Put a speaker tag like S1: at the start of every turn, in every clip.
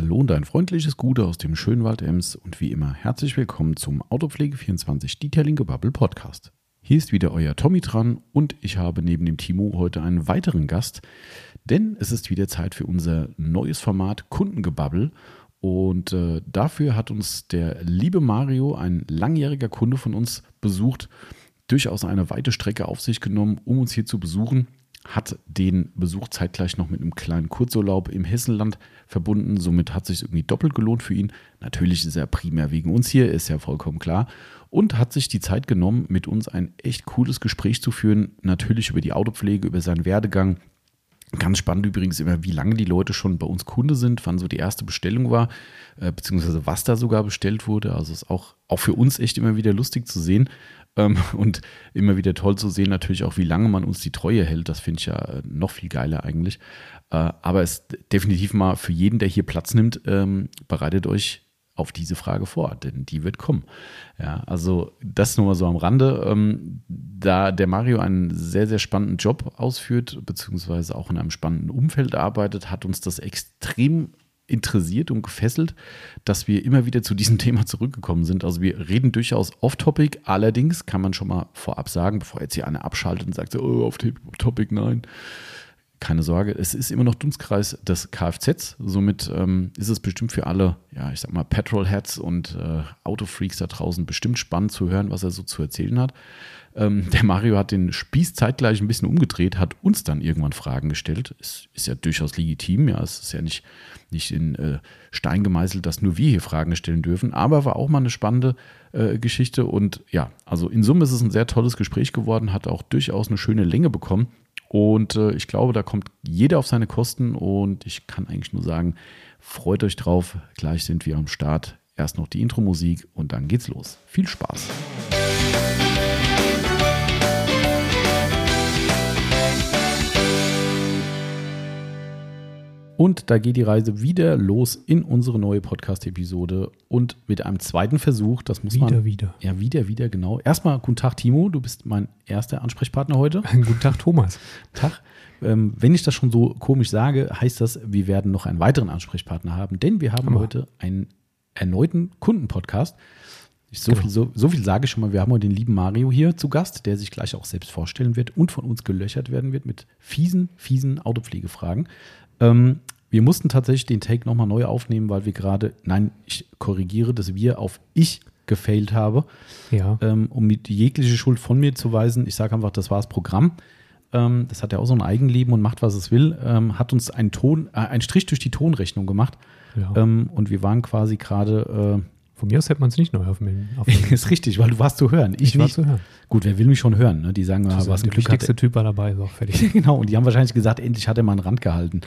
S1: Hallo und ein freundliches Gute aus dem schönen Wald Ems und wie immer herzlich willkommen zum Autopflege24 Detailing Gebubble Podcast. Hier ist wieder euer Tommy dran und ich habe neben dem Timo heute einen weiteren Gast, denn es ist wieder Zeit für unser neues Format Kundengebabbel und äh, dafür hat uns der liebe Mario, ein langjähriger Kunde von uns, besucht, durchaus eine weite Strecke auf sich genommen, um uns hier zu besuchen hat den Besuch zeitgleich noch mit einem kleinen Kurzurlaub im Hessenland verbunden. Somit hat sich irgendwie doppelt gelohnt für ihn. Natürlich ist er primär wegen uns hier, ist ja vollkommen klar. Und hat sich die Zeit genommen, mit uns ein echt cooles Gespräch zu führen. Natürlich über die Autopflege, über seinen Werdegang. Ganz spannend übrigens immer, wie lange die Leute schon bei uns Kunde sind, wann so die erste Bestellung war, äh, beziehungsweise was da sogar bestellt wurde. Also ist auch, auch für uns echt immer wieder lustig zu sehen. Ähm, und immer wieder toll zu sehen, natürlich auch, wie lange man uns die Treue hält. Das finde ich ja äh, noch viel geiler eigentlich. Äh, aber es definitiv mal für jeden, der hier Platz nimmt, ähm, bereitet euch auf diese Frage vor, denn die wird kommen. Ja, also das nur mal so am Rande. Ähm, da der Mario einen sehr, sehr spannenden Job ausführt, beziehungsweise auch in einem spannenden Umfeld arbeitet, hat uns das extrem interessiert und gefesselt, dass wir immer wieder zu diesem Thema zurückgekommen sind. Also wir reden durchaus off-topic, allerdings kann man schon mal vorab sagen, bevor jetzt hier einer abschaltet und sagt, oh, off-topic, nein. Keine Sorge, es ist immer noch Dunstkreis des Kfz. Somit ähm, ist es bestimmt für alle, ja, ich sag mal, Petrolheads und äh, Autofreaks da draußen bestimmt spannend zu hören, was er so zu erzählen hat. Ähm, der Mario hat den Spieß zeitgleich ein bisschen umgedreht, hat uns dann irgendwann Fragen gestellt. Es ist ja durchaus legitim, ja, es ist ja nicht, nicht in äh, Stein gemeißelt, dass nur wir hier Fragen stellen dürfen, aber war auch mal eine spannende äh, Geschichte und ja, also in Summe ist es ein sehr tolles Gespräch geworden, hat auch durchaus eine schöne Länge bekommen und äh, ich glaube, da kommt jeder auf seine Kosten und ich kann eigentlich nur sagen, freut euch drauf, gleich sind wir am Start. Erst noch die Intro-Musik und dann geht's los. Viel Spaß! Und da geht die Reise wieder los in unsere neue Podcast-Episode und mit einem zweiten Versuch. Das muss
S2: wieder,
S1: man.
S2: Wieder,
S1: Ja, wieder, wieder, genau. Erstmal guten Tag, Timo. Du bist mein erster Ansprechpartner heute.
S2: Guten Tag, Thomas.
S1: Tag. Ähm, wenn ich das schon so komisch sage, heißt das, wir werden noch einen weiteren Ansprechpartner haben, denn wir haben
S2: Hammer.
S1: heute einen erneuten Kundenpodcast. Ich, so,
S2: Genau.
S1: viel, so, so viel sage ich schon mal. Wir haben heute den lieben Mario hier zu Gast, der sich gleich auch selbst vorstellen wird und von uns gelöchert werden wird mit fiesen, fiesen Autopflegefragen. Ähm, wir mussten tatsächlich den Take nochmal neu aufnehmen, weil wir gerade, nein, ich korrigiere, dass wir auf ich gefailt habe,
S2: Ja.
S1: ähm, um mit jegliche Schuld von mir zu weisen. Ich sage einfach, das war das Programm. Ähm, das hat ja auch so ein Eigenleben und macht, was es will. Ähm, hat uns einen Ton, äh, einen Strich durch die Tonrechnung gemacht.
S2: ja.
S1: Ähm, und wir waren quasi gerade,
S2: Von mir aus hätte man es nicht neu aufnehmen.
S1: äh, ist richtig, weil du warst zu hören. Ich,
S2: Ich war
S1: nicht.
S2: zu hören.
S1: Gut, wer will mich schon hören? Ne? Die sagen, ah, was ein
S2: der
S1: Glück hat.
S2: wichtigste Typ war dabei, so fertig.
S1: genau, und die haben wahrscheinlich gesagt, endlich hat er mal einen Rand gehalten.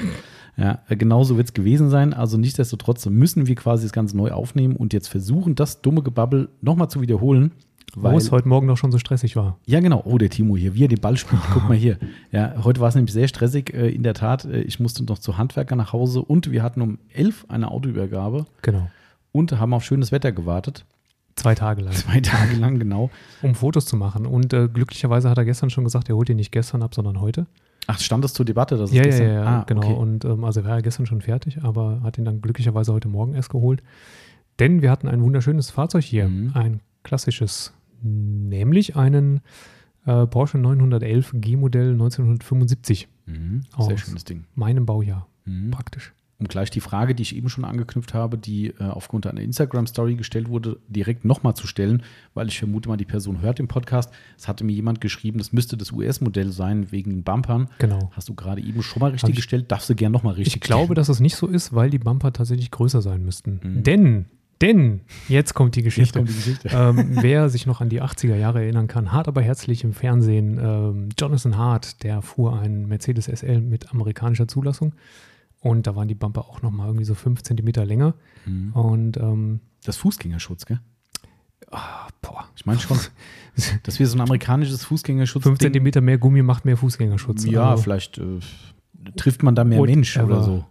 S1: Ja, äh, genauso wird es gewesen sein. Also nichtsdestotrotz müssen wir quasi das Ganze neu aufnehmen und jetzt versuchen, das dumme Gebabbel nochmal zu wiederholen.
S2: Wo es heute Morgen noch schon so stressig war.
S1: Ja, genau. Oh, der Timo hier, wie er den Ball spielt. Guck mal hier. Ja, heute war es nämlich sehr stressig. Äh, In der Tat, äh, ich musste noch zu Handwerker nach Hause und wir hatten um elf eine Autoübergabe
S2: Genau.
S1: Und haben auf schönes Wetter gewartet.
S2: Zwei Tage lang,
S1: Zwei Tage lang, genau.
S2: um Fotos zu machen. Und äh, glücklicherweise hat er gestern schon gesagt, er holt ihn nicht gestern ab, sondern heute.
S1: Ach, stand das zur Debatte? Dass es
S2: Ja, ja, ja,
S1: Ah,
S2: genau.
S1: okay.
S2: Und ähm, also er war ja gestern schon fertig, aber hat ihn dann glücklicherweise heute Morgen erst geholt. Denn wir hatten ein wunderschönes Fahrzeug hier.
S1: Mhm.
S2: Ein klassisches, nämlich einen äh, Porsche 911 G-Modell 1975.
S1: Mhm, sehr
S2: aus.
S1: schönes Ding.
S2: Meinem Baujahr.
S1: Mhm.
S2: Praktisch.
S1: Um gleich die Frage, die ich eben schon angeknüpft habe, die äh, aufgrund einer Instagram-Story gestellt wurde, direkt nochmal zu stellen, weil ich vermute mal, die Person hört den Podcast. Es hatte mir jemand geschrieben, das müsste das US-Modell sein, wegen den Bumpern.
S2: Genau.
S1: Hast du gerade eben schon mal richtig
S2: ich-
S1: gestellt, darfst du gern nochmal richtig
S2: Ich glaube, dass es nicht so ist, weil die Bumper tatsächlich größer sein müssten.
S1: Mhm.
S2: Denn, denn, jetzt kommt die Geschichte.
S1: kommt die Geschichte.
S2: ähm, wer sich noch an die 80er Jahre erinnern kann, hart aber herzlich im Fernsehen, ähm, Jonathan Hart, der fuhr einen Mercedes SL mit amerikanischer Zulassung. Und da waren die Bumper auch nochmal irgendwie so fünf Zentimeter länger.
S1: Mhm.
S2: Und ähm,
S1: Das Fußgängerschutz, gell?
S2: ah, boah,
S1: Ich meine schon, dass wir so ein amerikanisches Fußgängerschutz.
S2: fünf Zentimeter mehr Gummi macht mehr Fußgängerschutz.
S1: Ja,
S2: Also,
S1: vielleicht äh, trifft man da mehr. Mensch oder so.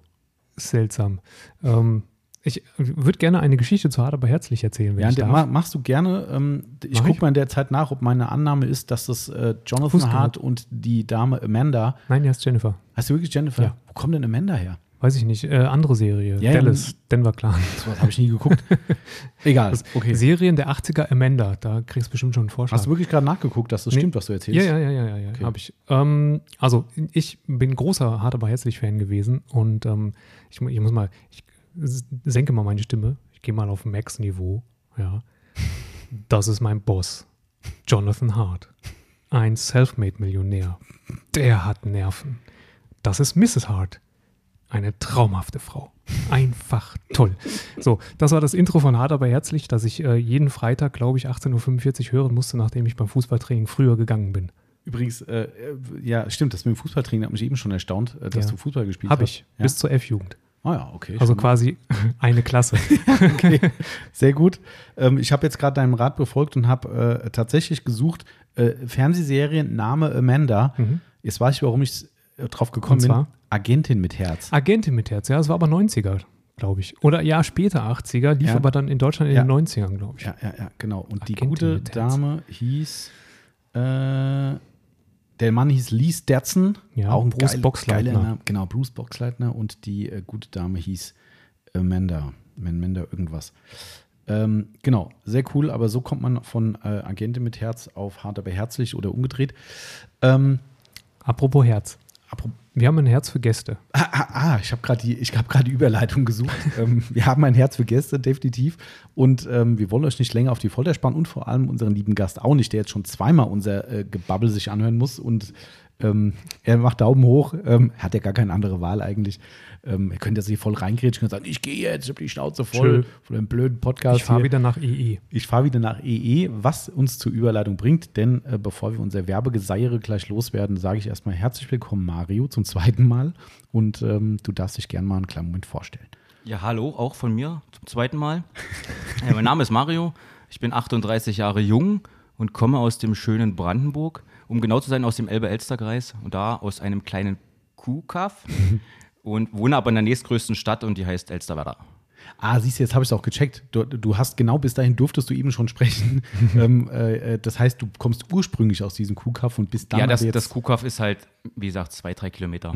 S2: seltsam. Ähm, ich würde gerne eine Geschichte zu hart aber herzlich erzählen, wenn
S1: Ja,
S2: ich
S1: der,
S2: darf.
S1: ma- machst du gerne. Ähm, ich
S2: Mach
S1: gucke mal in der Zeit nach, ob meine Annahme ist, dass das äh, Jonathan
S2: Fußgänger.
S1: Hart und die Dame Amanda.
S2: Nein, er ist Jennifer.
S1: Hast du wirklich Jennifer?
S2: Ja.
S1: Wo kommt denn Amanda her?
S2: weiß ich nicht, äh, andere Serie.
S1: Ja,
S2: Dallas, Denver Clan.
S1: Sowas habe ich nie geguckt. Egal. Okay.
S2: Serien der 80er Amanda, da kriegst du bestimmt schon einen Vorschlag.
S1: Hast du wirklich gerade nachgeguckt, dass das
S2: Nee.
S1: stimmt, was du erzählst?
S2: Ja, ja, ja, ja, ja, ja
S1: Okay.
S2: habe ich. Ähm, also ich bin großer Hart aber herzlich Fan gewesen und ähm, ich, ich muss mal, ich senke mal meine Stimme, ich gehe mal auf Max-Niveau, ja. Das ist mein Boss, Jonathan Hart, ein Selfmade-Millionär. Der hat Nerven. Das ist Mrs. Hart, eine traumhafte Frau. Einfach toll. So, das war das Intro von Hart aber herzlich, das ich äh, jeden Freitag, glaube ich, 18.45 Uhr hören musste, nachdem ich beim Fußballtraining früher gegangen bin.
S1: Übrigens, äh, äh, ja, stimmt, das mit dem Fußballtraining hat mich eben schon erstaunt, äh, dass
S2: Ja.
S1: du Fußball gespielt
S2: Habe
S1: hast.
S2: ich,
S1: Ja?
S2: bis zur F-Jugend.
S1: Ah ja, okay.
S2: Also quasi eine Klasse.
S1: Okay, sehr gut. Ähm, ich habe jetzt gerade deinem Rat befolgt und habe äh, tatsächlich gesucht, äh, Fernsehserien, Name Amanda.
S2: Mhm.
S1: Jetzt weiß ich, warum ich äh, drauf gekommen bin. Agentin mit Herz.
S2: Agentin mit Herz, ja, das war aber 90er, glaube ich. Oder ja, später 80er, lief
S1: Ja.
S2: aber dann in Deutschland in
S1: Ja.
S2: den 90ern, glaube ich.
S1: Ja, ja, ja, genau. Und die
S2: Agentin
S1: gute
S2: mit Herz.
S1: Dame hieß, äh, der Mann hieß Lee Stetson.
S2: Ja,
S1: auch ein
S2: Bruce
S1: geil-
S2: Boxleitner.
S1: geiler. Genau, Bruce Boxleitner. Und die äh, gute Dame hieß Amanda. Amanda irgendwas. Ähm, genau, sehr cool, aber so kommt man von äh, Agentin mit Herz auf hart aber herzlich oder umgedreht. Ähm,
S2: Apropos Herz. Wir haben ein Herz für Gäste.
S1: Ah, ah, ah ich habe gerade die, ich hab die Überleitung gesucht. ähm, wir haben ein Herz für Gäste, definitiv. Und ähm, wir wollen euch nicht länger auf die Folter spannen und vor allem unseren lieben Gast auch nicht, der jetzt schon zweimal unser äh, Gebabbel sich anhören muss. Und ähm, er macht Daumen hoch. Ähm, hat ja gar keine andere Wahl eigentlich. Ähm, er könnte sich voll reingrätschen und sagen: Ich gehe jetzt, ich habe die Schnauze voll
S2: Tschö.
S1: von dem blöden Podcast.
S2: Ich fahre wieder nach E EE.
S1: Ich fahre wieder nach EE, was uns zur Überleitung bringt, denn äh, bevor wir unser Werbegeseiere gleich loswerden, sage ich erstmal herzlich willkommen, Mario, zum zweiten Mal. Und ähm, du darfst dich gerne mal einen kleinen Moment vorstellen.
S3: Ja, hallo, auch von mir zum zweiten Mal. Ja, mein Name ist Mario, ich bin 38 Jahre jung und komme aus dem schönen Brandenburg, um genau zu sein, aus dem Elbe-Elster-Kreis und da aus einem kleinen Kuhkaff und wohne aber in der nächstgrößten Stadt und die heißt Elsterwerda.
S1: Ah, siehst du, jetzt habe ich es auch gecheckt. Du, du hast genau bis dahin durftest du eben schon sprechen. ähm, äh, äh, das heißt, du kommst ursprünglich aus diesem Kuhkaff und bist dann
S3: ja, das,
S1: jetzt
S3: das Kuhkaff ist halt, wie gesagt, zwei, drei Kilometer.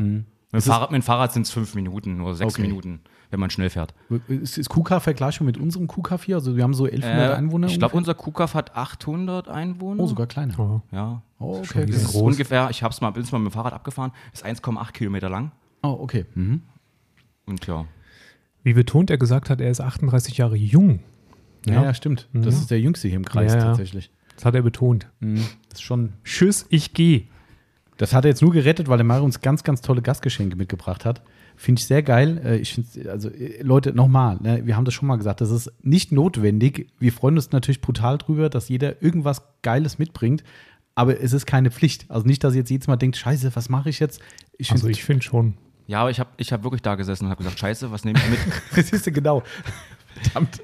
S3: Mit, Fahrrad, mit dem Fahrrad sind es fünf Minuten oder sechs
S1: Okay.
S3: Minuten, wenn man schnell fährt.
S1: Ist, ist Kuhkaff vergleichbar mit unserem Kuhkaff hier? Also wir haben so 1100
S3: Äh,
S1: Einwohner.
S3: ich glaube, unser Kuhkaff hat 800 Einwohner.
S1: Oh, sogar kleiner.
S2: Oh.
S3: Ja.
S1: Oh, okay.
S3: Das ist
S2: groß.
S3: ungefähr, ich habe es mal, bin mal mit dem Fahrrad abgefahren, ist 1,8 Kilometer lang.
S1: Oh, okay. Mhm.
S3: Und ja,
S2: Wie betont er gesagt hat, er ist 38 Jahre jung.
S1: Ja, ja, stimmt. Das
S2: Mhm.
S1: ist der Jüngste hier im Kreis
S2: Ja, ja.
S1: tatsächlich.
S2: Das hat er betont.
S1: Mhm. Das ist schon
S2: Tschüss, ich gehe.
S1: Das hat er jetzt nur gerettet, weil der Mario uns ganz, ganz tolle Gastgeschenke mitgebracht hat. Finde ich sehr geil. Äh, Ich finde, also äh, Leute, nochmal, ne, wir haben das schon mal gesagt, das ist nicht notwendig. Wir freuen uns natürlich brutal drüber, dass jeder irgendwas Geiles mitbringt, aber es ist keine Pflicht. Also nicht, dass ihr jetzt jedes Mal denkt, scheiße, was mache ich jetzt? Ich
S2: Also
S1: finde,
S2: ich finde schon.
S3: ja aber ich habe ich hab wirklich da gesessen und habe gesagt, scheiße, was nehme ich mit?
S1: das ist genau. Verdammt.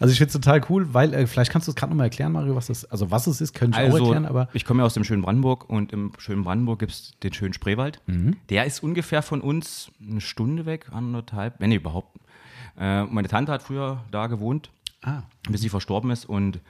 S1: Also ich finde es total cool, weil, äh, vielleicht kannst du es gerade nochmal erklären, Mario, was das, also was es ist, könnte ich auch
S3: Also,
S1: erklären, aber
S3: ich komme ja aus dem schönen Brandenburg und im schönen Brandenburg gibt es den schönen Spreewald.
S1: Mhm.
S3: Der ist ungefähr von uns eine Stunde weg, anderthalb, wenn überhaupt. Äh, meine Tante hat früher da gewohnt,
S1: ah,
S3: bis sie verstorben ist und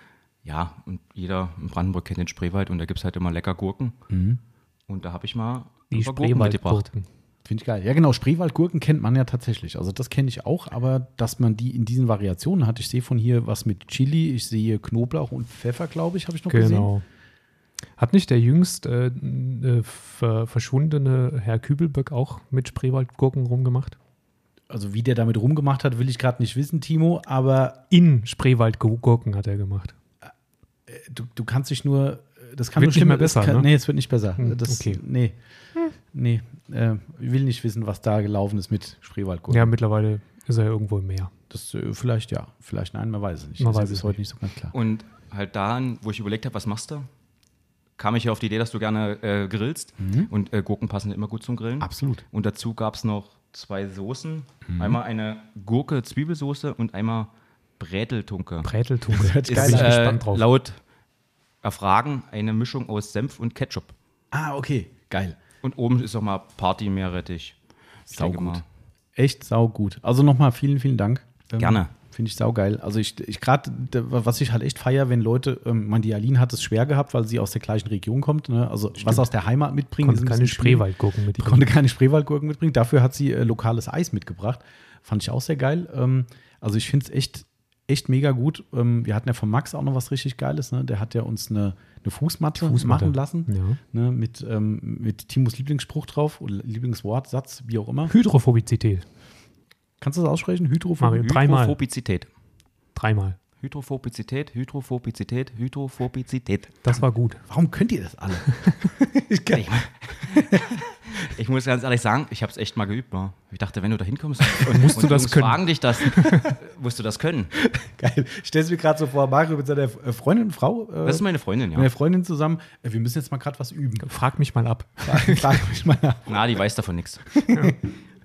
S3: ja, und jeder in Brandenburg kennt den Spreewald und da gibt es halt immer lecker Gurken.
S1: Mhm.
S3: Und da habe ich mal
S2: Die
S3: Gurken mitgebracht.
S2: Spreewaldgurken.
S1: Finde ich geil. Ja, genau. Spreewaldgurken kennt man ja tatsächlich. Also, das kenne ich auch, aber dass man die in diesen Variationen hat. Ich sehe von hier was mit Chili, ich sehe Knoblauch und Pfeffer, glaube ich, habe ich noch gesehen.
S2: Genau. Hat nicht der jüngst äh, äh, ver verschwundene Herr Kübelböck auch mit Spreewaldgurken rumgemacht?
S1: Also, wie der damit rumgemacht hat, will ich gerade nicht wissen, Timo, aber
S2: In Spreewaldgurken hat er gemacht.
S1: äh, du, du kannst dich nur. Das kann
S2: Wird
S1: nur
S2: nicht mehr besser,
S1: es kann,
S2: ne?
S1: Nee, es wird nicht besser.
S2: Hm,
S1: das,
S2: okay.
S1: Nee. Nee. Äh, ich will nicht wissen, was da gelaufen ist mit Spreewaldgurken.
S2: Ja, mittlerweile ist er ja irgendwo im Meer.
S1: Das äh, vielleicht ja, vielleicht nein, man weiß es nicht.
S2: Man
S1: das
S2: weiß es
S1: heute
S2: nicht.
S1: so ganz klar.
S3: Und halt daran, wo ich überlegt habe, was machst du, kam ich ja auf die Idee, dass du gerne äh, grillst.
S1: Mhm.
S3: Und äh, Gurken passen immer gut zum Grillen.
S1: Absolut.
S3: Und dazu gab es noch zwei Soßen.
S1: Mhm.
S3: Einmal eine Gurke-Zwiebelsoße und einmal Bräteltunke.
S2: Präteltunke.
S1: hört sich
S2: Ist
S1: geil
S2: bin
S1: an.
S2: ich
S3: äh,
S2: gespannt drauf.
S3: laut Erfragen eine Mischung aus Senf und Ketchup.
S1: Ah, okay. Geil.
S3: Und oben ist auch mal Party-Meerrettich. Ich denke
S1: Saugut.
S3: mal.
S1: Echt saugut. Also nochmal vielen, vielen Dank. Ähm,
S3: Gerne.
S1: Finde ich saugeil. Also ich, ich gerade, was ich halt echt feier, wenn Leute, ähm, man, die Aline hat es schwer gehabt, weil sie aus der gleichen Region kommt, ne? also was aus der Heimat mitbringen.
S2: Konnte keine Spreewaldgurken
S1: mitbringen. Die konnte keine Spreewaldgurken mitbringen, dafür hat sie äh, lokales Eis mitgebracht. Fand ich auch sehr geil. Ähm, also ich finde es echt, echt mega gut. Ähm, wir hatten ja von Max auch noch was richtig Geiles, ne? der hat ja uns eine, eine Fußmatte, Fußmatte, machen lassen, ja. ne? mit, ähm, mit Timos Lieblingsspruch drauf oder Lieblingswort, Satz, wie auch immer.
S2: Hydrophobizität.
S1: Kannst du das aussprechen?
S2: Hydrophob
S3: dreimal. Hydrophobizität.
S2: Dreimal.
S3: Hydrophobizität, Hydrophobizität, Hydrophobizität.
S2: Das war gut.
S1: Warum könnt ihr das alle?
S3: ich, kann, ich, ich, muss ganz ehrlich sagen, ich habe es echt mal geübt. Mal. Ich dachte, wenn du da hinkommst
S2: und, musst und du das können.
S3: fragen dich das, musst du das können.
S1: Geil. Ich stelle es mir gerade so vor, Mario mit seiner Freundin und Frau.
S3: Äh, das ist meine Freundin, ja.
S1: Mit der Freundin zusammen. Äh, wir müssen jetzt mal gerade was üben.
S2: Frag mich mal ab.
S1: Frag, frag mich mal ab.
S3: Na, die weiß davon nichts.
S2: Ja.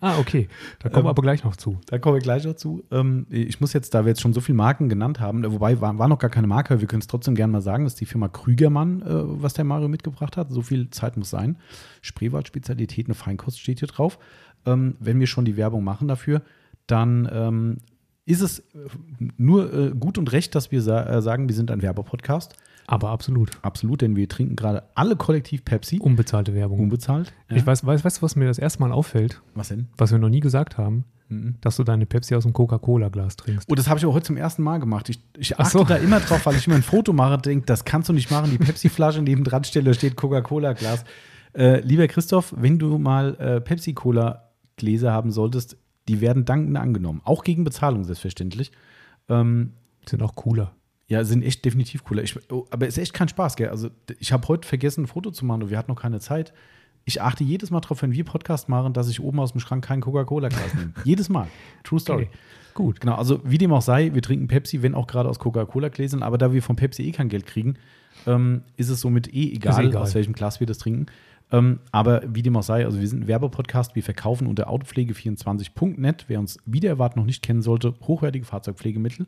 S2: Ah, okay. Da kommen ähm, wir aber gleich noch zu.
S1: Da kommen wir gleich noch zu. Ähm, ich muss jetzt, da wir jetzt schon so viele Marken genannt haben, äh, wobei war, war noch gar keine Marke, wir können es trotzdem gerne mal sagen, das ist die Firma Krügermann, äh, was der Mario mitgebracht hat. So viel Zeit muss sein. Spreewald-Spezialitäten, Feinkost steht hier drauf. Ähm, wenn wir schon die Werbung machen dafür, dann ähm, ist es äh, nur äh, gut und recht, dass wir sa äh, sagen, wir sind ein Werbepodcast.
S2: Aber absolut.
S1: Absolut, denn wir trinken gerade alle kollektiv Pepsi.
S2: Unbezahlte Werbung.
S1: Unbezahlt.
S2: Ja. Ich weiß, weiß, weißt du, was mir das erste Mal auffällt?
S1: Was denn?
S2: Was wir noch nie gesagt haben, mhm. dass du deine Pepsi aus dem Coca-Cola-Glas trinkst.
S1: Oh, das habe ich auch heute zum ersten Mal gemacht. Ich, ich achte so. da immer drauf, weil ich immer ein Foto mache, denke, das kannst du nicht machen. Die Pepsi-Flasche neben dran stelle, da steht Coca-Cola-Glas. Äh, lieber Christoph, wenn du mal äh, Pepsi-Cola-Gläser haben solltest, die werden dankend angenommen. Auch gegen Bezahlung, selbstverständlich.
S2: Ähm, sind auch cooler.
S1: Ja, sind echt definitiv cooler. Ich, oh, aber es ist echt kein Spaß, gell? Also, ich habe heute vergessen, ein Foto zu machen und wir hatten noch keine Zeit. Ich achte jedes Mal darauf, wenn wir Podcast machen, dass ich oben aus dem Schrank kein Coca-Cola-Glas nehme. jedes Mal. True Story. Okay. Gut. Genau, also wie dem auch sei, wir trinken Pepsi, wenn auch gerade aus Coca-Cola-Gläsern, aber da wir von Pepsi eh kein Geld kriegen, ähm, ist es somit eh egal, egal, aus welchem Glas wir das trinken. Ähm, aber wie dem auch sei, also wir sind ein Werbepodcast, wir verkaufen unter autopflege24.net, wer uns wieder erwartet noch nicht kennen sollte, hochwertige Fahrzeugpflegemittel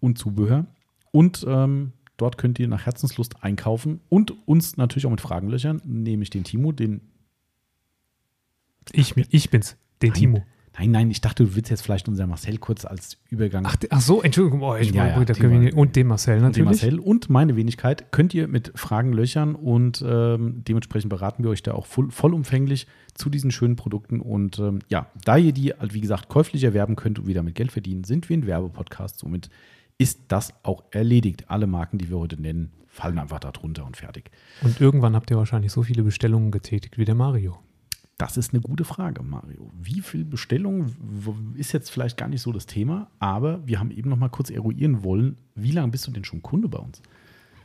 S1: und Zubehör. Und ähm, dort könnt ihr nach Herzenslust einkaufen und uns natürlich auch mit Fragen löchern, nämlich den Timo, den.
S2: Ich, ich bin's, den
S1: nein,
S2: Timo.
S1: Nein, nein, ich dachte, du willst jetzt vielleicht unser Marcel kurz als Übergang.
S2: Ach, ach so, Entschuldigung. Oh, ich ja, ja, wir, und den Marcel natürlich. Den
S1: Marcel und meine Wenigkeit könnt ihr mit Fragen löchern und ähm, dementsprechend beraten wir euch da auch voll, vollumfänglich zu diesen schönen Produkten. Und ähm, ja, da ihr die, wie gesagt, käuflich erwerben könnt und wieder mit Geld verdienen, sind wir ein Werbepodcast. Somit ist das auch erledigt. Alle Marken, die wir heute nennen, fallen einfach darunter und fertig.
S2: Und irgendwann habt ihr wahrscheinlich so viele Bestellungen getätigt wie der Mario.
S1: Das ist eine gute Frage, Mario. Wie viele Bestellungen ist jetzt vielleicht gar nicht so das Thema, aber wir haben eben noch mal kurz eruieren wollen, wie lange bist du denn schon Kunde bei uns?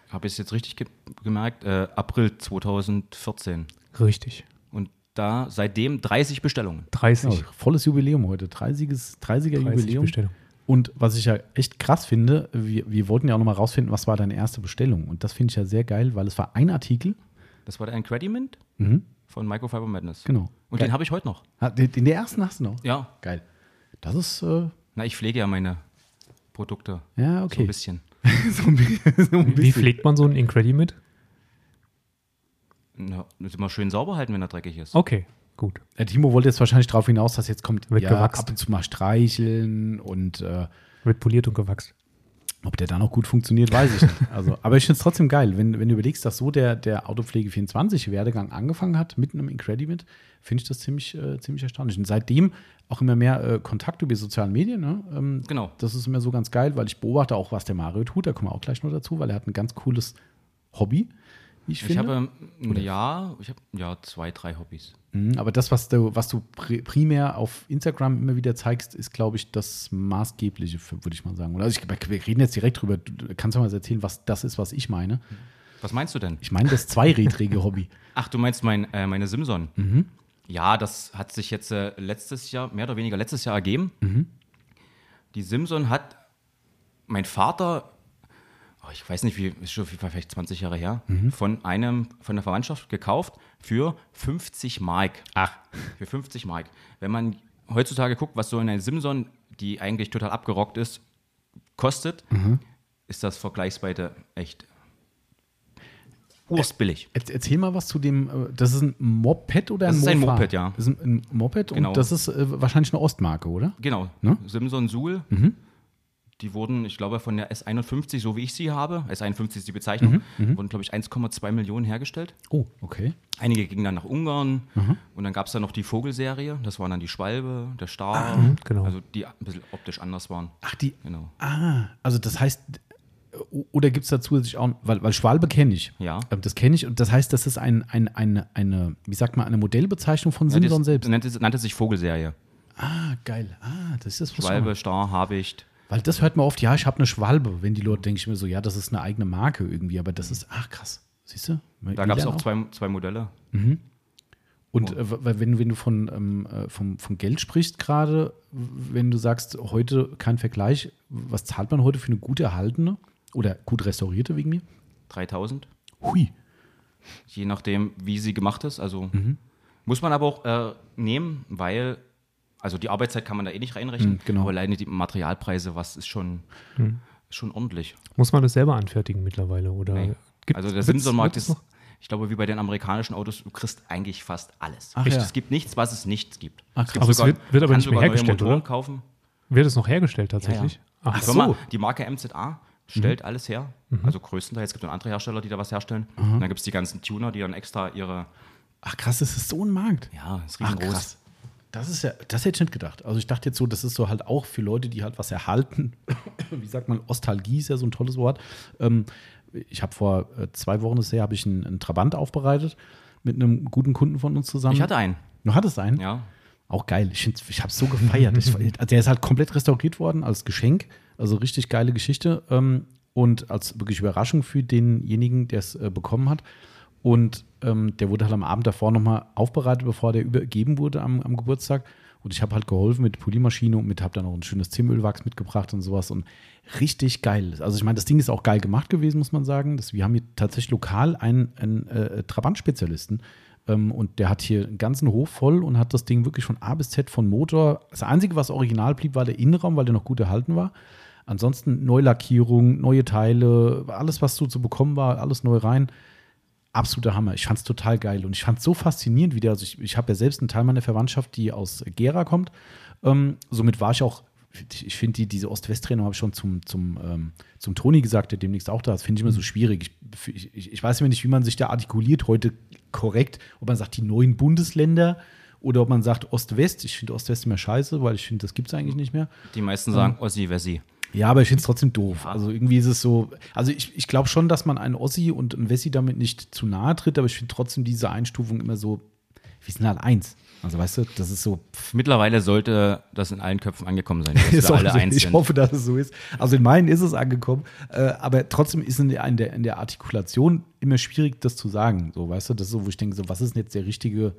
S3: Habe ich es jetzt richtig ge gemerkt? Äh, April 2014.
S2: Richtig.
S3: Und da seitdem 30 Bestellungen.
S2: 30.
S1: Ja, volles Jubiläum heute. 30er 30 Jubiläum. Bestellung. Und was ich ja echt krass finde, wir, wir wollten ja auch nochmal rausfinden, was war deine erste Bestellung. Und das finde ich ja sehr geil, weil es war ein Artikel.
S3: Das war der Incrediment
S1: mhm.
S3: von Microfiber Madness.
S1: Genau.
S3: Und geil. den habe ich heute noch.
S1: Den der ersten hast du noch?
S3: Ja.
S1: Geil. Das ist. Äh
S3: Na, ich pflege ja meine Produkte.
S1: Ja, okay. So
S3: ein bisschen.
S2: so ein, so ein bisschen. Wie pflegt man so ein Incrediment?
S3: Na, muss immer schön sauber halten, wenn er dreckig ist.
S2: Okay. Gut.
S1: Der Timo wollte jetzt wahrscheinlich darauf hinaus, dass jetzt kommt,
S2: Wird ja, gewachst.
S1: ab und zu mal streicheln und äh,
S2: wird poliert und gewachst.
S1: Ob der da noch gut funktioniert, weiß ich nicht. Also, aber ich finde es trotzdem geil, wenn, wenn du überlegst, dass so der, der Autopflege 24 Werdegang angefangen hat mit einem Incrediment, finde ich das ziemlich, äh, ziemlich erstaunlich. Und seitdem auch immer mehr äh, Kontakt über sozialen Medien. Ne? Ähm,
S3: genau.
S1: Das ist immer so ganz geil, weil ich beobachte auch, was der Mario tut. Da kommen wir auch gleich noch dazu, weil er hat ein ganz cooles Hobby
S3: ich, ich habe ein Jahr, ich habe ja zwei, drei Hobbys.
S1: Mhm, aber das, was du, was du primär auf Instagram immer wieder zeigst, ist, glaube ich, das Maßgebliche, würde ich mal sagen. Also ich, wir reden jetzt direkt drüber. Du kannst du mal erzählen, was das ist, was ich meine?
S3: Was meinst du denn?
S1: Ich meine das zweirädrige Hobby.
S3: Ach, du meinst mein, äh, meine Simson?
S1: Mhm.
S3: Ja, das hat sich jetzt äh, letztes Jahr, mehr oder weniger letztes Jahr ergeben.
S1: Mhm.
S3: Die Simson hat mein Vater oh, ich weiß nicht, wie, ist schon vielleicht 20 Jahre her, mhm. von einem, von der Verwandtschaft gekauft für 50 Mark.
S1: Ach.
S3: Für 50 Mark. Wenn man heutzutage guckt, was so eine Simson, die eigentlich total abgerockt ist, kostet,
S1: mhm.
S3: ist das vergleichsweise echt urstbillig.
S1: Erzähl mal was zu dem, äh, das ist ein Moped oder
S3: ein
S1: Moped?
S3: Das ist ein Moped, ja.
S1: Das ist ein Moped
S3: genau.
S1: und das ist äh, wahrscheinlich eine Ostmarke, oder?
S3: Genau.
S1: Ne?
S3: Simson Suhl.
S1: Mhm
S3: Die wurden, ich glaube, von der S51, so wie ich sie habe, S51 ist die Bezeichnung, wurden, glaube ich, 1,2 Millionen hergestellt.
S1: Oh, okay.
S3: Einige gingen dann nach Ungarn und dann gab es dann noch die Vogelserie, das waren dann die Schwalbe, der Star,
S2: genau.
S3: also die ein bisschen optisch anders waren.
S1: Ach, die.
S3: Genau.
S1: Ah, also das heißt, oder gibt es dazu sich auch, weil, weil Schwalbe kenne ich.
S3: Ja.
S1: Ähm, Das kenne ich und das heißt, das ist ein, ein, eine, eine, wie sagt man, eine Modellbezeichnung von
S3: Ja,
S1: Simson selbst.
S3: Nannte, nannte sich Vogelserie.
S1: Ah, geil. Ah, das ist das was
S3: Schwalbe, Star, Habicht.
S1: Weil das hört man oft, ja, ich habe eine Schwalbe. Wenn die Leute denke ich mir so, ja, das ist eine eigene Marke irgendwie, aber das ist, ach krass. Siehst du?
S3: Da gab es auch zwei, zwei Modelle.
S1: Und äh, wenn, wenn du von, ähm, äh, vom, von Geld sprichst gerade, wenn du sagst, heute kein Vergleich, was zahlt man heute für eine gut erhaltene oder gut restaurierte wegen mir?
S3: 3000.
S1: Hui.
S3: je nachdem, wie sie gemacht ist. Also muss man aber auch äh, nehmen, weil, also die Arbeitszeit kann man da eh nicht reinrechnen,
S1: Mhm, genau.
S3: aber alleine die Materialpreise, was ist schon, ist schon ordentlich.
S2: Muss man das selber anfertigen mittlerweile? Oder
S3: Nee.
S2: gibt-
S3: also der
S2: wird's
S3: ist, ich glaube, wie bei den amerikanischen Autos, du kriegst eigentlich fast alles.
S1: Ach
S3: Sprich,
S1: ja.
S3: Es gibt nichts, was es nicht gibt.
S1: Ach,
S3: es
S1: krass.
S3: gibt
S2: Aber es wird- wird aber
S3: kannst
S2: nicht mehr
S3: sogar neue
S2: hergestellt,
S3: Motoren
S2: oder?
S3: kaufen.
S2: Wird es noch hergestellt tatsächlich? Ach,
S3: Die,
S1: so.
S3: Die Marke MZA stellt
S2: Mhm.
S3: alles her. Also größtenteils. Es gibt noch andere Hersteller, die da was herstellen. Und dann gibt es die ganzen Tuner, die dann extra ihre,
S1: Ach krass, das ist so ein Markt.
S3: ja, das ist
S1: Ach
S3: riesengroß.
S1: krass. Das ist ja, das hätte ich nicht gedacht. Also ich dachte jetzt so, das ist so halt auch für Leute, die halt was erhalten. Wie sagt man, Ostalgie ist ja so ein tolles Wort. Ähm, ich habe vor äh, zwei Wochen das her, habe ich einen, einen Trabant aufbereitet mit einem guten Kunden von uns zusammen.
S3: Ich hatte einen.
S1: Du hattest einen?
S3: Ja.
S1: Auch geil. Ich, ich habe es so gefeiert. Ich, also der ist halt komplett restauriert worden als Geschenk. Also richtig geile Geschichte. Ähm, und als wirklich Überraschung für denjenigen, der es äh, bekommen hat. Und ähm, der wurde halt am Abend davor nochmal aufbereitet, bevor der übergeben wurde am, am Geburtstag. Und ich habe halt geholfen mit Polymaschine und mit habe dann auch ein schönes Zimölwachs mitgebracht und sowas. Und richtig geil. Also ich meine, das Ding ist auch geil gemacht gewesen, muss man sagen. Das, wir haben hier tatsächlich lokal einen, einen äh, Trabant-Spezialisten. Ähm, und der hat hier einen ganzen Hof voll und hat das Ding wirklich von A bis Z von Motor. Das Einzige, was original blieb, war der Innenraum, weil der noch gut erhalten war. Ansonsten Neulackierung, neue Teile, alles, was so zu bekommen war, alles neu rein. Absoluter Hammer. Ich fand es total geil und ich fand es so faszinierend, wie der, also ich, ich habe ja selbst einen Teil meiner Verwandtschaft, die aus Gera kommt. Ähm, somit war ich auch, ich finde die, diese Ost-West-Trennung habe ich schon zum, zum, ähm, zum Toni gesagt, der demnächst auch da ist, finde ich immer so schwierig. Ich, ich, ich weiß immer nicht, wie man sich da artikuliert heute korrekt, ob man sagt die neuen Bundesländer oder ob man sagt Ost-West. Ich finde Ost-West immer scheiße, weil ich finde, das gibt es eigentlich nicht mehr.
S3: Die meisten sagen Ossi, Wessi.
S1: Ja, aber ich finde es trotzdem doof. Also irgendwie ist es so, also ich, ich glaube schon, dass man einen Ossi und einen Wessi damit nicht zu nahe tritt, aber ich finde trotzdem diese Einstufung immer so, wir sind halt eins. Also weißt du, das ist so,
S3: Mittlerweile sollte das in allen Köpfen angekommen sein, dass wir alle
S1: so,
S3: eins
S1: ich
S3: sind.
S1: hoffe, dass es so ist. Also in meinen ist es angekommen, äh, aber trotzdem ist in der, in, der, in der Artikulation immer schwierig, das zu sagen. So, weißt du, das ist so, wo ich denke, so, was ist denn jetzt der richtige,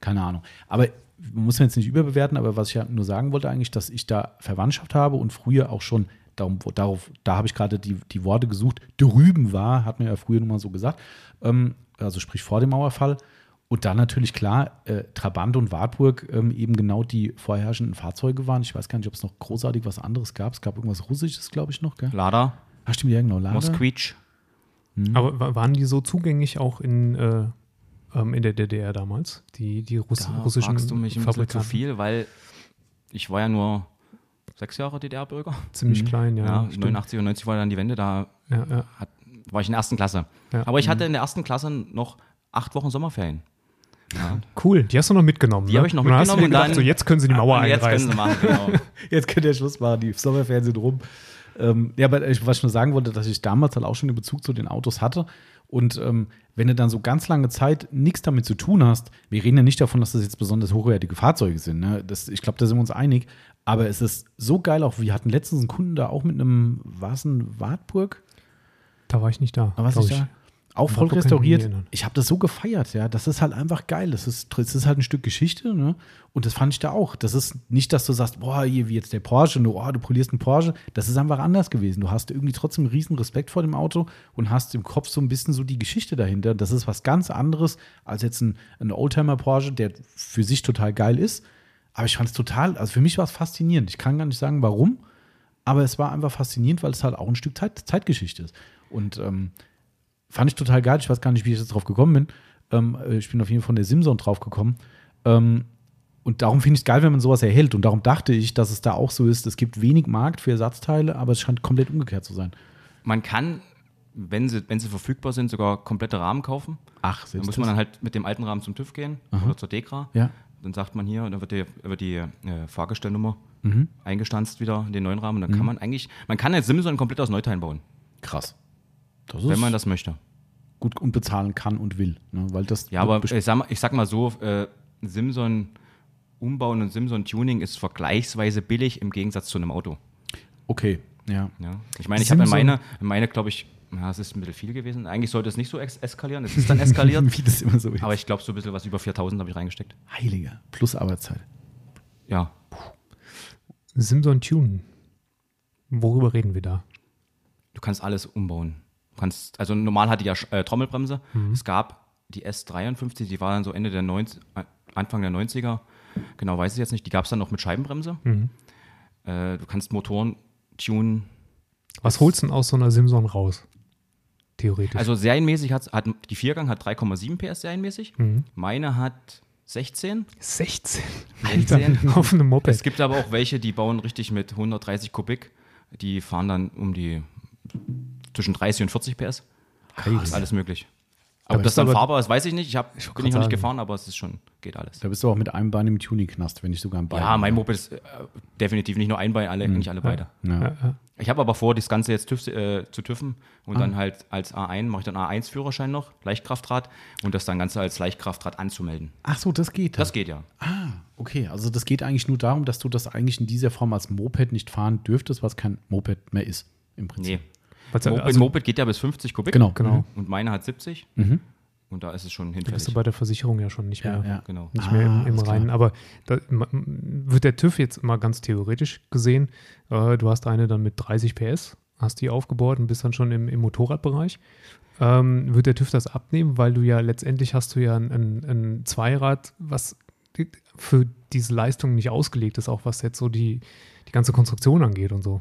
S1: keine Ahnung. Aber man muss jetzt nicht überbewerten, aber was ich ja nur sagen wollte eigentlich, dass ich da Verwandtschaft habe und früher auch schon darum, darauf, da habe ich gerade die, die Worte gesucht, drüben war, hat man ja früher nun mal so gesagt, ähm, also sprich vor dem Mauerfall. Und dann natürlich klar, äh, Trabant und Wartburg ähm, eben genau die vorherrschenden Fahrzeuge waren. Ich weiß gar nicht, ob es noch großartig was anderes gab. Es gab irgendwas Russisches, glaube ich, noch, gell?
S3: Lada,
S1: Ach, stimmt, ja, genau. Lada.
S3: Moskvich.
S2: Aber wa- waren die so zugänglich auch in, äh, ähm, in der DDR damals? Die, die Russ
S3: Da
S2: russischen
S3: fragst du mich ein bisschen zu viel, weil ich war ja nur sechs Jahre DDR-Bürger.
S2: Ziemlich
S1: Mhm.
S2: klein, ja.
S3: Ja,
S2: stimmt.
S3: 89 und 90 war dann die Wende, da
S2: Ja, ja.
S3: hat, war ich in der ersten Klasse. Aber ich hatte in der ersten Klasse noch acht Wochen Sommerferien. Ja.
S2: Cool, die hast du noch mitgenommen.
S3: Die
S2: ne?
S3: habe ich noch
S2: Und dann hast du
S3: mitgenommen und
S2: gedacht,
S3: dann-
S2: so jetzt können sie die Mauer
S3: Und jetzt können
S2: einreißen.
S3: sie machen, genau.
S1: Jetzt könnt ihr Schluss machen, die Sommerferien sind rum. Ähm, ja, aber ich, was ich nur sagen wollte, dass ich damals halt auch schon den Bezug zu den Autos hatte. Und ähm, wenn du dann so ganz lange Zeit nichts damit zu tun hast, wir reden ja nicht davon, dass das jetzt besonders hochwertige Fahrzeuge sind. Ne? Das, ich glaube, da sind wir uns einig. Aber es ist so geil auch. Wir hatten letztens einen Kunden da auch mit einem, war es ein Wartburg?
S2: Da war ich nicht da.
S1: Da warst du
S2: ich.
S1: da? Auch voll restauriert. Ich habe das so gefeiert, ja. Das ist halt einfach geil. Das ist, das ist halt ein Stück Geschichte, ne? Und das fand ich da auch. Das ist nicht, dass du sagst, boah, hier wie jetzt der Porsche, du, oh, du polierst einen Porsche. Das ist einfach anders gewesen. Du hast irgendwie trotzdem einen riesen Respekt vor dem Auto und hast im Kopf so ein bisschen so die Geschichte dahinter. Das ist was ganz anderes als jetzt ein, ein Oldtimer Porsche, der für sich total geil ist. Aber ich fand es total, also für mich war es faszinierend. Ich kann gar nicht sagen, warum, aber es war einfach faszinierend, weil es halt auch ein Stück Zeit, Zeitgeschichte ist. Und ähm, fand ich total geil. Ich weiß gar nicht, wie ich jetzt drauf gekommen bin. Ähm, äh, ich bin auf jeden Fall von der Simson drauf gekommen. Ähm, Und darum finde ich es geil, wenn man sowas erhält. Und darum dachte ich, dass es da auch so ist. Es gibt wenig Markt für Ersatzteile, aber es scheint komplett umgekehrt zu sein.
S3: Man kann, wenn sie, wenn sie verfügbar sind, sogar komplette Rahmen kaufen.
S1: Ach,
S3: Da
S1: selbst
S3: muss
S1: das?
S3: man dann halt mit dem alten Rahmen zum TÜV gehen oder zur DEKRA.
S1: Ja.
S3: Dann sagt man hier, dann wird die, wird die äh, Fahrgestellnummer
S1: Mhm.
S3: eingestanzt wieder in den neuen Rahmen. Und dann kann man eigentlich, man kann jetzt Simson komplett aus Neuteilen bauen,
S1: Krass. Das
S3: wenn man das möchte.
S1: gut und bezahlen kann und will. Ne? Weil das
S3: Ja, aber ich sag mal, ich sag mal so, äh, Simson umbauen und Simson Tuning ist vergleichsweise billig im Gegensatz zu einem Auto.
S1: okay, ja.
S3: Ja. Ich meine, ich habe in
S2: Simson-
S3: meine, in meine glaube ich, ja, es ist ein bisschen viel gewesen. Eigentlich sollte es nicht so eskalieren. Es ist dann eskaliert.
S1: Wie das immer so ist.
S3: aber ich glaube, so ein bisschen was über 4000 habe ich reingesteckt.
S1: Heiliger. Plus Arbeitszeit.
S3: Ja.
S2: Simson Tune. Worüber reden wir da?
S3: Du kannst alles umbauen. Kannst, also normal hatte ich ja äh, Trommelbremse. Es gab die S53, die war dann so Ende der 90, äh, Anfang der 90er. Genau, weiß ich jetzt nicht. Die gab es dann noch mit Scheibenbremse. Äh, du kannst Motoren tunen.
S2: Was holst du denn aus so einer Simson raus? Theoretisch.
S3: Also serienmäßig hat, hat die Viergang hat 3,7 PS serienmäßig. Meine hat 16.
S2: 16.
S3: 16.
S2: Alter, auf einem Moped.
S3: Es gibt aber auch welche, die bauen richtig mit 130 Kubik. Die fahren dann um die zwischen 30 und 40 PS. Ist alles möglich.
S1: Aber
S3: Ob das
S1: ist
S3: dann
S1: aber-
S3: fahrbar ist, weiß ich nicht. Ich hab,
S2: Ich
S3: bin ich noch nicht gefahren, aber es ist schon, geht alles.
S1: Da bist du auch mit einem Bein im Tuning-Knast, wenn nicht sogar ein Bein.
S3: Ja, mein Moped ist äh, definitiv nicht nur ein Bein, alle, nicht alle beide.
S1: Ja.
S2: Ja.
S3: Ich habe aber vor, das Ganze jetzt TÜV, äh, zu TÜVen und dann halt als A1 mache ich dann A1-Führerschein noch, Leichtkraftrad und das dann Ganze als Leichtkraftrad anzumelden.
S1: Ach so, das geht.
S3: Das geht ja.
S1: Ah, okay. Also das geht eigentlich nur darum, dass du das eigentlich in dieser Form als Moped nicht fahren dürftest, was kein Moped mehr ist. Im Prinzip.
S3: Nee.
S2: Was,
S3: Moped,
S2: also,
S3: Moped geht ja bis 50 Kubik.
S1: Genau.
S2: Genau.
S3: Und meine hat 70.
S1: Mhm.
S3: Und da ist es schon
S2: da bist
S3: hinfällig.
S2: du bei der Versicherung ja schon nicht
S1: Ja,
S2: mehr.
S1: ja.
S3: Genau.
S2: Nicht mehr im,
S1: Ah,
S2: im. Reinen. Aber da, wird der TÜV jetzt mal ganz theoretisch gesehen, äh, du hast eine dann mit 30 PS, hast die aufgebaut und bist dann schon im, im Motorradbereich. Ähm, wird der TÜV das abnehmen, weil du ja letztendlich hast du ja ein, ein, ein Zweirad, was für diese Leistung nicht ausgelegt ist, auch was jetzt so die, die ganze Konstruktion angeht und so.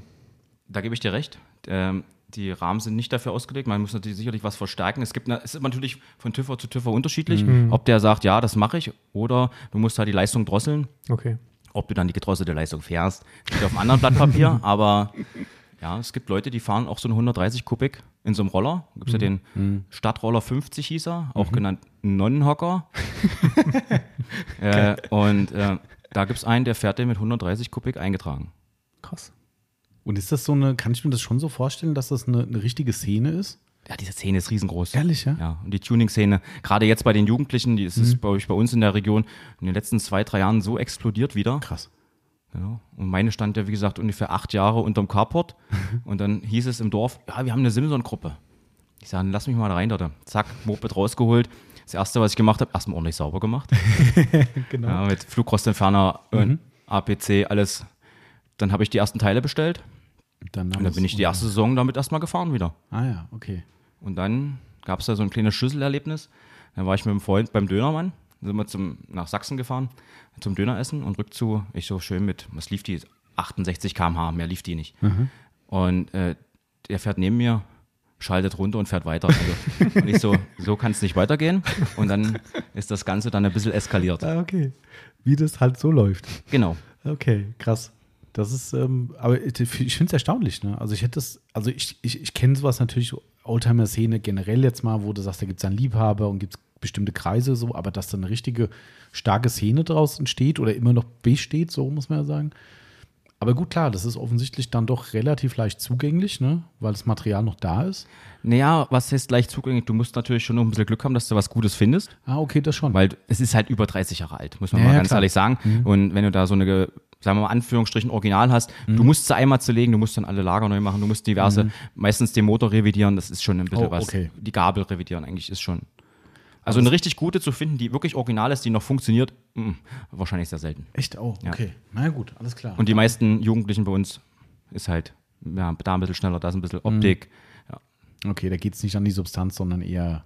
S3: Da gebe ich dir recht. Ähm, die Rahmen sind nicht dafür ausgelegt. Man muss natürlich sicherlich was verstärken. Es gibt, es ist natürlich von TÜV zu TÜV unterschiedlich, ob der sagt, ja, das mache ich, oder du musst halt die Leistung drosseln.
S2: Okay.
S3: Ob du dann die gedrosselte Leistung fährst, steht auf einem anderen Blatt Papier. aber ja, es gibt Leute, die fahren auch so eine 130 Kubik in so einem Roller. Da gibt es ja den Stadtroller 50 hieß er, auch genannt Nonnenhocker. äh, und äh, da gibt es einen, der fährt den mit 130 Kubik eingetragen.
S2: Krass.
S1: Und ist das so eine, kann ich mir das schon so vorstellen, dass das eine, eine richtige Szene ist?
S3: Ja, diese Szene ist riesengroß.
S1: Ehrlich, ja?
S3: Ja, und die Tuning-Szene, gerade jetzt bei den Jugendlichen, die ist es bei, bei uns in der Region in den letzten zwei, drei Jahren so explodiert wieder.
S1: Krass.
S3: Ja. Und meine stand ja, wie gesagt, ungefähr acht Jahre unterm Carport. Und dann hieß es im Dorf, ja, wir haben eine Simson-Gruppe. Ich sage, lass mich mal da rein, dort. Zack, Moped rausgeholt. Das erste, was ich gemacht habe, erstmal ordentlich sauber gemacht.
S1: Genau.
S3: Ja, mit Flugrostentferner und APC, alles. Dann habe ich die ersten Teile bestellt.
S1: Dann,
S3: Und dann bin ich die erste Saison damit erstmal gefahren wieder.
S1: Ah ja, okay.
S3: Und dann gab es da so ein kleines Schlüsselerlebnis. Dann war ich mit einem Freund beim Dönermann, Dann sind wir zum, nach Sachsen gefahren, zum Döneressen und rückzu, ich so schön mit, was lief die? 68 km/h, mehr lief die nicht. Und äh, der fährt neben mir, schaltet runter und fährt weiter. Also, und ich so, so kann es nicht weitergehen. Und dann ist das Ganze dann ein bisschen eskaliert.
S1: Ah, okay. Wie das halt so läuft.
S3: Genau.
S1: Okay, krass. Das ist, ähm, aber ich, finde es erstaunlich, ne? Also ich hätte das, also ich, ich, ich kenne sowas natürlich, Oldtimer-Szene generell jetzt mal, wo du sagst, da gibt es dann Liebhaber und gibt es bestimmte Kreise so, aber dass da eine richtige starke Szene draus entsteht oder immer noch besteht, so muss man ja sagen. Aber gut, klar, das ist offensichtlich dann doch relativ leicht zugänglich, ne? Weil das Material noch da ist.
S3: Naja, was heißt leicht zugänglich? Du musst natürlich schon noch ein bisschen Glück haben, dass du was Gutes findest.
S1: Ah, okay, das schon.
S3: Weil es ist halt über 30 Jahre alt, muss man
S1: Ja,
S3: mal ganz
S1: klar. Mhm.
S3: ehrlich sagen. Und wenn du da so eine, sagen wir mal, Anführungsstrichen Original hast, du
S1: Mhm.
S3: musst sie einmal zerlegen, du musst dann alle Lager neu machen, du musst diverse, meistens den Motor revidieren, das ist schon ein bisschen
S1: Oh,
S3: was.
S1: okay.
S3: Die Gabel revidieren eigentlich ist schon. Also eine richtig gute zu finden, die wirklich original ist, die noch funktioniert, mm, wahrscheinlich sehr selten.
S1: Echt? Oh,
S3: Ja.
S1: okay. Na gut, alles klar.
S3: Und die meisten Jugendlichen bei uns ist halt, ja, da ein bisschen schneller, da ist ein bisschen
S1: Mhm.
S3: Optik. Ja.
S1: Okay, da geht es nicht an die Substanz, sondern eher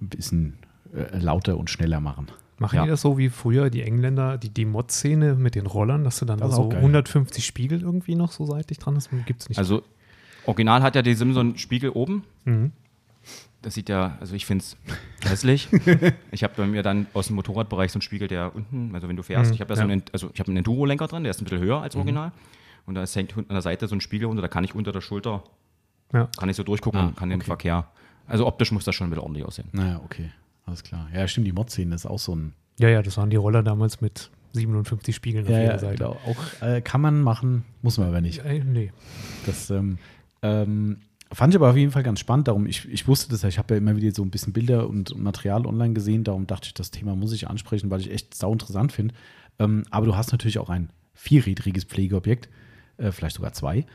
S1: ein bisschen äh, lauter und schneller machen.
S2: Machen
S3: Ja.
S2: die das so wie früher die Engländer, die, die Mod-Szene mit den Rollern, dass du dann
S1: Das
S2: so
S1: auch geil.
S2: 150 Spiegel irgendwie noch so seitlich dran hast? Gibt es nicht.
S3: Also original hat ja die Simson Spiegel oben.
S2: Mhm.
S3: Das sieht ja, also ich finde es hässlich. ich habe bei mir dann aus dem Motorradbereich so einen Spiegel, der unten, also wenn du fährst,
S2: Mhm,
S3: ich habe ja, so einen, also ich habe einen Enduro-Lenker dran, der ist ein bisschen höher als Original. Und da hängt an der Seite so ein Spiegel runter, da kann ich unter der Schulter,
S2: Ja.
S3: kann ich so durchgucken
S1: Ah,
S3: kann den
S1: okay.
S3: Verkehr. Also optisch muss das schon wieder ordentlich aussehen.
S1: Naja, okay. Alles klar. Ja, stimmt, die Mod-Szene ist auch so ein.
S2: ja, ja, das waren die Roller damals mit 57 Spiegeln auf
S1: Ja,
S2: jeder
S1: ja,
S2: Seite.
S1: genau. Auch äh, kann man machen, muss man aber nicht.
S2: Äh, nee.
S1: Das ähm, ähm, fand ich aber auf jeden Fall ganz spannend. Darum, ich, ich wusste das ja, ich habe ja immer wieder so ein bisschen Bilder und Material online gesehen. Darum dachte ich, das Thema muss ich ansprechen, weil ich echt sau interessant finde. Ähm, aber du hast natürlich auch ein vierrädriges Pflegeobjekt, äh, vielleicht sogar zwei.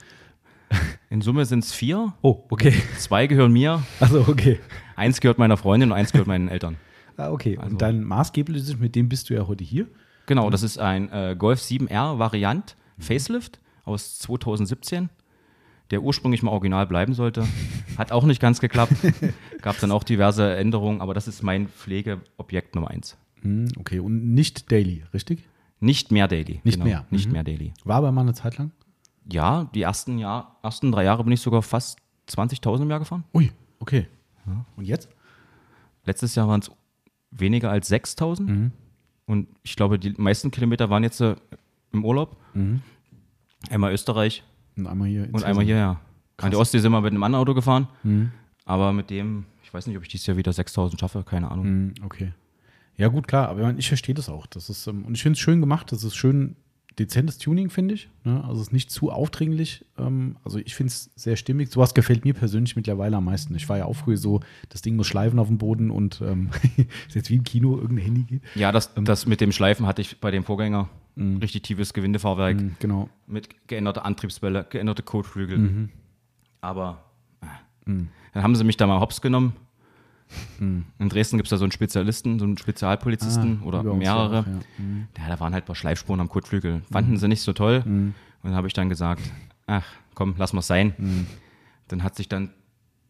S3: In Summe sind es vier.
S1: Oh, okay.
S3: Zwei gehören mir,
S1: Also, okay.
S3: eins gehört meiner Freundin und eins gehört meinen Eltern.
S1: Ah, okay.
S3: Also-
S1: und dein maßgebliches, mit dem bist du ja heute hier.
S3: Genau, das ist ein äh, Golf 7R Variant Facelift aus 2017, der ursprünglich mal original bleiben sollte. Hat auch nicht ganz geklappt. Gab dann auch diverse Änderungen, aber das ist mein Pflegeobjekt Nummer eins.
S1: Hm, okay, und nicht daily, richtig?
S3: Nicht mehr Daily.
S1: Nicht mehr.
S3: Nicht
S1: Mhm.
S3: mehr Daily.
S1: War aber mal eine Zeit lang.
S3: Ja, die ersten, Jahr, ersten drei Jahre bin ich sogar fast 20.000 im Jahr gefahren.
S1: Ui, okay. Und jetzt?
S3: Letztes Jahr waren es weniger als 6.000.
S1: Mhm.
S3: Und ich glaube, die meisten Kilometer waren jetzt äh, im Urlaub.
S1: Mhm.
S3: Einmal Österreich
S1: Und einmal hier.
S3: und einmal hierher. An die Ostsee sind wir mit einem anderen Auto gefahren.
S1: Mhm.
S3: Aber mit dem, ich weiß nicht, ob ich dieses Jahr wieder 6000 schaffe, keine Ahnung.
S1: Mhm, okay. Ja, gut, klar, aber ich verstehe das auch. Das ist, ähm, und ich finde es schön gemacht. Das ist schön dezentes Tuning, finde ich. Ne? Also es ist nicht zu aufdringlich. Ähm, also ich finde es sehr stimmig. Sowas gefällt mir persönlich mittlerweile am meisten. Ich war ja auch früher so, das Ding muss schleifen auf dem Boden und ähm, ist jetzt wie im Kino irgendein Handy geht.
S3: Ja, das, das mit dem Schleifen hatte ich bei dem Vorgänger. Richtig tiefes Gewindefahrwerk
S1: Mhm, genau.
S3: mit geänderter Antriebswelle, geänderte Kotflügel. Aber äh, dann haben sie mich da mal hops genommen. In Dresden gibt es da so einen Spezialisten, so einen Spezialpolizisten
S1: Ah,
S3: oder mehrere.
S1: auch, ja. Mhm.
S3: Ja, da waren halt ein paar Schleifspuren am Kotflügel. Fanden sie nicht so toll. Und dann habe ich dann gesagt, ach komm, lass mal sein.
S1: Mhm.
S3: Dann hat sich dann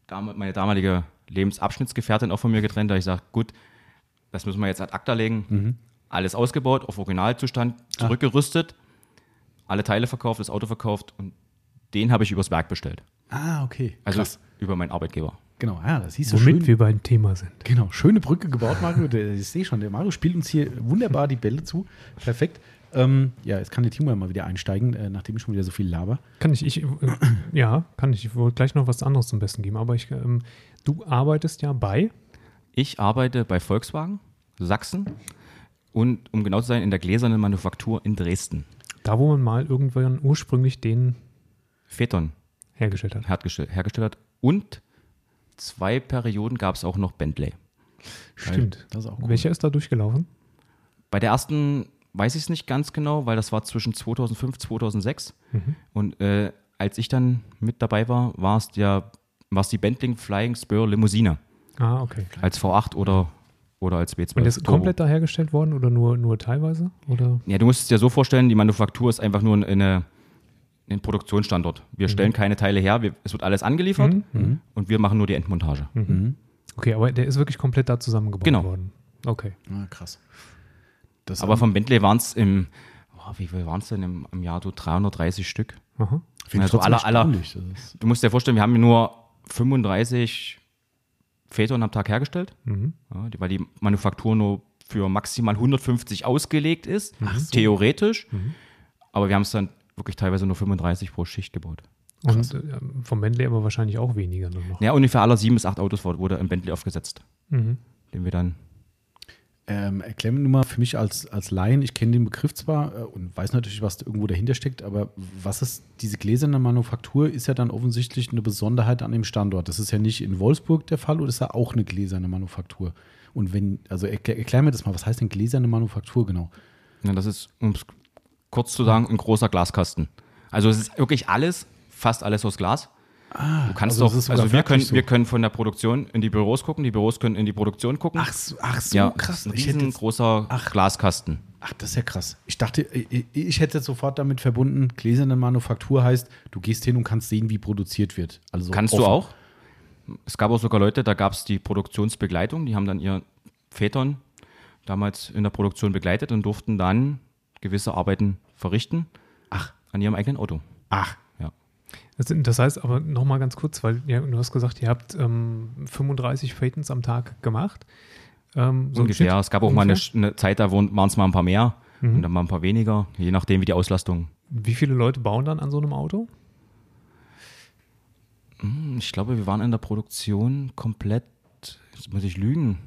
S3: meine damalige Lebensabschnittsgefährtin auch von mir getrennt, da ich sage, gut, das müssen wir jetzt ad acta legen.
S1: Mhm.
S3: Alles ausgebaut, auf Originalzustand, zurückgerüstet, alle Teile verkauft, das Auto verkauft und den habe ich übers Werk bestellt.
S1: Ah, okay.
S3: Also
S1: Krass.
S3: über meinen Arbeitgeber.
S1: Genau, ja, das hieß so
S2: Womit
S1: schön.
S2: wir beim Thema sind.
S1: Genau, schöne Brücke gebaut, Mario. Ich sehe schon, der Mario spielt uns hier wunderbar die Bälle zu. Perfekt. Ähm, ja, jetzt kann der Timo ja mal wieder einsteigen, äh, nachdem ich schon wieder so viel laber.
S2: Kann ich, ich äh, ja, kann ich. Ich wollte gleich noch was anderes zum Besten geben, aber ich, ähm, du arbeitest ja bei,
S3: Ich arbeite bei Volkswagen, Sachsen und um genau zu sein, in der gläsernen Manufaktur in Dresden.
S2: da wo man mal irgendwann ursprünglich den
S3: Phaeton
S2: hergestellt hat.
S3: hergestellt, hergestellt hat. Und zwei Perioden gab es auch noch Bentley.
S2: Stimmt.
S1: Das ist auch cool.
S2: Welcher ist da durchgelaufen?
S3: Bei der ersten weiß ich es nicht ganz genau, weil das war zwischen 2005 2006.
S2: Mhm.
S3: Und äh, als ich dann mit dabei war, war es der, war es die Bentley Flying Spur Limousine
S2: Ah, okay.
S3: als V8 oder, oder als B12.
S2: Und der ist
S3: Turbo.
S2: komplett da hergestellt worden oder nur, nur teilweise? Oder?
S3: Ja, du musst es dir so vorstellen, die Manufaktur ist einfach nur eine, ein Produktionsstandort. Wir stellen keine Teile her, wir, es wird alles angeliefert
S2: Mhm.
S3: und wir machen nur die Endmontage.
S2: Okay, aber der ist wirklich komplett da zusammengebaut
S3: Genau.
S2: worden. Okay.
S1: Ah, krass. Das,
S3: Aber vom Bentley waren es im, oh, wie viel waren es denn im, im Jahr? So 330 Stück.
S2: Aha.
S1: finde
S3: also aller- aller- Du musst dir vorstellen, wir haben nur 35 Phaeton am Tag hergestellt,
S2: Mhm.
S3: ja, die- weil die Manufaktur nur für maximal 150 ausgelegt ist,
S1: Ach so.
S3: theoretisch.
S2: Mhm.
S3: Aber wir haben es dann wirklich teilweise nur 35 pro Schicht gebaut.
S2: Und äh, vom Bentley aber wahrscheinlich auch weniger nur noch.
S3: Ja, ungefähr aller sieben bis acht Autos wurde- wurde im Bentley aufgesetzt,
S2: Mhm.
S3: den wir dann
S1: Ähm, erklär mir nur mal für mich als, als Laien, ich kenne den Begriff zwar äh, und weiß natürlich, was da irgendwo dahinter steckt, aber was ist diese gläserne Manufaktur, ist ja dann offensichtlich eine Besonderheit an dem Standort. Das ist ja nicht in Wolfsburg der Fall oder ist ja auch eine gläserne Manufaktur? Und wenn, also erklär, erklär mir das mal, was heißt denn gläserne Manufaktur genau?
S3: Ja, das ist, um es kurz zu sagen, ein großer Glaskasten. Also es ist wirklich alles, fast alles aus Glas. du kannst
S1: also
S3: doch, also wir können,
S1: so.
S3: wir können von der Produktion in die Büros gucken, die Büros können in die Produktion gucken.
S1: so, ach so
S3: ja,
S1: krass.
S3: Ein riesengroßer
S1: Ach.
S3: Glaskasten.
S1: ach, das ist ja krass. Ich dachte, ich, ich hätte jetzt sofort damit verbunden, gläserne Manufaktur heißt, du gehst hin und kannst sehen, wie produziert wird. Also
S3: Kannst
S1: offen.
S3: du auch. Es gab auch sogar Leute, da gab es die Produktionsbegleitung, die haben dann ihr Vätern damals in der Produktion begleitet und durften dann gewisse Arbeiten verrichten
S1: Ach,
S3: an ihrem eigenen Auto.
S1: ach.
S3: Ja.
S2: Das, das heißt aber nochmal ganz kurz, weil ja, du hast gesagt, ihr habt ähm, 35 Phaetons am Tag gemacht.
S3: Ähm, so Ungefähr. Es gab auch mal eine, eine, Zeit, da waren es mal ein paar mehr mhm. und dann mal ein paar weniger, je nachdem, wie die Auslastung.
S2: Wie viele Leute bauen dann an so einem Auto?
S3: Hm, ich glaube, wir waren in der Produktion komplett, jetzt muss ich lügen,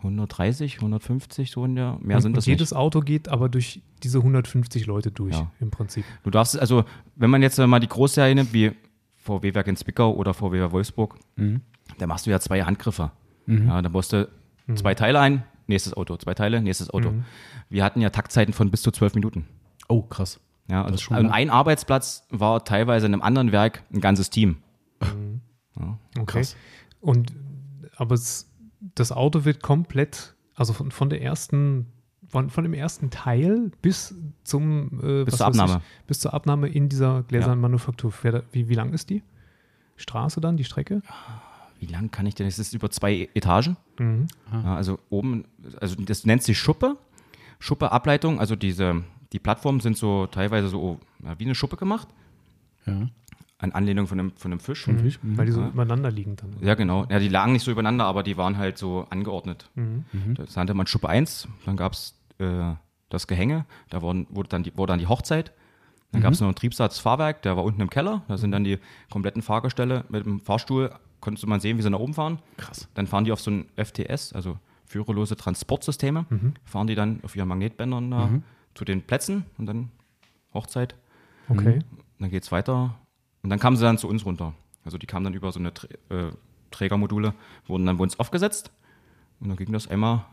S3: 130, 150 so in der, mehr
S2: und,
S3: sind das
S2: und jedes nicht. Auto geht aber durch diese 150 Leute durch
S3: ja.
S2: im Prinzip.
S3: Du darfst, also wenn man jetzt mal die Großserie nimmt, wie VW Werk in Zwickau oder VW Wolfsburg, mhm. da machst du ja zwei Handgriffe. Mhm. Ja, da baust du mhm. zwei Teile ein, nächstes Auto, zwei Teile, nächstes Auto. Mhm. Wir hatten ja Taktzeiten von bis zu zwölf Minuten.
S1: Oh, krass.
S3: Ja, also ein Arbeitsplatz war teilweise in einem anderen Werk ein ganzes Team.
S2: Mhm. Ja, okay. Krass. Und aber es das Auto wird komplett, also von, von der ersten, von, von dem ersten Teil bis zum
S3: äh, bis zur Abnahme.
S2: Ich, bis zur Abnahme in dieser gläsernen ja. Manufaktur. Wie, wie lang ist die? Straße dann, die Strecke?
S3: Wie lang kann ich denn? Es ist über zwei Etagen. Mhm. Ja, also oben, also das nennt sich Schuppe. Schuppe-Ableitung, also diese, die Plattformen sind so teilweise so wie eine Schuppe gemacht. Ja an Anlehnung von einem, von einem Fisch.
S2: Mhm. Fisch. Mhm. Weil die so ja. übereinander liegen dann.
S3: Ja, genau. Ja, die lagen nicht so übereinander, aber die waren halt so angeordnet. Mhm. mhm. Das nannte man Schuppe 1, dann gab es äh, das Gehänge, da wurden, wurde, dann die, wurde dann die Hochzeit. Dann mhm. gab es noch ein Triebsatzfahrwerk, der war unten im Keller. Da sind dann die kompletten Fahrgestelle mit dem Fahrstuhl, konntest du mal sehen, wie sie nach oben fahren.
S1: Krass.
S3: Dann fahren die auf so ein FTS, also führerlose Transportsysteme, mhm. fahren die dann auf ihren Magnetbändern da zu den Plätzen und dann Hochzeit.
S2: Okay.
S3: Dann geht es weiter und dann kamen sie dann zu uns runter. Also die kamen dann über so eine äh, Trägermodule, wurden dann bei uns aufgesetzt. Und dann ging das einmal,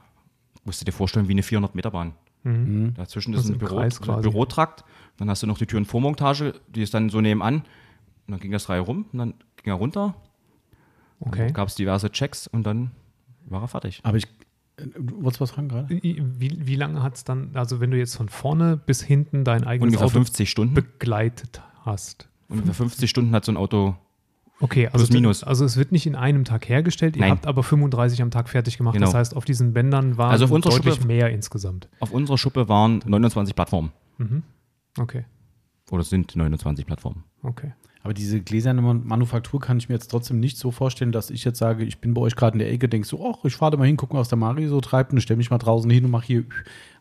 S3: musst du dir vorstellen, wie eine 400 Meter Bahn. Mhm. Dazwischen ist ein, Büro, so ein Bürotrakt. Dann hast du noch die Türenvormontage, die ist dann so nebenan. Und dann ging das Reihe rum und dann ging er runter. Okay. Dann gab es diverse Checks und dann war er fertig.
S1: Aber ich, äh, Du wolltest was fragen gerade?
S2: Wie, wie lange hat es dann, also wenn du jetzt von vorne bis hinten dein eigenes
S3: Ungefähr Auto 50 Stunden.
S2: begleitet hast?
S3: Ungefähr 50 Stunden hat so ein Auto.
S2: Okay, also, minus. also es wird nicht in einem Tag hergestellt, ihr
S3: Nein.
S2: habt aber 35 am Tag fertig gemacht. Genau. Das heißt, auf diesen Bändern waren
S3: also
S2: deutlich
S3: Schuppe,
S2: mehr insgesamt.
S3: Auf unserer Schuppe waren 29 Plattformen.
S2: Mhm. Okay.
S3: Oder sind 29 Plattformen.
S2: Okay.
S1: Aber diese gläserne Manufaktur kann ich mir jetzt trotzdem nicht so vorstellen, dass ich jetzt sage, ich bin bei euch gerade in der Ecke, denke so, ach, ich fahre da mal hin, gucken, was der Mario so treibt und stelle mich mal draußen hin und mache hier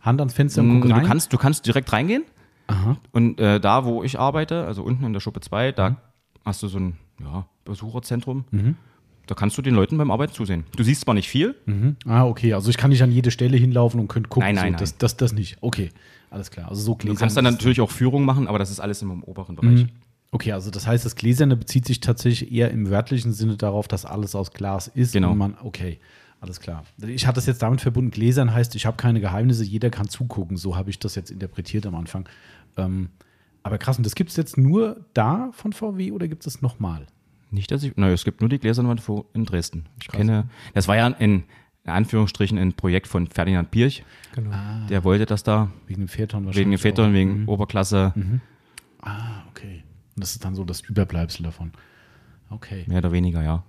S1: Hand ans Fenster und gucke
S3: rein. Du kannst, du kannst direkt reingehen Aha. Und äh, da, wo ich arbeite, also unten in der Schuppe 2, da mhm. hast du so ein ja, Besucherzentrum. Mhm. Da kannst du den Leuten beim Arbeiten zusehen. Du siehst zwar nicht viel.
S1: Mhm. Ah, okay. Also ich kann nicht an jede Stelle hinlaufen und könnte gucken.
S3: Nein, nein,
S1: so. das, das, das nicht. Okay, alles klar. Also so
S3: Du kannst dann natürlich auch Führung machen, aber das ist alles im oberen Bereich. Mhm.
S1: Okay, also das heißt, das Gläserne bezieht sich tatsächlich eher im wörtlichen Sinne darauf, dass alles aus Glas ist.
S3: Genau.
S1: Und man, okay, alles klar. Ich hatte das jetzt damit verbunden, Gläsern heißt, ich habe keine Geheimnisse, jeder kann zugucken. So habe ich das jetzt interpretiert am Anfang. Ähm, aber krass, und das gibt es jetzt nur da von VW oder gibt es nochmal?
S3: Nicht, dass ich. Nein, es gibt nur die Gläsernwand in Dresden. Ich krass. kenne. Das war ja in, in Anführungsstrichen ein Projekt von Ferdinand Pirch. Genau. Ah. Der wollte das da.
S1: Wegen dem Phaeton
S3: wahrscheinlich. Wegen dem Phaeton, wegen mhm. Oberklasse. Mhm.
S1: Ah, okay. Und das ist dann so das Überbleibsel davon. Okay.
S3: Mehr oder weniger, ja.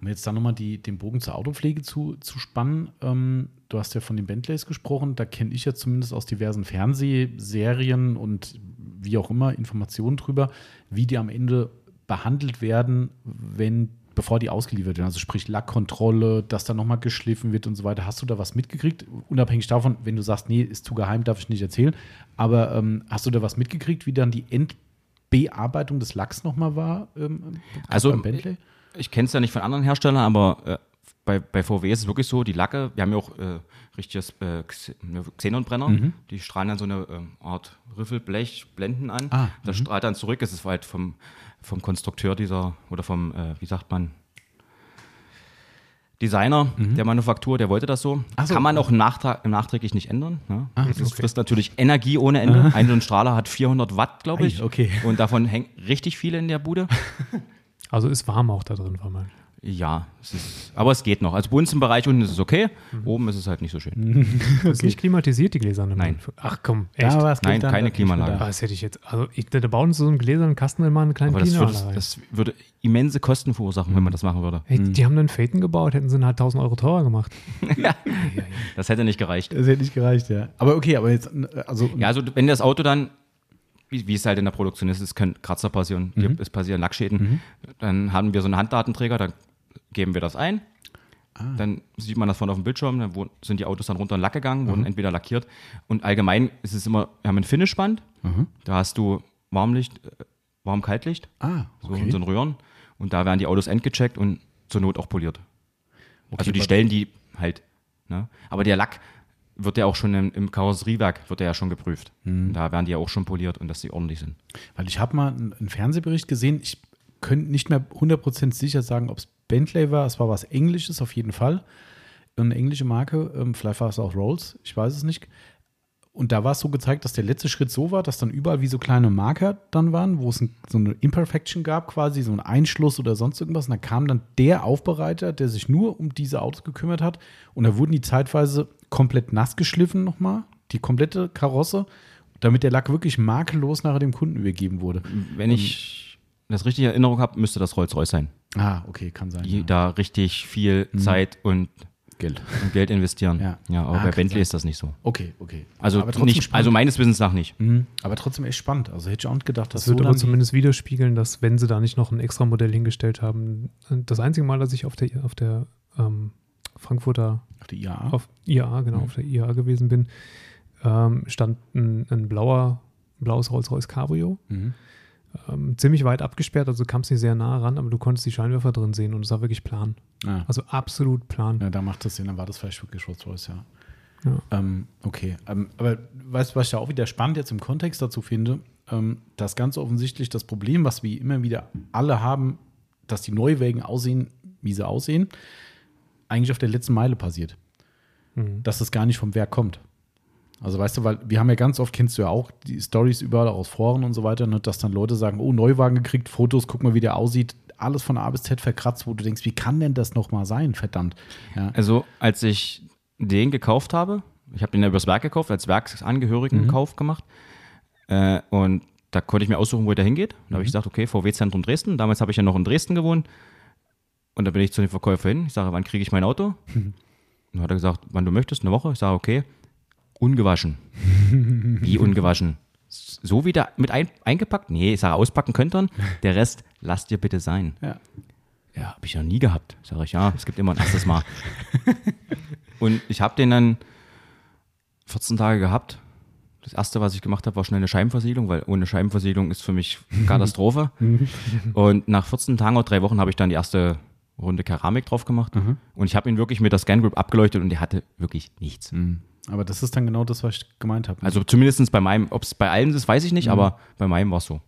S1: Um jetzt dann nochmal den Bogen zur Autopflege zu, zu spannen. Ähm, du hast ja von den Bentleys gesprochen. Da kenne ich ja zumindest aus diversen Fernsehserien und wie auch immer Informationen drüber, wie die am Ende behandelt werden, wenn bevor die ausgeliefert werden. Also sprich Lackkontrolle, dass da nochmal geschliffen wird und so weiter. Hast du da was mitgekriegt? Unabhängig davon, wenn du sagst, nee, ist zu geheim, darf ich nicht erzählen. Aber ähm, hast du da was mitgekriegt, wie dann die Endbearbeitung des Lacks nochmal war? Ähm,
S3: also Bentley? Ich kenne es ja nicht von anderen Herstellern, aber äh, bei, bei VW ist es wirklich so, die Lacke, wir haben ja auch äh, richtiges äh, Xenonbrenner, mhm. die strahlen dann so eine äh, Art Riffelblech, Blenden an. Ah, das mhm. strahlt dann zurück. Das ist halt vom, vom Konstrukteur dieser, oder vom, äh, wie sagt man, Designer mhm. der Manufaktur, der wollte das so. so. Kann man auch Nachtrag, nachträglich nicht ändern. Ne? Ah, das okay. frisst natürlich Energie ohne Ende. Ein so ein Strahler hat 400 Watt, glaube ich.
S1: okay.
S3: Und davon hängt richtig viele in der Bude.
S2: Also ist warm auch da drin, war mal.
S3: Ja, es ist, aber es geht noch. Also bei uns im Bereich unten ist es okay, mhm. oben ist es halt nicht so schön.
S2: okay. Ist nicht klimatisiert, die gläserne
S3: Nein.
S2: Ach komm,
S3: echt? Ja, Nein, keine Klimaanlage.
S2: Das hätte ich jetzt, also ich, da bauen sie so einen gläsernen Kasten immer eine kleine
S3: aber das würde, das würde immense Kosten verursachen, mhm. wenn man das machen würde.
S2: Hey, die mhm. haben einen Phaeton gebaut, hätten sie einen halt 1000 Euro teurer gemacht.
S3: ja. Das hätte nicht gereicht.
S1: Das hätte nicht gereicht, ja. Aber okay, aber jetzt, also.
S3: Ja, also wenn das Auto dann wie, wie es halt in der Produktion ist, es können Kratzer passieren, mhm. es passieren Lackschäden. Mhm. Dann haben wir so einen Handdatenträger, dann geben wir das ein. Ah. Dann sieht man das vorne auf dem Bildschirm, dann sind die Autos dann runter in Lack gegangen, mhm. wurden entweder lackiert. Und allgemein ist es immer, wir haben ein Finishband, mhm. da hast du Warmlicht, äh, Warm-Kaltlicht,
S1: ah,
S3: okay. so in so Röhren. Und da werden die Autos endgecheckt und zur Not auch poliert. Okay, also die Stellen, die halt, ne? Aber der Lack, wird ja auch schon im, im Karosseriewerk wird ja schon geprüft. Mhm. Da werden die ja auch schon poliert und dass sie ordentlich sind.
S1: Weil ich habe mal einen Fernsehbericht gesehen, ich könnte nicht mehr 100% sicher sagen, ob es Bentley war, es war was Englisches auf jeden Fall. Eine englische Marke, ähm, vielleicht war es auch Rolls, ich weiß es nicht. Und da war es so gezeigt, dass der letzte Schritt so war, dass dann überall wie so kleine Marker dann waren, wo es ein, so eine Imperfection gab, quasi so ein Einschluss oder sonst irgendwas. Und da kam dann der Aufbereiter, der sich nur um diese Autos gekümmert hat. Und da wurden die zeitweise komplett nass geschliffen nochmal, die komplette Karosse, damit der Lack wirklich makellos nachher dem Kunden übergeben wurde.
S3: Wenn ich das richtig in Erinnerung habe, müsste das Rolls-Royce sein.
S1: Ah, okay, kann sein.
S3: Die ja. da richtig viel mhm. Zeit und
S1: Geld.
S3: Und Geld investieren.
S1: Ja,
S3: ja aber ah, bei Bentley sein. ist das nicht so.
S1: Okay, okay.
S3: Also, nicht, also meines Wissens nach nicht.
S1: Mhm. Aber trotzdem echt spannend. Also hätte ich auch nicht gedacht,
S2: dass das wird so aber zumindest widerspiegeln, dass wenn sie da nicht noch ein extra Modell hingestellt haben, das einzige Mal, dass ich auf der, auf der ähm, Frankfurter
S1: auf der IAA,
S2: auf IAA genau, mhm. auf der IAA gewesen bin, ähm, stand ein, ein blauer, blaues Rolls-Royce Cabrio. Mhm ähm, ziemlich weit abgesperrt, also kam es nicht sehr nah ran, aber du konntest die Scheinwerfer drin sehen und es war wirklich plan.
S1: Ah.
S2: Also absolut plan.
S1: Ja, da macht das Sinn, dann war das vielleicht wirklich Rolls-Royce, ja. ja. Ähm, okay, ähm, aber weißt du, was ich da auch wieder spannend jetzt im Kontext dazu finde? Ähm, dass ganz offensichtlich das Problem, was wir immer wieder alle haben, dass die Neuwägen aussehen, wie sie aussehen, eigentlich auf der letzten Meile passiert. Mhm. Dass das gar nicht vom Werk kommt. Also weißt du, weil wir haben ja ganz oft, kennst du ja auch die Stories überall aus Foren und so weiter, ne, dass dann Leute sagen, oh, Neuwagen gekriegt, Fotos, guck mal, wie der aussieht, alles von A bis Z verkratzt, wo du denkst, wie kann denn das nochmal sein, verdammt.
S3: Ja. Also als ich den gekauft habe, ich habe den ja übers Werk gekauft, als Werksangehörigenkauf mhm. gemacht äh, und da konnte ich mir aussuchen, wo der hingeht. Da habe ich mhm. gesagt, okay, VW-Zentrum Dresden. Damals habe ich ja noch in Dresden gewohnt. Und da bin ich zu dem Verkäufer hin. Ich sage, wann kriege ich mein Auto? Mhm. Und dann hat er gesagt, wann du möchtest, eine Woche. Ich sage, okay ungewaschen. Wie ungewaschen? So wieder mit ein, eingepackt? Nee, ich sage, auspacken könnt ihr. Der Rest lasst ihr bitte sein.
S1: Ja.
S3: Ja, habe ich noch nie gehabt. Sage ich, ja, es gibt immer ein erstes Mal. und ich habe den dann 14 Tage gehabt. Das erste, was ich gemacht habe, war schnell eine Scheibenversiegelung, weil ohne Scheibenversiegelung ist für mich Katastrophe. und nach 14 Tagen oder drei Wochen habe ich dann die erste Runde Keramik drauf gemacht. Mhm. Und ich habe ihn wirklich mit der Scan Group abgeleuchtet und der hatte wirklich nichts.
S1: Mhm. Aber das ist dann genau das, was ich gemeint habe.
S3: Also zumindest bei meinem, ob es bei allen ist, weiß ich nicht, mhm. aber bei meinem war es so.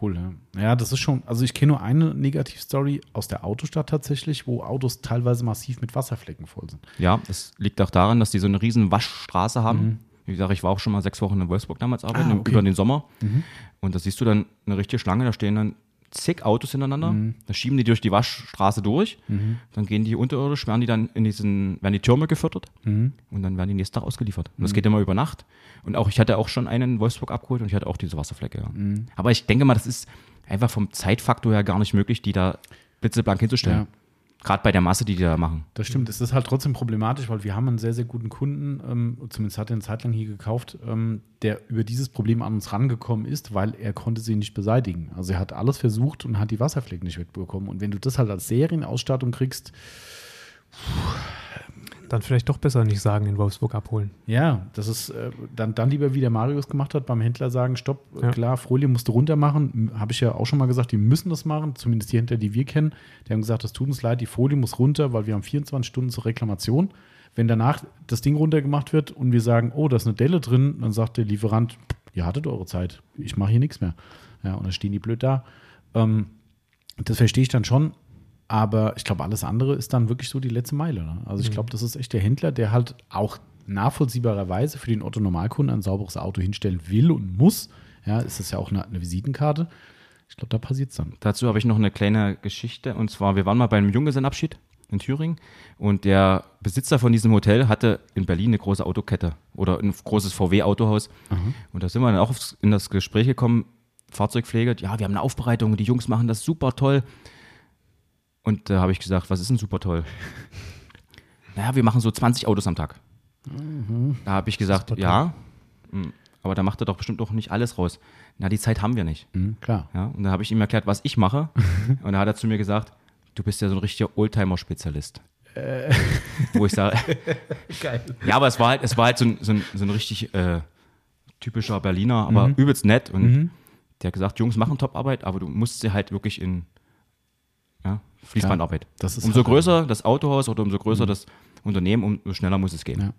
S1: Cool, ja. Ja, das ist schon, also ich kenne nur eine Negativstory aus der Autostadt tatsächlich, wo Autos teilweise massiv mit Wasserflecken voll sind.
S3: Ja, das liegt auch daran, dass die so eine riesen Waschstraße haben. Mhm. Wie gesagt, ich war auch schon mal sechs Wochen in Wolfsburg damals arbeiten, ah, okay. über den Sommer. Mhm. Und da siehst du dann eine richtige Schlange, da stehen dann zig Autos hintereinander, mhm. da schieben die durch die Waschstraße durch, mhm. dann gehen die unterirdisch, werden die dann in diesen, werden die Türme gefüttert mhm. und dann werden die nächsten Tag ausgeliefert. Und das mhm. geht immer über Nacht. Und auch, ich hatte auch schon einen in Wolfsburg abgeholt und ich hatte auch diese Wasserflecke. Ja. Mhm. Aber ich denke mal, das ist einfach vom Zeitfaktor her gar nicht möglich, die da blitzeblank hinzustellen. Ja. Gerade bei der Masse, die die da machen.
S1: Das stimmt. Es ist halt trotzdem problematisch, weil wir haben einen sehr, sehr guten Kunden, ähm, zumindest hat er eine Zeit lang hier gekauft, ähm, der über dieses Problem an uns rangekommen ist, weil er konnte sie nicht beseitigen. Also er hat alles versucht und hat die Wasserflecken nicht wegbekommen. Und wenn du das halt als Serienausstattung kriegst,
S2: dann vielleicht doch besser nicht sagen, in Wolfsburg abholen.
S1: Ja, das ist äh, dann, dann lieber, wie der Marius gemacht hat, beim Händler sagen, stopp, ja. klar, Folie musst du runter machen. Habe ich ja auch schon mal gesagt, die müssen das machen, zumindest die Händler, die wir kennen. Die haben gesagt, das tut uns leid, die Folie muss runter, weil wir haben 24 Stunden zur Reklamation. Wenn danach das Ding runtergemacht wird und wir sagen, oh, da ist eine Delle drin, dann sagt der Lieferant, ihr hattet eure Zeit, ich mache hier nichts mehr. Ja, und dann stehen die blöd da. Ähm, das verstehe ich dann schon, aber ich glaube, alles andere ist dann wirklich so die letzte Meile. Ne? Also ich mhm. glaube, das ist echt der Händler, der halt auch nachvollziehbarerweise für den Otto-Normalkunden ein sauberes Auto hinstellen will und muss. Ja, ist das ja auch eine, eine Visitenkarte. Ich glaube, da passiert es dann.
S3: Dazu habe ich noch eine kleine Geschichte. Und zwar, wir waren mal bei einem Junggesellenabschied in Thüringen und der Besitzer von diesem Hotel hatte in Berlin eine große Autokette oder ein großes VW-Autohaus. Und da sind wir dann auch in das Gespräch gekommen, Fahrzeugpflege, ja, wir haben eine Aufbereitung, die Jungs machen das super toll. Und da äh, habe ich gesagt, was ist denn super toll? naja, wir machen so 20 Autos am Tag. Mhm. Da habe ich gesagt, ja, hm, aber da macht er doch bestimmt doch nicht alles raus. Na, die Zeit haben wir nicht.
S1: Mhm, klar.
S3: Ja, und dann habe ich ihm erklärt, was ich mache. und da hat er zu mir gesagt, du bist ja so ein richtiger Oldtimer-Spezialist. Wo ich sage,
S1: Geil.
S3: ja, aber es war halt, es war halt so ein, so ein, so ein richtig äh, typischer Berliner, aber übelst nett. Und der hat gesagt, Jungs machen Top-Arbeit, aber du musst sie halt wirklich in ja, Fließbandarbeit.
S1: ist
S3: umso größer das Autohaus oder umso größer das Unternehmen, umso schneller muss es gehen.
S1: Ja.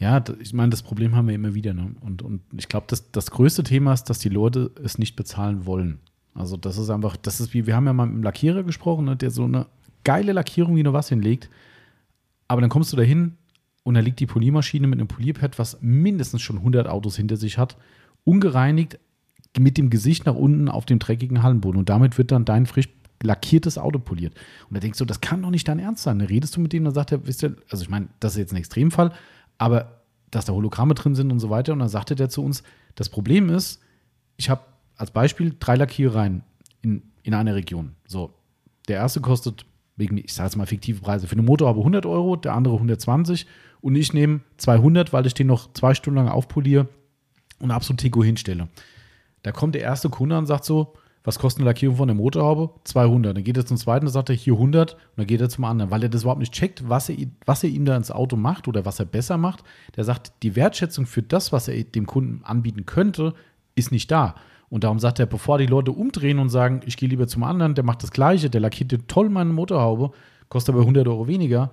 S1: Ja, ich meine, das Problem haben wir immer wieder. Ne? Und, und ich glaube, das, das größte Thema ist, dass die Leute es nicht bezahlen wollen. Also das ist einfach, das ist wie, wir haben ja mal mit einem Lackierer gesprochen, ne, der so eine geile Lackierung wie nur was hinlegt. Aber dann kommst du da hin und da liegt die Poliermaschine mit einem Polierpad, was mindestens schon 100 Autos hinter sich hat, ungereinigt mit dem Gesicht nach unten auf dem dreckigen Hallenboden. Und damit wird dann dein frisch lackiertes Auto poliert. Und da denkst du, das kann doch nicht dein Ernst sein. Da redest du mit dem, dann sagt er, wisst ihr, also ich meine, das ist jetzt ein Extremfall, aber dass da Hologramme drin sind und so weiter. Und dann sagte der zu uns, das Problem ist, ich habe als Beispiel drei Lackierereien in, in einer Region. So, der erste kostet, wegen, ich sage jetzt mal fiktive Preise, für eine Motorhaube 100 Euro, der andere 120 und ich nehme 200, weil ich den noch zwei Stunden lang aufpoliere und absolut Tico hinstelle. Da kommt der erste Kunde und sagt so, was kostet eine Lackierung von der Motorhaube? 200. Dann geht er zum zweiten, dann sagt er hier 100 und dann geht er zum anderen, weil er das überhaupt nicht checkt, was er, was er ihm da ins Auto macht oder was er besser macht. Der sagt, die Wertschätzung für das, was er dem Kunden anbieten könnte, ist nicht da. Und darum sagt er, bevor die Leute umdrehen und sagen, ich gehe lieber zum anderen, der macht das Gleiche, der lackiert dir toll meine Motorhaube, kostet aber 100 Euro weniger,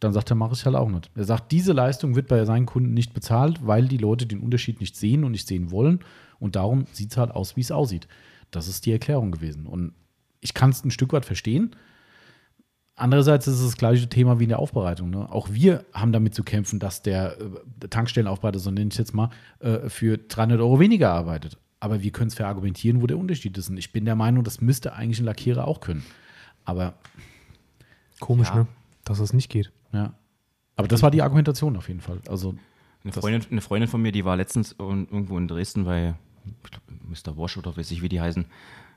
S1: dann sagt er, mache ich halt auch nicht. Er sagt, diese Leistung wird bei seinen Kunden nicht bezahlt, weil die Leute den Unterschied nicht sehen und nicht sehen wollen. Und darum sieht es halt aus, wie es aussieht. Das ist die Erklärung gewesen. Und ich kann es ein Stück weit verstehen. Andererseits ist es das gleiche Thema wie in der Aufbereitung. Ne? Auch wir haben damit zu kämpfen, dass der äh, Tankstellenaufbereiter, so nenne ich es jetzt mal, äh, für 300 Euro weniger arbeitet. Aber wir können es verargumentieren, wo der Unterschied ist. Und ich bin der Meinung, das müsste eigentlich ein Lackierer auch können. Aber
S2: Komisch,
S3: Ja.
S2: ne? Dass es nicht geht.
S1: ja. Aber das war die Argumentation auf jeden Fall. Also,
S3: Eine
S1: Das-
S3: Freundin, eine Freundin von mir, die war letztens in- irgendwo in Dresden bei Mr. Wash oder weiß ich, wie die heißen,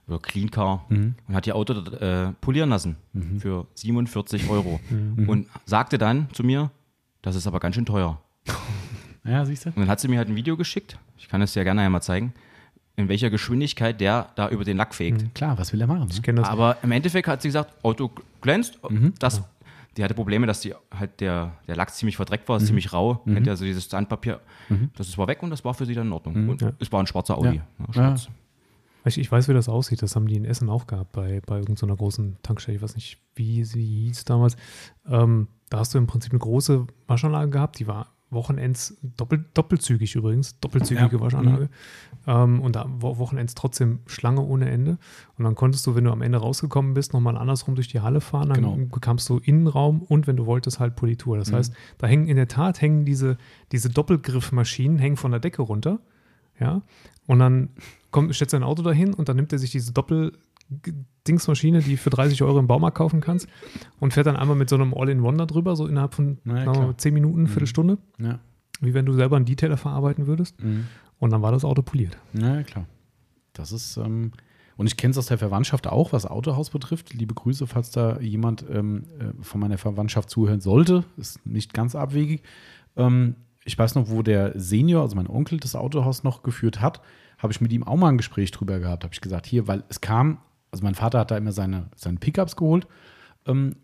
S3: oder Clean Car und hat ihr Auto äh, polieren lassen für 47 Euro und sagte dann zu mir, das ist aber ganz schön teuer.
S1: ja, siehst du?
S3: Und dann hat sie mir halt ein Video geschickt, ich kann es ja gerne einmal zeigen, in welcher Geschwindigkeit der da über den Lack fegt.
S1: Klar, was will er machen? Ne?
S2: Ich kenne das.
S3: Aber im Endeffekt hat sie gesagt, Auto glänzt. Das, die hatte Probleme, dass die halt der, der Lack ziemlich verdreckt war, ziemlich rau. Kennt ja so dieses Sandpapier. Das war weg und das war für sie dann in Ordnung. Und
S2: Ja.
S3: es war ein schwarzer Audi.
S1: Ja.
S3: Ja, schwarz.
S2: Ich, ich weiß, wie das aussieht. Das haben die in Essen auch gehabt, bei, bei irgendeiner großen Tankstelle. Ich weiß nicht, wie sie hieß damals. Ähm, da hast du im Prinzip eine große Waschanlage gehabt, die war Wochenends doppel, doppelzügig übrigens, doppelzügige
S1: Ja.
S2: Waschanlage. Ähm, und da wo, Wochenends trotzdem Schlange ohne Ende. Und dann konntest du, wenn du am Ende rausgekommen bist, nochmal andersrum durch die Halle fahren. Dann
S1: Genau.
S2: bekamst du Innenraum und wenn du wolltest, halt Politur.
S1: Mhm.
S2: Das heißt, da hängen in der Tat hängen diese, diese Doppelgriffmaschinen hängen von der Decke runter. Ja. Und dann kommt, stellt sein Auto dahin und dann nimmt er sich diese Doppel-Dingsmaschine, die für 30 Euro im Baumarkt kaufen kannst, und fährt dann einmal mit so einem All-in-One da drüber, so innerhalb von
S1: Na ja,
S2: sagen wir
S1: klar.
S2: mal, 10 Minuten, Viertelstunde,
S1: Ja.
S2: wie wenn du selber einen Detailer verarbeiten würdest.
S1: Mhm.
S2: Und dann war das Auto poliert.
S1: Ja, klar. Das ist, ähm, und ich kenne es aus der Verwandtschaft auch, was Autohaus betrifft. Liebe Grüße, falls da jemand ähm, äh, von meiner Verwandtschaft zuhören sollte. Ist nicht ganz abwegig. Ähm, ich weiß noch, wo der Senior, also mein Onkel, das Autohaus noch geführt hat, habe ich mit ihm auch mal ein Gespräch drüber gehabt. Habe ich gesagt, hier, weil es kam, also mein Vater hat da immer seine, seine Pickups geholt. Ähm,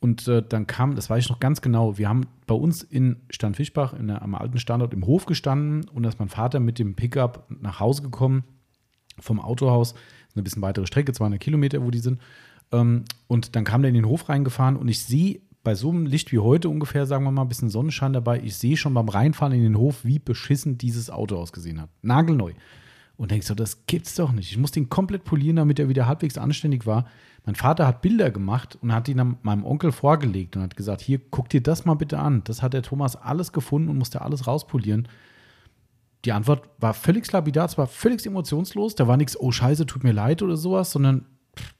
S1: und äh, dann kam, das weiß ich noch ganz genau, wir haben bei uns in Stadtfischbach, in der, am alten Standort im Hof gestanden und da ist mein Vater mit dem Pickup nach Hause gekommen vom Autohaus. Eine bisschen weitere Strecke, 200 Kilometer, wo die sind. Ähm, und dann kam der in den Hof reingefahren und ich sehe bei so einem Licht wie heute ungefähr, sagen wir mal, ein bisschen Sonnenschein dabei, ich sehe schon beim Reinfahren in den Hof, wie beschissen dieses Auto ausgesehen hat. Nagelneu. Und denkst du, das gibt's doch nicht. Ich muss den komplett polieren, damit er wieder halbwegs anständig war. Mein Vater hat Bilder gemacht und hat dann meinem Onkel vorgelegt und hat gesagt: Hier, guck dir das mal bitte an. Das hat der Thomas alles gefunden und musste alles rauspolieren. Die Antwort war völlig lapidar, es war völlig emotionslos. Da war nichts, oh Scheiße, tut mir leid oder sowas, sondern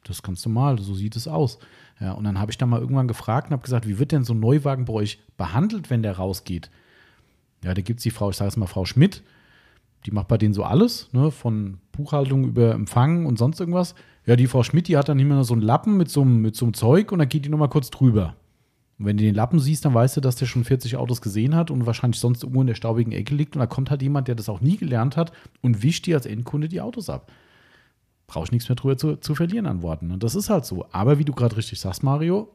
S1: das ist ganz normal, so sieht es aus. Ja, und dann habe ich dann mal irgendwann gefragt und habe gesagt, wie wird denn so ein Neuwagen bei euch behandelt, wenn der rausgeht? Ja, da gibt es die Frau, ich sage es mal, Frau Schmidt, die macht bei denen so alles, ne, von Buchhaltung über Empfang und sonst irgendwas. Ja, die Frau Schmidt, die hat dann immer so einen Lappen mit so, einem- mit so einem Zeug und dann geht die nochmal kurz drüber. Und wenn du den Lappen siehst, dann weißt du, dass der schon 40 Autos gesehen hat und wahrscheinlich sonst irgendwo in der staubigen Ecke liegt. Und da kommt halt jemand, der das auch nie gelernt hat und wischt dir als Endkunde die Autos ab. Brauche ich nichts mehr drüber zu, zu verlieren an Worten. Und das ist halt so. Aber wie du gerade richtig sagst, Mario,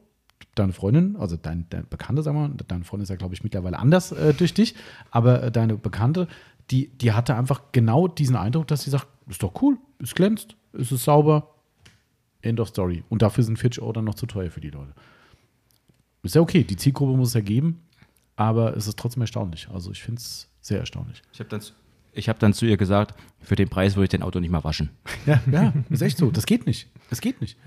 S1: deine Freundin, also dein, dein Bekannte, sag mal, deine Freundin ist ja, glaube ich, mittlerweile anders äh, durch dich, aber äh, deine Bekannte, die, die hatte einfach genau diesen Eindruck, dass sie sagt, ist doch cool, es glänzt, es ist sauber, end of story. Und dafür sind 40 Euro dann noch zu teuer für die Leute. Ist ja okay, die Zielgruppe muss es ja geben, aber es ist trotzdem erstaunlich. Also ich finde es sehr erstaunlich.
S3: Ich habe dann, ich hab dann zu ihr gesagt, für den Preis würde ich den Auto nicht mal waschen.
S1: Ja, ja, ist echt so. Das geht nicht. Das geht nicht.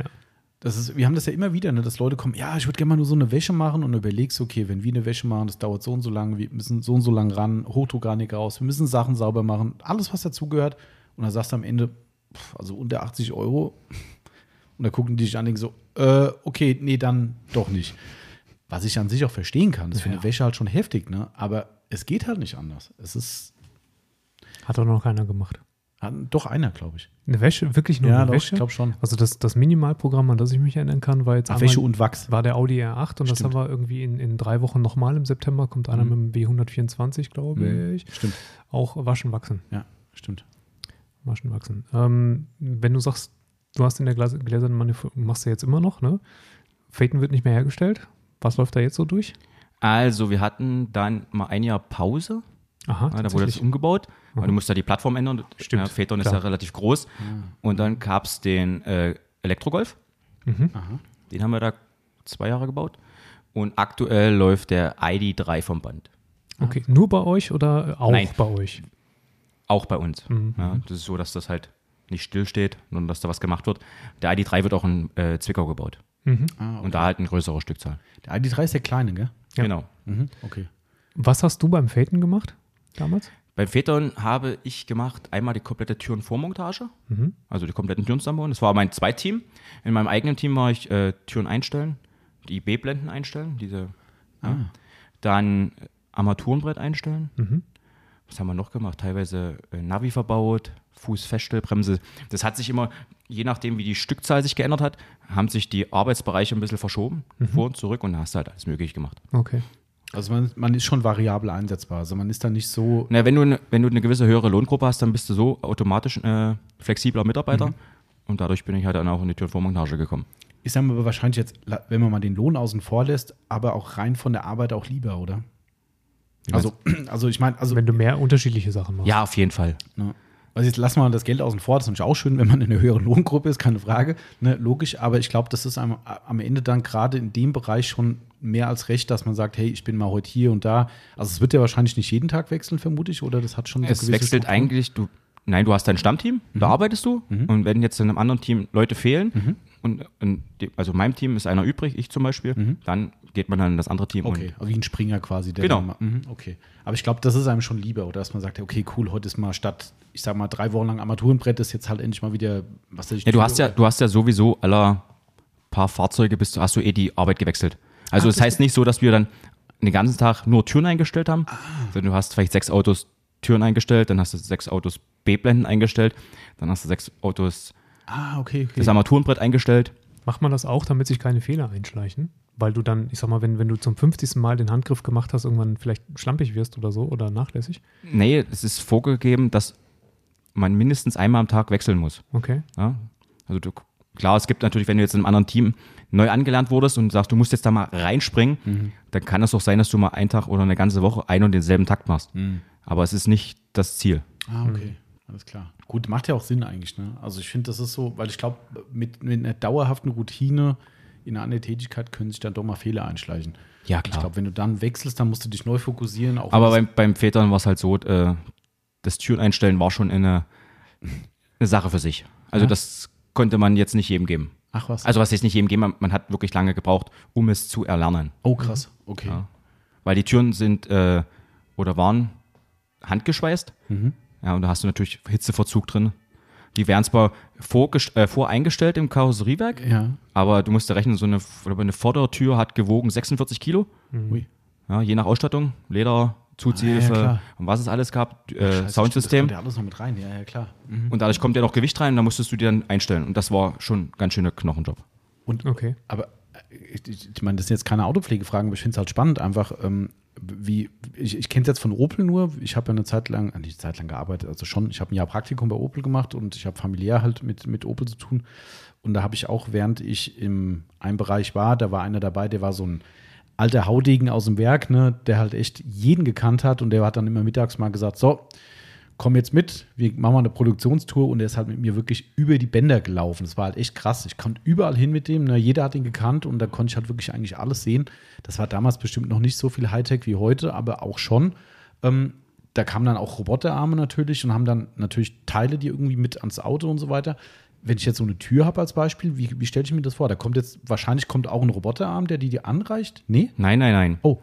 S1: Das ist, wir haben das ja immer wieder, ne, dass Leute kommen, ja, ich würde gerne mal nur so eine Wäsche machen und überlegst, okay, wenn wir eine Wäsche machen, das dauert so und so lange, wir müssen so und so lang ran, Hochdruckreiniger raus, wir müssen Sachen sauber machen, alles, was dazugehört. Und dann sagst du am Ende, pff, also unter 80 Euro. Und da gucken die dich an und denken so, äh, okay, nee, dann doch nicht. Was ich an sich auch verstehen kann, das ist für eine Wäsche halt schon heftig, ne? Aber es geht halt nicht anders. Es ist
S2: Hat auch noch keiner gemacht.
S1: Hat doch einer, glaube ich.
S2: Eine Wäsche? Wirklich nur
S1: Ja,
S2: eine
S1: doch,
S2: Wäsche?
S1: ich glaube schon.
S2: Also das, das Minimalprogramm, an das ich mich erinnern kann, war jetzt
S1: Ach,
S2: einmal-
S1: Wäsche und Wachs.
S2: war der Audi R8 und das
S1: Stimmt.
S2: haben wir irgendwie in, in drei Wochen nochmal im September, kommt einer mit dem W124, glaube
S1: Mhm.
S2: ich.
S1: Stimmt.
S2: Auch waschen, wachsen.
S1: Ja, stimmt.
S2: Waschen, wachsen. Ähm, wenn du sagst, du hast in der gläsernen Manufaktur, machst du jetzt immer noch, ne? Phaeton wird nicht mehr hergestellt. Was läuft da jetzt so durch?
S3: Also, wir hatten dann mal ein Jahr Pause.
S2: Aha,
S3: Ja, da wurde das umgebaut, weil du musst ja die Plattform ändern.
S2: Stimmt,
S3: Ja, Phaeton ist ja relativ groß. Und dann gab es den äh, Elektrogolf.
S1: Aha.
S3: Den haben wir da zwei Jahre gebaut. Und aktuell läuft der ID3 vom Band.
S2: Okay, nur bei euch oder auch
S3: Nein.
S2: bei euch?
S3: Auch bei uns.
S2: Mhm.
S3: Ja, das ist so, dass das halt nicht stillsteht, sondern dass da was gemacht wird. Der ID3 wird auch in äh, Zwickau gebaut.
S2: Mhm.
S1: Ah, okay.
S3: Und da halt eine größere Stückzahl.
S1: Der ID3 ist der kleine, gell?
S2: Ja.
S3: Genau.
S1: Mhm. Okay.
S2: Was hast du beim Phaeton gemacht damals?
S3: Beim Phaeton habe ich gemacht einmal die komplette Türenvormontage,
S2: Mhm.
S3: also die kompletten Türen zusammenbauen. Das war mein Zweitteam. In meinem eigenen Team war ich äh, Türen einstellen, die B-Blenden einstellen, diese. Ja. Dann Armaturenbrett einstellen.
S2: Mhm.
S3: Was haben wir noch gemacht? Teilweise äh, Navi verbaut, Fußfeststellbremse. Das hat sich immer, je nachdem, wie die Stückzahl sich geändert hat, haben sich die Arbeitsbereiche ein bisschen verschoben, vor und zurück und da hast du halt alles möglich gemacht.
S2: Okay.
S1: Also man, man ist schon variabel einsetzbar. Also man ist da nicht so.
S3: Na, wenn, du ne, wenn du eine gewisse höhere Lohngruppe hast, dann bist du so automatisch äh, flexibler Mitarbeiter. Und dadurch bin ich halt dann auch in die Türenvormontage gekommen.
S1: Ist einem aber wahrscheinlich jetzt, wenn man mal den Lohn außen vor lässt, aber auch rein von der Arbeit auch lieber, oder? Also, also ich meine, also
S2: Wenn du mehr unterschiedliche Sachen machst.
S3: Ja, auf jeden Fall.
S1: Ne? Also jetzt lassen wir mal das Geld außen vor, das ist natürlich auch schön, wenn man in einer höheren Lohngruppe ist, keine Frage, ne, logisch, aber ich glaube, das ist am, am Ende dann gerade in dem Bereich schon mehr als recht, dass man sagt, hey, ich bin mal heute hier und da. Also es wird ja wahrscheinlich nicht jeden Tag wechseln, vermute ich, oder das hat schon so
S3: Es wechselt
S1: Strukturen?
S3: eigentlich, du, nein, du hast dein Stammteam, da arbeitest du. Und wenn jetzt in einem anderen Team Leute fehlen, und, und die, also in meinem Team ist einer übrig, ich zum Beispiel, dann geht man dann in das andere Team.
S1: Okay, wie ein Springer quasi. Der
S3: Genau.
S1: mal- mhm, okay. Aber ich glaube, das ist einem schon lieber, oder dass man sagt, okay, cool, heute ist mal statt, ich sag mal, drei Wochen lang Armaturenbrett, ist jetzt halt endlich mal wieder, was weiß ich.
S3: Und, ja, du hast ja, du hast ja sowieso aller paar Fahrzeuge, bist, du- hast du eh die Arbeit gewechselt. Also das heißt nicht so, dass wir dann den ganzen Tag nur Türen eingestellt haben, sondern du hast vielleicht sechs Autos Türen eingestellt, dann hast du sechs Autos B-Blenden eingestellt, dann hast du sechs Autos
S1: Ah, okay, okay.
S3: das Armaturenbrett eingestellt.
S2: Macht man das auch, damit sich keine Fehler einschleichen? Weil du dann, ich sag mal, wenn, wenn du zum 50. Mal den Handgriff gemacht hast, irgendwann vielleicht schlampig wirst oder so oder nachlässig?
S3: Nee, es ist vorgegeben, dass man mindestens einmal am Tag wechseln muss.
S2: Okay.
S3: Ja? Also du, klar, es gibt natürlich, wenn du jetzt in einem anderen Team neu angelernt wurdest und sagst, du musst jetzt da mal reinspringen, dann kann es auch sein, dass du mal einen Tag oder eine ganze Woche einen und denselben Takt machst. Aber es ist nicht das Ziel.
S1: Ah, okay. Alles klar. Gut, macht ja auch Sinn eigentlich. Ne? Also ich finde, das ist so, weil ich glaube, mit, mit einer dauerhaften Routine in einer anderen Tätigkeit können sich dann doch mal Fehler einschleichen.
S3: Ja,
S1: Ich glaube, wenn du dann wechselst, dann musst du dich neu fokussieren. Auch
S3: Aber beim, beim Vätern war es halt so, äh, das Türen einstellen war schon eine, eine Sache für sich. Also
S1: Ja.
S3: das konnte man jetzt nicht jedem geben.
S1: Ach was.
S3: Also was jetzt nicht jedem geben, man, man hat wirklich lange gebraucht, um es zu erlernen.
S1: oh, krass. Okay.
S3: Ja. Weil die Türen sind äh, oder waren handgeschweißt.
S1: Mhm.
S3: Ja, und da hast du natürlich Hitzeverzug drin. Die werden zwar äh, voreingestellt im Karosseriewerk,
S1: Ja.
S3: aber du musst da rechnen, so eine, eine Vordertür hat gewogen 46 Kilo.
S1: Ui.
S3: Ja, je nach Ausstattung, Leder, Zuziehlhilfe
S1: Ah, ja,
S3: und was es alles gab, äh,
S1: Scheiße, Das
S3: Soundsystem.
S1: kommt ja alles noch mit rein. Ja, ja, klar. Mhm.
S3: Und dadurch kommt ja noch Gewicht rein und da musstest du dir dann einstellen. Und das war schon ein ganz schöner Knochenjob.
S1: Und,
S2: Okay.
S1: Aber ich, ich meine, das sind jetzt keine Autopflegefragen, aber ich finde es halt spannend, einfach ähm, wie, ich, ich kenne es jetzt von Opel nur, ich habe ja eine Zeit lang, äh, nicht eine Zeit lang gearbeitet, also schon, ich habe ein Jahr Praktikum bei Opel gemacht und ich habe familiär halt mit, mit Opel zu tun. Und da habe ich auch, während ich im einen Bereich war, da war einer dabei, der war so ein alter Haudegen aus dem Werk, ne, der halt echt jeden gekannt hat und der hat dann immer mittags mal gesagt, so, komm jetzt mit, wir machen mal eine Produktionstour und der ist halt mit mir wirklich über die Bänder gelaufen. Das war halt echt krass. Ich konnte überall hin mit dem, ne? jeder hat ihn gekannt und da konnte ich halt wirklich eigentlich alles sehen. Das war damals bestimmt noch nicht so viel Hightech wie heute, aber auch schon. Ähm, da kamen dann auch Roboterarme natürlich und haben dann natürlich Teile, die irgendwie mit ans Auto und so weiter. Wenn ich jetzt so eine Tür habe als Beispiel, wie, wie stelle ich mir das vor? Da kommt jetzt, wahrscheinlich kommt auch ein Roboterarm, der die dir anreicht? Nee?
S3: Nein, nein, nein.
S1: Oh.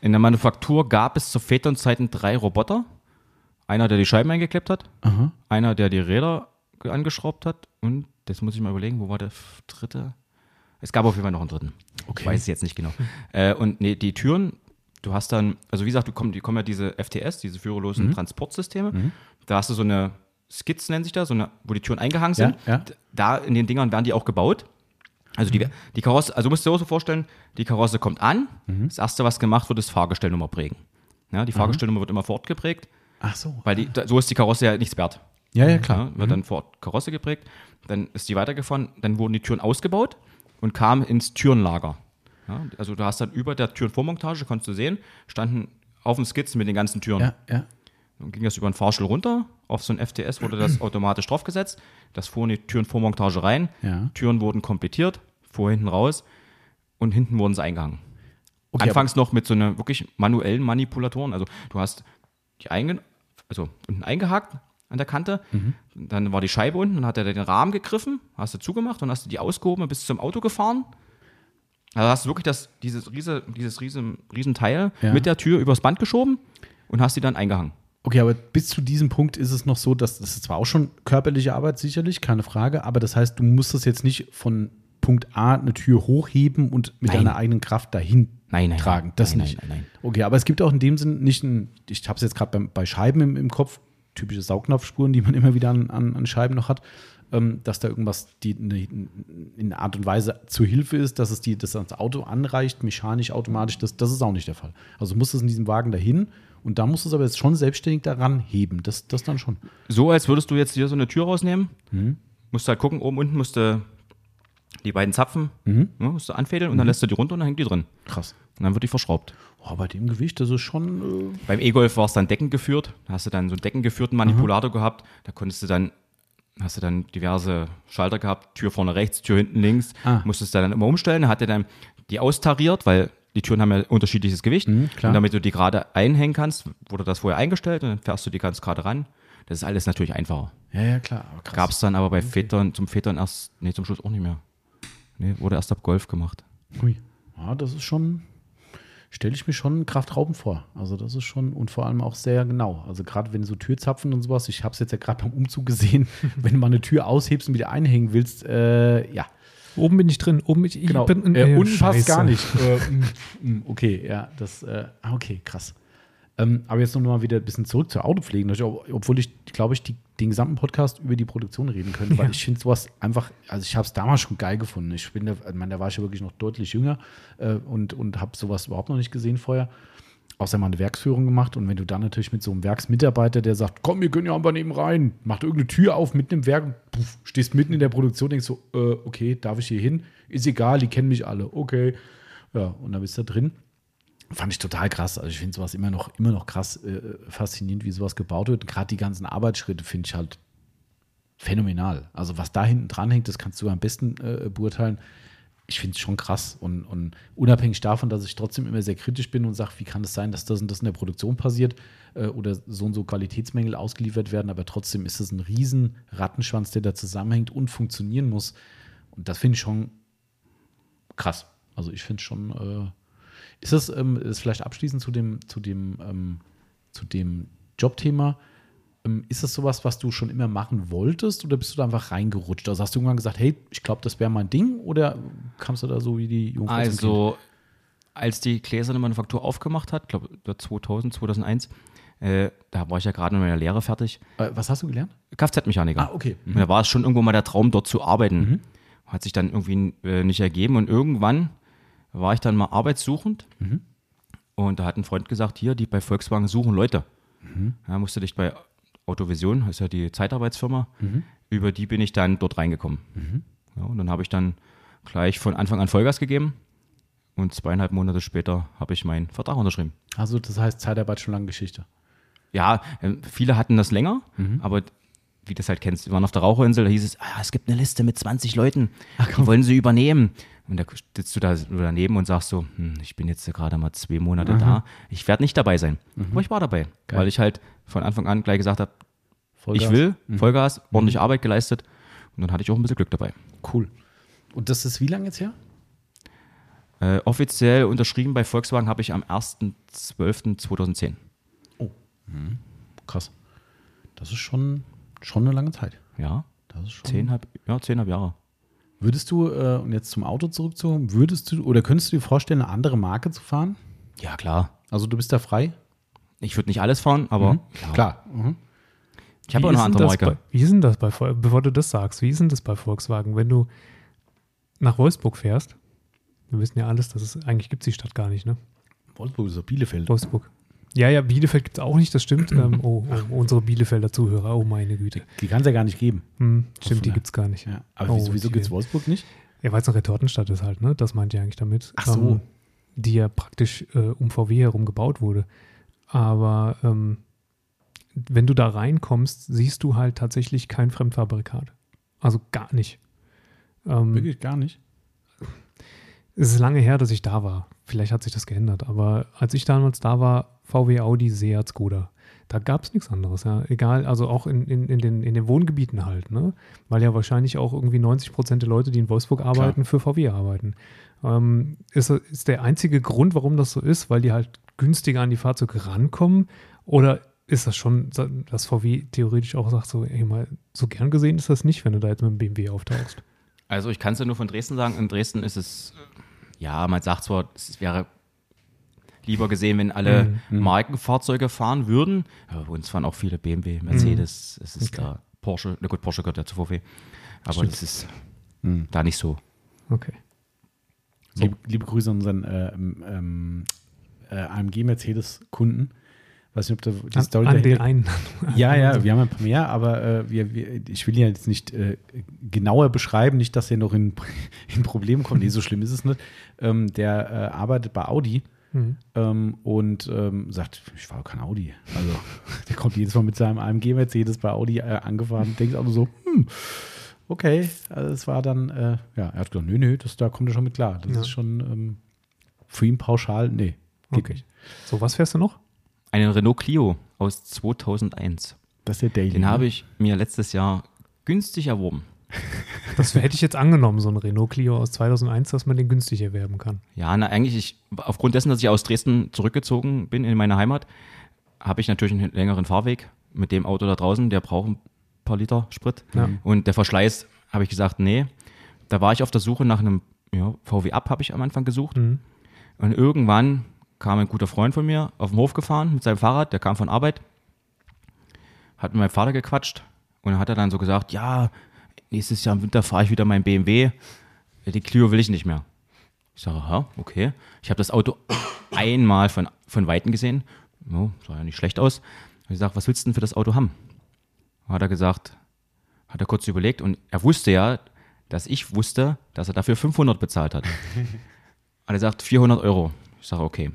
S3: In der Manufaktur gab es zu Väternzeiten drei Roboter. Einer, der die Scheiben eingeklebt hat,
S1: Aha.
S3: einer, der die Räder ge- angeschraubt hat und, das muss ich mal überlegen, wo war der dritte? Es gab auf jeden Fall noch einen dritten.
S1: Okay.
S3: Ich weiß es jetzt nicht genau. Äh, und nee, die Türen, du hast dann, also wie gesagt, du komm, die kommen ja diese FTS, diese führerlosen Transportsysteme. Da hast du so eine Skizze, nennt sich das, so eine, wo die Türen eingehangen
S1: Ja,
S3: sind.
S1: ja.
S3: D- Da in den Dingern werden die auch gebaut. Also die, die Karosse, also du musst dir so vorstellen, die Karosse kommt an, das erste, was gemacht wird, ist Fahrgestellnummer prägen. Ja, die Fahrgestellnummer wird immer fortgeprägt,
S1: Ach so.
S3: weil die, da- so ist die Karosse ja nichts wert.
S1: Ja, ja, klar.
S3: Ja, wird dann vor Ort Karosse geprägt, dann ist die weitergefahren, dann wurden die Türen ausgebaut und kamen ins Türenlager. Ja, also du hast dann über der Türenvormontage, konntest du sehen, standen auf dem Skizzen mit den ganzen Türen.
S1: Ja, ja.
S3: Dann ging das über einen Fahrstuhl runter, auf so ein FTS wurde das automatisch draufgesetzt, das fuhr in die Türenvormontage rein,
S1: Ja.
S3: Türen wurden komplettiert, fuhr hinten raus und hinten wurden sie eingehangen.
S1: Okay,
S3: Anfangs noch mit so einer wirklich manuellen Manipulatoren. Also du hast die einge also unten eingehakt an der Kante,
S1: Mhm.
S3: dann war die Scheibe unten, dann hat er den Rahmen gegriffen, hast du zugemacht und hast du die ausgehoben und bist zum Auto gefahren. Also hast du wirklich das, dieses, riese, dieses riesen, riesen Teil
S1: Ja.
S3: mit der Tür übers Band geschoben und hast die dann eingehangen.
S1: Okay, aber bis zu diesem Punkt ist es noch so, dass das ist zwar auch schon körperliche Arbeit sicherlich, keine Frage, aber das heißt, du musst das jetzt nicht von Punkt A eine Tür hochheben und mit
S3: Nein.
S1: deiner eigenen Kraft dahin
S3: Nein, nein,
S1: tragen.
S3: nein,
S1: das
S3: nein,
S1: nicht.
S3: nein, nein,
S1: Okay, aber es gibt auch in dem Sinn nicht ein, ich habe es jetzt gerade bei, bei Scheiben im, im Kopf, typische Saugnapfspuren, die man immer wieder an, an, an Scheiben noch hat, ähm, dass da irgendwas die in einer Art und Weise zur Hilfe ist, dass es die, das ans Auto anreicht, mechanisch, automatisch, das, das ist auch nicht der Fall. Also du musst es in diesem Wagen dahin und da musst du es aber jetzt schon selbstständig daran heben. Das, das dann schon.
S3: So, als würdest du jetzt hier so eine Tür rausnehmen,
S1: Mhm.
S3: musst du halt gucken, oben, unten musst du die beiden Zapfen
S1: Mhm.
S3: ne, musst du anfädeln und dann lässt du die runter und dann hängt die drin.
S1: Krass.
S3: Und dann wird die verschraubt.
S1: Oh, bei dem Gewicht, das ist schon. Äh,
S3: Beim E-Golf war es dann deckengeführt. Da hast du dann so einen deckengeführten Manipulator gehabt. Da konntest du dann, hast du dann diverse Schalter gehabt, Tür vorne rechts, Tür hinten links.
S1: Ah.
S3: Musstest du dann immer umstellen. Da hat er dann die austariert, weil die Türen haben ja unterschiedliches Gewicht.
S1: Mhm.
S3: Und damit du die gerade einhängen kannst, wurde das vorher eingestellt und dann fährst du die ganz gerade ran. Das ist alles natürlich einfacher.
S1: ja, ja, klar.
S3: Gab es dann aber bei Vätern, zum Vätern erst, nee, zum Schluss auch nicht mehr. Nee, wurde erst ab Golf gemacht.
S1: Ui. Ja, das ist schon, stelle ich mir schon Kraftrauben vor. Also das ist schon und vor allem auch sehr genau. Also gerade wenn so Türzapfen und sowas, ich habe es jetzt ja gerade beim Umzug gesehen, wenn du mal eine Tür aushebst und wieder einhängen willst, äh, ja,
S2: Oben bin ich drin, oben bin ich, ich
S1: genau.
S2: bin
S1: äh, unten passt gar nicht. äh, mm, mm, okay, ja, das, äh, ah, okay, krass. Ähm, aber jetzt noch mal wieder ein bisschen zurück zur Autopflege, obwohl ich, glaube ich, die, den gesamten Podcast über die Produktion reden könnte, weil
S2: Ja.
S1: ich finde sowas einfach, also ich habe es damals schon geil gefunden. Ich bin, da, ich meine, da war ich ja wirklich noch deutlich jünger äh, und, und habe sowas überhaupt noch nicht gesehen vorher. Außer mal eine Werksführung gemacht und wenn du dann natürlich mit so einem Werksmitarbeiter, der sagt, komm, wir können ja einfach neben rein, macht irgendeine Tür auf mitten im Werk puff, stehst mitten in der Produktion, denkst so, äh, okay, darf ich hier hin? Ist egal, die kennen mich alle, okay. Ja, und dann bist du da drin. Fand ich total krass. Also ich finde sowas immer noch, immer noch krass äh, faszinierend, wie sowas gebaut wird. Gerade die ganzen Arbeitsschritte finde ich halt phänomenal. Also was da hinten dran hängt, das kannst du am besten äh, beurteilen. Ich finde es schon krass. Und, und unabhängig davon, dass ich trotzdem immer sehr kritisch bin und sage, wie kann es sein, dass das und das in der Produktion passiert äh, oder so und so Qualitätsmängel ausgeliefert werden, aber trotzdem ist es ein riesen Rattenschwanz, der da zusammenhängt und funktionieren muss. Und das finde ich schon krass. Also ich finde schon, äh, ist das ähm, ist vielleicht abschließend zu dem, zu dem, ähm, zu dem Jobthema, ist das sowas, was du schon immer machen wolltest oder bist du da einfach reingerutscht? Also hast du irgendwann gesagt, hey, ich glaube, das wäre mein Ding oder kamst du da so wie die Jungfrau?
S3: Also, als die gläserne Manufaktur aufgemacht hat, glaube 2000, 2001, äh, da war ich ja gerade mit meiner Lehre fertig.
S1: Äh, was hast du gelernt?
S3: Kfz-Mechaniker.
S1: Ah, okay.
S3: Und da war es schon irgendwo mal der Traum, dort zu arbeiten. hat sich dann irgendwie äh, nicht ergeben und irgendwann war ich dann mal arbeitssuchend und da hat ein Freund gesagt, hier, die bei Volkswagen suchen Leute. Da musste dich bei Autovision, das ist ja die Zeitarbeitsfirma, über die bin ich dann dort reingekommen. Ja, und dann habe ich dann gleich von Anfang an Vollgas gegeben und zweieinhalb Monate später habe ich meinen Vertrag unterschrieben.
S1: Also das heißt Zeitarbeit schon lange Geschichte.
S3: Ja, äh, viele hatten das länger, aber wie du das halt kennst, wir waren auf der Raucherinsel, da hieß es, ah, es gibt eine Liste mit 20 Leuten, die wollen sie übernehmen. Und da sitzt du da daneben und sagst so, hm, ich bin jetzt gerade mal zwei Monate da, ich werde nicht dabei sein. Aber ich war dabei,
S1: Geil.
S3: weil ich halt von Anfang an gleich gesagt habe, ich will, Vollgas, ordentlich Arbeit geleistet und dann hatte ich auch ein bisschen Glück dabei.
S1: Cool. Und das ist wie lange jetzt her?
S3: Äh, offiziell unterschrieben bei Volkswagen habe ich am 1.12.2010.
S1: Krass. Das ist schon, schon eine lange Zeit.
S3: Ja,
S1: Das ist schon.
S3: zehnhalb, ja, zehnhalb Jahre.
S1: Würdest du, äh, und jetzt zum Auto zurückzukommen, würdest du oder könntest du dir vorstellen, eine andere Marke zu fahren?
S3: Ja, klar.
S1: Also du bist da frei?
S3: Ich würde nicht alles fahren, aber ja.
S1: Klar. Mhm.
S3: ich habe auch noch andere Marke.
S2: Bei, wie ist denn das bei, bevor du das sagst, wie ist denn das bei Volkswagen, wenn du nach Wolfsburg fährst? Wir wissen ja alles, dass es eigentlich gibt es die Stadt gar nicht, ne?
S1: Wolfsburg ist doch Bielefeld.
S2: Wolfsburg. Ja, ja, Bielefeld gibt es auch nicht, das stimmt. ähm, oh, oh, unsere Bielefelder Zuhörer, oh meine Güte.
S1: Die kann es ja gar nicht geben.
S2: Hm, stimmt, die gibt es gar nicht.
S1: Ja. Aber
S2: Oh,
S1: wieso, gibt es Wolfsburg nicht?
S2: Ja, weil es eine Retortenstadt ist halt, ne? Das meint ihr eigentlich damit.
S1: Ach so.
S2: Ähm, die ja praktisch äh, um VW herum gebaut wurde. Aber ähm, wenn du da reinkommst, siehst du halt tatsächlich kein Fremdfabrikat. Also gar nicht. Ähm,
S1: Wirklich gar nicht.
S2: es ist lange her, dass ich da war. Vielleicht hat sich das geändert. Aber als ich damals da war, VW, Audi, Seat, Skoda. Da gab es nichts anderes. Ja. Egal, also auch in, in, in, den, in den Wohngebieten halt. Ne? Weil ja wahrscheinlich auch irgendwie 90 Prozent der Leute, die in Wolfsburg arbeiten, für VW arbeiten. Ähm, ist, ist der einzige Grund, warum das so ist, weil die halt günstiger an die Fahrzeuge rankommen? Oder ist das schon, dass VW theoretisch auch sagt, so, ey, mal, so gern gesehen ist das nicht, wenn du da jetzt mit dem BMW auftauchst?
S3: Also ich kann es ja nur von Dresden sagen. In Dresden ist es, ja, man sagt zwar, es wäre lieber gesehen, wenn alle Markenfahrzeuge fahren würden. Aber bei uns fahren auch viele BMW, Mercedes, es ist da Porsche, na gut, Porsche gehört ja zu VW. Aber das ist da nicht so.
S2: Okay.
S1: Liebe, liebe Grüße an unseren äh, ähm, äh, AMG-Mercedes-Kunden. Weiß nicht, ob da die
S2: An,
S1: Story
S2: an den einen.
S1: Ja, ja, wir haben ein paar mehr, aber äh, wir, wir, ich will ja jetzt nicht äh, genauer beschreiben, nicht, dass er noch in, in Probleme kommt. Nee, so schlimm ist es nicht. Ähm, der äh, arbeitet bei Audi
S2: Mhm.
S1: ähm, und ähm, sagt, ich fahre kein Audi. Also der kommt jedes Mal mit seinem AMG Mercedes bei Audi äh, angefahren und denkt auch nur so, hm, okay. Also es war dann, äh, ja, er hat gesagt, nö, nö, das, da kommt er schon mit klar. Das
S2: Ja.
S1: ist schon ähm, für ihn pauschal, nee, geht
S2: Okay.
S1: nicht.
S2: So, was fährst du noch?
S3: Einen Renault Clio aus 2001.
S1: Das ist der Daily.
S3: Den
S1: ne?
S3: habe ich mir letztes Jahr günstig erworben.
S2: Das hätte ich jetzt angenommen, so ein Renault Clio aus 2001, dass man den günstig erwerben kann.
S3: Ja, na eigentlich, ich, aufgrund dessen, dass ich aus Dresden zurückgezogen bin in meine Heimat, habe ich natürlich einen längeren Fahrweg mit dem Auto da draußen, der braucht ein paar Liter Sprit.
S2: Ja.
S3: Und der Verschleiß, habe ich gesagt, nee. Da war ich auf der Suche nach einem ja, VW Up, habe ich am Anfang gesucht.
S2: Mhm.
S3: Und irgendwann kam ein guter Freund von mir auf den Hof gefahren mit seinem Fahrrad, der kam von Arbeit, hat mit meinem Vater gequatscht und dann hat er dann so gesagt, ja, nächstes Jahr im Winter fahre ich wieder mein BMW, die Clio will ich nicht mehr. Ich sage, aha, okay. Ich habe das Auto einmal von, von Weitem gesehen, no, sah ja nicht schlecht aus. Ich sage, was willst du denn für das Auto haben? Hat er gesagt, hat er kurz überlegt und er wusste ja, dass ich wusste, dass er dafür 500 bezahlt hat. Und er sagt 400 Euro. Ich sage, okay.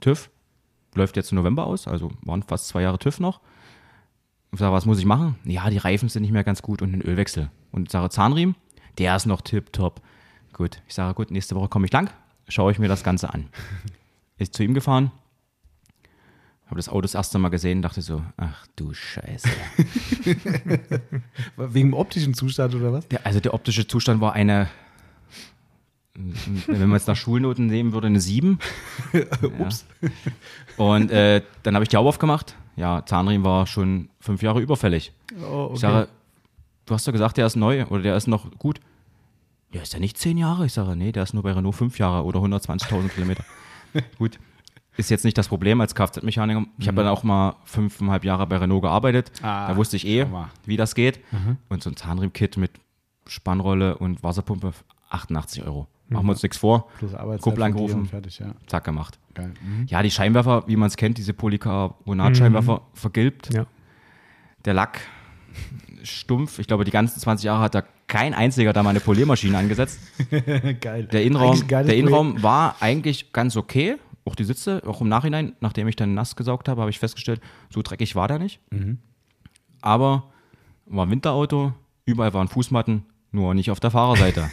S3: TÜV läuft jetzt im November aus, also waren fast zwei Jahre TÜV noch. Ich sage, was muss ich machen? Ja, die Reifen sind nicht mehr ganz gut und ein Ölwechsel. Und ich sage, Zahnriemen, der ist noch tipptopp. Gut, ich sage, gut, nächste Woche komme ich lang, schaue ich mir das Ganze an. Ist zu ihm gefahren, habe das Auto das erste Mal gesehen, dachte so, ach du Scheiße.
S1: Wegen dem optischen Zustand oder was?
S3: Der, also der optische Zustand war eine, wenn man es nach Schulnoten nehmen würde, eine 7. Ups. Und äh, dann habe ich die Haube aufgemacht. Ja, Zahnriemen war schon fünf Jahre überfällig.
S1: Oh, okay.
S3: Ich sage, du hast doch gesagt, der ist neu oder der ist noch gut. Ja, ist der nicht zehn Jahre? Ich sage, nee, der ist nur bei Renault fünf Jahre oder 120.000 Kilometer. gut. Ist jetzt nicht das Problem als Kfz-Mechaniker. Ich habe dann auch mal fünfeinhalb Jahre bei Renault gearbeitet.
S1: Ah,
S3: da wusste ich eh, wie das geht. Und so ein Zahnriemen-Kit mit Spannrolle und Wasserpumpe 88 Euro. Machen wir uns nichts vor.
S1: Plus
S3: Kumpel angerufen.
S1: Fertig, ja.
S3: Zack, gemacht.
S1: Geil. Mhm.
S3: Ja, die Scheinwerfer, wie man es kennt, diese Polycarbonat-Scheinwerfer, vergilbt.
S2: Ja.
S3: Der Lack stumpf. Ich glaube, die ganzen 20 Jahre hat da kein einziger da mal eine Poliermaschine angesetzt.
S1: Geil.
S3: Der Innenraum, der Innenraum war eigentlich ganz okay. Auch die Sitze, auch im Nachhinein, nachdem ich dann nass gesaugt habe, habe ich festgestellt, so dreckig war der nicht.
S1: Mhm.
S3: Aber war ein Winterauto, überall waren Fußmatten, nur nicht auf der Fahrerseite.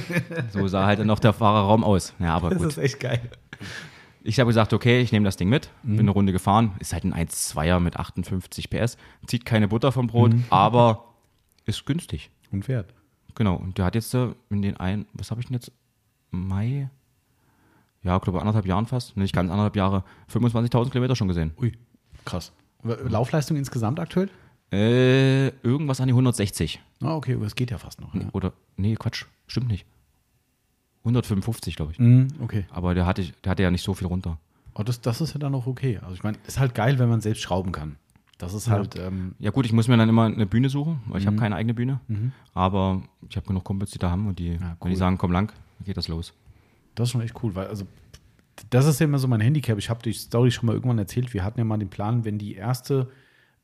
S3: so sah halt dann auch der Fahrerraum aus. Ja, aber
S1: Das
S3: gut.
S1: ist echt geil.
S3: Ich habe gesagt, okay, ich nehme das Ding mit,
S1: Mhm.
S3: bin eine Runde gefahren. Ist halt ein 1,2er mit 58 PS. Zieht keine Butter vom Brot,
S1: Mhm.
S3: aber ist günstig.
S1: Und fährt.
S3: Genau. Und der hat jetzt äh, in den ein, was habe ich denn jetzt? Mai? Ja, ich glaube anderthalb Jahren fast, nicht ganz anderthalb Jahre, 25.000 Kilometer schon gesehen.
S1: Ui, krass. Laufleistung insgesamt aktuell?
S3: Äh, irgendwas an die 160.
S1: Ah, okay, aber es geht ja fast noch. Ja.
S3: Oder, nee, Quatsch, stimmt nicht. 155, glaube ich.
S1: Mhm, okay.
S3: Aber der hatte, der hatte ja nicht so viel runter.
S1: Oh, das, das ist ja dann auch okay. Also ich meine, ist halt geil, wenn man selbst schrauben kann. Das ist halt, ähm,
S3: Ja gut, ich muss mir dann immer eine Bühne suchen, weil
S1: Mhm.
S3: ich habe keine eigene Bühne. Aber ich habe genug Kumpels, die da haben und die,
S1: Ja,
S3: wenn
S1: cool.
S3: die sagen, komm lang, dann geht das los.
S1: das ist schon echt cool, weil also das ist ja immer so mein Handicap. Ich habe die Story schon mal irgendwann erzählt. Wir hatten ja mal den Plan, wenn die erste,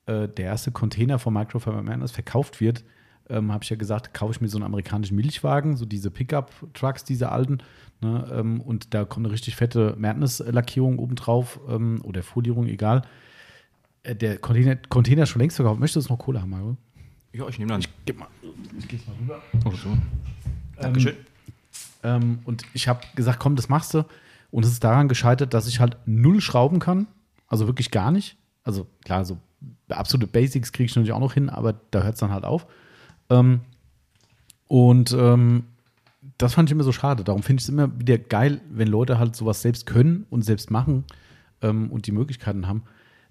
S1: äh, der erste Container von Microfiber Madness verkauft wird, ähm, habe ich ja gesagt, kaufe ich mir so einen amerikanischen Milchwagen, so diese Pickup-Trucks, diese alten. Ne, ähm, und da kommt eine richtig fette Madness-Lackierung obendrauf ähm, oder Folierung, egal. Äh, der Container, Container ist schon längst verkauft. Möchtest du noch Kohle haben, Mario?
S3: Ja, ich nehme dann.
S1: Gib mal. Ich geh's mal rüber.
S3: Oh, so. Dankeschön.
S1: Ähm, und ich habe gesagt, komm, das machst du. Und es ist daran gescheitert, dass ich halt null schrauben kann. Also wirklich gar nicht. Also klar, so absolute Basics kriege ich natürlich auch noch hin, aber da hört es dann halt auf. Ähm, und ähm, das fand ich immer so schade. Darum finde ich es immer wieder geil, wenn Leute halt sowas selbst können und selbst machen ähm, und die Möglichkeiten haben.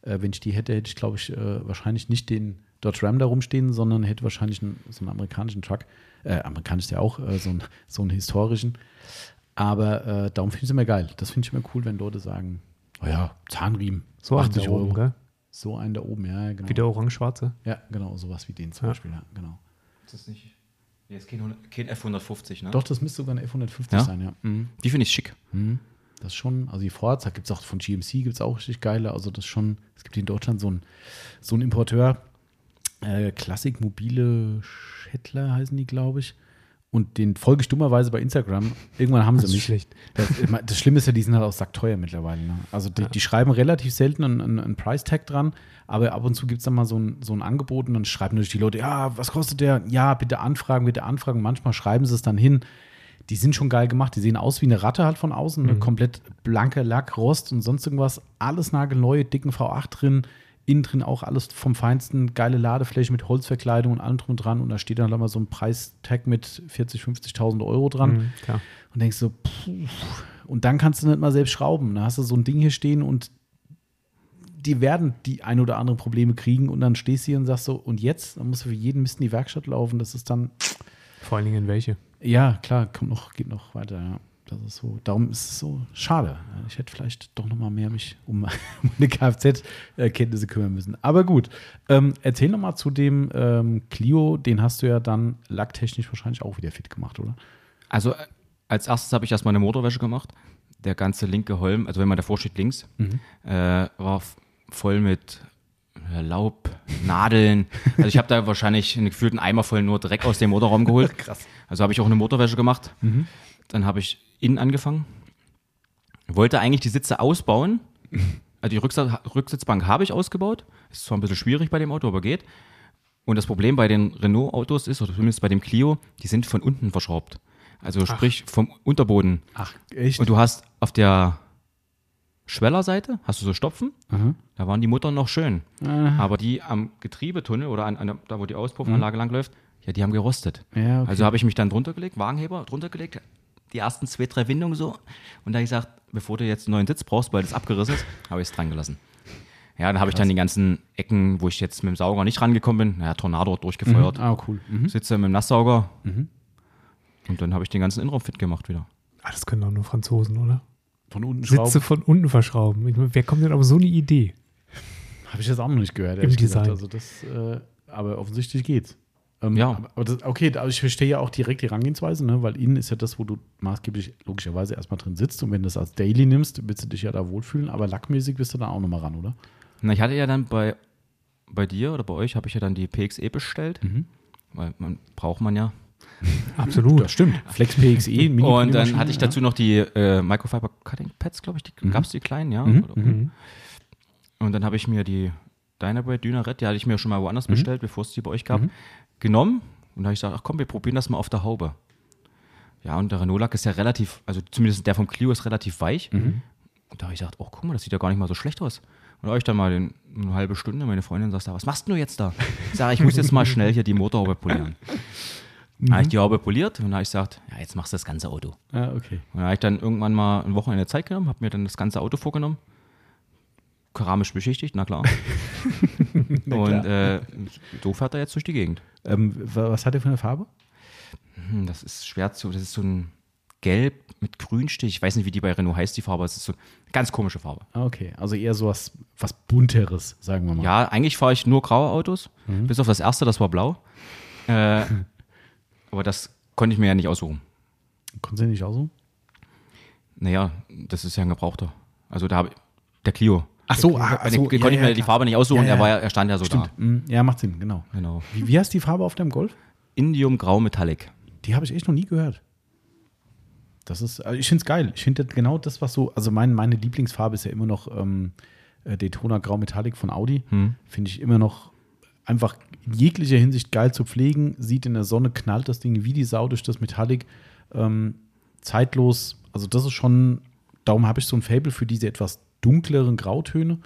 S1: Äh, wenn ich die hätte, hätte ich, glaube ich, äh, wahrscheinlich nicht den Dodge Ram da rumstehen, sondern hätte wahrscheinlich einen, so einen amerikanischen Truck. Äh, amerikanisch ist ja auch äh, so, ein, so einen historischen. Aber äh, darum finde ich es immer geil. Das finde ich immer cool, wenn Leute sagen, oh ja, Zahnriemen,
S2: So einen
S1: 80
S2: da
S1: Euro.
S2: oben, gell?
S1: So einen da oben, ja, genau.
S2: Wie der orange-schwarze.
S1: Ja, genau, sowas wie den zum
S2: Ja.
S1: Beispiel, ja, genau.
S3: Ist das nicht? Nee, ist kein, 100 kein F150, ne?
S1: Doch, das müsste sogar eine F150
S3: Ja?
S1: sein, ja. Mhm.
S3: Die finde ich schick.
S1: Das ist schon, also die Forza gibt es auch von GMC, gibt es auch richtig geile. Also das schon, es gibt in Deutschland so einen so Importeur, äh, Klassik Mobile Schettler heißen die, glaube ich. Und den folge ich dummerweise bei Instagram. Irgendwann haben sie
S2: Das
S1: mich.
S2: schlecht.
S1: Das, das Schlimme ist ja, die sind halt auch sackteuer mittlerweile. Ne? Also die, die schreiben relativ selten einen, einen, einen Price-Tag dran, aber ab und zu gibt es dann mal so ein, so ein Angebot und dann schreiben natürlich die Leute, ja, was kostet der? Ja, bitte anfragen, bitte anfragen. Manchmal schreiben sie es dann hin. Die sind schon geil gemacht. Die sehen aus wie eine Ratte halt von außen. Ne? Komplett blanker Lack, Rost und sonst irgendwas. Alles nagelneu, dicken V8 drin. Innen drin auch alles vom Feinsten. Geile Ladefläche mit Holzverkleidung und allem drum und dran. Und da steht dann halt mal so ein Preistag mit 40.000, 50.000 Euro dran
S2: Mhm,
S1: und denkst so, puh. und dann kannst du nicht mal selbst schrauben. Da hast du so ein Ding hier stehen und die werden die ein oder andere Probleme kriegen und dann stehst du hier und sagst so, und jetzt? Dann musst du für jeden Mist in die Werkstatt laufen. Das ist dann,
S2: Vor allen Dingen in welche.
S1: ja, klar, kommt noch, geht noch weiter, ja. Das ist so, darum ist es so schade. Ich hätte vielleicht doch noch mal mehr mich um meine Kfz-Kenntnisse kümmern müssen. Aber gut, ähm, erzähl noch mal zu dem ähm, Clio, den hast du ja dann lacktechnisch wahrscheinlich auch wieder fit gemacht, oder?
S3: Also äh, als erstes habe ich erstmal eine Motorwäsche gemacht. Der ganze linke Holm, also wenn man davor steht links, äh, war voll mit äh, Laub, Nadeln. Also ich habe da wahrscheinlich einen gefühlten Eimer voll nur Dreck aus dem Motorraum geholt.
S1: Krass.
S3: Also habe ich auch eine Motorwäsche gemacht. Dann habe ich innen angefangen. Wollte eigentlich die Sitze ausbauen. Also die Rücksitzbank habe ich ausgebaut. Ist zwar ein bisschen schwierig bei dem Auto, aber geht. Und das Problem bei den Renault-Autos ist, oder zumindest bei dem Clio, die sind von unten verschraubt. Also sprich vom Unterboden.
S1: Ach, echt?
S3: Und du hast auf der Schwellerseite, hast du so Stopfen, da waren die Muttern noch schön. Aber die am Getriebetunnel oder an, an da, wo die Auspuffanlage langläuft, ja, die haben gerostet.
S1: Ja, okay.
S3: Also habe ich mich dann drunter gelegt, Wagenheber drunter gelegt, die ersten zwei, drei Windungen so. Und da hab ich gesagt, bevor du jetzt einen neuen Sitz brauchst, weil das abgerissen ist, habe ich es dran gelassen. Ja, dann habe ich dann die ganzen Ecken, wo ich jetzt mit dem Sauger nicht rangekommen bin, naja, Tornado durchgefeuert.
S1: Ah, cool. Mhm.
S3: Sitze mit dem Nasssauger. Und dann habe ich den ganzen Innenraum fit gemacht wieder.
S2: Ah, das können doch nur Franzosen, oder?
S1: Von unten schrauben.
S2: Sitze von unten verschrauben. Ich meine, wer kommt denn auf so eine Idee?
S1: Habe ich jetzt auch noch nicht gehört.
S2: Im
S1: ehrlich gesagt.
S2: Design.
S1: Also das, äh, aber offensichtlich geht's. Ähm,
S3: Ja.
S1: Aber, das, okay, also ich verstehe ja auch direkt die Herangehensweise, ne? weil innen ist ja das, wo du maßgeblich logischerweise erstmal drin sitzt und wenn du das als Daily nimmst, willst du dich ja da wohlfühlen, aber lackmäßig bist du da auch nochmal ran, oder?
S3: Na, ich hatte ja dann bei, bei dir oder bei euch, habe ich ja dann die PXE bestellt,
S1: Mhm.
S3: weil man braucht man ja.
S2: Absolut.
S1: Das stimmt. Flex PXE, Mini
S3: Und dann hatte ich dazu noch die äh, Microfiber Cutting Pads, glaube ich, die gab es die kleinen, ja.
S1: Mhm,
S2: Mhm.
S3: Und dann habe ich mir die Dynabrade Dynared, die hatte ich mir schon mal woanders
S1: Mhm.
S3: bestellt, bevor es die bei euch gab, genommen. Und da habe ich gesagt, ach komm, wir probieren das mal auf der Haube. Ja, und der Renault-Lack ist ja relativ, also zumindest der vom Clio ist relativ weich.
S1: Mhm.
S3: Und da habe ich gesagt, oh, guck mal, das sieht ja gar nicht mal so schlecht aus. Und da habe ich dann mal den, eine halbe Stunde, meine Freundin sagt, was machst du jetzt da? Ich sage, ich muss jetzt mal schnell hier die Motorhaube polieren. Dann habe ich die Haube poliert und dann habe ich gesagt, ja, jetzt machst du das ganze Auto.
S1: Ah, okay.
S3: Und dann habe ich dann irgendwann mal ein Wochenende Zeit genommen, habe mir dann das ganze Auto vorgenommen. Keramisch beschichtigt, na klar. und äh, so fährt er jetzt durch die Gegend.
S1: Ähm, wa- was hat er für eine Farbe?
S3: Hm, das ist schwer zu, das ist so ein Gelb mit Grünstich. Ich weiß nicht, wie die bei Renault heißt, die Farbe. Es ist so eine ganz komische Farbe.
S1: Ah, okay. Also eher so was, was Bunteres, sagen wir mal.
S3: Ja, eigentlich fahre ich nur graue Autos, bis auf das erste, das war blau. Äh, aber das konnte ich mir ja nicht aussuchen.
S1: Konntest du nicht auch so?
S3: Naja, das ist ja ein Gebrauchter. Also da habe ich, der Clio.
S1: Ach so, ah, ach so,
S3: konnte
S1: ja,
S3: ich
S1: ja,
S3: mir die. Farbe nicht aussuchen,
S1: Ja.
S3: Er, war er stand ja so
S1: Stimmt.
S3: da.
S1: Mm, Ja, macht Sinn, genau.
S3: Genau.
S1: Wie, wie heißt die Farbe auf deinem Golf?
S3: Indium Grau Metallic.
S1: Die habe ich echt noch nie gehört. Das ist, also ich finde es geil. Ich finde genau das, was so, also mein, meine Lieblingsfarbe ist ja immer noch ähm, äh, Daytona Grau Metallic von Audi.
S3: Hm.
S1: Finde ich immer noch einfach in jeglicher Hinsicht geil zu pflegen. Sieht in der Sonne, knallt das Ding wie die Sau durch das Metallic. Ähm, zeitlos, also das ist schon, darum habe ich so ein Fable für diese etwas dunkleren Grautöne.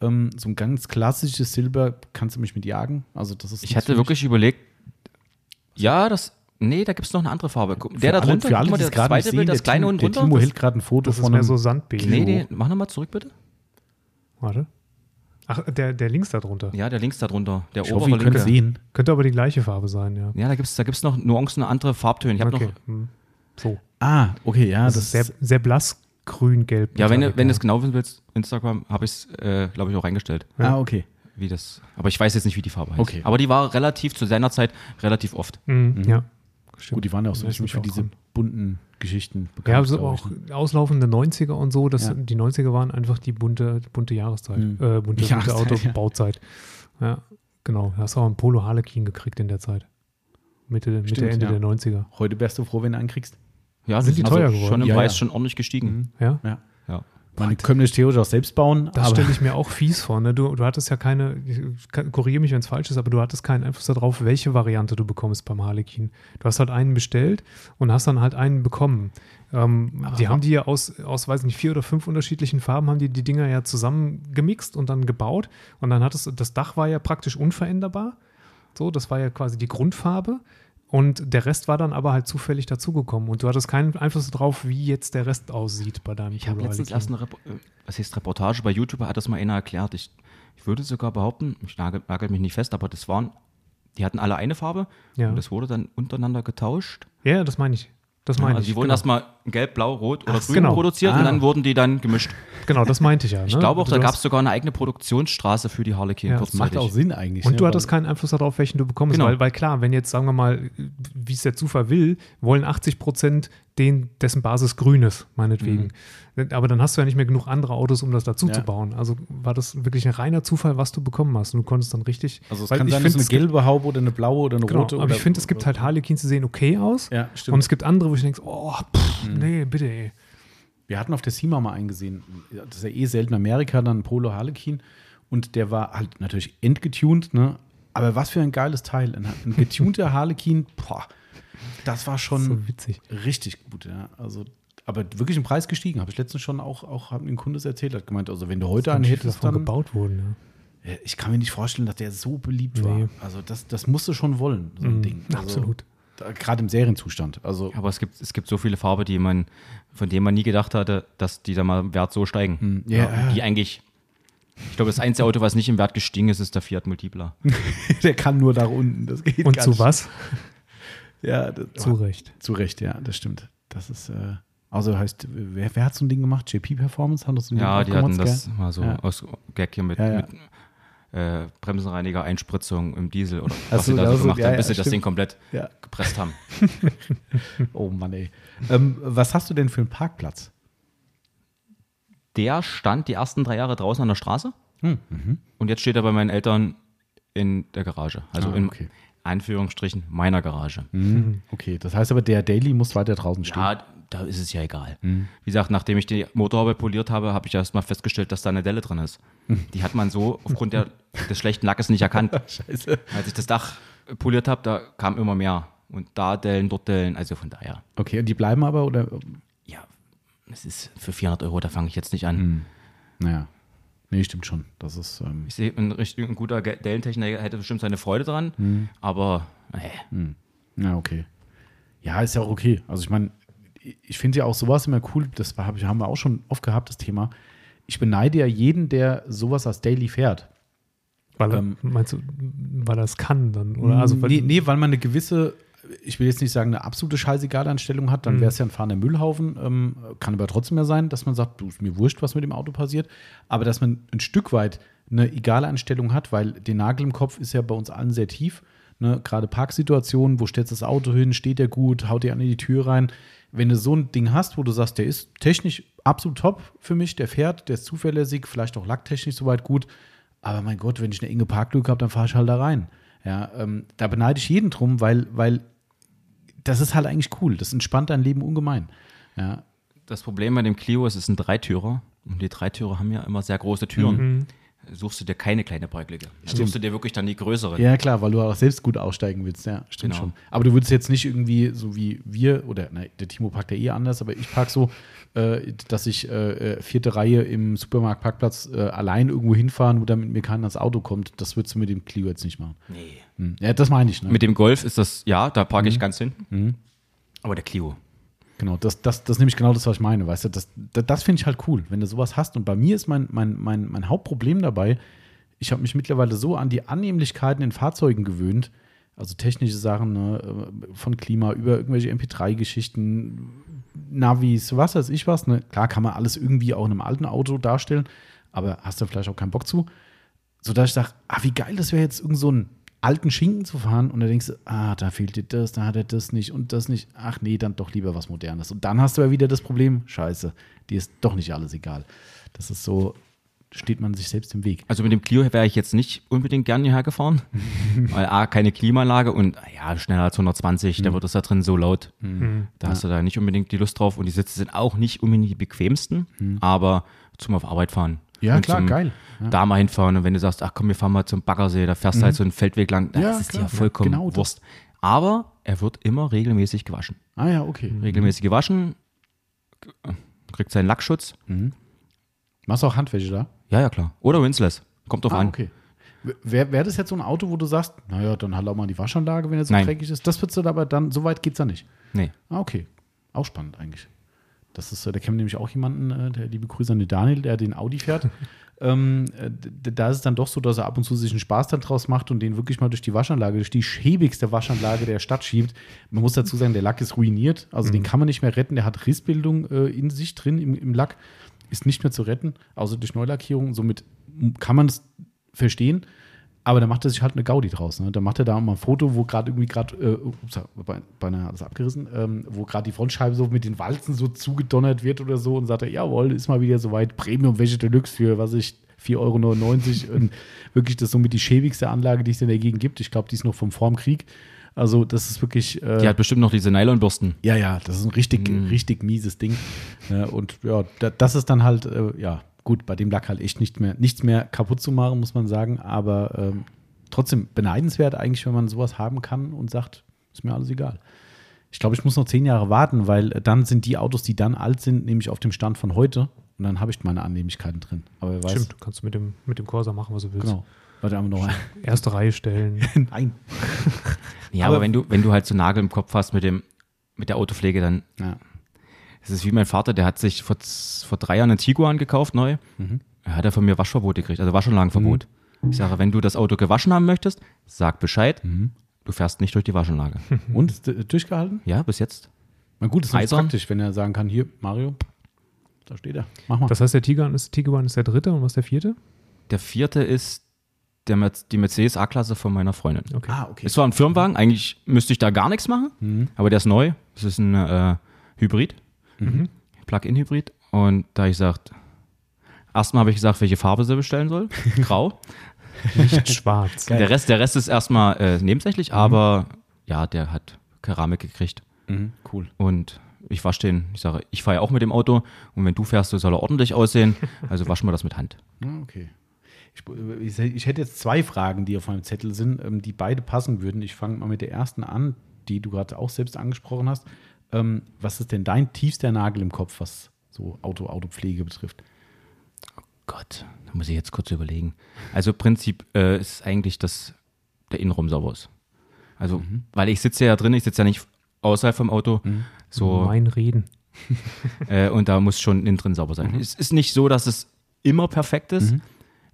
S1: Ähm, so ein ganz klassisches Silber kannst du mich mit jagen. Also das ist
S3: Ich hatte
S1: für
S3: wirklich überlegt, ja, das, nee, da gibt es noch eine andere Farbe. Guck, Der da drunter,
S1: für alle,
S3: guck mal, das zweite
S1: sehen,
S3: Bild, das kleine unten
S1: der
S3: drunter.
S1: Timo hält gerade ein Foto
S2: Das ist
S1: von
S2: mehr
S1: einem
S2: so Sandbeige.
S3: Nee, nee, mach nochmal zurück bitte.
S2: Warte. Ach, der, der links da drunter.
S3: Ja, der links da drunter, der
S1: Ich hoffe,
S3: obere linke.
S1: es sehen.
S2: Könnte aber die gleiche Farbe sein, ja.
S3: Ja, da gibt es da gibt's noch Nuancen, andere Farbtöne. Ich habe
S2: okay.
S3: noch,
S2: hm. So.
S1: Ah, okay, ja.
S2: Das,
S1: Das,
S2: ist sehr, sehr blass grün, gelb.
S3: ja, wenn, du- wenn du es genau wissen willst, Instagram habe ich es, äh, glaube ich, auch reingestellt.
S1: Ah, okay.
S3: Wie das, aber ich weiß jetzt nicht, wie die Farbe heißt.
S1: Okay.
S3: Aber die war relativ zu seiner Zeit relativ oft.
S2: Mhm, Ja. Stimmt.
S1: Gut, die waren ja auch so ein bisschen
S2: mich
S1: für
S2: auch
S1: diese bunten Geschichten bekannt.
S2: Ja, so
S1: glaub
S2: auch
S1: ne?
S2: auslaufende 90er und so. Das,
S1: Ja.
S2: Die 90er waren einfach die bunte, bunte Jahreszeit.
S1: Mhm.
S2: Äh, bunte, bunte
S1: Jahreszeit, ja.
S2: Autobauzeit. Ja. genau. Da hast du auch einen Polo Harlequin gekriegt in der Zeit. Mitte, Mitte
S1: Stimmt,
S2: Ende
S1: ja.
S2: der 90er.
S1: Heute wärst du froh, wenn du einen kriegst.
S3: Ja,
S2: Sind die teuer
S3: Schon
S2: geworden?
S3: im
S1: Ja,
S3: Preis
S1: ja.
S3: schon ordentlich gestiegen.
S2: Ja.
S1: Ja.
S3: Ja.
S1: Man können das theoretisch auch selbst bauen,
S2: Das stelle ich mir auch fies vor. Ne? Du, du hattest ja keine, korrigiere mich, wenn es falsch ist, aber du hattest keinen Einfluss darauf, welche Variante du bekommst beim Harlequin. Du hast halt einen bestellt und hast dann halt einen bekommen. Ähm, die haben die ja aus, aus, weiß nicht, vier oder fünf unterschiedlichen Farben, haben die die Dinger ja zusammengemixt und dann gebaut. Und dann hattest du, das Dach war ja praktisch unveränderbar. So, das war ja quasi die Grundfarbe. Und der Rest war dann aber halt zufällig dazugekommen. Und du hattest keinen Einfluss darauf, wie jetzt der Rest aussieht bei deinem
S3: Ich habe letztens erst eine Repo äh, was heißt Reportage bei YouTube, hat das mal einer erklärt. Ich, ich würde sogar behaupten, ich nagel, nagel mich nicht fest, aber das waren, die hatten alle eine Farbe
S2: Ja.
S3: und das wurde dann untereinander getauscht.
S2: Ja, das meine ich. Das meine
S3: also
S2: ich.
S3: die wurden
S2: genau.
S3: erstmal gelb, blau, rot oder
S1: Ach,
S3: grün
S2: genau.
S3: produziert
S1: Ah.
S3: und dann wurden die dann gemischt.
S2: Genau, das meinte ich ja. Ne?
S3: Ich glaube auch,
S2: Du
S3: da gab es sogar eine eigene Produktionsstraße für die Harlequin
S2: Ja.
S1: das macht auch Sinn eigentlich.
S2: Und
S1: ne,
S2: du hattest keinen Einfluss darauf, welchen du bekommst.
S3: Genau.
S2: Weil, weil klar, wenn jetzt, sagen wir mal, wie es der Zufall will, wollen 80 Prozent den, dessen Basis grün ist, meinetwegen. Aber dann hast du ja nicht mehr genug andere Autos, um das dazu
S1: Mhm. Ja.
S2: zu bauen. Also war das wirklich ein reiner Zufall, was du bekommen hast. Und du konntest dann richtig.
S1: Also es
S2: weil
S1: kann
S2: ich
S1: sein,
S2: find,
S1: dass
S2: es
S1: eine gelbe Haube oder eine blaue oder eine
S2: Genau,
S1: rote.
S2: aber
S1: oder,
S2: ich finde, es gibt halt Harlequins, die sehen okay aus.
S1: Ja, stimmt.
S2: Und es gibt andere, wo ich denke, oh, pff,
S1: Mhm.
S2: Nee, bitte, ey.
S1: Wir hatten auf der SEMA mal eingesehen, das ist ja eh selten Amerika, dann Polo Harlequin. Und der war halt natürlich entgetuned, ne? Aber was für ein geiles Teil. Ein, ein getunter Harlequin, boah, das war schon
S2: So witzig.
S1: richtig gut, ja. Also, aber wirklich im Preis gestiegen. Habe ich letztens schon auch, auch mir ein Kunde erzählt, hat gemeint, also wenn du heute einen hättest, dann.
S2: gebaut wurden. Ja.
S1: Ja, Ich kann mir nicht vorstellen, dass der so beliebt
S2: Nee.
S1: war. Also das, das musst du schon wollen, so ein
S2: Mhm,
S1: Ding. Also,
S2: absolut.
S1: Da- Gerade im Serienzustand. Also
S3: Aber es gibt, es gibt so viele Farben, die man, von denen man nie gedacht hatte, dass die da mal im Wert so steigen.
S1: Hm, ja, ja.
S3: Die eigentlich, ich glaube, das einzige Auto, was nicht im Wert gestiegen ist, ist der Fiat Multipla.
S1: der kann nur nach unten. Das geht
S2: Und
S1: gar
S2: zu
S1: nicht.
S2: was?
S1: Ja, das,
S2: Zu Recht.
S1: Zu Recht, ja, das stimmt. Das ist, äh, also heißt, wer, wer hat so ein Ding gemacht? JP Performance? Haben das so ein
S3: Ja,
S1: Ding
S3: die
S1: auch
S3: hatten
S1: gemacht,
S3: das
S1: gell?
S3: mal so
S1: Ja.
S3: aus Gag hier mit,
S1: Ja, ja.
S3: mit äh, Bremsenreiniger, Einspritzung im Diesel oder was
S1: so,
S3: sie da so gemacht
S1: ja,
S3: haben,
S1: ja,
S3: bis sie das. Ding komplett
S1: Ja.
S3: gepresst haben.
S1: Oh Mann, ey. Ähm, was hast du denn für einen Parkplatz?
S3: Der stand die ersten drei Jahre draußen an der Straße
S1: Hm,
S3: und jetzt steht er bei meinen Eltern in der Garage. Also
S1: Ah,
S3: in
S1: okay.
S3: Anführungsstrichen meiner Garage.
S1: Mhm. Okay, das heißt aber, der Daily muss weiter draußen stehen.
S3: Ja, da ist es ja egal.
S1: Mhm.
S3: Wie gesagt, nachdem ich die Motorhaube poliert habe, habe ich erst mal festgestellt, dass da eine Delle drin ist.
S1: Mhm.
S3: Die hat man so aufgrund der, des schlechten Lackes nicht erkannt.
S1: Scheiße.
S3: Als ich das Dach poliert habe, da kam immer mehr. Und da Dellen, dort Dellen, also von daher.
S1: Okay, und die bleiben aber oder?
S3: Ja, es ist für 400 Euro, da fange ich jetzt nicht an.
S1: Mhm. Naja. Nee, stimmt schon. Das ist. Ähm,
S3: Ich sehe, ein, richtig- ein guter Dellentechniker hätte bestimmt seine Freude dran,
S1: Mhm.
S3: aber nee.
S1: ja, okay. Ja, ist ja auch okay. Also ich meine, ich finde ja auch sowas immer cool, das war- hab ich- haben wir auch schon oft gehabt, das Thema. Ich beneide ja jeden, der sowas als Daily fährt.
S2: Weil er,
S1: Ähm,
S2: meinst du, weil es kann dann? Oder also, weil,
S1: nee, nee, weil man eine gewisse, ich will jetzt nicht sagen, eine absolute Scheißegal-Einstellung hat, dann wäre es ja ein fahrender Müllhaufen. Ähm, kann aber trotzdem ja sein, dass man sagt, du ist mir wurscht, was mit dem Auto passiert. Aber dass man ein Stück weit eine egale Einstellung hat, weil der Nagel im Kopf ist ja bei uns allen sehr tief. Ne? Gerade Parksituationen, wo stellst du das Auto hin, steht der gut, haut dir an in die Tür rein. Wenn du so ein Ding hast, wo du sagst, der ist technisch absolut top für mich, der fährt, der ist zuverlässig, vielleicht auch lacktechnisch soweit gut. Aber mein Gott, wenn ich eine enge Parklücke habe, dann fahre ich halt da rein. Ja, ähm, da beneide ich jeden drum, weil, weil das ist halt eigentlich cool. Das entspannt dein Leben ungemein. Ja,
S3: Das Problem bei dem Clio ist, es ist ein Dreitürer und die Dreitürer haben ja immer sehr große Türen. Suchst du dir keine kleine Parklücke. Dann suchst du dir wirklich dann die größere.
S1: ja klar, weil du auch selbst gut aussteigen willst. Ja, stimmt
S3: Genau.
S1: schon. Aber du würdest jetzt nicht irgendwie, so wie wir, oder nein, der Timo parkt ja eh anders, aber ich park so, äh, dass ich äh, äh, vierte Reihe im Supermarktparkplatz äh, allein irgendwo hinfahren, wo damit mir keiner ans Auto kommt. Das würdest du mit dem Clio jetzt nicht machen.
S3: Nee.
S1: Hm. Ja, das meine ich. Ne?
S3: Mit dem Golf ist das, ja, da parke
S1: Mhm.
S3: ich ganz hinten. Aber der Clio.
S1: Genau, das, das, das ist nämlich genau das, was ich meine, weißt du, das, das, das finde ich halt cool, wenn du sowas hast. Und bei mir ist mein, mein, mein, mein Hauptproblem dabei, ich habe mich mittlerweile so an die Annehmlichkeiten in Fahrzeugen gewöhnt, also technische Sachen, ne, äh, von Klima über irgendwelche MP3-Geschichten, Navis, was weiß ich was. Ne? Klar kann man alles irgendwie auch in einem alten Auto darstellen, aber hast du vielleicht auch keinen Bock zu. Sodass ich sage, ah, wie geil das wäre jetzt, irgend so einen alten Schinken zu fahren und dann denkst du, ah, da fehlt dir das, da hat er das nicht und das nicht. Ach nee, dann doch lieber was Modernes. Und dann hast du ja wieder das Problem, scheiße, dir ist doch nicht alles egal. Das ist so, steht man sich selbst im Weg.
S3: Also mit dem Clio wäre ich jetzt nicht unbedingt gern hierher gefahren. Weil A, keine Klimaanlage und ja, schneller als 120,
S1: Mhm.
S3: da wird es da drin so laut. Da hast du da nicht unbedingt die Lust drauf und die Sitze sind auch nicht unbedingt die bequemsten, aber zum auf Arbeit fahren.
S1: Mhm. Ja,
S3: und
S1: klar, geil. Ja.
S3: Da mal hinfahren und wenn du sagst, ach komm, wir fahren mal zum Baggersee, da fährst du halt so einen Feldweg lang, das
S1: Mhm. Ja,
S3: ist
S1: klar,
S3: dir vollkommen
S1: ja, genau.
S3: Wurst. Aber er wird immer regelmäßig gewaschen.
S1: Ah ja, okay.
S3: Regelmäßig gewaschen, kriegt seinen Lackschutz.
S1: Machst du auch Handwäsche da?
S3: Ja, ja, klar. Oder Winsless. Kommt drauf
S1: Ah,
S3: an.
S1: okay. Wäre wär das jetzt so ein Auto, wo du sagst, naja, dann halt auch mal die Waschanlage, wenn er so
S3: Nein.
S1: dreckig ist? Das würdest du aber dann, so weit geht's da nicht.
S3: Nee.
S1: Ah, okay. Auch spannend eigentlich. Das ist, äh, da kennen wir nämlich auch jemanden, äh, der liebe Grüße an den Daniel, der den Audi fährt. ähm, äh, da ist es dann doch so, dass er ab und zu sich einen Spaß dann draus macht und den wirklich mal durch die Waschanlage, durch die schäbigste Waschanlage der Stadt schiebt. Man muss dazu sagen, der Lack ist ruiniert, also den kann man nicht mehr retten. Der hat Rissbildung äh, in sich drin im, im Lack, ist nicht mehr zu retten, außer durch Neulackierung. Somit kann man es verstehen. Aber da macht er sich halt eine Gaudi draus. Ne? Da macht er da mal ein Foto, wo gerade irgendwie gerade, äh, ups, bei- beinahe hat das abgerissen, ähm, wo gerade die Frontscheibe so mit den Walzen so zugedonnert wird oder so und sagt er, jawohl, ist mal wieder soweit, Premium Wäsche Deluxe für, was ich, 4,99 Euro und wirklich das ist somit die schäbigste Anlage, die es in der Gegend gibt. Ich glaube, die ist noch vom vorm Krieg. Also das ist wirklich, äh,
S3: Die hat bestimmt noch diese Nylonbürsten.
S1: ja, ja, das ist ein richtig, richtig mieses Ding. Ja, und ja, da, das ist dann halt, äh, ja, gut, bei dem Lack halt echt nicht mehr, nichts mehr kaputt zu machen, muss man sagen. Aber ähm, trotzdem beneidenswert eigentlich, wenn man sowas haben kann und sagt, ist mir alles egal. Ich glaube, ich muss noch zehn Jahre warten, weil dann sind die Autos, die dann alt sind, nämlich auf dem Stand von heute. Und dann habe ich meine Annehmlichkeiten drin. Aber wer weiß.
S2: Stimmt, du kannst mit dem, mit dem Corsa machen, was du willst.
S1: Genau. Warte einmal noch.
S2: Erste Reihe stellen.
S1: Nein.
S3: Ja,
S1: Aber-
S3: aber, wenn du, wenn du halt so Nagel im Kopf hast mit dem, mit der Autopflege, dann
S1: Ja.
S3: Es ist wie mein Vater, der hat sich vor, vor drei Jahren einen Tiguan gekauft, neu. Er hat er von mir Waschverbot gekriegt, also Waschanlagenverbot. Ich sage, wenn du das Auto gewaschen haben möchtest, sag Bescheid. Du fährst nicht durch die Waschanlage.
S1: Und ist, durchgehalten?
S3: ja, bis jetzt.
S1: Na gut, ist nämlich
S3: Eisern.
S1: praktisch, wenn er sagen kann, hier, Mario, da steht er. Mach mal.
S2: Das heißt, der Tiguan ist, Tiguan ist der dritte und was ist der vierte?
S3: Der vierte ist der, die Mercedes A-Klasse von meiner Freundin.
S2: Okay.
S1: Ah, okay.
S3: Es war ein Firmenwagen, eigentlich müsste ich da gar nichts machen, aber der ist neu. Das ist ein äh, Hybrid, Plug-in-Hybrid. Und da ich gesagt, erstmal habe ich gesagt, welche Farbe sie bestellen soll. Grau.
S2: Nicht schwarz.
S1: Geil.
S3: Der Rest, der Rest ist erstmal äh, nebensächlich, aber ja, der hat Keramik gekriegt.
S1: Mhm, cool.
S3: Und ich wasche den, ich sage, ich fahre ja auch mit dem Auto und wenn du fährst, so soll er ordentlich aussehen. Also waschen wir das mit Hand.
S1: Ah, okay. Ich, ich, ich hätte jetzt zwei Fragen, die auf meinem Zettel sind, ähm, die beide passen würden. Ich fange mal mit der ersten an, die du gerade auch selbst angesprochen hast. Ähm, was ist denn dein tiefster Nagel im Kopf, was so Auto, Autopflege betrifft?
S3: Gott, da muss ich jetzt kurz überlegen. Also Prinzip äh, ist eigentlich, dass der Innenraum sauber ist. Also, weil ich sitze ja drin, ich sitze ja nicht außerhalb vom Auto. So,
S2: Mein Reden.
S3: äh, und da muss schon innen drin sauber sein. Es ist nicht so, dass es immer perfekt ist,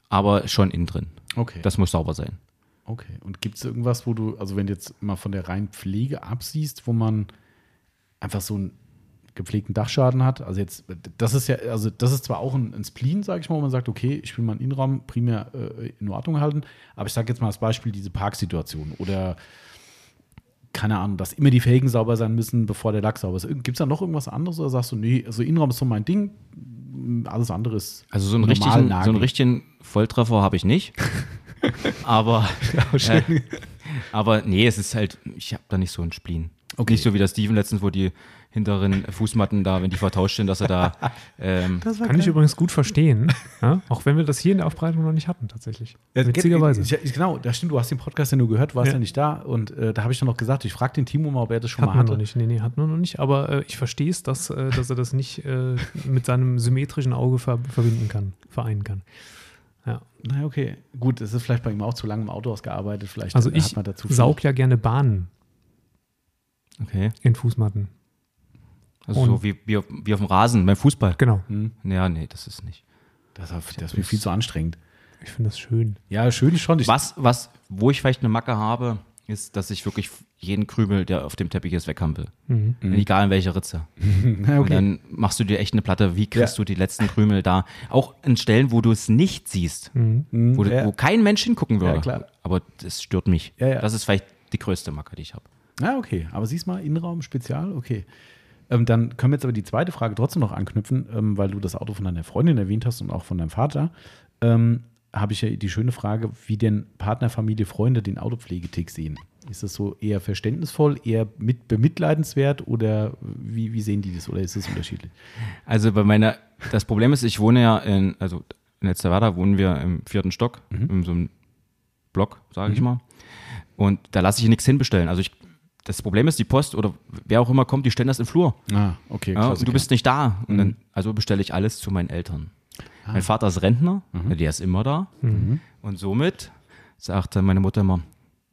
S3: aber schon innen drin.
S1: Okay.
S3: Das muss sauber sein.
S1: Okay. Und gibt es irgendwas, wo du, also wenn du jetzt mal von der reinen Pflege absiehst, wo man einfach so einen gepflegten Dachschaden hat? Also jetzt, das ist ja, also das ist zwar auch ein, ein Spleen, sage ich mal, wo man sagt, okay, ich will meinen Innenraum primär äh, in Ordnung halten, aber ich sage jetzt mal als Beispiel diese Parksituation oder keine Ahnung, dass immer die Felgen sauber sein müssen, bevor der Lack sauber ist. Gibt es da noch irgendwas anderes oder sagst du, nee, also Innenraum ist so mein Ding, alles andere ist
S3: Also so einen richtigen, so einen richtigen Volltreffer habe ich nicht. aber, äh, aber nee, es ist halt, ich habe da nicht so einen Spleen.
S1: Okay.
S3: Nicht so wie der Steven letztens, wo die hinteren Fußmatten da, wenn die vertauscht sind, dass er da ähm,
S2: Kann ich übrigens gut verstehen, ja? auch wenn wir das hier in der Aufbereitung noch nicht hatten, tatsächlich.
S1: Ja,
S2: Witzigerweise.
S1: Ich, genau, das stimmt, du hast den Podcast ja nur gehört, warst ja,
S2: Ja.
S1: nicht da und äh, da habe ich dann noch gesagt, ich frage den Timo mal, ob er das schon
S2: Hatten
S1: mal
S2: wir noch
S1: hatte.
S2: nicht. Nee, nee, hatten wir noch nicht. Aber äh, ich verstehe es, dass, äh, dass er das nicht äh, mit seinem symmetrischen Auge ver verbinden kann, vereinen kann. Ja.
S1: Na okay, gut, es ist vielleicht bei ihm auch zu lange im Auto ausgearbeitet, vielleicht
S2: Also ich
S1: hat man dazu
S2: saug ja gerne Bahnen
S3: okay.
S2: in Fußmatten.
S3: Also
S2: Und-
S3: so wie, wie, auf, wie auf dem Rasen beim Fußball.
S2: Genau.
S3: Ja, nee, das ist nicht.
S1: Das, ist- das ist mir viel zu anstrengend.
S2: Ich finde das schön.
S1: Ja, schön schon. Ich,
S3: Was, was, wo ich vielleicht eine Macke habe, ist, dass ich wirklich jeden Krümel, der auf dem Teppich ist, weghaben will.
S2: Mhm.
S3: Egal in welcher Ritze.
S1: Na,
S3: Und
S1: okay.
S3: dann machst du dir echt eine Platte, wie kriegst
S1: Ja.
S3: du die letzten Krümel da? Auch in Stellen, wo du es nicht siehst, wo, du,
S1: ja.
S3: wo kein Mensch hingucken würde.
S1: Ja, klar.
S3: Aber das stört mich.
S1: Ja, ja.
S3: Das ist vielleicht die größte Macke, die ich habe.
S1: Ja, okay. Aber siehst mal, Innenraum, Spezial, okay. Ähm, dann können wir jetzt aber die zweite Frage trotzdem noch anknüpfen, ähm, weil du das Auto von deiner Freundin erwähnt hast und auch von deinem Vater. Ähm, Habe ich ja die schöne Frage, wie denn Partner, Familie, Freunde den Autopflegetick sehen. Ist das so eher verständnisvoll, eher mit bemitleidenswert oder wie, wie sehen die das oder ist es unterschiedlich?
S3: Also bei meiner, das Problem ist, ich wohne ja in, also in Elsterwerda wohnen wir im vierten Stock,
S1: Mhm.
S3: in so einem Block, sage ich mal. Und da lasse ich nichts hinbestellen. Also ich, das Problem ist, die Post oder wer auch immer kommt, die stellen das im Flur.
S1: Ah, okay.
S3: Ja, und du bist nicht da. Und
S1: Mhm.
S3: dann, also bestelle ich alles zu meinen Eltern.
S1: Ah.
S3: Mein Vater ist Rentner,
S1: Mhm.
S3: der ist immer da. Und somit sagte meine Mutter immer,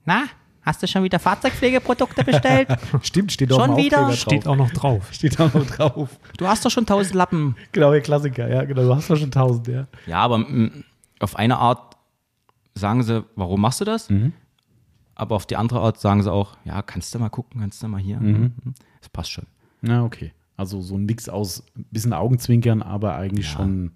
S3: na, hast du schon wieder Fahrzeugpflegeprodukte bestellt?
S1: Stimmt, steht auch
S3: Schon
S1: im
S3: wieder?
S2: Steht
S1: drauf.
S2: auch noch drauf.
S1: Steht auch noch drauf.
S3: du hast doch schon tausend Lappen.
S1: Genau, der Klassiker, ja, genau. Du hast doch schon tausend, ja.
S3: Ja, aber mm, auf eine Art sagen sie, warum machst du das?
S1: Mhm.
S3: Aber auf die andere Art sagen sie auch, ja, kannst du mal gucken, kannst du mal hier.
S1: Mhm.
S3: Das passt schon.
S1: Na, okay. Also so ein Mix aus ein bisschen Augenzwinkern, aber eigentlich
S3: Ja.
S1: schon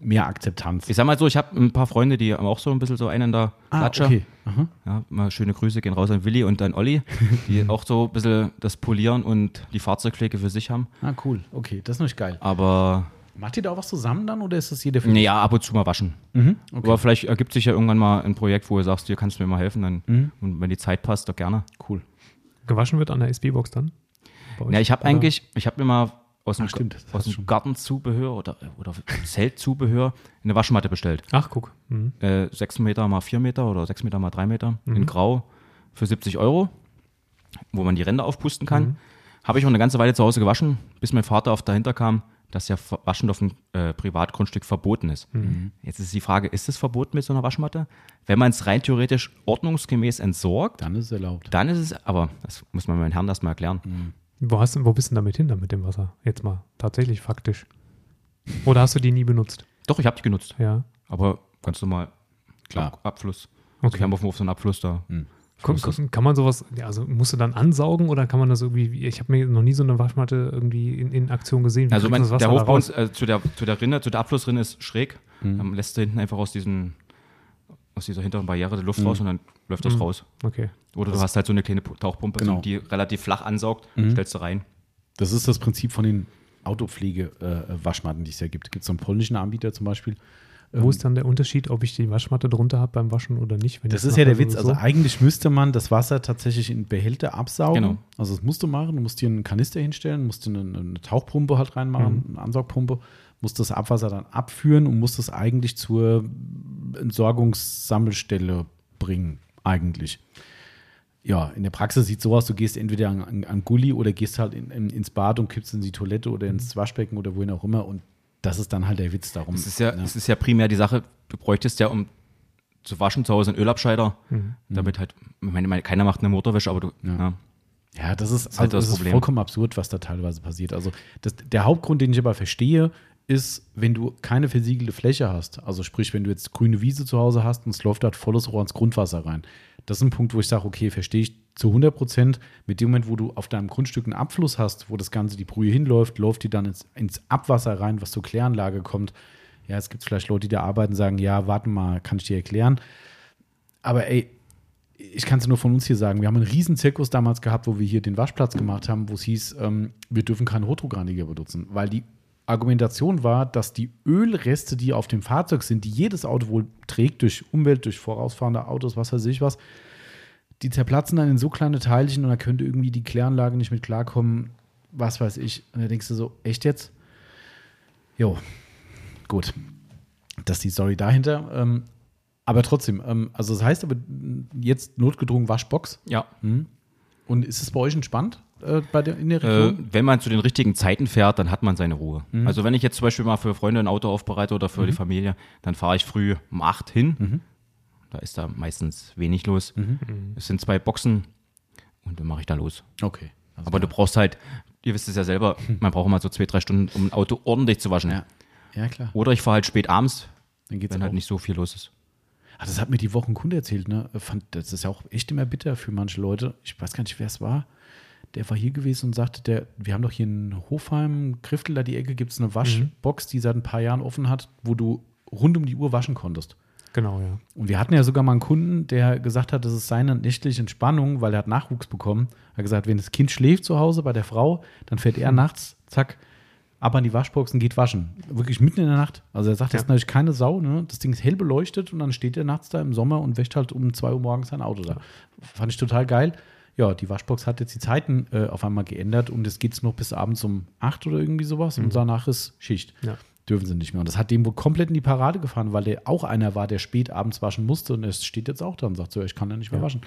S1: mehr Akzeptanz.
S3: Ich sag mal so, ich habe ein paar Freunde, die haben auch so ein bisschen so einen Klatsche.
S1: Ah, okay. Aha.
S3: Ja, mal schöne Grüße gehen raus an Willi und an Olli, die auch so ein bisschen das Polieren und die Fahrzeugpflege für sich haben.
S1: Ah, cool. Okay, das ist natürlich geil.
S3: Aber
S1: Macht ihr da auch was zusammen dann oder ist das jeder für
S3: naja, ab und zu mal waschen.
S1: Mhm. Okay.
S3: Aber vielleicht ergibt sich ja irgendwann mal ein Projekt, wo du sagst, hier kannst du mir mal helfen. Dann,
S1: Mhm.
S3: Und wenn die Zeit passt, doch gerne.
S1: Cool.
S2: Gewaschen wird an der SB-Box dann?
S3: Ja, ich habe eigentlich, ich habe mir mal aus dem,
S1: Ach, das
S3: aus dem. Gartenzubehör oder, oder Zeltzubehör eine Waschmatte bestellt.
S2: Ach, guck. Mhm.
S3: Äh, 6 Meter mal 4 Meter oder 6 Meter mal 3 Meter
S1: Mhm.
S3: in Grau für 70 Euro, wo man die Ränder aufpusten kann.
S1: Mhm.
S3: Habe ich auch eine ganze Weile zu Hause gewaschen, bis mein Vater auf dahinter kam, dass ja Waschen auf dem äh, Privatgrundstück verboten ist.
S1: Mhm.
S3: Jetzt ist die Frage, ist es verboten mit so einer Waschmatte? Wenn man es rein theoretisch ordnungsgemäß entsorgt,
S1: Dann ist es erlaubt.
S3: dann ist es, aber das muss man meinem Herrn erst mal erklären.
S1: Mhm.
S2: Wo, hast, du- wo bist du denn damit hin, dann mit dem Wasser? Jetzt mal, tatsächlich, faktisch. Oder hast du die nie benutzt?
S3: Doch, ich habe die genutzt.
S2: Ja.
S3: Aber ganz normal.
S1: Klar.
S3: Ab, Abfluss. Also
S2: Okay.
S3: wir haben auf dem Hof so einen Abfluss da.
S2: Kann, kann, kann man sowas, ja, also musst du dann ansaugen oder kann man das irgendwie, ich habe mir noch nie so eine Waschmatte irgendwie in, in Aktion gesehen. Wie
S3: Also
S2: das
S3: der Hof bei uns äh, zu, der, zu der Rinne, zu der Abflussrinne ist schräg. Dann lässt du hinten einfach aus diesen aus dieser hinteren Barriere die Luft
S1: Mhm.
S3: raus und dann läuft das raus.
S2: Okay.
S3: Oder du hast halt so eine kleine Pu- Tauchpumpe,
S1: Genau. Mhm.
S3: die relativ flach ansaugt, stellst du rein.
S1: Das ist das Prinzip von den Autopflege-Waschmatten, die es ja gibt. Gibt es so einen polnischen Anbieter zum Beispiel.
S2: Wo ist dann der Unterschied, ob ich die Waschmatte drunter habe beim Waschen oder nicht? wenn
S1: Das ist ja der Witz.
S2: sowieso-
S1: Also eigentlich müsste man das Wasser tatsächlich in Behälter absaugen.
S3: Genau.
S1: Also das musst du machen. Du musst dir einen Kanister hinstellen, musst dir eine, eine Tauchpumpe halt reinmachen,
S2: Mhm.
S1: eine Ansaugpumpe, musst das Abwasser dann abführen und musst es eigentlich zur Entsorgungssammelstelle bringen, eigentlich. Ja, in der Praxis sieht so aus, du gehst entweder an, an, an Gully oder gehst halt in, in, ins Bad und kippst in die Toilette oder ins Waschbecken oder wohin auch immer und das ist dann halt der Witz darum.
S3: Es ist ja, es ist ja primär die Sache, du bräuchtest ja, um zu waschen zu Hause einen Ölabscheider, damit halt, ich meine, keiner macht eine Motorwäsche, aber du, ja.
S1: Ja, das ist,
S3: halt
S1: also,
S3: das
S1: das ist
S3: Problem.
S1: vollkommen absurd, was da teilweise passiert. Also das, der Hauptgrund, den ich aber verstehe, ist, wenn du keine versiegelte Fläche hast, also sprich, wenn du jetzt grüne Wiese zu Hause hast und es läuft dort volles Rohr ins Grundwasser rein. Das ist ein Punkt, wo ich sage, okay, verstehe ich zu 100 Prozent. Mit dem Moment, wo du auf deinem Grundstück einen Abfluss hast, wo das Ganze, die Brühe hinläuft, läuft die dann ins, ins Abwasser rein, was zur Kläranlage kommt. Ja, es gibt vielleicht Leute, die da arbeiten, sagen, ja, warte mal, kann ich dir erklären. Aber ey, ich kann es nur von uns hier sagen, wir haben einen riesen Zirkus damals gehabt, wo wir hier den Waschplatz gemacht haben, wo es hieß, ähm, wir dürfen keinen Hochdruckreiniger benutzen, weil die Argumentation war, dass die Ölreste, die auf dem Fahrzeug sind, die jedes Auto wohl trägt, durch Umwelt, durch vorausfahrende Autos, was weiß ich was, die zerplatzen dann in so kleine Teilchen und da könnte irgendwie die Kläranlage nicht mit klarkommen, was weiß ich. Und da denkst du so, echt jetzt? Jo, gut. Das ist die Story dahinter. Ähm, aber trotzdem, ähm, also das heißt aber jetzt notgedrungen Waschbox.
S3: ja.
S1: Und ist es bei euch entspannt äh, bei der, in der
S3: Äh,
S1: Region?
S3: wenn man zu den richtigen Zeiten fährt, dann hat man seine Ruhe.
S1: Mhm.
S3: Also wenn ich jetzt zum Beispiel mal für Freunde ein Auto aufbereite oder für die Familie, dann fahre ich früh um 8 hin.
S1: Mhm.
S3: Da ist da meistens wenig los. Es sind zwei Boxen und dann mache ich da los.
S1: okay. Also
S3: Aber du brauchst halt, ihr wisst es ja selber, man braucht immer so zwei, drei Stunden, um ein Auto ordentlich zu waschen.
S1: ja. ja, klar.
S3: Oder ich fahre halt spät abends,
S1: Dann geht's
S3: wenn halt
S1: auch.
S3: nicht so viel los ist.
S1: Ah, das hat mir die Woche ein Kunde erzählt, ne? Fand, das ist ja auch echt immer bitter für manche Leute. Ich weiß gar nicht, wer es war. Der war hier gewesen und sagte, der, wir haben doch hier in Hofheim, Griftel, da die Ecke, gibt es eine Waschbox, die seit ein paar Jahren offen hat, wo du rund um die Uhr waschen konntest.
S2: Genau, ja.
S1: Und wir hatten ja sogar mal einen Kunden, der gesagt hat, das ist seine nächtliche Entspannung, weil er hat Nachwuchs bekommen. Er hat gesagt, wenn das Kind schläft zu Hause bei der Frau, dann fährt er nachts, zack, ab an die Waschbox und geht waschen. Wirklich mitten in der Nacht. Also er sagt, das
S2: Ja.
S1: ist natürlich keine Sau, ne? Das Ding ist hell beleuchtet und dann steht er nachts da im Sommer und wäscht halt um 2 Uhr morgens sein Auto da. Fand ich total geil. Ja, die Waschbox hat jetzt die Zeiten äh, auf einmal geändert und es geht noch bis abends um 8 oder irgendwie sowas und danach ist Schicht
S2: Ja.
S1: Dürfen sie nicht mehr. Und das hat dem wohl komplett in die Parade gefahren, weil der auch einer war, der spät abends waschen musste und es steht jetzt auch da und sagt so, ich kann ja nicht mehr
S2: Ja.
S1: waschen.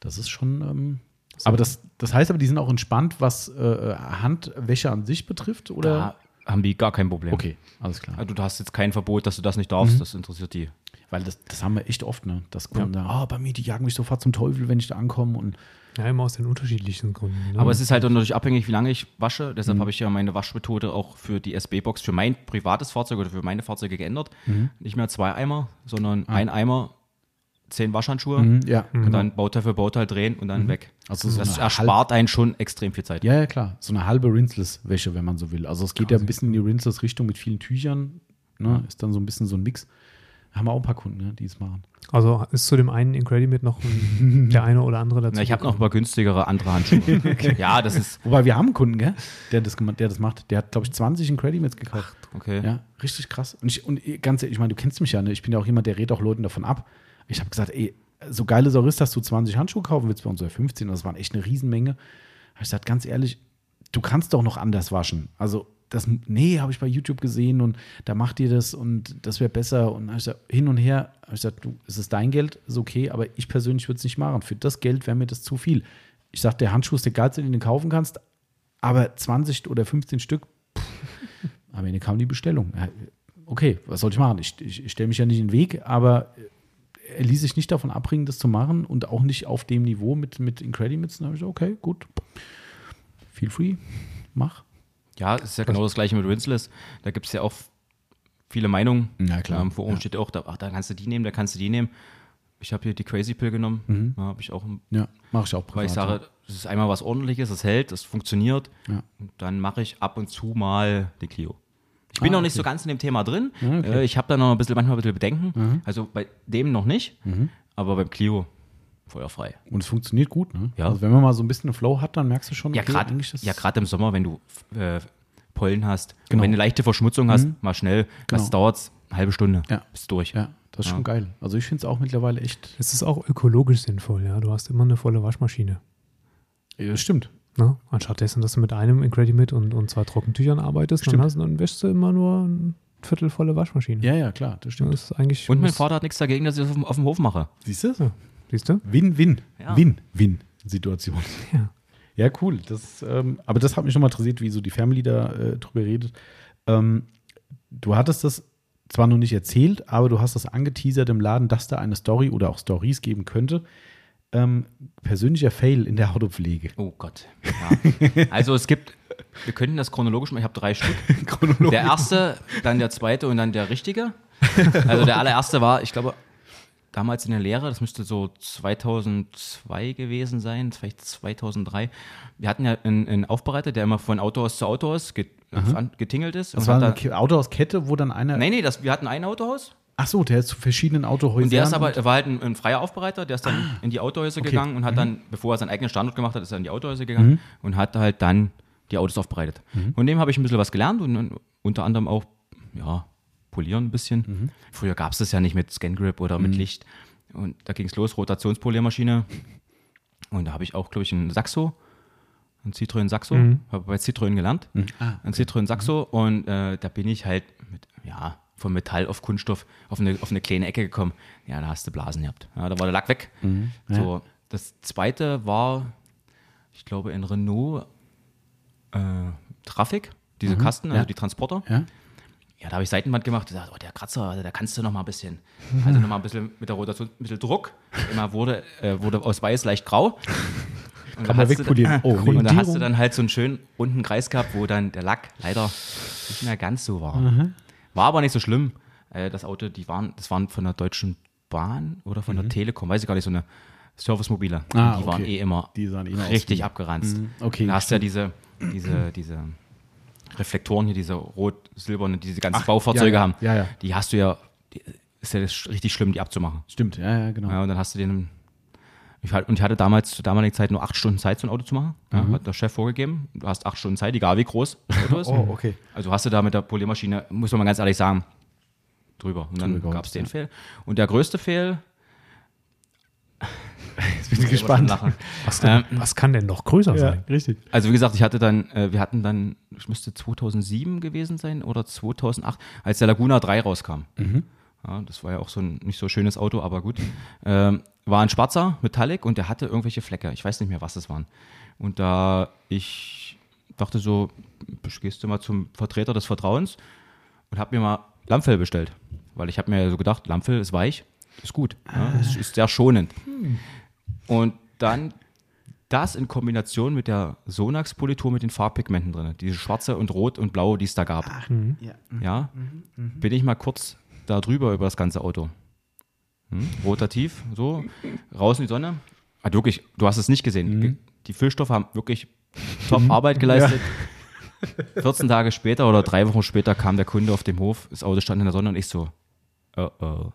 S1: Das ist schon, ähm, aber das, das heißt aber, die sind auch entspannt, was äh, Handwäsche an sich betrifft, oder?
S3: Da haben die gar kein Problem.
S1: Okay, alles klar.
S3: Also du hast jetzt kein Verbot, dass du das nicht darfst,
S1: Mhm.
S3: das interessiert die.
S1: Weil das, das haben wir echt oft, ne? Dass Kunden sagen, ah, bei mir, die jagen mich sofort zum Teufel, wenn ich da ankomme und
S2: Ja, immer aus den unterschiedlichen Gründen. Ne?
S3: Aber es ist halt auch natürlich abhängig, wie lange ich wasche. Deshalb
S1: Mhm.
S3: habe ich ja meine Waschmethode auch für die SB-Box, für mein privates Fahrzeug oder für meine Fahrzeuge geändert.
S1: Mhm.
S3: Nicht mehr zwei Eimer, sondern ein Eimer, zehn Waschhandschuhe.
S1: Mhm, ja,
S3: und dann Bauteil für Bauteil drehen und dann weg.
S1: Also so
S3: das erspart einen schon extrem viel Zeit.
S1: Ja, ja, klar. So eine halbe Rinseless-Wäsche, wenn man so will. Also es geht ja ein bisschen in die Rinseless-Richtung mit vielen Tüchern. Ne? Ist dann so ein bisschen so ein Mix. Haben wir auch ein paar Kunden, ne, die es machen.
S2: Also ist zu dem einen Incredimate noch ein, der eine oder andere dazu.
S3: Na, ich habe noch
S2: gekommen?
S3: mal günstigere andere Handschuhe. Ja, das ist
S1: Wobei wir haben einen Kunden, gell, der das, der das macht. Der hat, glaube ich, 20 in Credimits gekauft.
S3: okay.
S1: Ja, richtig krass. Und, ich, und ganz ehrlich, ich meine, du kennst mich ja, ne? ich bin ja auch jemand, der redet auch Leuten davon ab. Ich habe gesagt, ey, so geil es auch ist, dass du 20 Handschuhe kaufen willst bei uns oder 15, das waren echt eine Riesenmenge. Hab ich gesagt, ganz ehrlich, du kannst doch noch anders waschen. Also, das, nee, habe ich bei YouTube gesehen und da macht ihr das und das wäre besser. Und ich gesagt, hin und her, habe ich gesagt, du, es ist dein Geld, ist okay, aber ich persönlich würde es nicht machen. Für das Geld wäre mir das zu viel. Ich sage, der Handschuh ist der geilste, den du kaufen kannst, aber 20 oder 15 Stück, pff, am Ende kam die Bestellung. Okay, was soll ich machen? Ich, ich, ich stelle mich ja nicht in den Weg, aber er ließ sich nicht davon abbringen, das zu machen und auch nicht auf dem Niveau mit, mit Incredimits. Dann habe ich gesagt, okay, gut. Feel free, mach.
S3: Ja, es ist ja genau das gleiche mit Rinseless. Da gibt es ja auch viele Meinungen.
S1: Ja, klar.
S3: Ähm, vor oben
S1: Ja.
S3: steht auch, da, ach, da kannst du die nehmen, da kannst du die nehmen. Ich habe hier die Crazy Pill genommen. Da habe ich auch,
S1: Ja, mache ich auch privat.
S3: weil ich sage, es ist einmal was ordentliches, es hält, es funktioniert.
S1: Ja.
S3: Und dann mache ich ab und zu mal die Clio. Ich bin
S1: Ah,
S3: noch nicht
S1: okay.
S3: so ganz in dem Thema drin.
S1: Ah, okay. Mhm.
S3: Äh, ich habe da noch ein bisschen, manchmal ein bisschen Bedenken. Also bei dem noch nicht, aber beim Clio feuerfrei.
S1: Und es funktioniert gut, ne?
S3: Ja.
S1: Also wenn man mal so ein bisschen einen Flow hat, dann merkst du schon,
S3: Ja,
S1: okay, das-
S3: ja, gerade im Sommer, wenn du äh, Pollen hast,
S1: Genau.
S3: und wenn du leichte Verschmutzung hast, mal schnell,
S1: Genau.
S3: was dauert eine halbe Stunde,
S1: Ja.
S3: bist durch.
S1: Ja, das ist
S3: Ja.
S1: schon geil. Also ich finde es auch mittlerweile echt.
S2: Es ist auch ökologisch sinnvoll, ja. Du hast immer eine volle Waschmaschine.
S1: Ja, das stimmt.
S2: Ne? Anstatt dessen, dass du mit einem Incredimate und, und zwei Trockentüchern arbeitest, dann, hast, dann wäschst du immer nur ein Viertel volle Waschmaschine.
S1: Ja, ja, klar, das stimmt.
S2: Das ist eigentlich.
S3: Und mein Vater hat nichts dagegen, dass ich das auf, dem- auf dem Hof mache.
S1: Siehst du?
S2: Ja, siehst du?
S1: Win-Win.
S3: Ja.
S1: Win-Win-Situation.
S2: Ja.
S1: Ja, cool. Das, ähm, aber das hat mich schon mal interessiert, wie so die Family da äh, drüber redet. Ähm, du hattest das zwar noch nicht erzählt, aber du hast das angeteasert im Laden, dass da eine Story oder auch Stories geben könnte. Ähm, persönlicher Fail in der Autopflege.
S3: Oh Gott. Ja. also es gibt, wir könnten das chronologisch machen, ich habe drei Stück. Der erste, dann der zweite und dann der richtige. Also der allererste war, ich glaube, damals in der Lehre, das müsste so 2002 gewesen sein, vielleicht 2003. Wir hatten ja einen, einen Aufbereiter, der immer von Autohaus zu Autohaus get, getingelt ist.
S1: Das war eine
S3: da,
S1: Ke- Autohauskette, wo dann einer.
S3: nee, nee, das, wir hatten ein Autohaus
S1: Ach so, der ist zu verschiedenen Autohäusern.
S3: und der ist aber, er war halt ein, ein freier Aufbereiter, der ist dann in die Autohäuser
S1: Okay.
S3: gegangen und hat dann, bevor er seinen eigenen Standort gemacht hat, ist er in die Autohäuser gegangen und hat halt dann die Autos aufbereitet. Von dem habe ich ein bisschen was gelernt und, und unter anderem auch, ja, polieren ein bisschen. Früher gab es das ja nicht mit Scan Grip oder mit Licht. Und da ging es los, Rotationspoliermaschine. Und da habe ich auch, glaube ich, einen Saxo, einen Citroën Saxo, habe bei Citroën gelernt,
S1: Ah,
S3: einen Citroën Saxo und äh, da bin ich halt mit, ja, von Metall auf Kunststoff auf eine, auf eine kleine Ecke gekommen. Ja, da hast du Blasen gehabt. Ja, da war der Lack weg. So, das zweite war, ich glaube, in Renault äh, Traffic, diese Kasten, also
S1: ja.
S3: die Transporter.
S1: Ja?
S3: Ja, da habe ich Seitenwand gemacht und gesagt, oh, der Kratzer, also da kannst du noch mal ein bisschen, also noch mal ein bisschen mit der Rotation, ein bisschen Druck. Immer wurde, äh, wurde aus weiß leicht grau. Und
S1: Kann man wegpolieren. Oh,
S3: und da hast du dann halt so einen schönen runden Kreis gehabt, wo dann der Lack leider nicht mehr ganz so war. War aber nicht so schlimm. Äh, das Auto, die waren, das waren von der Deutschen Bahn oder von der Telekom, weiß ich gar nicht, so eine Servicemobile.
S1: Mhm. Ah,
S3: die waren
S1: okay.
S3: eh immer
S1: Die sahen eh aus
S3: richtig
S1: wie-
S3: abgeranzt.
S1: Mhm, okay,
S3: Da hast du ja diese, diese, diese Reflektoren hier, diese rot-silberne, die diese ganzen
S1: Ach,
S3: Baufahrzeuge
S1: ja, ja.
S3: haben.
S1: Ja, ja.
S3: Die hast du ja, die, ist ja richtig schlimm, die abzumachen.
S1: Stimmt, ja, ja, genau.
S3: Ja, und dann hast du den. Ich, halt- und ich hatte damals zur damaligen Zeit nur acht Stunden Zeit, so ein Auto zu machen. Ja, hat der Chef vorgegeben. Du hast acht Stunden Zeit, egal wie groß das Auto ist.
S1: Oh, okay.
S3: Also hast du da mit der Poliermaschine, muss man mal ganz ehrlich sagen, drüber. Und dann gab es den
S1: ja.
S3: Fehl. Und der größte Fehl.
S1: Jetzt bin ich gespannt.
S2: Was, denn,
S3: Ähm,
S2: was kann denn noch größer
S1: Ja,
S2: sein?
S1: richtig.
S3: Also wie gesagt, ich hatte dann, äh, wir hatten dann, ich müsste 2007 gewesen sein oder 2008, als der Laguna 3 rauskam. Ja, das war ja auch so ein nicht so schönes Auto, aber gut. Ähm, war ein schwarzer Metallic und der hatte irgendwelche Flecke. Ich weiß nicht mehr, was das waren. Und da ich dachte so, gehst du mal zum Vertreter des Vertrauens und habe mir mal Lammfell bestellt. Weil ich habe mir so gedacht, Lammfell ist weich, ist gut. Ja, ist, ist sehr schonend. Und dann das in Kombination mit der Sonax-Politur mit den Farbpigmenten drin, diese schwarze und rot und blau, die es da gab.
S1: Ja.
S3: Ja, bin ich mal kurz da drüber über das ganze Auto. Hm? Rotativ, so, raus in die Sonne. Hat wirklich, du hast es nicht gesehen. Die Füllstoffe haben wirklich top Arbeit geleistet. 14 Tage später oder drei Wochen später kam der Kunde auf dem Hof, das Auto stand in der Sonne und ich so, oh oh.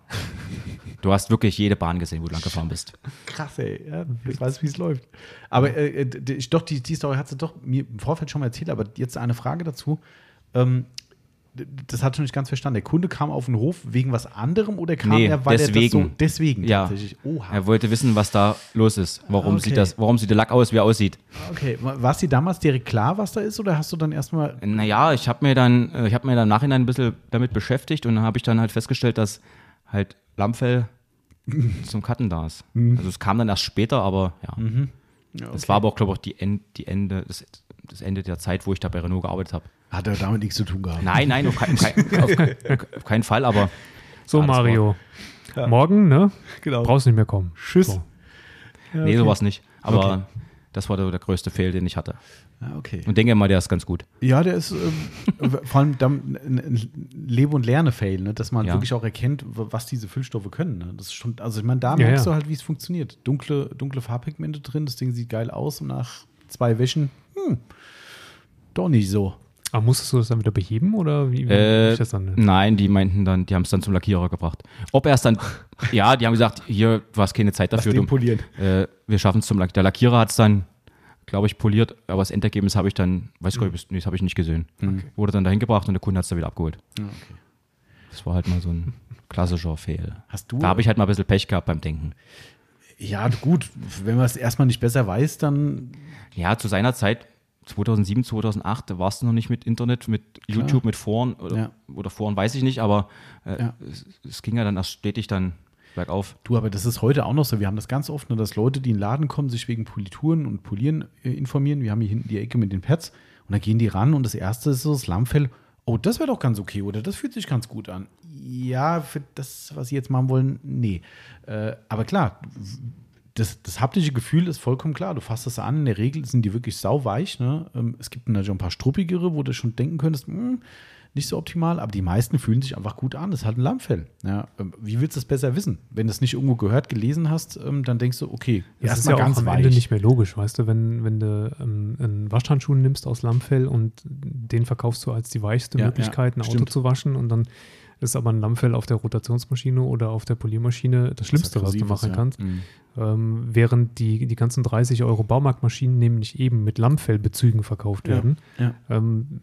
S3: Du hast wirklich jede Bahn gesehen, wo du lang gefahren bist.
S1: Krass, ey. Ja, ich weiß, wie es läuft. Aber äh, äh, doch, die, die Story hat sie doch mir im Vorfeld schon mal erzählt, aber jetzt eine Frage dazu. Ähm, das hatte ich noch nicht ganz verstanden. Der Kunde kam auf den Hof wegen was anderem oder kam
S3: Nee,
S1: er, weil er das so
S3: deswegen.
S1: deswegen
S3: Ja.
S1: tatsächlich? Oha.
S3: Er wollte wissen, was da los ist. Warum,
S1: Okay.
S3: sieht, das, warum sieht der Lack aus, wie er aussieht.
S1: Okay, war es dir damals direkt klar, was da ist, oder hast du dann erstmal.
S3: Naja, ich habe mir dann, äh, ich habe mir dann im Nachhinein ein bisschen damit beschäftigt und dann habe ich dann halt festgestellt, dass halt Lammfell zum Cutten da ist. Also es kam dann erst später, aber ja. Das war aber auch, glaube ich, die, End, die Ende, das, das Ende der Zeit, wo ich da bei Renault gearbeitet habe.
S1: Hat er damit nichts zu tun gehabt?
S3: Nein, nein, auf, kein, kein, auf, auf keinen Fall, aber
S2: So,
S3: Ja,
S2: Mario. Morgen, ne?
S1: Genau.
S2: Brauchst nicht mehr kommen.
S1: Tschüss.
S2: So.
S3: nee, sowas nicht. Aber
S1: Okay.
S3: das war der, der größte Fehl, den ich hatte.
S1: Ja, okay.
S3: Und denke mal, der ist ganz gut.
S1: Ja, der ist ähm, vor allem dann ein, Lebe- und Lerne-Fail, ne? dass man
S3: Ja.
S1: wirklich auch erkennt, was diese Füllstoffe können. Ne? Das ist schon, also ich meine, da
S2: Ja,
S1: merkst
S2: ja.
S1: du halt, wie es funktioniert. Dunkle, dunkle Farbpigmente drin, das Ding sieht geil aus und nach zwei Wäschen, hm, doch nicht so.
S2: Aber musstest du das dann wieder beheben oder wie, wie
S3: Äh,
S2: ich das dann?
S3: Nein, die meinten dann, die haben es dann zum Lackierer gebracht. Ob er es dann, ja, die haben gesagt, hier, du hast keine Zeit dafür. Du,
S1: polieren.
S3: äh, wir schaffen es zum Lack. Der Lackierer hat es dann, glaube ich, poliert, aber das Endergebnis habe ich dann, weiß ich gar nicht, nee, das habe ich nicht gesehen. Wurde dann dahin gebracht und der Kunde hat es dann wieder abgeholt.
S1: Ja, okay.
S3: Das war halt mal so ein klassischer Fail.
S1: Hast du-
S3: Da habe ich halt mal ein bisschen Pech gehabt beim Denken.
S1: Ja, gut, wenn man es erstmal nicht besser weiß, dann
S3: Ja, zu seiner Zeit, 2007, 2008, da warst du noch nicht mit Internet, mit YouTube, mit Foren oder,
S1: Ja.
S3: oder Foren, weiß ich nicht, aber äh,
S1: Ja.
S3: es, es ging ja dann erst stetig dann bergauf.
S1: Du, aber das ist heute auch noch so. Wir haben das ganz oft, ne, dass Leute, die in den Laden kommen, sich wegen Polituren und Polieren äh, informieren. Wir haben hier hinten die Ecke mit den Pads und da gehen die ran und das erste ist so das Lammfell. Oh, das wäre doch ganz okay oder das fühlt sich ganz gut an. Ja, für das, was sie jetzt machen wollen, nee. Äh, aber klar, das, das haptische Gefühl ist vollkommen klar. Du fasst das an. In der Regel sind die wirklich sauweich. Ne? Ähm, Es gibt natürlich auch ein paar struppigere, wo du schon denken könntest, hm, nicht so optimal, aber die meisten fühlen sich einfach gut an. Das ist halt ein Lammfell. Ja, ähm, wie willst du es besser wissen? Wenn du es nicht irgendwo gehört, gelesen hast, ähm, dann denkst du, okay,
S2: Das ist ja auch am Ende nicht mehr logisch, weißt du, wenn, wenn du ähm, einen Waschhandschuh nimmst aus Lammfell und den verkaufst du als die weichste
S1: Ja,
S2: Möglichkeit,
S1: ja,
S2: ein Auto
S1: stimmt.
S2: zu waschen und dann ist aber ein Lammfell auf der Rotationsmaschine oder auf der Poliermaschine das Schlimmste, was du machen
S1: ja.
S2: kannst.
S1: Mhm.
S2: Ähm, während die, die ganzen 30 Euro Baumarktmaschinen nämlich eben mit Lammfellbezügen verkauft werden.
S1: ja.
S2: Ähm,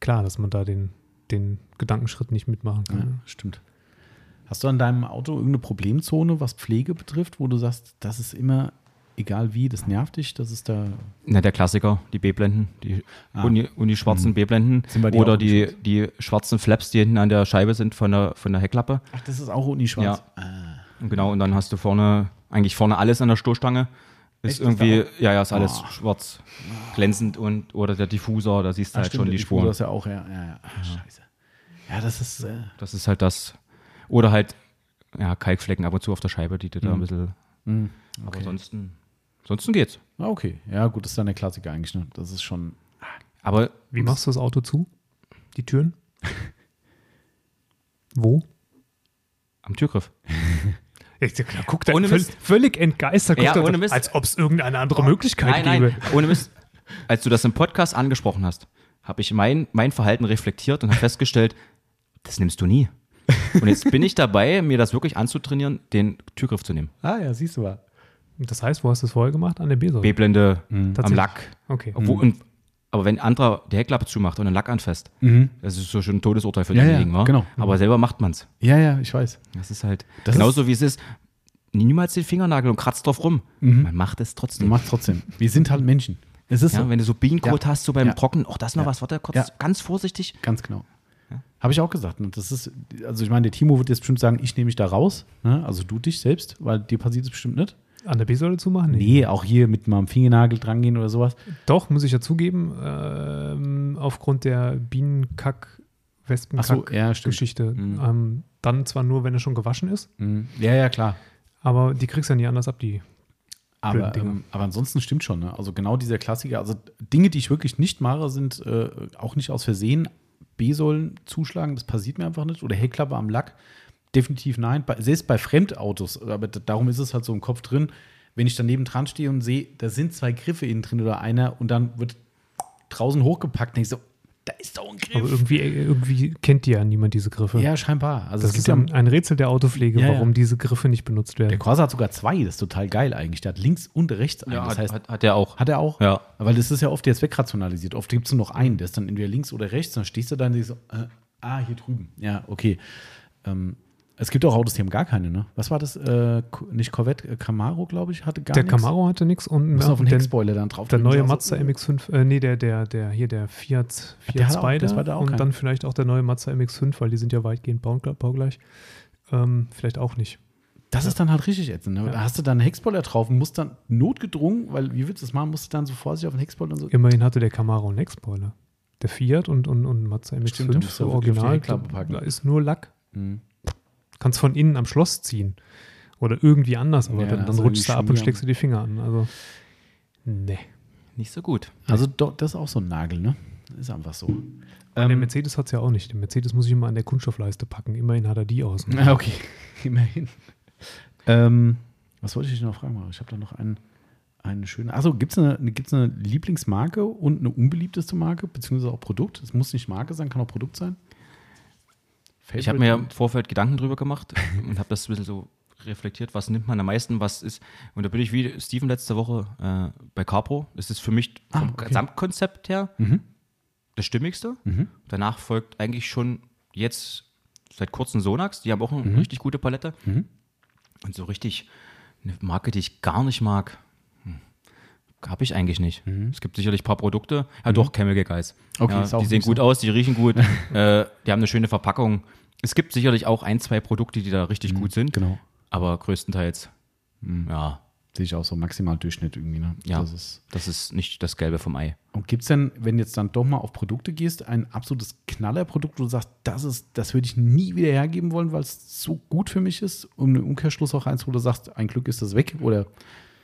S2: klar, dass man da den, den Gedankenschritt nicht mitmachen kann.
S1: Ja, stimmt. Hast du an deinem Auto irgendeine Problemzone, was Pflege betrifft, wo du sagst, das ist immer, egal wie, das nervt dich, das ist da.
S3: Na, der Klassiker, die B-Blenden, die
S1: Ah.
S3: Uni, Uni schwarzen B-Blenden
S1: bei dir
S3: oder die, die schwarzen Flaps, die hinten an der Scheibe sind von der, von der Heckklappe.
S1: Ach, das ist auch unischwarz.
S3: Ja.
S1: Ah.
S3: Und genau, und dann hast du vorne, eigentlich vorne alles an der Stoßstange. Ist
S1: Echt?
S3: irgendwie,
S1: Ist
S3: ja, ja, ist alles
S1: Oh.
S3: schwarz, glänzend und, oder der Diffusor, da siehst du
S1: Ah,
S3: halt
S1: stimmt,
S3: schon
S1: der
S3: die
S1: Diffusor
S3: Spuren.
S1: ist ja auch, ja, ja, ja. Ach, scheiße. Ja, das ist, äh,
S3: Das ist halt das. Oder halt, ja, Kalkflecken ab und zu auf der Scheibe, die du da ein bisschen,
S1: mh,
S3: aber
S1: okay.
S3: ansonsten, ansonsten geht's.
S1: Ah, okay. Ja, gut, das ist dann der Klassiker eigentlich, ne? Das ist schon.
S3: Aber
S2: Wie machst du das Auto zu? Die Türen? Wo?
S3: am Türgriff.
S2: Guck da
S3: Ohne
S2: völ- völlig entgeistert,
S3: Ja,
S2: guckt er
S3: ohne Mist.
S2: als ob es irgendeine andere Möglichkeit
S3: nein,
S2: gäbe.
S3: nein, ohne Mist. Als du das im Podcast angesprochen hast, habe ich mein, mein Verhalten reflektiert und habe festgestellt, das nimmst du nie. Und jetzt bin ich dabei, mir das wirklich anzutrainieren, den Türgriff zu nehmen.
S1: Ah, ja, siehst du mal.
S2: Das heißt, wo hast du es vorher gemacht? An der B-Säule?
S3: B-Blende am
S2: Tatsächlich.
S3: Lack.
S2: Okay.
S3: Obwohl, und, aber wenn ein anderer die Heckklappe zumacht und einen Lack anfasst, das ist so schon ein Todesurteil für
S1: Ja, ja,
S3: denjenigen, wa?
S1: genau.
S3: Aber selber macht man's.
S1: Ja, ja, ich weiß.
S3: Das ist halt
S1: Das
S3: genauso wie es ist. Niemals den Fingernagel und kratzt drauf rum. Man macht es trotzdem.
S1: machst trotzdem. Wir sind halt Menschen. Es ist
S3: Ja,
S1: so.
S3: wenn du so Bienenkot
S1: Ja.
S3: hast, so beim
S1: Ja.
S3: Trocknen, auch das noch
S1: Ja.
S3: was, warte kurz,
S1: Ja.
S3: ganz vorsichtig.
S1: Ganz genau. Habe ich auch gesagt. Und das ist, also ich meine, der Timo wird jetzt bestimmt sagen, ich nehme mich da raus. Ne? Also du dich selbst, weil dir passiert es bestimmt nicht.
S2: An der B-Säule zu machen?
S1: Nee, auch hier mit meinem Fingernagel drangehen oder sowas.
S2: Doch, muss ich ja zugeben, ähm, aufgrund der bienenkack
S1: Ach so, ja,
S2: geschichte
S1: Mhm.
S2: Ähm, dann zwar nur, wenn er schon gewaschen ist,
S1: Mhm. Ja, ja, klar.
S2: aber die kriegst du ja nie anders ab, die.
S1: Aber, ähm, aber ansonsten stimmt schon. Ne? Also genau dieser Klassiker. Also Dinge, die ich wirklich nicht mache, sind äh, auch nicht aus Versehen B-Säulen zuschlagen. Das passiert mir einfach nicht. Oder Heckklappe am Lack. Definitiv nein. Bei, selbst bei Fremdautos. Aber darum ist es halt so im Kopf drin. Wenn ich daneben dran stehe und sehe, da sind zwei Griffe innen drin oder einer und dann wird draußen hochgepackt, denke ich so, da ist doch ein Griff.
S2: Aber irgendwie, irgendwie kennt die ja niemand diese Griffe.
S1: ja, scheinbar. Also
S2: das
S1: es gibt
S2: ist
S1: ja
S2: ein, ein Rätsel der Autopflege,
S1: Ja, ja.
S2: warum diese Griffe nicht benutzt werden.
S1: Der Corsa hat sogar zwei, das ist total geil eigentlich. Der hat links und rechts einen. das
S3: hat,
S1: heißt,
S3: hat, hat er auch.
S1: hat er auch?
S3: Ja.
S1: Weil das ist ja oft jetzt wegrationalisiert. Oft gibt es nur noch einen, der ist dann entweder links oder rechts. Dann stehst du da und denkst so, äh, ah, hier drüben. Ja, okay. Ähm, es gibt auch Autos, die haben gar keine, ne? Was war das? Äh, nicht Corvette, äh, Camaro, glaube ich, hatte gar
S2: der
S1: nichts.
S2: Camaro hatte nichts und
S1: Muss
S2: ja,
S1: auf den Heckspoiler dann drauf.
S2: der neue. Mazda MX5, äh, nee, der, der, der, hier der Fiat, Fiat
S1: auch-
S2: Spider
S1: das war da auch
S2: und
S1: kein-
S2: dann vielleicht auch der neue Mazda MX5, weil die sind ja weitgehend bau- baugleich. Ähm, vielleicht auch nicht.
S1: Das ist dann halt richtig ätzend. Ne? Da hast du dann einen Heckspoiler drauf und musst dann notgedrungen, weil wie willst du das machen, musst du dann so vorsichtig auf den Heckspoiler und so.
S2: Immerhin hatte der Camaro einen Heckspoiler. Der Fiat und, und, und Mazda
S1: Stimmt, da
S2: MX5,
S1: musst du
S2: so original, da ist nur Lack.
S1: Mhm.
S2: Kannst von innen am Schloss ziehen. Oder irgendwie anders, aber
S1: Ja,
S2: dann,
S1: da
S2: dann
S1: du
S2: rutschst du ab und steckst du die Finger an. Also, nee.
S3: Nicht so gut.
S1: Also do, das ist auch so ein Nagel, ne? Ist einfach so.
S2: der
S1: Ähm,
S2: Mercedes hat es ja auch nicht. Der Mercedes muss ich immer an der Kunststoffleiste packen. Immerhin hat er die außen.
S1: Ah, okay, immerhin. ähm, was wollte ich dich noch fragen? Ich habe da noch einen, Eine schöne. Also gibt es eine, gibt's eine Lieblingsmarke und eine unbeliebteste Marke, beziehungsweise auch Produkt? Es muss nicht Marke sein, kann auch Produkt sein.
S3: Ich habe mir im Vorfeld Gedanken drüber gemacht und habe das ein bisschen so reflektiert, was nimmt man am meisten, was ist. Und da bin ich wie Steven letzte Woche äh, bei Carpro. Das ist für mich
S1: Ah,
S3: vom
S1: okay.
S3: Gesamtkonzept her
S1: Mhm.
S3: das Stimmigste. Danach folgt eigentlich schon jetzt seit kurzem Sonax. Die haben auch eine
S1: Mhm.
S3: richtig gute Palette. Und so richtig eine Marke, die ich gar nicht mag, habe ich eigentlich nicht. Es gibt sicherlich ein paar Produkte. Ja, doch, Chemical Guys.
S1: Mhm. Okay,
S3: ja, die sehen
S1: so.
S3: gut aus, die riechen gut, äh, die haben eine schöne Verpackung. Es gibt sicherlich auch ein, zwei Produkte, die da richtig gut sind.
S1: Genau.
S3: Aber größtenteils, ja,
S1: Sehe ich auch so maximal Durchschnitt irgendwie. Ne?
S3: ja,
S1: Das ist,
S3: das ist nicht das Gelbe vom Ei.
S1: und gibt es denn, wenn jetzt dann doch mal auf Produkte gehst, ein absolutes Knallerprodukt, wo du sagst, das ist, das würde ich nie wieder hergeben wollen, weil es so gut für mich ist, um einen Umkehrschluss auch eins, wo du sagst, ein Glück ist das weg oder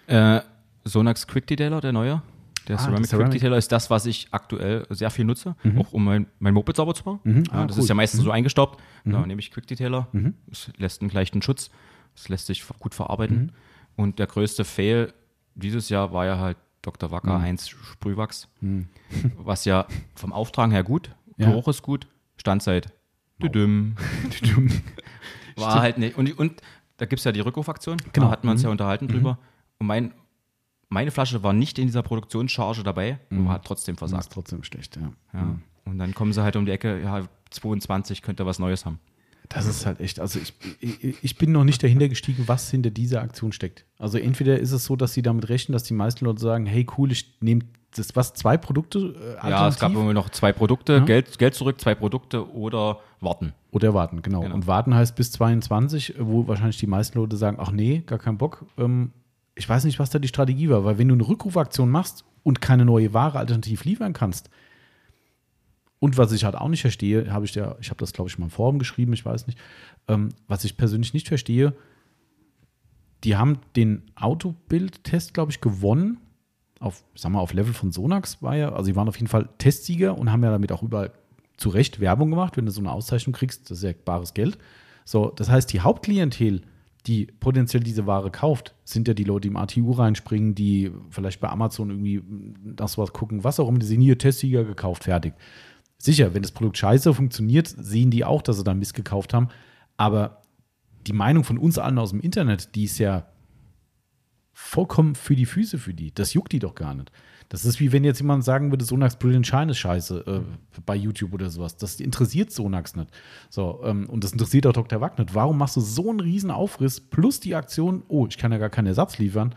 S3: Äh, Sonax Quick Detailer, der neue. Der
S1: Ah,
S3: Ceramic
S1: Ceramic.
S3: Quick Detailer ist das, was ich aktuell sehr viel nutze, auch um mein, mein Moped sauber zu machen.
S1: Mhm.
S3: Ja,
S1: Ah,
S3: das
S1: cool.
S3: ist ja meistens so eingestaubt. Da nehme ich Quick Detailer. Es lässt einen leichten Schutz. Es lässt sich gut verarbeiten.
S1: Mhm.
S3: Und der größte Fail dieses Jahr war ja halt Dr. Wacker 1 Sprühwachs. Was ja vom Auftragen her gut,
S1: Ja.
S3: Geruch ist gut, Standzeit. Düdüm. War halt nicht. Und, und da gibt es ja die Rückrufaktion.
S1: Genau.
S3: Da hatten wir uns ja unterhalten drüber. Und mein, meine Flasche war nicht in dieser Produktionscharge dabei und hat trotzdem
S1: das ist
S3: versagt.
S1: trotzdem schlecht, ja.
S3: Ja. Und dann kommen sie halt um die Ecke, ja, 22 könnte was Neues haben.
S1: Das ist halt echt, also ich, ich, ich bin noch nicht dahinter gestiegen, was hinter dieser Aktion steckt. Also entweder ist es so, dass sie damit rechnen, dass die meisten Leute sagen, hey cool, ich nehme das, was, zwei Produkte äh,
S3: Ja, es gab immer noch zwei Produkte,
S1: Ja.
S3: Geld, Geld zurück, zwei Produkte oder warten.
S1: Oder warten, genau.
S3: Genau.
S1: Und warten heißt bis 22, wo wahrscheinlich die meisten Leute sagen, ach nee, gar keinen Bock. Ähm, ich weiß nicht, was da die Strategie war, weil wenn du eine Rückrufaktion machst und keine neue Ware alternativ liefern kannst, und was ich halt auch nicht verstehe, habe ich ja, ich habe das glaube ich mal im Forum geschrieben, ich weiß nicht, ähm, was ich persönlich nicht verstehe, die haben den Autobild-Test, glaube ich, gewonnen. Auf, sag mal, auf Level von Sonax war ja, also die waren auf jeden Fall Testsieger und haben ja damit auch überall zu Recht Werbung gemacht. Wenn du so eine Auszeichnung kriegst, das ist ja bares Geld. So, das heißt, die Hauptklientel, die potenziell diese Ware kauft, sind ja die Leute, die im ATU reinspringen, die vielleicht bei Amazon irgendwie das was gucken, was auch immer, die sehen hier Testsieger gekauft, fertig. Sicher, wenn das Produkt scheiße funktioniert, sehen die auch, dass sie da Mist gekauft haben. Aber die Meinung von uns allen aus dem Internet, die ist ja vollkommen für die Füße für die. Das juckt die doch gar nicht. Das ist wie wenn jetzt jemand sagen würde, Sonax Brilliant Shine ist scheiße äh, bei YouTube oder sowas. Das interessiert Sonax nicht. So, ähm, und das interessiert auch Dr. Wack nicht. Warum machst du so einen riesen Aufriss plus die Aktion, oh, ich kann ja gar keinen Ersatz liefern?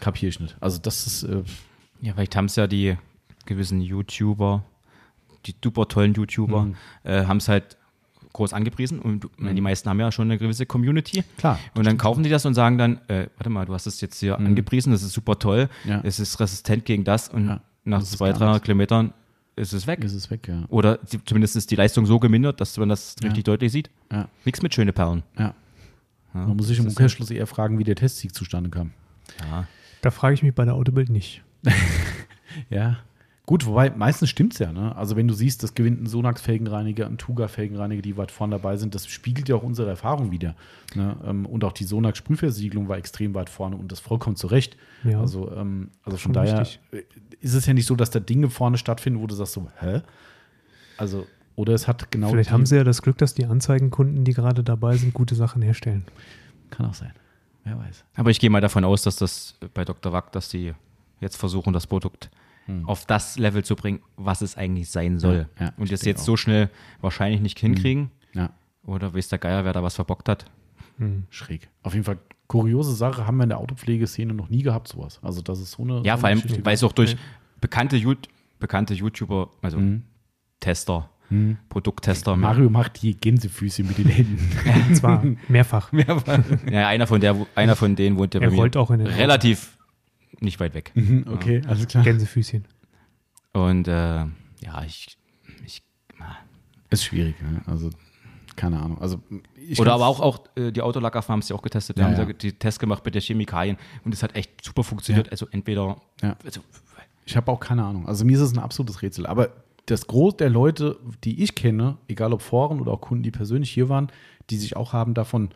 S1: Kapiere ich nicht. Also das ist, äh,
S3: Ja, vielleicht haben es ja die gewissen YouTuber, die super tollen YouTuber,
S1: Mhm.
S3: äh, haben es halt groß angepriesen und du- die meisten haben ja schon eine gewisse Community.
S1: Klar,
S3: Und dann kaufen die das und sagen dann, äh, warte mal, du hast es jetzt hier angepriesen, das ist super toll,
S1: Mhm. Ja.
S3: es ist resistent gegen das und
S1: Ja,
S3: nach
S1: das
S3: zwei,
S1: gar
S3: 300
S1: nichts.
S3: Kilometern ist es weg.
S1: ist es weg, ja.
S3: Oder die, zumindest ist die Leistung so gemindert, dass man das richtig deutlich sieht.
S1: Ja,
S3: Nichts mit schöne Perlen.
S1: ja.
S3: Ja,
S1: Man muss sich im Umkehrschluss eher fragen, wie der Testsieg zustande kam.
S3: Ja.
S2: Da frage ich mich bei der Autobild nicht.
S1: Ja. Gut, wobei meistens stimmt es ja. Ne? Also, wenn du siehst, das gewinnt ein Sonax-Felgenreiniger, ein Tuga-Felgenreiniger, die weit vorne dabei sind, das spiegelt ja auch unsere Erfahrung wieder. Ne? Ähm, Und auch die Sonax-Sprühversiegelung war extrem weit vorne und das vollkommen zu Recht.
S2: Ja.
S1: Also, ähm, also von
S2: Schon
S1: daher
S2: richtig.
S1: äh, ist es ja nicht so, dass da Dinge vorne stattfinden, wo du sagst so, hä? Also, oder es hat genau.
S2: Vielleicht haben sie ja das Glück, dass die Anzeigenkunden, die gerade dabei sind, gute Sachen herstellen.
S1: Kann auch sein. Wer weiß.
S3: Aber ich gehe mal davon aus, dass das bei Dr. Wack, dass die jetzt versuchen, das Produkt auf das Level zu bringen, was es eigentlich sein soll.
S1: Ja, ja,
S3: und das jetzt
S1: auch.
S3: so schnell wahrscheinlich nicht hinkriegen.
S1: Ja,
S3: Oder weiß der Geier, wer da was verbockt hat.
S1: schräg. Auf jeden Fall kuriose Sache haben wir in der Autopflegeszene noch nie gehabt, sowas. Also, das ist so eine.
S3: Ja,
S1: so
S3: vor allem, weil es auch durch bekannte, Yout- bekannte YouTuber, also
S1: Mhm.
S3: Tester, Produkttester,
S1: Mario macht die Gänsefüße mit den Händen.
S2: Und zwar mehrfach.
S3: ja, einer von, der, einer von denen wohnt ja
S2: Er
S3: bei
S2: rollt
S3: mir
S2: auch in den
S3: relativ nicht weit weg.
S1: Mhm, okay, alles klar.
S2: Gänsefüßchen.
S3: Und äh, ja, ich, ich
S1: Ist schwierig, ne? Also, keine Ahnung. Also, ich
S3: Oder aber auch, auch äh, die Autolackerfarm haben es ja auch getestet. Wir
S1: Ja,
S3: haben
S1: ja.
S3: ja. die Tests gemacht mit der Chemikalien und es hat echt super funktioniert.
S1: Ja.
S3: Also entweder
S1: Ja.
S3: also,
S1: Ich habe auch keine Ahnung. Also, mir ist es ein absolutes Rätsel. Aber das Groß der Leute, die ich kenne, egal ob Foren oder auch Kunden, die persönlich hier waren, die sich auch haben davon,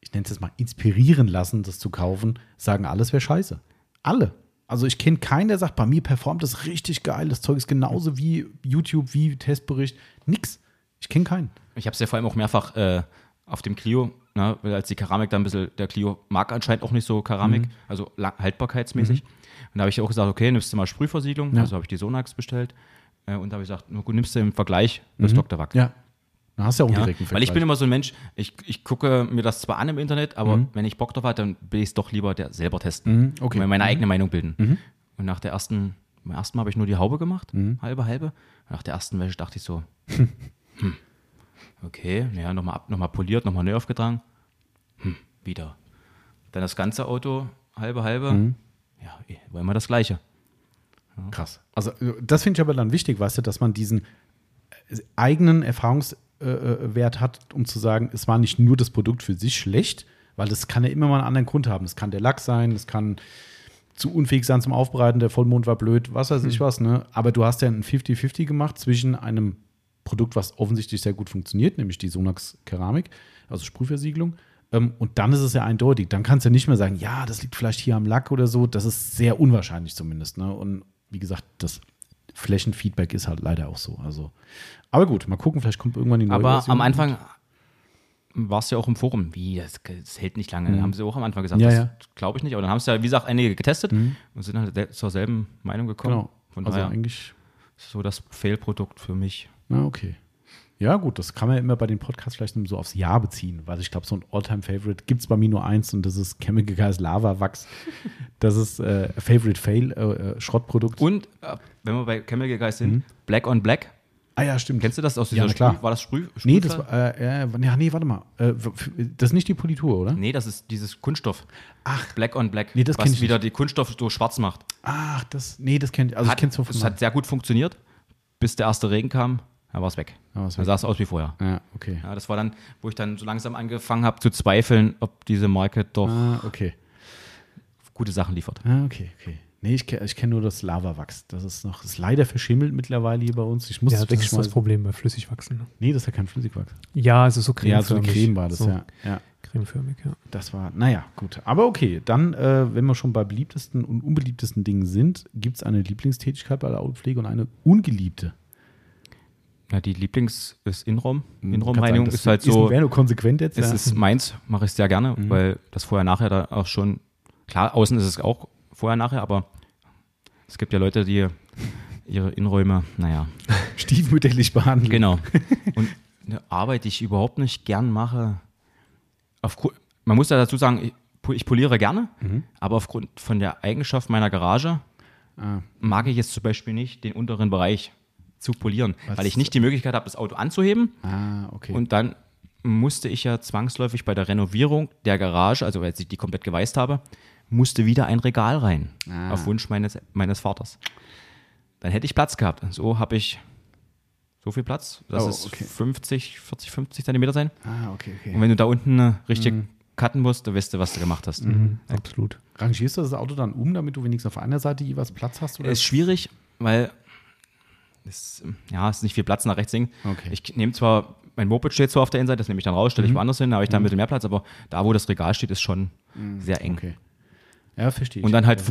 S1: ich nenne es jetzt mal, inspirieren lassen, das zu kaufen, sagen, alles wäre scheiße. Alle. Also ich kenne keinen, der sagt, bei mir performt das richtig geil, das Zeug ist genauso wie YouTube, wie Testbericht. Nix. Ich kenne keinen.
S3: Ich habe es ja vor allem auch mehrfach äh, auf dem Clio, ne, weil als die Keramik dann ein bisschen, der Clio mag anscheinend auch nicht so Keramik,
S1: Mhm.
S3: also haltbarkeitsmäßig. Und da habe ich auch gesagt, okay, nimmst du mal Sprühversiegelung,
S1: Ja.
S3: also habe ich die Sonax bestellt. Äh, und da habe ich gesagt, na gut, nimmst du im Vergleich das Dr. Wack.
S1: Mhm. Ja. Da hast du ja auch einen
S3: Ja,
S1: direkten
S3: weil ich bin
S1: Vergleich.
S3: immer so ein Mensch, ich, ich gucke mir das zwar an im Internet, aber
S1: Mhm.
S3: wenn ich Bock drauf habe, dann will ich es doch lieber der selber testen.
S1: okay. Mhm.
S3: Und mir meine eigene Meinung bilden. Und nach der ersten, beim ersten Mal habe ich nur die Haube gemacht,
S1: Mhm.
S3: halbe, halbe. Und nach der ersten Wäsche dachte ich so, hm, okay, ja, nochmal ab, nochmal poliert, nochmal neu aufgetragen. Hm, wieder. Dann das ganze Auto, halbe, halbe.
S1: Mhm.
S3: Ja, eh, wollen wir das Gleiche.
S1: Krass. Also das finde ich aber dann wichtig, weißt du, dass man diesen äh, eigenen Erfahrungswert äh, Wert hat, um zu sagen, es war nicht nur das Produkt für sich schlecht, weil das kann ja immer mal einen anderen Grund haben. Das kann der Lack sein, das kann zu unfähig sein zum Aufbereiten, der Vollmond war blöd, was weiß ich was, ne? Aber du hast ja ein 50-50 gemacht zwischen einem Produkt, was offensichtlich sehr gut funktioniert, nämlich die Sonax Keramik, also Sprühversiegelung. Ähm, und dann ist es ja eindeutig. Dann kannst du ja nicht mehr sagen, ja, das liegt vielleicht hier am Lack oder so. Das ist sehr unwahrscheinlich zumindest. Ne? Und wie gesagt, das Flächenfeedback ist halt leider auch so. Also, aber gut, mal gucken, vielleicht kommt irgendwann die neue
S3: Aber
S1: Version.
S3: am Anfang war es ja auch im Forum, wie, das, das hält nicht lange. Haben sie auch am Anfang gesagt,
S1: Mhm. Ja,
S3: das
S1: ja. Mhm.
S3: glaube ich nicht. Aber dann haben es ja, wie gesagt, einige getestet und sind halt sel- zur selben Meinung gekommen.
S1: Genau.
S3: Von
S1: also
S3: daher
S1: eigentlich,
S3: so das Fail-Produkt für mich.
S1: na okay. Ja, gut, das kann man ja immer bei den Podcasts vielleicht so aufs Jahr beziehen, weil ich glaube, so ein All-Time-Favorite gibt es bei mir nur eins und das ist Chemical Guys Lava Wachs. Das ist äh, Favorite Fail, äh, äh, Schrottprodukt.
S3: Und äh, wenn wir bei Chemical Guys
S1: Mhm.
S3: sind, Black on Black.
S1: Ah ja, stimmt.
S3: Kennst du das aus
S1: Ja,
S3: dieser
S1: klar.
S3: Sprüh? War das Sprüh?
S1: Nee, das war, äh, äh, ja, nee, warte mal. Äh, das ist nicht die Politur, oder?
S3: Nee, das ist dieses Kunststoff.
S1: Ach.
S3: Black on Black.
S1: Nee, das
S3: was
S1: ich
S3: wieder die Kunststoff so schwarz macht.
S1: Ach, das, nee, das kennt also
S3: hat,
S1: ich kenn's von
S3: es hat sehr gut funktioniert, bis der erste Regen kam, dann war es weg.
S1: Da war's weg.
S3: sah es aus wie vorher.
S1: Ja, okay.
S3: Ja, das war dann, wo ich dann so langsam angefangen habe zu zweifeln, ob diese Marke doch
S1: Ah, okay.
S3: gute Sachen liefert.
S1: Ah, okay, okay. Nee, ich, ich kenne nur das Lavawachs. Das ist noch, ist leider verschimmelt mittlerweile hier bei uns. Ich muss
S2: Ja, das ist das. Problem bei Flüssigwachsen. Ne?
S1: Nee, das ist ja kein Flüssigwachs.
S2: Ja, es ist so
S1: Ja, so eine
S2: cremeförmig.
S1: Creme war das,
S2: so
S1: ja. ja.
S2: Cremeförmig, ja.
S1: Das war, naja, gut. Aber okay, dann, äh, wenn wir schon bei beliebtesten und unbeliebtesten Dingen sind, gibt es eine Lieblingstätigkeit bei der Autopflege und eine ungeliebte.
S3: Ja, die Lieblings ist Innenraumreinigung
S1: sein, das
S3: ist halt so,
S1: Wäre nur konsequent jetzt.
S3: es
S1: ja.
S3: ist meins, mache ich sehr gerne, weil das vorher nachher da auch schon, klar, außen ist es auch vorher nachher, aber es gibt ja Leute, die ihre Innenräume, naja,
S1: stiefmütterlich behandeln.
S3: Genau. Und eine Arbeit, die ich überhaupt nicht gern mache, aufgrund, man muss ja dazu sagen, ich, ich poliere gerne, aber aufgrund von der Eigenschaft meiner Garage
S1: Ah,
S3: mag ich jetzt zum Beispiel nicht, den unteren Bereich zu polieren,
S1: Was-
S3: weil ich nicht die Möglichkeit habe, das Auto anzuheben.
S1: ah, okay.
S3: Und dann musste ich ja zwangsläufig bei der Renovierung der Garage, also als ich die komplett geweißt habe, musste wieder ein Regal rein,
S1: Ah.
S3: auf Wunsch meines, meines Vaters. Dann hätte ich Platz gehabt. So habe ich so viel Platz. Das
S1: Oh,
S3: ist
S1: okay.
S3: 50, 40, 50 Zentimeter sein.
S1: ah, okay,
S3: Und
S1: okay.
S3: wenn du da unten äh, richtig cutten musst, dann weißt du, was du gemacht hast.
S2: Mhm, absolut.
S1: Rangierst du das Auto dann um, damit du wenigstens auf einer Seite jeweils Platz hast? Oder?
S3: Ist schwierig, weil es, ja, es ist nicht viel Platz nach rechts hin.
S1: Okay.
S3: Ich nehme zwar, mein Moped steht zwar auf der Innenseite, das nehme ich dann raus, stelle ich woanders hin, da habe ich da ein bisschen mehr Platz, aber da, wo das Regal steht, ist schon sehr eng.
S1: Okay. Ja, verstehe ich.
S3: Und dann halt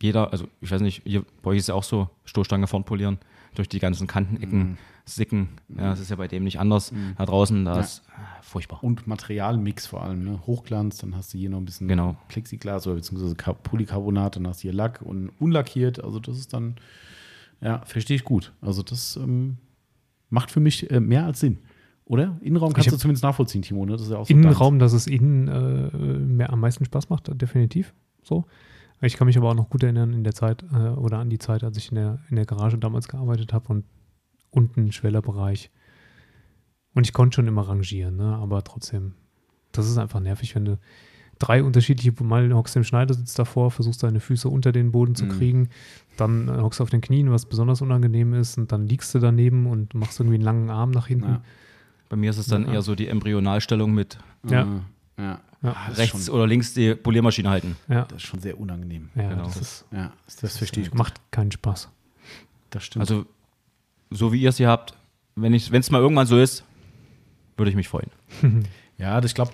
S3: jeder, also ich weiß nicht, ihr, bei euch ist ja auch so, Stoßstange vorn polieren, durch die ganzen Kantenecken, Sicken. Ja, das ist ja bei dem nicht anders. Da draußen, da
S1: Ja.
S3: ist ah, furchtbar.
S1: Und Materialmix vor allem, ne? Hochglanz, dann hast du hier noch ein bisschen
S3: Genau.
S1: Plexiglas oder beziehungsweise Polycarbonat, dann hast du hier Lack und unlackiert. Also das ist dann, ja, verstehe ich gut. Also das ähm, macht für mich äh, mehr als Sinn. Oder? Innenraum kannst du zumindest nachvollziehen, Timo, ne? Das ist ja auch so
S2: Innenraum, dass es innen äh, mehr, am meisten Spaß macht, definitiv. So. Ich kann mich aber auch noch gut erinnern in der Zeit äh, oder an die Zeit, als ich in der, in der Garage damals gearbeitet habe und unten Schwellerbereich. Und ich konnte schon immer rangieren, ne? aber trotzdem, das ist einfach nervig, wenn du drei unterschiedliche, mal hockst im Schneidersitz davor, versuchst deine Füße unter den Boden zu
S1: Mhm.
S2: kriegen, dann äh, hockst du auf den Knien, was besonders unangenehm ist, und dann liegst du daneben und machst irgendwie einen langen Arm nach hinten.
S1: Ja.
S3: Bei mir ist es dann
S2: Ja.
S3: eher so die Embryonalstellung mit
S2: Ja.
S1: Ja. ja.
S2: Ja.
S1: Ah, das
S3: rechts
S1: schon,
S3: oder links die Poliermaschine halten.
S2: Ja,
S1: das ist schon sehr unangenehm.
S2: ja
S3: Genau.
S2: das, ist,
S1: Ja, das, das verstehe ich.
S2: macht keinen Spaß.
S1: Das stimmt.
S3: Also, so wie ihr es hier habt, wenn es mal irgendwann so ist, würde ich mich freuen.
S1: Ja, ich glaube,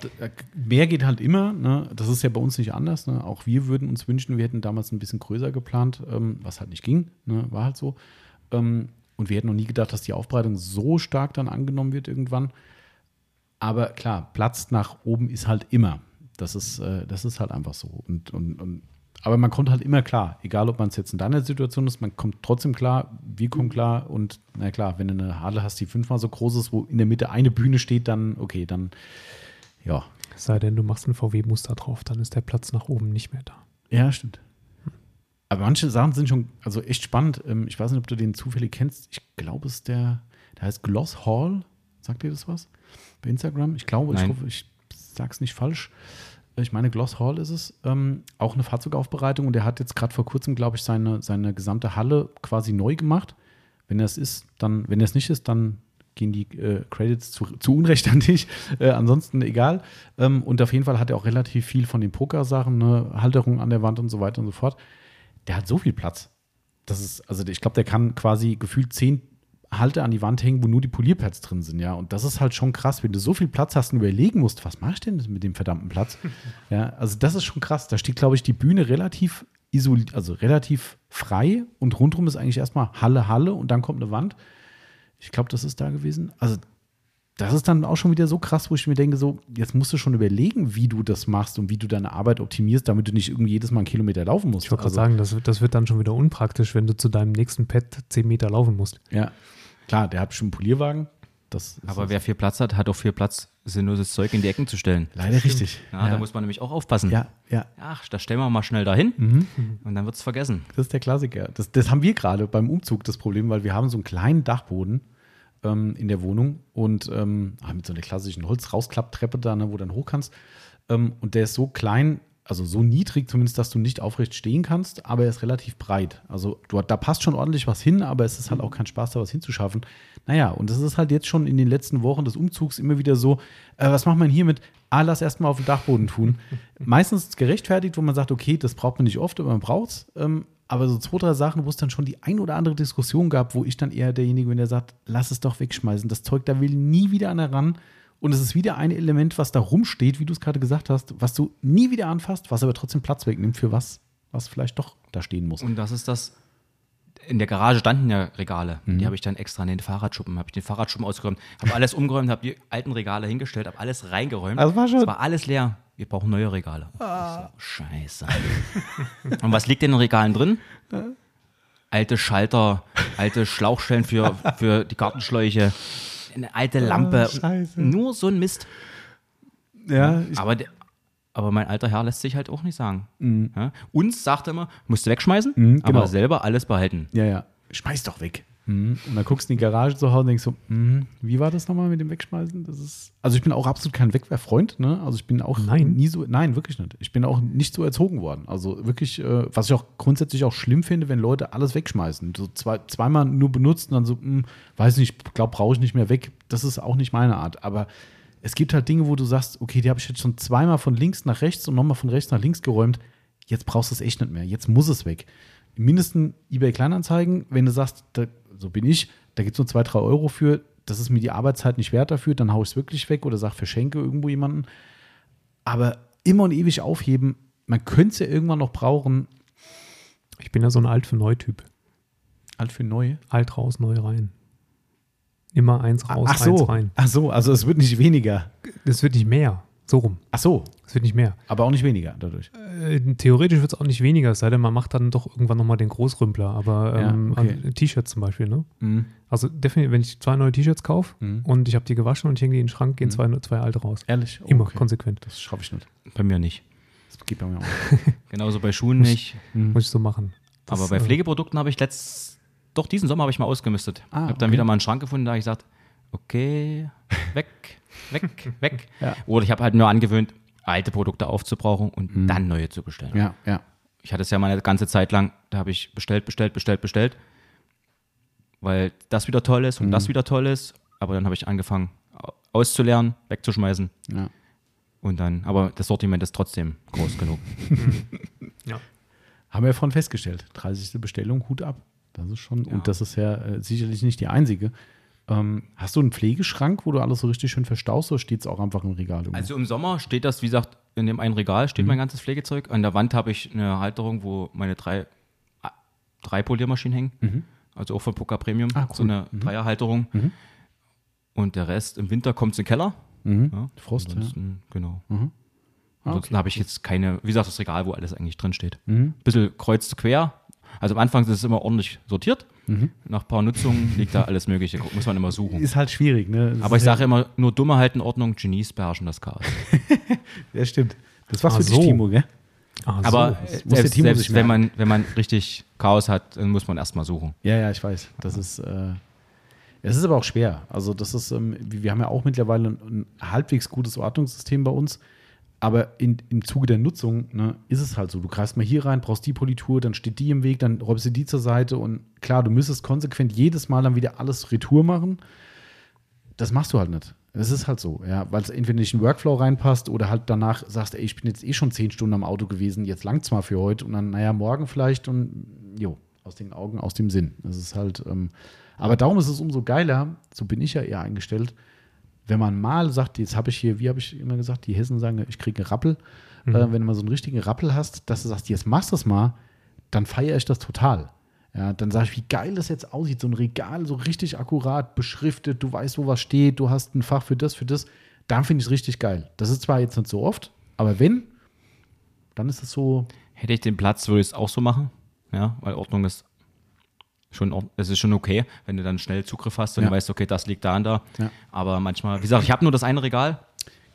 S1: mehr geht halt immer. Ne? Das ist ja bei uns nicht anders. Ne? Auch wir würden uns wünschen, wir hätten damals ein bisschen größer geplant, ähm, was halt nicht ging. Ne? War halt so. Ähm, und wir hätten noch nie gedacht, dass die Aufbereitung so stark dann angenommen wird irgendwann. Aber klar, Platz nach oben ist halt immer. Das ist, äh, das ist halt einfach so. Und, und, und, aber man kommt halt immer klar, egal ob man es jetzt in deiner Situation ist, man kommt trotzdem klar, wir kommen klar. Und na klar, wenn du eine Halle hast, die fünfmal so groß ist, wo in der Mitte eine Bühne steht, dann, okay, dann, ja.
S2: Es sei denn, du machst ein VW-Muster drauf, dann ist der Platz nach oben nicht mehr da.
S1: Ja, stimmt. Aber manche Sachen sind schon, also echt spannend. Ähm, Ich weiß nicht, ob du den zufällig kennst. Ich glaube, es ist der, der heißt Gloss Hall. Sagt dir das was? Bei Instagram? Ich glaube, ich
S3: Nein.
S1: hoffe, ich sag's nicht falsch. Ich meine, Gloss Hall ist es. Ähm, auch eine Fahrzeugaufbereitung und der hat jetzt gerade vor kurzem, glaube ich, seine, seine gesamte Halle quasi neu gemacht. Wenn das ist, dann, wenn das nicht ist, dann gehen die äh, Credits zu, zu Unrecht an dich. Äh, ansonsten egal. Ähm, und auf jeden Fall hat er auch relativ viel von den Poker-Sachen, ne? Halterung an der Wand und so weiter und so fort. Der hat so viel Platz. Das ist, also ich glaube, der kann quasi gefühlt zehn Halter an die Wand hängen, wo nur die Polierpads drin sind, ja. Und das ist halt schon krass, wenn du so viel Platz hast und überlegen musst, was mache ich denn mit dem verdammten Platz? ja, also das ist schon krass. Da steht, glaube ich, die Bühne relativ isoliert, also relativ frei und rundherum ist eigentlich erstmal Halle, Halle und dann kommt eine Wand. Ich glaube, das ist da gewesen. Also das ist dann auch schon wieder so krass, wo ich mir denke, so, jetzt musst du schon überlegen, wie du das machst und wie du deine Arbeit optimierst, damit du nicht irgendwie jedes Mal einen Kilometer laufen musst.
S2: Ich wollte
S1: Also,
S2: gerade sagen, das, das wird dann schon wieder unpraktisch, wenn du zu deinem nächsten Pad 10 Meter laufen musst.
S1: Ja, klar, der hat schon einen Polierwagen.
S3: Aber wer viel Platz hat, hat auch viel Platz, sinnloses Zeug in die Ecken zu stellen.
S1: leider richtig.
S3: Ja, Da muss man nämlich auch aufpassen.
S1: ja, ja,
S3: Ach, da stellen wir mal schnell dahin
S1: Mhm.
S3: und dann wird es vergessen.
S1: das ist der Klassiker. Das, das haben wir gerade beim Umzug das Problem, weil wir haben so einen kleinen Dachboden ähm, in der Wohnung und ähm, ah, mit so einer klassischen Holz-Rausklapptreppe da, ne, wo du dann hoch kannst. Ähm, und der ist so klein, also so niedrig zumindest, dass du nicht aufrecht stehen kannst, aber er ist relativ breit. Also du, da passt schon ordentlich was hin, aber es ist halt auch kein Spaß, da was hinzuschaffen. Naja, und das ist halt jetzt schon in den letzten Wochen des Umzugs immer wieder so, äh, was macht man hier mit, ah, lass erstmal auf den Dachboden tun. Meistens gerechtfertigt, wo man sagt, okay, das braucht man nicht oft, aber man braucht es. Ähm, aber so zwei, drei Sachen, wo es dann schon die ein oder andere Diskussion gab, wo ich dann eher derjenige bin, der sagt, lass es doch wegschmeißen. Das Zeug, da will nie wieder einer ran. Und es ist wieder ein Element, was da rumsteht, wie du es gerade gesagt hast, was du nie wieder anfasst, was aber trotzdem Platz wegnimmt für was, was vielleicht doch da stehen muss.
S3: Und das ist das. In der Garage standen ja Regale.
S1: Mhm.
S3: Die habe ich dann extra in den Fahrradschuppen, habe ich den Fahrradschuppen ausgeräumt, habe alles umgeräumt, habe die alten Regale hingestellt, habe alles reingeräumt.
S1: Also war schon-
S3: Es war alles leer. Wir brauchen neue Regale. Ich So, scheiße. Und was liegt in den Regalen drin? Alte Schalter, alte Schlauchstellen für, für die Gartenschläuche, eine alte Lampe.
S1: scheiße.
S3: Nur so ein Mist.
S1: Ja,
S3: Aber, aber mein alter Herr lässt sich halt auch nicht sagen. Ja? Uns sagt er immer, musst du wegschmeißen,
S1: Mhm, genau.
S3: aber selber alles behalten.
S1: ja, ja. Schmeiß doch weg. Mhm. Und dann guckst du in die Garage zu Hause und denkst so, mhm, wie war das nochmal mit dem Wegschmeißen? Das ist, also ich bin auch absolut kein Wegwerffreund, ne? Also ich bin auch
S2: Nein.
S1: nie so, nein, wirklich nicht. Ich bin auch nicht so erzogen worden. Also wirklich, äh, was ich auch grundsätzlich auch schlimm finde, wenn Leute alles wegschmeißen. So zwei, zweimal nur benutzt und dann so, mh, weiß nicht, glaube, brauche ich nicht mehr weg. Das ist auch nicht meine Art. Aber es gibt halt Dinge, wo du sagst, okay, die habe ich jetzt schon zweimal von links nach rechts und nochmal von rechts nach links geräumt. Jetzt brauchst du es echt nicht mehr. Jetzt muss es weg. Im mindesten eBay Kleinanzeigen, wenn du sagst, da, so bin ich, da gibt es nur zwei, drei Euro für, das ist mir die Arbeitszeit nicht wert dafür, dann haue ich es wirklich weg oder sag, verschenke irgendwo jemanden. Aber immer und ewig aufheben, man könnte es ja irgendwann noch brauchen,
S2: Ich bin ja so ein Alt für Neu-Typ.
S1: alt für neu.
S2: Alt raus, neu rein. Immer eins raus,
S1: Ach so,
S2: eins rein.
S1: ach so, also es wird nicht weniger.
S2: Das wird nicht mehr. So rum.
S1: Ach so,
S2: Es wird nicht mehr.
S1: aber auch nicht weniger dadurch.
S2: Äh, theoretisch wird es auch nicht weniger, es sei denn, man macht dann doch irgendwann nochmal den Großrümpler. Aber
S1: Ja,
S2: ähm,
S1: okay.
S2: an- T-Shirts zum Beispiel, ne?
S1: Mhm.
S2: Also definitiv, wenn ich zwei neue T-Shirts kaufe
S1: Mhm.
S2: und ich habe die gewaschen und ich hänge die in den Schrank, gehen zwei, zwei alte raus.
S1: Ehrlich? Oh,
S2: Immer
S1: okay.
S2: konsequent.
S1: Das schaffe ich nicht.
S3: Bei mir nicht.
S1: Das geht bei mir auch nicht.
S3: Genauso bei Schuhen nicht.
S2: Muss ich so machen. Das,
S3: aber bei
S2: äh,
S3: Pflegeprodukten habe ich letzt, doch diesen Sommer habe ich mal ausgemistet.
S1: Ah,
S3: habe dann
S1: okay.
S3: wieder mal einen Schrank gefunden, da habe ich gesagt, okay, weg, weg, weg.
S1: Ja.
S3: Oder ich habe halt nur angewöhnt, alte Produkte aufzubrauchen und dann neue zu bestellen.
S1: Mhm. Ja, ja.
S3: Ich hatte es ja mal eine ganze Zeit lang, da habe ich bestellt, bestellt, bestellt, bestellt, weil das wieder toll ist und
S1: Mhm.
S3: das wieder toll ist. Aber dann habe ich angefangen au- auszulernen, wegzuschmeißen
S1: ja.
S3: und dann, aber das Sortiment ist trotzdem groß genug.
S2: ja.
S1: Haben wir vorhin festgestellt. 30. Bestellung, Hut ab. Das ist schon,
S3: Ja.
S1: und das ist ja äh, sicherlich nicht die einzige. Ähm, hast du einen Pflegeschrank, wo du alles so richtig schön verstaust oder steht es auch einfach im Regal? irgendwo?
S3: Also im Sommer steht das, wie gesagt, in dem einen Regal
S1: Mhm.
S3: steht mein ganzes Pflegezeug. An der Wand habe ich eine Halterung, wo meine drei, ah, drei Poliermaschinen hängen. Also auch von Poker Premium.
S1: Mhm. Ah,
S3: So
S1: cool.
S3: eine Dreierhalterung. Und der Rest im Winter kommt in den Keller.
S1: Mhm.
S3: Ja,
S1: Frost, ja.
S3: ansonsten, Genau.
S1: Ah,
S3: Ansonsten habe ich jetzt keine, wie gesagt, das Regal, wo alles eigentlich drin steht.
S1: Mhm.
S3: Bisschen kreuz quer. Also am Anfang ist es immer ordentlich sortiert.
S1: Mhm.
S3: Nach ein paar Nutzungen liegt da alles Mögliche. Muss man immer suchen.
S1: Ist halt schwierig, ne? Das
S3: Aber ich sage immer, nur Dumme halten Ordnung, Genies beherrschen das Chaos.
S1: Ja, stimmt. Das war's für dich,
S2: so.
S1: Timo, gell?
S2: Ah, so.
S3: Aber
S1: muss der
S3: selbst, selbst wenn, man, wenn man richtig Chaos hat, dann muss man erstmal suchen.
S1: Ja, ja, ich weiß. Das ist, äh, es ist aber auch schwer. Also, das ist, ähm, wir haben ja auch mittlerweile ein, ein halbwegs gutes Ordnungssystem bei uns. Aber in, im Zuge der Nutzung ne, ist es halt so. Du greifst mal hier rein, brauchst die Politur, dann steht die im Weg, dann räumst du die zur Seite. Und klar, du müsstest konsequent jedes Mal dann wieder alles Retour machen. Das machst du halt nicht. Das ist halt so, ja, weil es entweder nicht in den Workflow reinpasst oder halt danach sagst, ey, ich bin jetzt eh schon zehn Stunden am Auto gewesen, jetzt langt's mal für heute und dann, naja, morgen vielleicht und jo, aus den Augen, aus dem Sinn. Das ist halt, ähm, aber darum ist es umso geiler, so bin ich ja eher eingestellt, wenn man mal sagt, jetzt habe ich hier, wie habe ich immer gesagt, die Hessen sagen, ich kriege einen Rappel, äh, wenn du mal so einen richtigen Rappel hast, dass du sagst, jetzt machst du es mal, dann feiere ich das total. Ja, dann sage ich, wie geil das jetzt aussieht, so ein Regal, so richtig akkurat beschriftet, du weißt, wo was steht, du hast ein Fach für das, für das. Dann finde ich es richtig geil. Das ist zwar jetzt nicht so oft, aber wenn, dann ist es so,
S3: Hätte ich den Platz, würde ich es auch so machen. Ja, weil Ordnung ist schon, es ist schon okay, wenn du dann schnell Zugriff hast und
S1: Ja.
S3: du weißt, okay, das liegt da und da.
S1: Ja.
S3: Aber manchmal, wie gesagt, ich habe nur das eine Regal,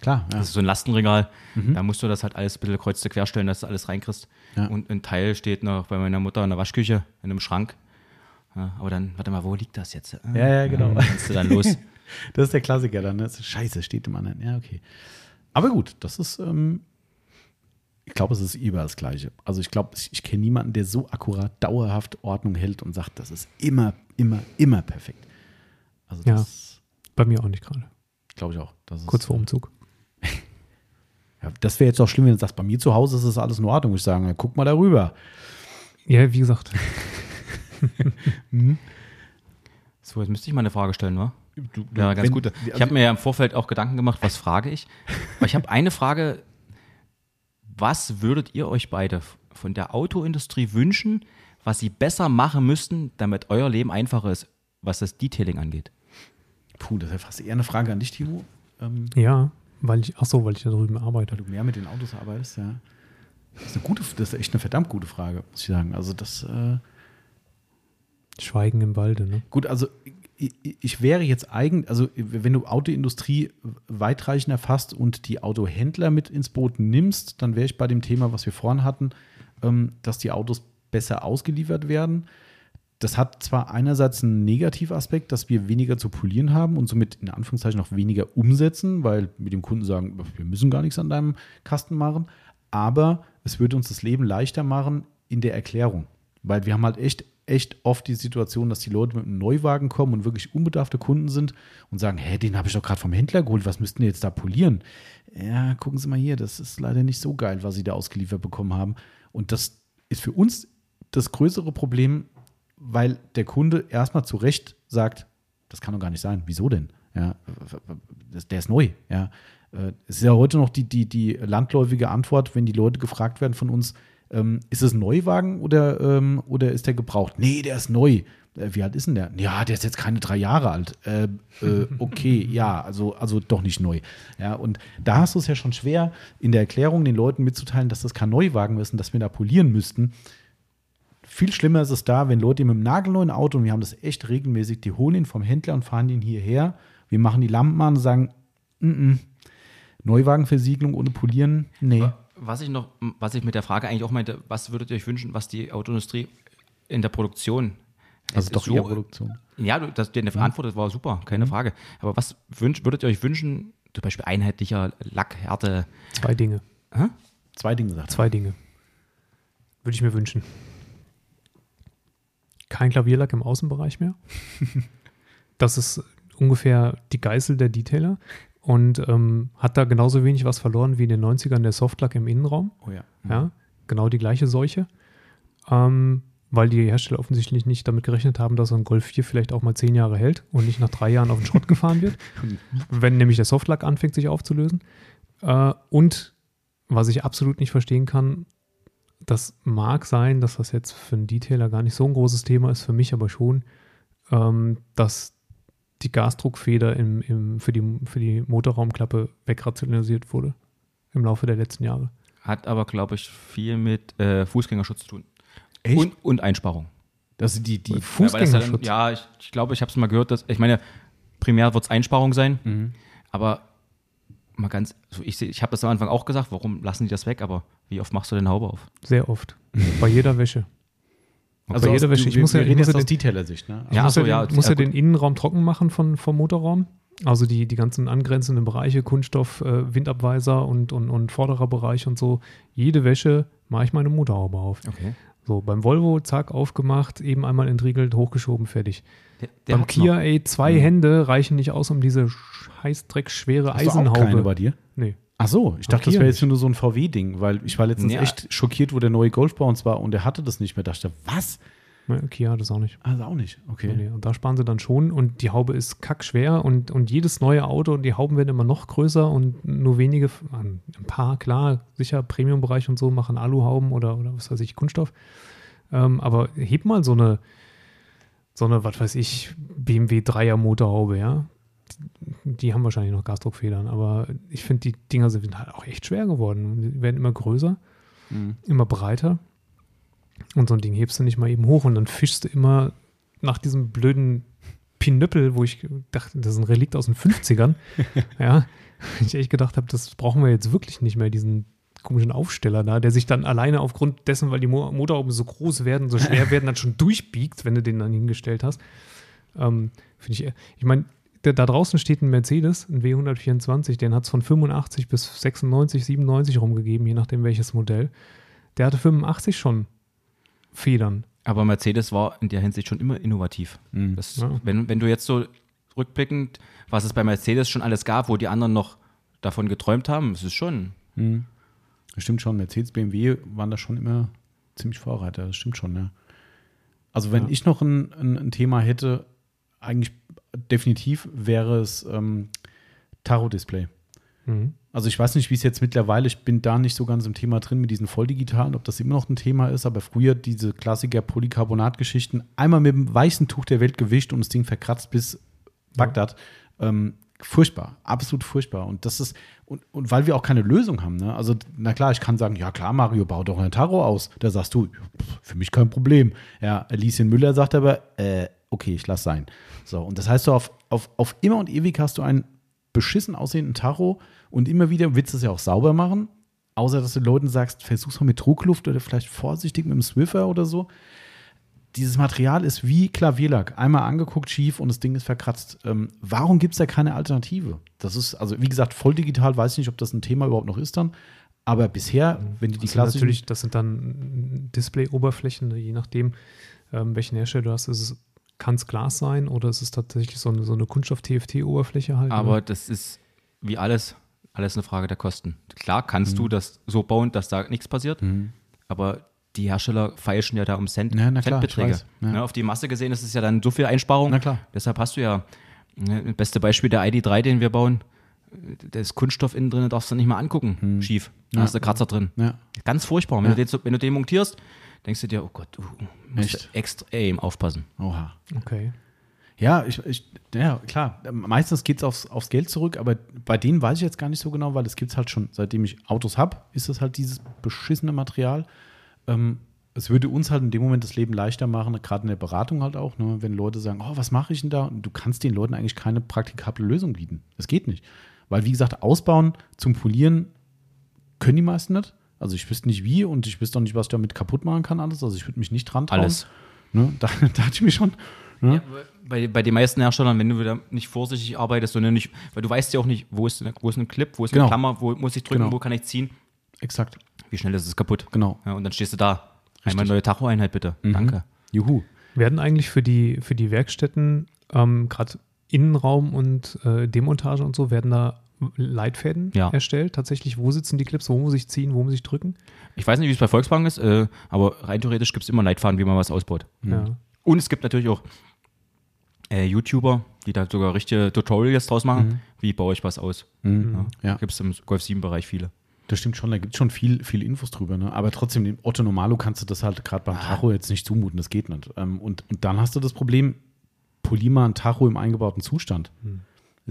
S1: klar, ja.
S3: das ist so ein Lastenregal. Da musst du das halt alles ein bisschen kreuz quer stellen, dass du alles reinkriegst.
S1: Ja.
S3: Und ein Teil steht noch bei meiner Mutter in der Waschküche, in einem Schrank. Ja, aber dann, warte mal, wo liegt das jetzt? Ah,
S1: Ja, ja, genau.
S3: Kannst du dann los.
S1: Das ist der Klassiker dann. Ne? Scheiße, steht im anderen. Ja, okay. Aber gut, das ist, ähm, ich glaube, es ist überall das Gleiche. Also ich glaube, ich, ich kenne niemanden, der so akkurat dauerhaft Ordnung hält und sagt, das ist immer, immer, immer perfekt. Also
S2: Ja.
S1: das
S2: Bei mir auch nicht gerade.
S1: glaube ich auch. Das ist,
S2: Kurz vor Umzug.
S1: Ja, das wäre jetzt auch schlimm, wenn du sagst, bei mir zu Hause ist das alles in Ordnung. Ich sage, guck mal darüber.
S2: Ja, wie gesagt,
S3: So, jetzt müsste ich mal eine Frage stellen?
S1: Du,
S3: Ja, ganz
S1: wenn-
S3: gut.
S1: also-
S3: Ich habe mir ja im Vorfeld auch Gedanken gemacht, was frage ich. Aber ich habe eine Frage. Was würdet ihr euch beide von der Autoindustrie wünschen, was sie besser machen müssten, damit euer Leben einfacher ist, was das Detailing angeht?
S1: Puh, das wäre fast eher eine Frage an dich, Timo. Ähm,
S2: ja, weil ich, ach so, weil ich da drüben arbeite.
S1: weil du mehr mit den Autos arbeitest, ja. Das ist, eine gute, das ist echt eine verdammt gute Frage, muss ich sagen. Also das, äh,
S2: Schweigen im Walde, ne?
S1: Gut, also ich, wäre jetzt eigentlich, also wenn du Autoindustrie weitreichend erfasst und die Autohändler mit ins Boot nimmst, dann wäre ich bei dem Thema, was wir vorhin hatten, ähm, dass die Autos besser ausgeliefert werden. Das hat zwar einerseits einen Negativaspekt, dass wir weniger zu polieren haben und somit in Anführungszeichen noch weniger umsetzen, weil wir dem Kunden sagen, wir müssen gar nichts an deinem Kasten machen, aber es würde uns das Leben leichter machen in der Erklärung, weil wir haben halt echt echt oft die Situation, dass die Leute mit einem Neuwagen kommen und wirklich unbedarfte Kunden sind und sagen, hä, den habe ich doch gerade vom Händler geholt, was müssten die jetzt da polieren? Ja, gucken Sie mal hier, das ist leider nicht so geil, was Sie da ausgeliefert bekommen haben. Und das ist für uns das größere Problem, weil der Kunde erstmal zu Recht sagt, das kann doch gar nicht sein. Wieso denn? Ja, der ist neu. Ja, Äh, es ist ja heute noch die, die, die landläufige Antwort, wenn die Leute gefragt werden von uns, ähm, ist es ein Neuwagen oder, ähm, oder ist der gebraucht? Nee, der ist neu. Äh, wie alt ist denn der? Ja, der ist jetzt keine drei Jahre alt. Äh, äh, okay, ja, also, also doch nicht neu. Ja, und da hast du es ja schon schwer, in der Erklärung den Leuten mitzuteilen, dass das kein Neuwagen ist und dass wir da polieren müssten. Viel schlimmer ist es da, wenn Leute mit einem nagelneuen Auto, und wir haben das echt regelmäßig, die holen ihn vom Händler und fahren ihn hierher. Wir machen die Lampen an und sagen, mm -mm, Neuwagenversiegelung ohne Polieren, nee.
S3: Was ich noch, was ich mit der Frage eigentlich auch meinte, was würdet ihr euch wünschen, was die Autoindustrie in der Produktion
S1: Also doch
S3: so-
S1: eher Produktion.
S3: Ja, du- das, deine Antwort das war super, keine
S1: Mhm.
S3: Frage. Aber was wünsch, würdet ihr euch wünschen, zum Beispiel einheitlicher Lackhärte?
S2: Zwei Dinge.
S3: Hä?
S1: Zwei Dinge sagt er.
S2: Zwei Dinge. Würde ich mir wünschen. Kein Klavierlack im Außenbereich mehr. Das ist ungefähr die Geißel der Detailer und ähm, hat da genauso wenig was verloren wie in den 90ern der Softlack im Innenraum.
S1: Oh ja.
S2: Ja, genau die gleiche Seuche. Ähm, weil die Hersteller offensichtlich nicht damit gerechnet haben, dass so ein Golf 4 vielleicht auch mal zehn Jahre hält und nicht nach drei Jahren auf den Schrott gefahren wird, wenn nämlich der Softlack anfängt, sich aufzulösen. Äh, und was ich absolut nicht verstehen kann, das mag sein, dass das jetzt für einen Detailer gar nicht so ein großes Thema ist, für mich aber schon, ähm, dass die Gasdruckfeder im, im, für, die, für die Motorraumklappe wegrationalisiert wurde im Laufe der letzten Jahre.
S3: Hat aber, glaube ich, viel mit äh, Fußgängerschutz zu tun.
S1: Echt?
S3: Und, und Einsparung.
S1: Das sind die, die
S3: das ja, dann,
S2: Fußgängerschutz.
S3: ja ich, ich glaube, ich habe es mal gehört, dass, ich meine, primär wird es Einsparung sein,
S1: Mhm.
S3: aber mal ganz, so ich, ich habe das am Anfang auch gesagt, warum lassen die das weg, aber wie oft machst du den Haube auf?
S2: Sehr oft. Bei jeder Wäsche.
S1: Also
S2: Bei jeder Wäsche. Ich muss ja- ich muss ja
S1: aus
S2: den-
S1: Detailer-Sicht, ne? Also
S3: Ja,
S2: muss
S3: so,
S2: er,
S3: ja,
S2: den, muss
S3: ja,
S2: den Innenraum trocken machen von, vom Motorraum. Also die, die ganzen angrenzenden Bereiche, Kunststoff, äh, Windabweiser und, und, und vorderer Bereich und so. Jede Wäsche mache ich meine Motorhaube auf.
S3: Okay.
S2: So, beim Volvo, zack, aufgemacht, eben einmal entriegelt, hochgeschoben, fertig.
S3: Der, der
S2: beim Kia,
S3: noch.
S2: ey, zwei
S1: Mhm.
S2: Hände reichen nicht aus, um diese scheißdreckschwere
S1: Hast du auch keine
S2: Eisenhaube.
S1: bei dir? Ach so, ich dachte, das
S2: Hier
S1: wäre jetzt nur so ein VW-Ding, weil ich war letztens
S3: Ja.
S1: echt schockiert, wo der neue Golf bei uns war und der hatte das nicht mehr. Da dachte ich, was?
S2: Kia hat das auch nicht.
S1: Also auch nicht. Okay.
S2: Nee. Und da sparen sie dann schon und die Haube ist kackschwer und, und jedes neue Auto und die Hauben werden immer noch größer und nur wenige, ein paar, klar, sicher Premium-Bereich und so machen Aluhauben oder, oder was weiß ich, Kunststoff. Ähm, aber heb mal so eine, so eine, was weiß ich, BMW 3er Motorhaube, ja. Die, haben wahrscheinlich noch Gasdruckfedern, aber ich finde, die Dinger sind halt auch echt schwer geworden. Die werden immer größer,
S1: Mhm.
S2: immer breiter. Und so ein Ding hebst du nicht mal eben hoch und dann fischst du immer nach diesem blöden Pinöppel, wo ich dachte, das ist ein Relikt aus den 50ern. ja, ich echt gedacht habe, das brauchen wir jetzt wirklich nicht mehr, diesen komischen Aufsteller da, der sich dann alleine aufgrund dessen, weil die Mo Motorhauben so groß werden, so schwer werden, dann schon durchbiegt, wenn du den dann hingestellt hast. Ähm, Finde ich, ich meine, da da draußen steht ein Mercedes, ein W124, den hat es von 85 bis 96, 97 rumgegeben, je nachdem welches Modell. Der hatte 85 schon Federn.
S3: Aber Mercedes war in der Hinsicht schon immer innovativ.
S1: Mhm.
S3: Das,
S2: Ja.
S3: wenn, wenn du jetzt so rückblickend, was es bei Mercedes schon alles gab, wo die anderen noch davon geträumt haben, es ist schon.
S1: Mhm. Das stimmt schon. Mercedes, BMW waren da schon immer ziemlich Vorreiter. Das stimmt schon, ja. Also wenn
S2: Ja.
S1: ich noch ein, ein, ein Thema hätte, eigentlich definitiv wäre es ähm, Tarot-Display.
S2: Mhm.
S1: Also ich weiß nicht, wie es jetzt mittlerweile, ich bin da nicht so ganz im Thema drin mit diesen volldigitalen, ob das immer noch ein Thema ist, aber früher diese Klassiker Polycarbonat-Geschichten einmal mit dem weißen Tuch der Welt gewischt und das Ding verkratzt bis Bagdad. Ähm, furchtbar, absolut furchtbar. Und das ist, und, und weil wir auch keine Lösung haben, ne? Also, na klar, ich kann sagen, ja klar, Mario, bau doch ein Tarot aus. Da sagst du, für mich kein Problem. Ja, Lieschen Müller sagt aber, äh, okay, ich lass sein. So, und das heißt, du auf, auf, auf immer und ewig hast du einen beschissen aussehenden Tarot und immer wieder willst du es ja auch sauber machen, außer dass du Leuten sagst, versuch's mal mit Druckluft oder vielleicht vorsichtig mit dem Swiffer oder so. Dieses Material ist wie Klavierlack. Einmal angeguckt, schief und das Ding ist verkratzt. Ähm, warum gibt es da keine Alternative? Das ist, also wie gesagt, voll digital, weiß ich nicht, ob das ein Thema überhaupt noch ist dann. Aber bisher, wenn die die klassischen.
S2: natürlich, das sind dann Display-Oberflächen, je nachdem, ähm, welchen Hersteller du hast. Ist es, kann es Glas sein oder ist es tatsächlich so eine, so eine Kunststoff-TFT-Oberfläche halt?
S3: Aber
S2: ne?
S3: das ist wie alles, alles eine Frage der Kosten. Klar kannst du das so bauen, dass da nichts passiert,
S1: Mhm.
S3: aber die Hersteller feilschen ja da um Cent,
S1: Ja, na klar,
S3: Centbeträge.
S1: weiß, ja.
S3: Ne, auf die Masse gesehen ist es ja dann so viel Einsparung.
S1: Na klar.
S3: Deshalb hast du ja, ne, das beste Beispiel der ID3, den wir bauen, da ist Kunststoff innen drin, darfst du nicht mal angucken, schief. Da
S1: Ja.
S3: hast du Kratzer drin.
S1: Ja.
S3: Ganz furchtbar. Wenn,
S1: Ja.
S3: du den, wenn du den montierst, denkst du dir, oh Gott, du musst extrem aufpassen.
S1: Oha.
S2: Okay.
S1: Ja, ich, ich, ja, klar. Meistens geht es aufs, aufs Geld zurück, aber bei denen weiß ich jetzt gar nicht so genau, weil es gibt es halt schon, seitdem ich Autos habe, ist das halt dieses beschissene Material. Ähm, es würde uns halt in dem Moment das Leben leichter machen, gerade in der Beratung halt auch, ne, wenn Leute sagen, oh, was mache ich denn da? Und du kannst den Leuten eigentlich keine praktikable Lösung bieten. Das geht nicht. Weil, wie gesagt, ausbauen zum Polieren können die meisten nicht. Also ich wüsste nicht wie und ich wüsste auch nicht, was ich damit kaputt machen kann alles. Also ich würde mich nicht dran trauen.
S3: Alles.
S1: Ne? Da, da hatte ich mich schon. Ne?
S3: Ja, bei, bei den meisten Herstellern, wenn du wieder nicht vorsichtig arbeitest, sondern nicht, weil du weißt ja auch nicht, wo ist, wo ist ein Clip, wo ist
S1: Genau.
S3: eine Klammer, wo muss ich drücken,
S1: Genau.
S3: wo kann ich ziehen,
S1: Exakt.
S3: wie schnell ist es kaputt.
S1: Genau.
S3: Ja, und dann stehst du da.
S1: Richtig.
S3: Einmal neue Tachoeinheit bitte.
S1: Mhm.
S3: Danke.
S1: Juhu.
S2: Werden eigentlich für die, für die Werkstätten, ähm, gerade Innenraum und äh, Demontage und so, werden da Leitfäden
S3: Ja.
S2: erstellt. Tatsächlich, wo sitzen die Clips, wo muss ich ziehen, wo muss ich drücken?
S3: Ich weiß nicht, wie es bei Volkswagen ist, äh, aber rein theoretisch gibt es immer Leitfaden, wie man was ausbaut.
S2: Ja.
S3: Und es gibt natürlich auch äh, YouTuber, die da sogar richtige Tutorials draus machen. Wie baue ich was aus?
S1: Mhm. Ja.
S3: Gibt es im Golf 7-Bereich viele.
S1: Das stimmt schon, da gibt es schon viel, viel Infos drüber. Ne? Aber trotzdem, dem Otto Normalo kannst du das halt gerade beim Tacho jetzt nicht zumuten, das geht nicht. Ähm, und, und dann hast du das Problem, polier mal ein Tacho im eingebauten Zustand.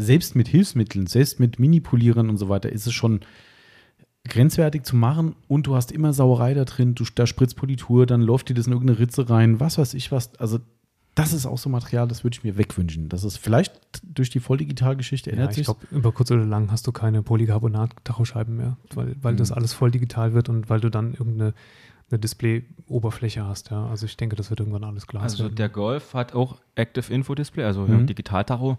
S1: Selbst mit Hilfsmitteln, selbst mit Mini-Polierern und so weiter, ist es schon grenzwertig zu machen und du hast immer Sauerei da drin, du, da spritzt Politur, dann läuft dir das in irgendeine Ritze rein, was weiß ich was. Also das ist auch so Material, das würde ich mir wegwünschen. Das ist vielleicht durch die Volldigitalgeschichte
S2: Ja,
S1: ändert
S2: ich
S1: sich.
S2: glaube, über kurz oder lang hast du keine Polycarbonat-Tachoscheiben mehr, weil, weil das alles voll digital wird und weil du dann irgendeine eine Display-Oberfläche hast. Ja. Also ich denke, das wird irgendwann alles Glas
S3: Also
S2: werden.
S3: der Golf hat auch Active Info Display, also
S1: Mhm.
S3: mhm. Digital-Tacho.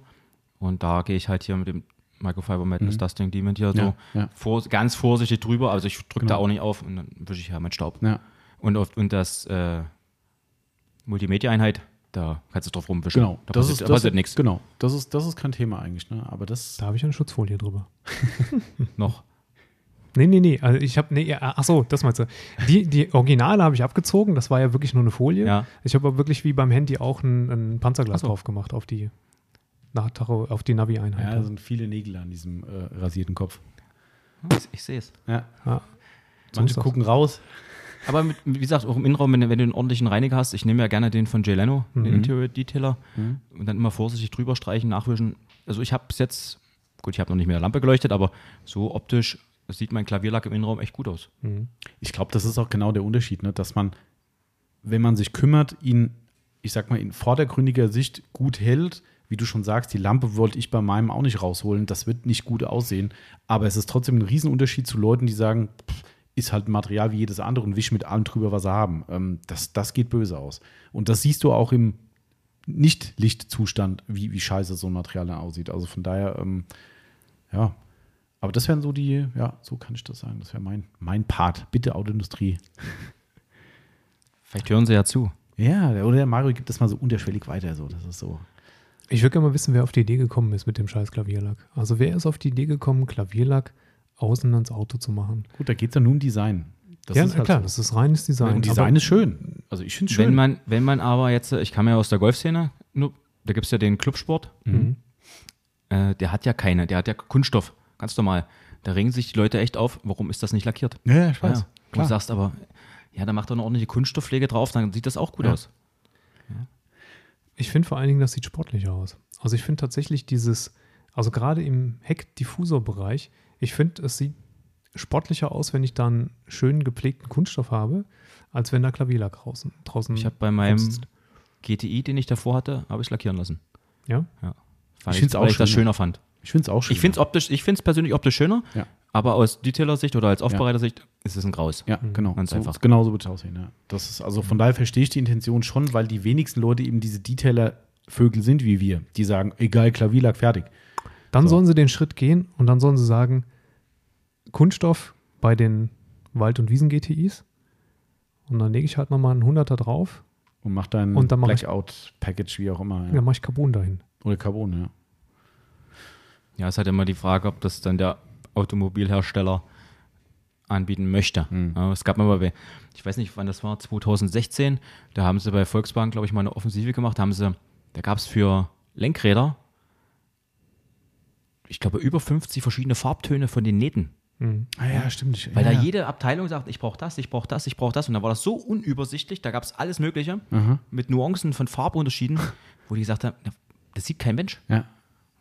S3: Und da gehe ich halt hier mit dem Microfiber Madness
S1: Mhm.
S3: Dusting Demon hier
S1: Ja,
S3: so
S1: ja.
S3: vor, ganz vorsichtig drüber. Also ich drücke da
S1: Genau.
S3: auch nicht auf und dann wische ich ja meinen Staub.
S1: Ja.
S3: Und, auf, und das äh, Multimedia-Einheit, da kannst du drauf rumwischen.
S1: Genau,
S3: da
S1: das
S3: passiert,
S1: ist,
S3: da passiert nichts
S1: Genau, das ist, das ist kein Thema eigentlich, ne? Aber das.
S2: da habe ich eine Schutzfolie drüber.
S3: noch.
S2: Nee, nee, nee. Also ich habe, nee, ja, ach so, das meinst du. Die, die Originale habe ich abgezogen. Das war ja wirklich nur eine Folie.
S3: Ja.
S2: Ich habe aber wirklich wie beim Handy auch ein, ein Panzerglas
S3: so.
S2: drauf gemacht auf die, nach Tacho, auf die Navi-Einheit.
S1: Ja, da sind viele Nägel an diesem äh, rasierten Kopf.
S3: Ich, ich sehe es.
S1: Ja.
S2: Ja. So
S1: Manche
S2: das.
S1: gucken raus.
S3: Aber mit, wie gesagt, auch im Innenraum, wenn, du- wenn du einen ordentlichen Reiniger hast, ich nehme ja gerne den von Jay Leno, den
S2: Mhm.
S3: Interior Detailer,
S1: Mhm.
S3: und dann immer vorsichtig drüber streichen, nachwischen. Also ich habe bis jetzt, gut, ich habe noch nicht mit der Lampe geleuchtet, aber so optisch sieht mein Klavierlack im Innenraum echt gut aus.
S2: Mhm.
S1: Ich glaube, das ist auch genau der Unterschied, ne? dass man, wenn man sich kümmert, ihn, ich sag mal, in vordergründiger Sicht gut hält. Wie du schon sagst, die Lampe wollte ich bei meinem auch nicht rausholen. Das wird nicht gut aussehen. Aber es ist trotzdem ein Riesenunterschied zu Leuten, die sagen, pff, ist halt ein Material wie jedes andere und wisch mit allem drüber, was sie haben. Ähm, das, das geht böse aus. Und das siehst du auch im Nicht-Lichtzustand, wie, wie scheiße so ein Material dann aussieht. Also von daher, ähm, ja. Aber das wären so die, ja, so kann ich das sagen. Das wäre mein, mein Part. Bitte Autoindustrie.
S3: Vielleicht hören sie ja zu.
S1: Ja, der- oder der Mario gibt das mal so unterschwellig weiter. So. Das ist so.
S2: Ich würde gerne mal wissen, wer auf die Idee gekommen ist mit dem scheiß Klavierlack. Also wer ist auf die Idee gekommen, Klavierlack außen ans Auto zu machen?
S1: Gut, da geht es ja nur um Design. Das
S2: ja,
S1: halt
S2: klar,
S1: so.
S2: das ist reines Design.
S1: Und Design
S2: aber-
S1: ist schön. Also ich finde es schön.
S3: Wenn man, wenn man aber jetzt, ich kam ja aus der Golfszene, da gibt es ja den Clubsport,
S2: Mhm.
S3: äh, der hat ja keine, der hat ja Kunststoff, ganz normal. Da regen sich die Leute echt auf, warum ist das nicht lackiert?
S1: ja, ja, ich weiß.
S3: Ja. Du sagst aber, ja, da macht doch eine ordentliche Kunststoffpflege drauf, dann sieht das auch gut
S1: Ja.
S3: aus.
S2: Ich finde vor allen Dingen, das sieht sportlicher aus. Also ich finde tatsächlich dieses, also gerade im Heckdiffusorbereich, ich finde, es sieht sportlicher aus, wenn ich da einen schönen gepflegten Kunststoff habe, als wenn da Klavierlack draußen, draußen
S3: Ich habe bei meinem
S2: sitzt.
S3: GTI, den ich davor hatte, habe ich es lackieren lassen.
S2: Ja?
S3: Weil
S1: Ich
S3: ich,
S1: auch
S3: weil ich das
S1: schöner.
S3: schöner fand.
S1: Ich finde es auch schön.
S3: Ich finde es optisch, ich finde es persönlich optisch schöner,
S1: Ja.
S3: Aber aus Detailer-Sicht oder als Aufbereiter-Sicht ist es ein Graus.
S1: Ja, genau.
S3: Ganz
S1: so,
S3: einfach.
S1: Genau so wird es aussehen. Ja. Das ist, also von daher verstehe ich die Intention schon, weil die wenigsten Leute eben diese Detailer-Vögel sind wie wir, die sagen, egal, Klavierlack, fertig.
S2: Dann
S1: So.
S2: sollen sie den Schritt gehen und dann sollen sie sagen, Kunststoff bei den Wald- und Wiesen-GTIs und dann lege ich halt nochmal einen Hunderter drauf,
S1: Und mach dein
S2: Und dann
S1: Blackout-Package, wie auch immer. Ja.
S2: dann mache ich Carbon dahin.
S1: Oder Carbon, ja.
S3: Ja, es ist halt immer die Frage, ob das dann der Automobilhersteller anbieten möchte.
S1: Mhm.
S3: Ja, es gab mal bei, ich weiß nicht, wann das war, 2016, da haben sie bei Volkswagen, glaube ich, mal eine Offensive gemacht, da haben sie, da gab es für Lenkräder, ich glaube, über 50 verschiedene Farbtöne von den Nähten.
S2: Mhm.
S1: Ah ja, stimmt.
S3: Weil
S1: ja,
S3: da
S1: ja.
S3: jede Abteilung sagt, ich brauche das, ich brauche das, ich brauche das. Und da war das so unübersichtlich, da gab es alles Mögliche
S1: Aha.
S3: mit Nuancen von Farbunterschieden, wo die gesagt haben, das sieht kein Mensch.
S1: Ja.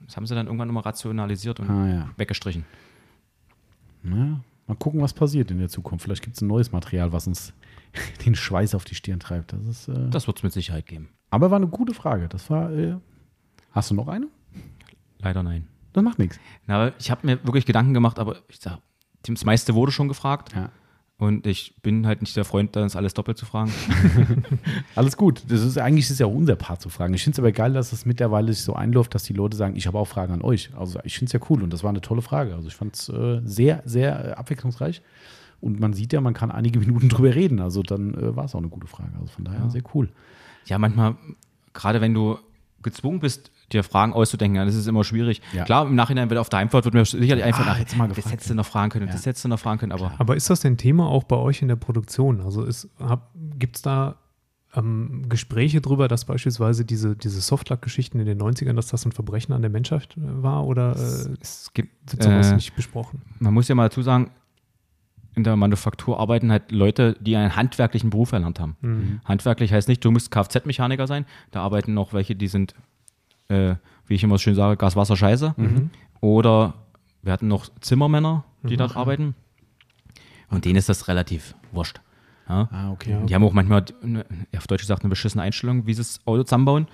S3: Das haben sie dann irgendwann nochmal rationalisiert und
S1: Ah, ja.
S3: weggestrichen.
S1: Na, mal gucken, was passiert in der Zukunft. Vielleicht gibt es ein neues Material, was uns den Schweiß auf die Stirn treibt. Das ist, äh,
S3: Das wird es mit Sicherheit geben.
S1: aber war eine gute Frage. Das war. Äh, hast du noch eine?
S3: Leider nein.
S1: Das macht nichts.
S3: Na, ich habe mir wirklich Gedanken gemacht, aber ich sag, das meiste wurde schon gefragt
S1: Ja.
S3: Und ich bin halt nicht der Freund, das alles doppelt zu fragen.
S1: Alles gut. Das ist eigentlich ist ja auch unser Part zu fragen. Ich finde es aber geil, dass es mittlerweile sich so einläuft, dass die Leute sagen, ich habe auch Fragen an euch. Also ich finde es ja cool und das war eine tolle Frage. Also ich fand es äh, sehr, sehr äh, abwechslungsreich. Und man sieht ja, man kann einige Minuten drüber reden. Also dann äh, war es auch eine gute Frage. Also von daher
S3: Ja.
S1: sehr cool.
S3: ja, manchmal, gerade wenn du gezwungen bist, dir Fragen auszudenken. Das ist immer schwierig.
S1: Ja.
S3: Klar, im Nachhinein wird auf der Heimfahrt wird mir sicherlich einfach
S1: Ah,
S3: nach,
S1: du mal
S3: das hättest du noch fragen können,
S1: Ja.
S3: das hättest du noch fragen können, aber
S2: Aber ist das denn Thema auch bei euch in der Produktion? Also gibt es da ähm, Gespräche drüber, dass beispielsweise diese, diese Softlack-Geschichten in den 90ern, dass das ein Verbrechen an der Menschheit war oder äh,
S3: es gibt
S2: wird sowas
S3: äh,
S2: nicht besprochen?
S3: man muss ja mal dazu sagen, in der Manufaktur arbeiten halt Leute, die einen handwerklichen Beruf erlernt haben.
S2: Mhm.
S3: Handwerklich heißt nicht, du musst Kfz-Mechaniker sein. Da arbeiten noch welche, die sind, äh, wie ich immer schön sage, Gas, Wasser, Scheiße.
S2: Mhm.
S3: Oder wir hatten noch Zimmermänner, die dort arbeiten. Und denen ist das relativ wurscht. Ja?
S1: Ah, okay.
S2: Ja.
S3: Die haben auch manchmal, eine, auf Deutsch gesagt, eine beschissene Einstellung, wie sie das Auto zusammenbauen.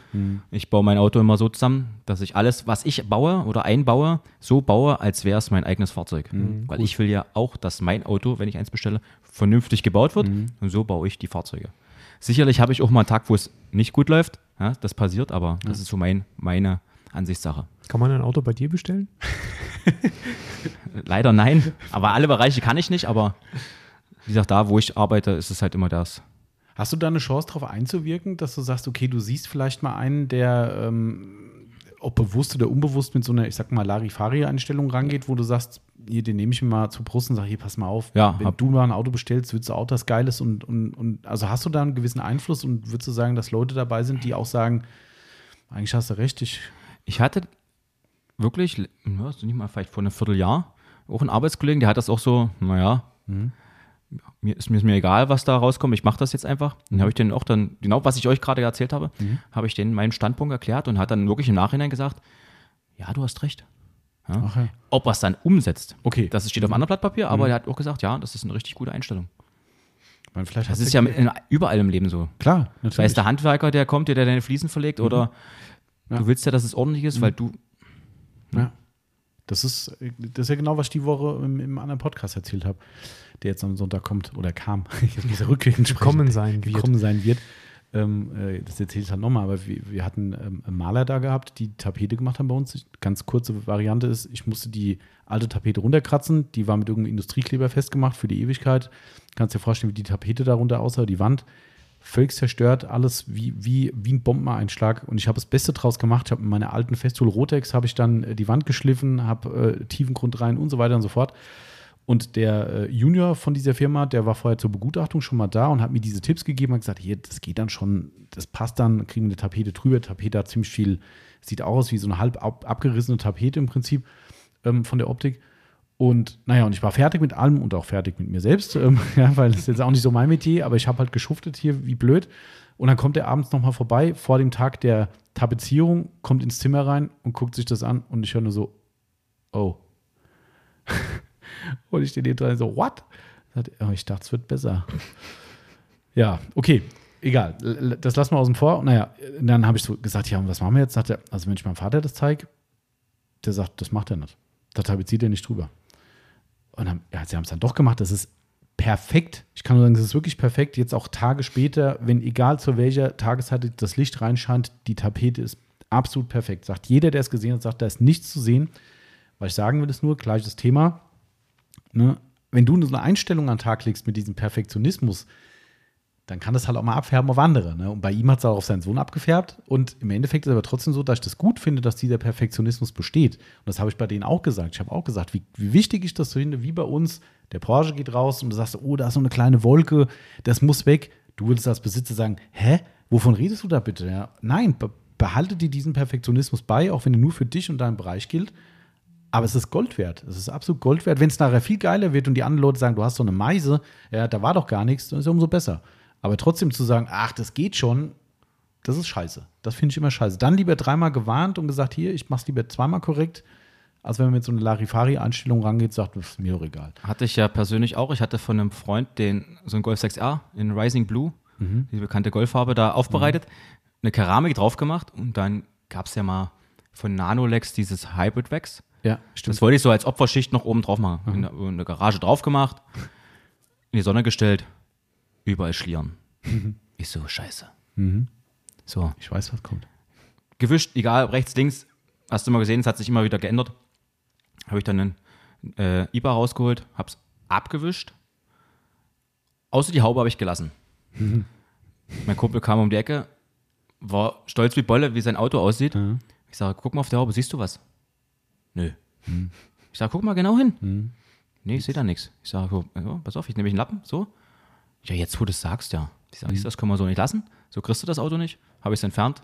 S3: Ich baue mein Auto immer so zusammen, dass ich alles, was ich baue oder einbaue, so baue, als wäre es mein eigenes Fahrzeug. Weil ich will ja auch, dass mein Auto, wenn ich eins bestelle, vernünftig gebaut wird. Und so baue ich die Fahrzeuge. Sicherlich habe ich auch mal einen Tag, wo es nicht gut läuft. Ja, das passiert, aber das ist so mein, meine Ansichtssache.
S2: Kann man ein Auto bei dir bestellen?
S3: Leider nein, aber alle Bereiche kann ich nicht, aber wie gesagt, da, wo ich arbeite, ist es halt immer das.
S1: Hast du da eine Chance, darauf einzuwirken, dass du sagst, okay, du siehst vielleicht mal einen, der ähm, ob bewusst oder unbewusst mit so einer, ich sag mal, Larifari-Einstellung rangeht, wo du sagst, hier, den nehme ich mir mal zur Brust und sage, hier, pass mal auf,
S3: Ja,
S1: wenn
S3: hab-
S1: du mal ein Auto bestellst, willst du auch das Geiles und, und, und also hast du da einen gewissen Einfluss und würdest du sagen, dass Leute dabei sind, die auch sagen, eigentlich hast du recht, ich
S3: Ich hatte wirklich, ja, so nicht mal vielleicht vor einem Vierteljahr, auch einen Arbeitskollegen, der hat das auch so, naja, mir ist, mir ist mir egal, was da rauskommt, ich mache das jetzt einfach. Und habe ich den auch dann, genau was ich euch gerade erzählt habe, habe ich denen meinen Standpunkt erklärt und hat dann wirklich im Nachhinein gesagt, ja, du hast recht. Ja.
S1: Ach ja.
S3: Ob er es dann umsetzt,
S1: Okay.
S3: das steht auf einem anderen Blatt Papier, aber er hat auch gesagt, ja, das ist eine richtig gute Einstellung.
S1: meine, vielleicht
S3: Das ist ja in, überall im Leben so.
S1: klar,
S3: Sei es
S1: natürlich.
S3: der Handwerker, der kommt, der deine Fliesen verlegt, oder
S1: Ja.
S3: du willst ja, dass es ordentlich ist, weil du
S1: Ja. Das ist, das ist ja genau, was ich die Woche im, im anderen Podcast erzählt habe, der jetzt am Sonntag kommt oder kam. Jetzt muss er rückwirkend.
S2: Gekommen sein wird.
S1: Gekommen sein wird. Ähm, äh, das erzähle ich halt nochmal, aber wir, wir hatten ähm, Maler da gehabt, die Tapete gemacht haben bei uns. Ganz kurze Variante ist, ich musste die alte Tapete runterkratzen. Die war mit irgendeinem Industriekleber festgemacht für die Ewigkeit. Kannst dir vorstellen, wie die Tapete darunter aussah, die Wand. Völlig zerstört, alles wie, wie, wie ein Bombeneinschlag. Und ich habe das Beste draus gemacht. Ich habe mit meiner alten Festool Rotex habe ich dann äh, die Wand geschliffen, habe äh, Tiefengrund rein und so weiter und so fort. Und der äh, Junior von dieser Firma, der war vorher zur Begutachtung schon mal da und hat mir diese Tipps gegeben und gesagt, hier, das geht dann schon, das passt dann, kriegen wir eine Tapete drüber. Tapete hat ziemlich viel, sieht auch aus wie so eine halb ab, abgerissene Tapete im Prinzip ähm, von der Optik. Und naja, und ich war fertig mit allem und auch fertig mit mir selbst, ähm, ja, weil das ist jetzt auch nicht so mein Metier, aber ich habe halt geschuftet hier wie blöd. Und dann kommt er abends nochmal vorbei, vor dem Tag der Tapezierung, kommt ins Zimmer rein und guckt sich das an und ich höre nur so, oh. und ich stehe neben dran so, what? Oh, ich dachte, es wird besser. ja, okay, egal. Das lassen wir außen vor. Naja, dann habe ich so gesagt, ja, und was machen wir jetzt? Sagt er, also wenn ich meinem Vater das zeige, der sagt, das macht er nicht. Da tapeziert er nicht drüber. Und dann, ja, sie haben es dann doch gemacht. Das ist perfekt. Ich kann nur sagen, es ist wirklich perfekt. Jetzt auch Tage später, wenn egal zu welcher Tageszeit das Licht reinscheint, die Tapete ist absolut perfekt. Sagt jeder, der es gesehen hat, sagt, da ist nichts zu sehen. Was ich sagen will, ist nur, gleiches Thema. Ne? Wenn du so eine Einstellung an den Tag legst mit diesem Perfektionismus, dann kann das halt auch mal abfärben auf andere. Ne? Und bei ihm hat es auch auf seinen Sohn abgefärbt. Und im Endeffekt ist aber trotzdem so, dass ich das gut finde, dass dieser Perfektionismus besteht. Und das habe ich bei denen auch gesagt. Ich habe auch gesagt, wie, wie wichtig ich das finde, wie bei uns. Der Porsche geht raus und du sagst, oh, da ist so eine kleine Wolke, das muss weg. Du würdest als Besitzer sagen, hä? Wovon redest du da bitte? Ja, nein, be behalte dir diesen Perfektionismus bei, auch wenn er nur für dich und deinen Bereich gilt. Aber es ist Gold wert. Es ist absolut Gold wert. Wenn es nachher viel geiler wird und die anderen Leute sagen, du hast so eine Meise, ja, da war doch gar nichts, dann ist es umso besser. Aber trotzdem zu sagen, ach, das geht schon, das ist scheiße. Das finde ich immer scheiße. Dann lieber dreimal gewarnt und gesagt, hier, ich mach's lieber zweimal korrekt, als wenn man mit so einer Larifari-Einstellung rangeht, sagt, das ist mir doch egal.
S3: Hatte ich ja persönlich auch. Ich hatte von einem Freund den, so ein Golf 6R in Rising Blue, die bekannte Golffarbe, da aufbereitet, eine Keramik drauf gemacht und dann gab es ja mal von Nanolex dieses Hybrid Wax.
S1: Ja,
S3: Das wollte ich so als Opferschicht noch oben drauf machen. In, der, in der Garage drauf gemacht, in die Sonne gestellt, überall schlieren. Ich so, scheiße. So,
S1: Ich weiß, was kommt.
S3: gewischt, egal, rechts, links, hast du mal gesehen, es hat sich immer wieder geändert. Habe ich dann einen äh, IBA rausgeholt, hab's abgewischt. Außer die Haube habe ich gelassen. mein Kumpel kam um die Ecke, war stolz wie Bolle, wie sein Auto aussieht. Ich Ich sage, guck mal auf der Haube, siehst du was? Nö. Ich sage, guck mal genau hin. Nee, ich sehe da nichts. Ich sage, ja, pass auf, ich nehme einen Lappen, so. Ja, jetzt, wo du es sagst, ja. Ich sage, das können wir so nicht lassen. So kriegst du das Auto nicht. Habe ich es entfernt.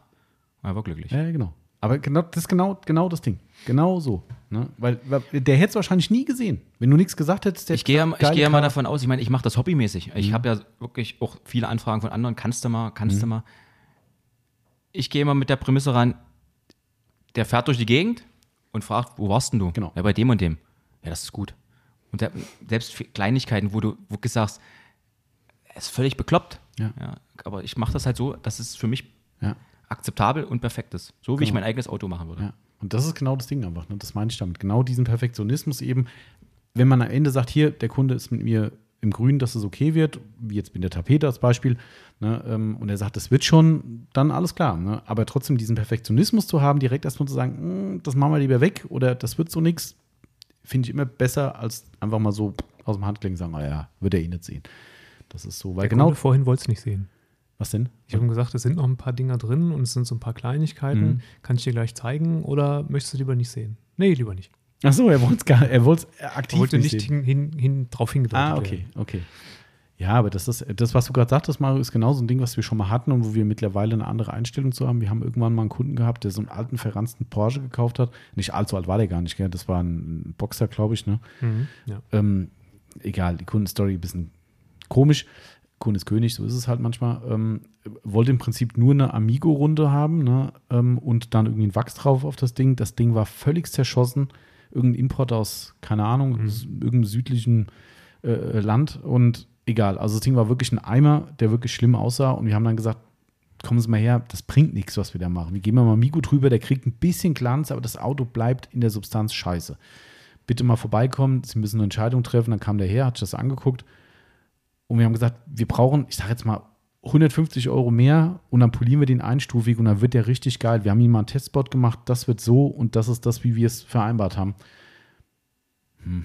S3: Er war glücklich.
S1: Ja, genau. Aber genau, das ist genau, genau das Ding. Genau so. Ne? Weil, weil der hätte es wahrscheinlich nie gesehen. Wenn du nichts gesagt hättest, der
S3: Ich gehe ja, ich gehe ja mal davon aus, ich meine, ich mache das hobbymäßig. Ich habe ja wirklich auch viele Anfragen von anderen. Kannst du mal, kannst du mal. Ich gehe immer mit der Prämisse ran, der fährt durch die Gegend und fragt, wo warst denn du?
S1: Genau.
S3: Ja, bei dem und dem. Ja, das ist gut. Und der, selbst für Kleinigkeiten, wo du wirklich sagst, er ist völlig bekloppt.
S1: Ja.
S3: aber ich mache das halt so, dass es für mich
S1: Ja.
S3: akzeptabel und perfekt ist. So wie ich
S1: Genau.
S3: mein eigenes Auto machen würde.
S1: Ja. Und das ist genau das Ding einfach. Ne? Das meine ich damit. Genau diesen Perfektionismus eben, wenn man am Ende sagt, hier, der Kunde ist mit mir im Grün, dass es okay wird, wie jetzt mit der Tapete als Beispiel, ne, ähm, und er sagt, das wird schon, dann alles klar. Ne? Aber trotzdem diesen Perfektionismus zu haben, direkt erstmal zu sagen, "Hm, das machen wir lieber weg oder das wird so nichts, finde ich immer besser, als einfach mal so aus dem Handkling sagen, ah ja, wird er eh nicht sehen. Das ist so, weil
S2: Der
S1: genau.
S2: Kunde vorhin wollte es nicht sehen.
S1: Was denn?
S2: Ich habe ihm gesagt, es sind noch ein paar Dinger drin und es sind so ein paar Kleinigkeiten.
S1: Mhm.
S2: Kann ich dir gleich zeigen oder möchtest du lieber nicht sehen? Nee, lieber nicht.
S1: Ach so, er wollte es gar, er wollte es aktiv
S2: Er wollte
S1: nicht
S2: nicht hin, hin, hin, drauf hingedeutet
S1: Ah, okay, okay. Ja, aber das ist das, was du gerade sagtest, Mario, ist genau so ein Ding, was wir schon mal hatten und wo wir mittlerweile eine andere Einstellung zu haben. Wir haben irgendwann mal einen Kunden gehabt, der so einen alten, verranzten Porsche gekauft hat. Nicht allzu alt war der gar nicht, gell? das war ein Boxer, glaube ich. Ne?
S2: Mhm, ja.
S1: Ähm, egal, die Kundenstory ein bisschen komisch. Kunde ist König, so ist es halt manchmal. Ähm, wollte im Prinzip nur eine Amigo-Runde haben ne? ähm, und dann irgendwie ein Wachs drauf auf das Ding. Das Ding war völlig zerschossen. Irgendein Import aus, keine Ahnung, s- irgendeinem südlichen äh, Land und egal. Also das Ding war wirklich ein Eimer, der wirklich schlimm aussah und wir haben dann gesagt, kommen Sie mal her, das bringt nichts, was wir da machen. Wir geben mal Amigo drüber, der kriegt ein bisschen Glanz, aber das Auto bleibt in der Substanz scheiße bitte mal vorbeikommen, Sie müssen eine Entscheidung treffen. Dann kam der her, hat sich das angeguckt und wir haben gesagt, wir brauchen, ich sage jetzt mal, 150 Euro mehr und dann polieren wir den einstufig und dann wird der richtig geil. Wir haben ihm mal einen Testspot gemacht, das wird so und das ist das, wie wir es vereinbart haben. Hm.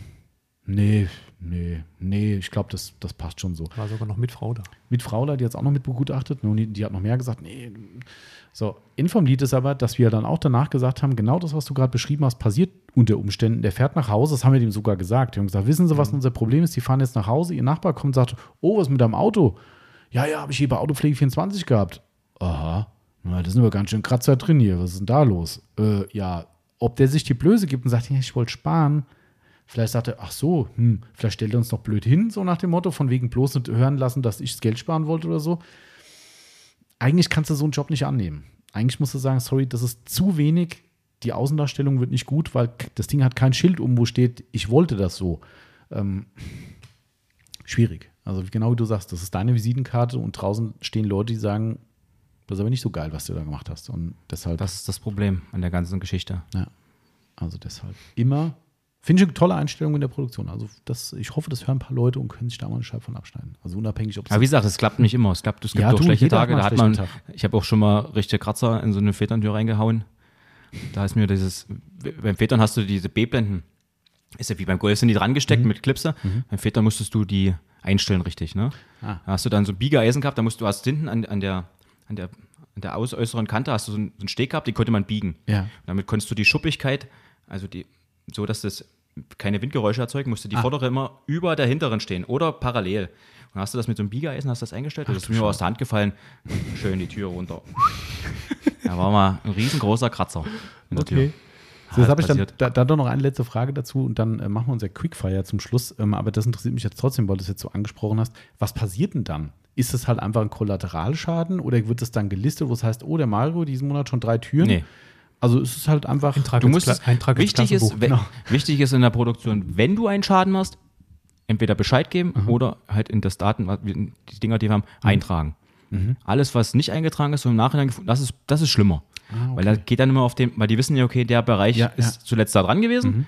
S1: Nee, nee, nee, ich glaube, das, das passt schon so
S2: War sogar noch mit Frau da.
S1: mit Frau da, die hat es auch noch mit begutachtet. Und die, die hat noch mehr gesagt, nee. So, in vom Lied ist aber, dass wir dann auch danach gesagt haben, genau das, was du gerade beschrieben hast, passiert unter Umständen. Der fährt nach Hause, das haben wir dem sogar gesagt. Wir haben gesagt, wissen Sie, was unser Problem ist? Die fahren jetzt nach Hause, ihr Nachbar kommt und sagt, oh, was mit deinem Auto? Ja, ja, habe ich hier bei Autopflege 24 gehabt. Aha, na, das sind aber ganz schön Kratzer drin hier. Was ist denn da los? Äh, ja, ob der sich die Blöße gibt und sagt, ich wollte sparen. Vielleicht sagt er, ach so, hm, vielleicht stellt er uns noch blöd hin, so nach dem Motto, von wegen bloß nicht hören lassen, dass ich das Geld sparen wollte oder so. Eigentlich kannst du so einen Job nicht annehmen. Eigentlich musst du sagen, sorry, das ist zu wenig, die Außendarstellung wird nicht gut, weil das Ding hat kein Schild um, wo steht, ich wollte das so. Ähm, schwierig. Also genau wie du sagst, das ist deine Visitenkarte und draußen stehen Leute, die sagen, das ist aber nicht so geil, was du da gemacht hast. Und deshalb,
S3: Das ist das Problem an der ganzen Geschichte.
S1: ja, also deshalb immer, finde ich eine tolle Einstellung in der Produktion. Also das, ich hoffe, das hören ein paar Leute und können sich da mal eine Scheibe von abschneiden. Also unabhängig, ob es
S3: Aber wie gesagt, es klappt nicht immer. Es klappt, es gibt
S1: Ja,
S3: auch
S1: du,
S3: schlechte Tage. Da hat man, ich habe auch schon mal richtige Kratzer in so eine Väterntür reingehauen. Da ist mir dieses, beim Vätern hast du diese B-Blenden. Ist ja wie beim Golf, sind die dran gesteckt
S1: Mhm.
S3: mit Klipse. Beim Vätern musstest du die einstellen richtig, ne?
S1: Ah.
S3: Da hast du dann so Biegeeisen gehabt, da musst du hast hinten an, an der, an der, an der aus, äußeren Kante hast du so einen, so einen Steg gehabt, den konnte man biegen.
S1: Ja.
S3: Und damit konntest du die Schuppigkeit, also die, so dass das keine Windgeräusche erzeugt, musste
S1: Ah.
S3: die vordere immer über der hinteren stehen oder parallel. Und hast du das mit so einem Biegeeisen, hast du das eingestellt, das ist mir aus der Hand gefallen, schön die Tür runter. da war mal ein riesengroßer Kratzer der Tür.
S1: So, jetzt habe ich dann, da, dann doch noch eine letzte Frage dazu und dann äh, machen wir unser Quickfire zum Schluss. Ähm, aber das interessiert mich jetzt trotzdem, weil du es jetzt so angesprochen hast. Was passiert denn dann? Ist es halt einfach ein Kollateralschaden oder wird es dann gelistet, wo es heißt, oh, der Mario, diesen Monat schon drei Türen?
S3: Nee.
S1: Also ist es halt einfach.
S2: Eintrag
S3: Du musst
S2: Eintrag
S3: wichtig, ist,
S1: genau.
S3: wichtig ist in der Produktion, wenn du einen Schaden machst, entweder Bescheid geben
S1: Mhm.
S3: oder halt in das Daten, was wir- die Dinger, die wir haben, eintragen.
S1: Mhm.
S3: Alles, was nicht eingetragen ist und im Nachhinein gefunden, das ist, das ist schlimmer.
S1: Ah, okay.
S3: Weil da geht dann immer auf den, weil die wissen ja, okay, der Bereich
S1: Ja,
S3: ist
S1: ja.
S3: zuletzt da dran gewesen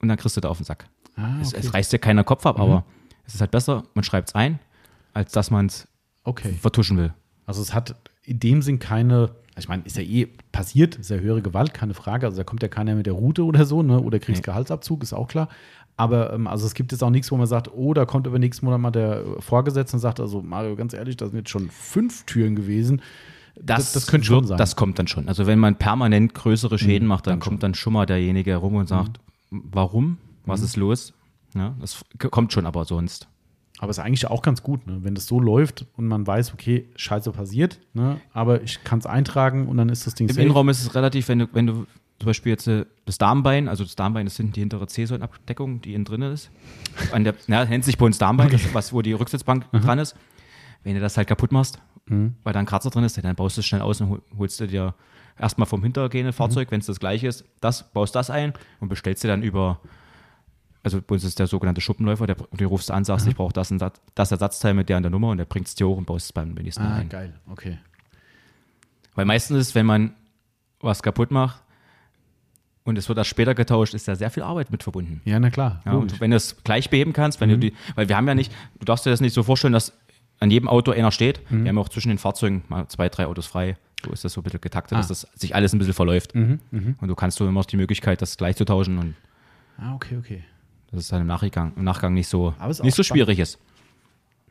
S3: und dann kriegst du da auf den Sack.
S1: Ah,
S3: Es,
S1: okay.
S3: es reißt dir keiner Kopf ab, aber es ist halt besser, man schreibt es ein, als dass man es
S1: okay.
S3: vertuschen will.
S1: Also es hat in dem Sinn keine, ich meine, ist ja eh passiert, ist ja höhere Gewalt, keine Frage. Also da kommt ja keiner mit der Route oder so, ne? Oder kriegst Gehaltsabzug, ist auch klar. Aber ähm, also es gibt jetzt auch nichts, wo man sagt, oh, da kommt über nächsten Monat mal der Vorgesetzte und sagt, also Mario, ganz ehrlich, da sind jetzt schon fünf Türen gewesen.
S3: Das, das könnte schon sein. Das kommt dann schon. Also wenn man permanent größere Schäden mhm, macht, dann, dann kommt dann schon mal derjenige herum und sagt, mhm. warum? Was mhm. ist los? Ja, das kommt schon aber sonst.
S1: Aber es ist eigentlich auch ganz gut, ne? wenn das so läuft und man weiß, okay, Scheiße passiert, ne? aber ich kann es eintragen und dann ist das Ding
S3: Im safe. Innenraum ist es relativ, wenn du, wenn du zum Beispiel jetzt äh, das Darmbein, also das Darmbein ist hinten die hintere C-Säulenabdeckung, die innen drin ist. An der, na, nennt sich bei uns Darmbein, okay. das, was, wo die Rücksitzbank mhm. dran ist. Wenn du das halt kaputt machst, mhm. weil da ein Kratzer drin ist, dann baust du es schnell aus und holst du dir erstmal vom hintergehenden Fahrzeug, mhm. wenn es das gleiche ist, das, baust das ein und bestellst dir dann über, also bei uns ist der sogenannte Schuppenläufer, der, du rufst an, sagst, mhm. ich brauche das, das Ersatzteil mit der an der Nummer und der bringt es dir hoch und baust es beim nächsten
S1: ah, ein. geil, okay.
S3: Weil meistens ist, wenn man was kaputt macht, und es wird erst später getauscht, ist da sehr viel Arbeit mit verbunden.
S1: Ja, na klar.
S3: Ja, und wenn du es gleich beheben kannst, wenn mhm. du die, weil wir haben ja nicht, du darfst dir das nicht so vorstellen, dass an jedem Auto einer steht. Mhm. Wir haben auch zwischen den Fahrzeugen mal zwei, drei Autos frei. So ist das so ein bisschen getaktet, ah. dass das sich alles ein bisschen verläuft. Mhm. Mhm. Und du kannst du immer die Möglichkeit, das gleich zu tauschen. Und
S1: ah, okay, okay.
S3: Dass es dann im Nachgang, im Nachgang nicht so, nicht so schwierig ist.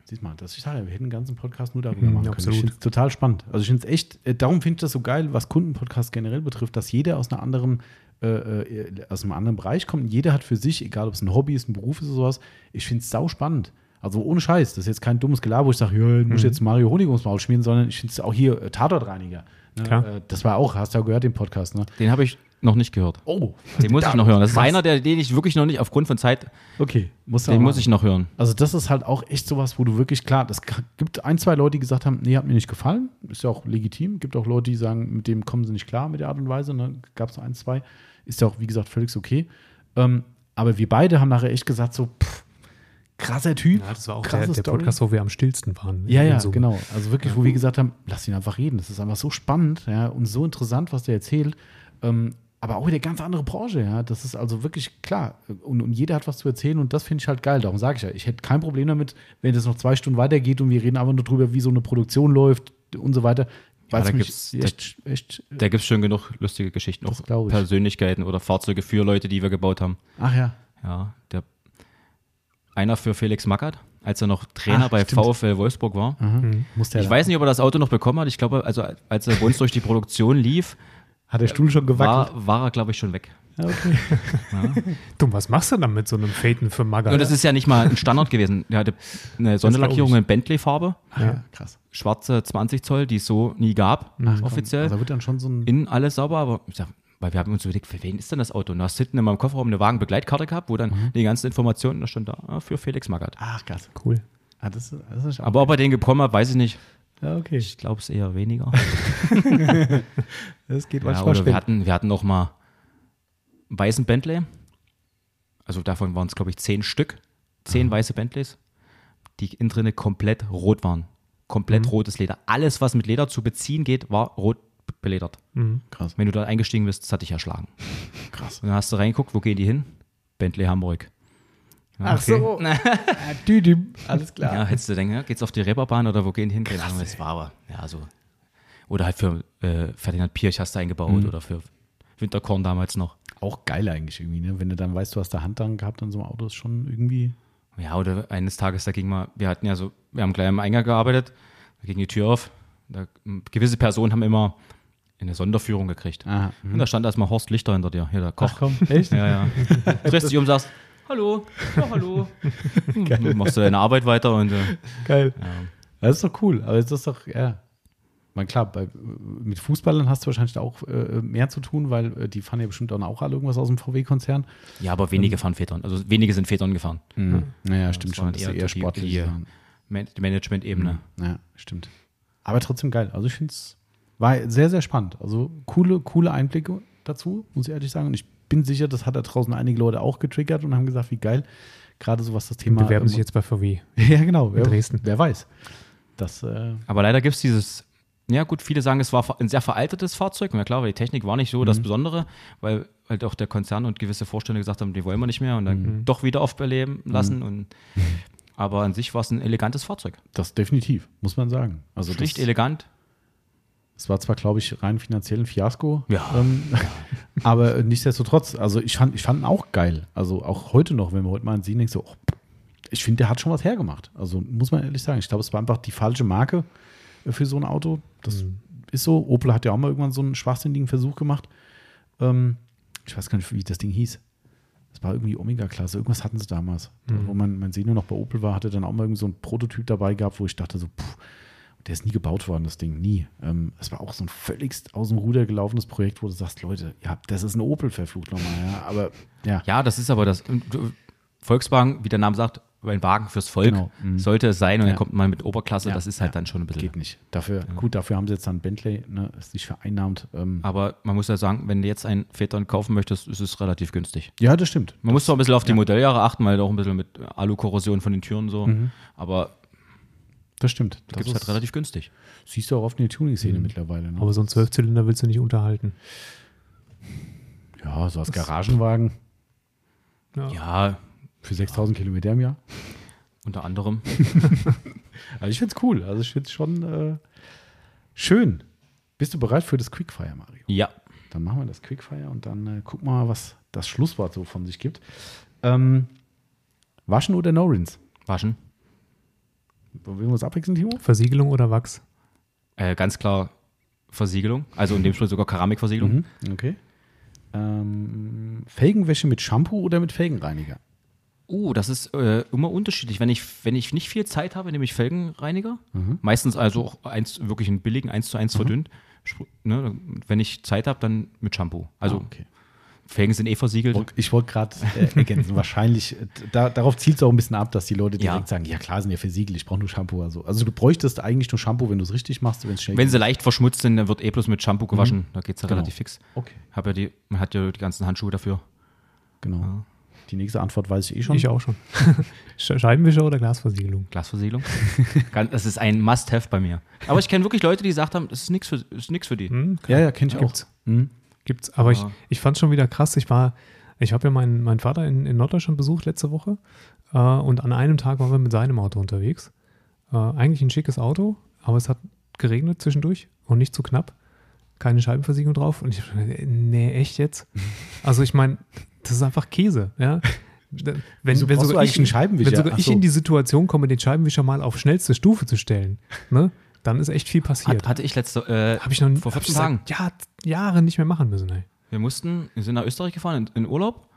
S1: Siehst mal, das ich sage, wir hätten einen ganzen Podcast nur darüber mhm, machen können. Absolut. Ich finde es total spannend. Also ich finde es echt, äh, darum finde ich das so geil, was Kundenpodcast generell betrifft, dass jeder aus einer anderen äh, äh, aus einem anderen Bereich kommt. Jeder hat für sich, egal ob es ein Hobby ist, ein Beruf ist oder sowas, ich finde es sau spannend. Also ohne Scheiß, das ist jetzt kein dummes Gelaber, wo ich sage, ja, ich muss mhm. jetzt Mario Honig ums Maul schmieren, sondern ich finde es auch hier äh, Tatortreiniger. Ne? Äh, das war auch, hast du ja gehört, den Podcast. Ne?
S3: Den habe ich noch nicht gehört.
S1: Oh,
S3: den muss ich noch hören. Das ist was? einer, der, den ich wirklich noch nicht aufgrund von Zeit.
S1: Okay,
S3: muss Den muss ich noch hören.
S1: Also das ist halt auch echt sowas, wo du wirklich klar, das gibt ein, zwei Leute, die gesagt haben, nee, hat mir nicht gefallen. Ist ja auch legitim. Gibt auch Leute, die sagen, mit dem kommen sie nicht klar mit der Art und Weise. Ne? Gab es ein, zwei. Ist ja auch, wie gesagt, völlig okay. Ähm, aber wir beide haben nachher echt gesagt, so, pff, krasser Typ.
S2: Ja, das war auch der, der, Podcast, wo wir am stillsten waren.
S1: Ja, ja, so. genau. Also wirklich, wo wir gesagt haben, lass ihn einfach reden. Das ist einfach so spannend ja, und so interessant, was der erzählt. Ähm, aber auch wieder ganz andere Branche, ja. Das ist also wirklich klar. Und, und jeder hat was zu erzählen und das finde ich halt geil. Darum sage ich ja, ich hätte kein Problem damit, wenn das noch zwei Stunden weitergeht und wir reden einfach nur drüber, wie so eine Produktion läuft und so weiter.
S3: Ja, da gibt es echt, echt, da gibt's schon genug lustige Geschichten, auch Persönlichkeiten oder Fahrzeuge für Leute, die wir gebaut haben.
S1: Ach ja.
S3: Ja, der einer für Felix Mackert, als er noch Trainer Ach, bei stimmt. VfL Wolfsburg war. Mhm. Ich weiß nicht, ob er das Auto noch bekommen hat. Ich glaube, also als er bei uns durch die Produktion lief,
S1: hat der Stuhl schon gewackelt?
S3: War, war er, glaube ich, schon weg.
S1: Ja, okay.
S2: ja. Du, was machst du dann mit so einem Phaeton für Maga?
S3: das ist ja nicht mal ein Standard gewesen. Der hatte eine Sonderlackierung in Bentley-Farbe.
S1: Ja, krass.
S3: Schwarze 20 Zoll, die es so nie gab, Ach, offiziell.
S1: Also wird dann schon so ein.
S3: Innen alles sauber, aber ich sag, weil wir haben uns überlegt, für wen ist denn das Auto? Und du hast hinten in meinem Kofferraum eine Wagenbegleitkarte gehabt, wo dann mhm. die ganzen Informationen, da stand da ah, für Felix Magath.
S1: Ach, krass. Cool. Ah, das,
S3: das ist aber ob er den bekommen hat, weiß ich nicht.
S1: Ja, okay.
S3: Ich glaube es eher weniger.
S1: das geht
S3: ja, manchmal oder wir hatten, wir hatten noch mal weißen Bentley. Also davon waren es, glaube ich, zehn Stück. Zehn mhm. weiße Bentleys, die innen drinne komplett rot waren. Komplett mhm. rotes Leder. Alles, was mit Leder zu beziehen geht, war rot beledert. Mhm. Krass. Wenn du da eingestiegen bist, das hat dich erschlagen. Krass. Und dann hast du reingeguckt, wo gehen die hin? Bentley Hamburg.
S1: Ach so. Düdüm. Alles klar.
S3: Ja, hättest du denken, ja, geht's auf die Reeperbahn oder wo gehen die hin? Keine Ahnung, das war aber, ja, so. Oder halt für äh, Ferdinand Pirch hast du eingebaut mhm. oder für Winterkorn damals noch.
S1: Auch geil eigentlich irgendwie, ne? Wenn du dann weißt, du hast da Hand dran gehabt an so einem Auto, ist schon irgendwie.
S3: Ja, oder eines Tages, da ging mal, wir hatten ja so, wir haben gleich am Eingang gearbeitet, da ging die Tür auf. Da, gewisse Personen haben immer eine Sonderführung gekriegt. Aha, und da stand erstmal Horst Lichter hinter dir, hier der Koch. Ach
S1: komm, echt?
S3: Ja, ja. Drehst dich um und sagst, hallo, ja, hallo. Geil. Machst du deine Arbeit weiter und. Äh,
S1: Geil. Ja. Das ist doch cool, aber es ist doch, ja. Man, klar, bei, mit Fußballern hast du wahrscheinlich auch äh, mehr zu tun, weil äh, die fahren ja bestimmt auch alle irgendwas aus dem VW-Konzern.
S3: Ja, aber wenige ähm, fahren Vätern. Also wenige sind Vätern gefahren.
S1: Mhm. Naja, ja, stimmt schon. Das ist eher sportlich.
S3: Die Management-Ebene.
S1: Mhm. Ja, stimmt. Aber trotzdem geil. Also ich finde es war sehr, sehr spannend. Also coole, coole Einblicke dazu, muss ich ehrlich sagen. Und ich bin sicher, das hat da draußen einige Leute auch getriggert und haben gesagt, wie geil. Gerade so was das Thema.
S2: Bewerben sich jetzt bei VW.
S1: ja, genau.
S2: Wer, Dresden.
S1: Wer weiß. Das, äh
S3: Aber leider gibt es dieses, ja gut, viele sagen, es war ein sehr veraltetes Fahrzeug. Na klar, weil die Technik war nicht so mhm. das Besondere, weil halt auch der Konzern und gewisse Vorstände gesagt haben, die wollen wir nicht mehr und dann mhm. doch wieder aufbeleben lassen. Mhm. Und, aber an sich war es ein elegantes Fahrzeug.
S1: Das definitiv, muss man sagen.
S3: Also Schlicht elegant,
S1: es war zwar, glaube ich, rein finanziell ein Fiasko.
S3: Ja. Ähm,
S1: aber nichtsdestotrotz, also ich fand, ich fand ihn auch geil. Also auch heute noch, wenn man heute mal einen sehen, denkt so, oh, ich finde, der hat schon was hergemacht. Also muss man ehrlich sagen. Ich glaube, es war einfach die falsche Marke für so ein Auto. Das, mhm. ist so. Opel hat ja auch mal irgendwann so einen schwachsinnigen Versuch gemacht. Ähm, ich weiß gar nicht, wie das Ding hieß. Das war irgendwie Omega-Klasse. Irgendwas hatten sie damals.
S2: Mhm.
S1: Wo mein, mein Senior noch bei Opel war, hatte dann auch mal irgendwie so einen Prototyp dabei gehabt, wo ich dachte so, pff, der ist nie gebaut worden, das Ding, nie. Ähm, es war auch so ein völligst aus dem Ruder gelaufenes Projekt, wo du sagst, Leute, ja, das ist ein Opel verflucht nochmal, ja. Aber ja,
S3: Ja, das ist aber das. Volkswagen, wie der Name sagt, ein Wagen fürs Volk
S1: Genau. Mhm.
S3: sollte es sein und
S1: Ja.
S3: dann kommt man mit Oberklasse,
S1: Ja,
S3: das ist halt
S1: ja.
S3: dann schon ein bisschen.
S1: geht nicht. Dafür, gut, dafür haben sie jetzt dann Bentley, ne, ist nicht vereinnahmt. Ähm,
S3: Aber man muss ja sagen, wenn du jetzt einen Phaeton kaufen möchtest, ist es relativ günstig.
S1: ja, das stimmt.
S3: Man muss zwar ein bisschen auf die Modelljahre achten, weil auch ein bisschen mit Alu-Korrosion von den Türen so. Aber
S1: Das stimmt.
S3: da gibt es halt relativ günstig.
S1: Siehst du auch oft in der Tuning-Szene mittlerweile. Ne?
S2: Aber so ein Zwölfzylinder willst du nicht unterhalten.
S1: ja, so als Garagenwagen
S3: Ja,
S1: für 6000 Kilometer im Jahr.
S3: unter anderem.
S1: Also ich finde es cool. Also ich finde es schon äh, schön. Bist du bereit für das Quickfire, Mario?
S3: Ja.
S1: Dann machen wir das Quickfire und dann äh, gucken wir mal, was das Schlusswort so von sich gibt. Ähm, waschen oder No-Rins?
S3: Waschen.
S1: Wollen wir uns abwechseln, Timo?
S2: Versiegelung oder Wachs?
S3: Äh, ganz klar Versiegelung. Also in dem Fall sogar Keramikversiegelung.
S1: Mhm. Okay. Ähm, Felgenwäsche mit Shampoo oder mit Felgenreiniger?
S3: Uh, das ist äh, immer unterschiedlich. Wenn ich, wenn ich nicht viel Zeit habe, nehme ich Felgenreiniger. Meistens also auch eins, wirklich einen billigen, eins zu eins verdünnt. Spr- Ne, wenn ich Zeit habe, dann mit Shampoo. Also
S1: Ah, okay.
S3: Felgen sind eh versiegelt.
S1: Ich wollte gerade äh, ergänzen, wahrscheinlich, äh, da, darauf zielt es auch ein bisschen ab, dass die Leute
S3: Ja.
S1: direkt sagen, ja klar, sind ja versiegelt, ich brauche nur Shampoo. Also. also du bräuchtest eigentlich nur Shampoo, wenn du es richtig machst, wenn es schnell
S3: Wenn
S1: geht.
S3: sie leicht verschmutzt sind, dann wird eh bloß mit Shampoo gewaschen. Da geht es ja
S1: Genau.
S3: relativ fix.
S1: Okay,
S3: Hab ja die, man hat ja die ganzen Handschuhe dafür.
S1: genau. Die nächste Antwort weiß ich eh schon.
S2: Ich auch schon. Sch- Scheibenwischer oder Glasversiegelung?
S3: Glasversiegelung. Das ist ein Must-Have bei mir. Aber ich kenne wirklich Leute, die gesagt haben, das ist nichts für, ist nix für die.
S2: Hm,
S1: Ja, ja, kenne ich auch.
S2: Gibt's.
S1: Mhm.
S2: Gibt's. Aber ich,
S3: Ja.
S2: ich fand es schon wieder krass. Ich war, ich habe ja meinen, meinen Vater in, in Norddeutschland besucht letzte Woche äh, und an einem Tag waren wir mit seinem Auto unterwegs. Äh, eigentlich ein schickes Auto, aber es hat geregnet zwischendurch und nicht zu knapp. Keine Scheibenversiegelung drauf. Und ich gedacht, nee, echt jetzt? Also ich meine, das ist einfach Käse, ja. Wenn,
S1: Wieso
S2: wenn sogar,
S1: eigentlich
S2: ich,
S1: einen Scheibenwischer?
S2: wenn sogar ich
S1: so.
S2: in die Situation komme, den Scheibenwischer mal auf schnellste Stufe zu stellen, ne, dann ist echt viel passiert.
S3: Hat, hatte ich letzte, äh,
S2: Habe ich noch
S3: vor
S2: hab
S3: 14
S2: ich seit
S3: Tagen.
S2: Jahr, Jahre nicht mehr machen müssen. Ey.
S3: Wir mussten, wir sind nach Österreich gefahren in, in Urlaub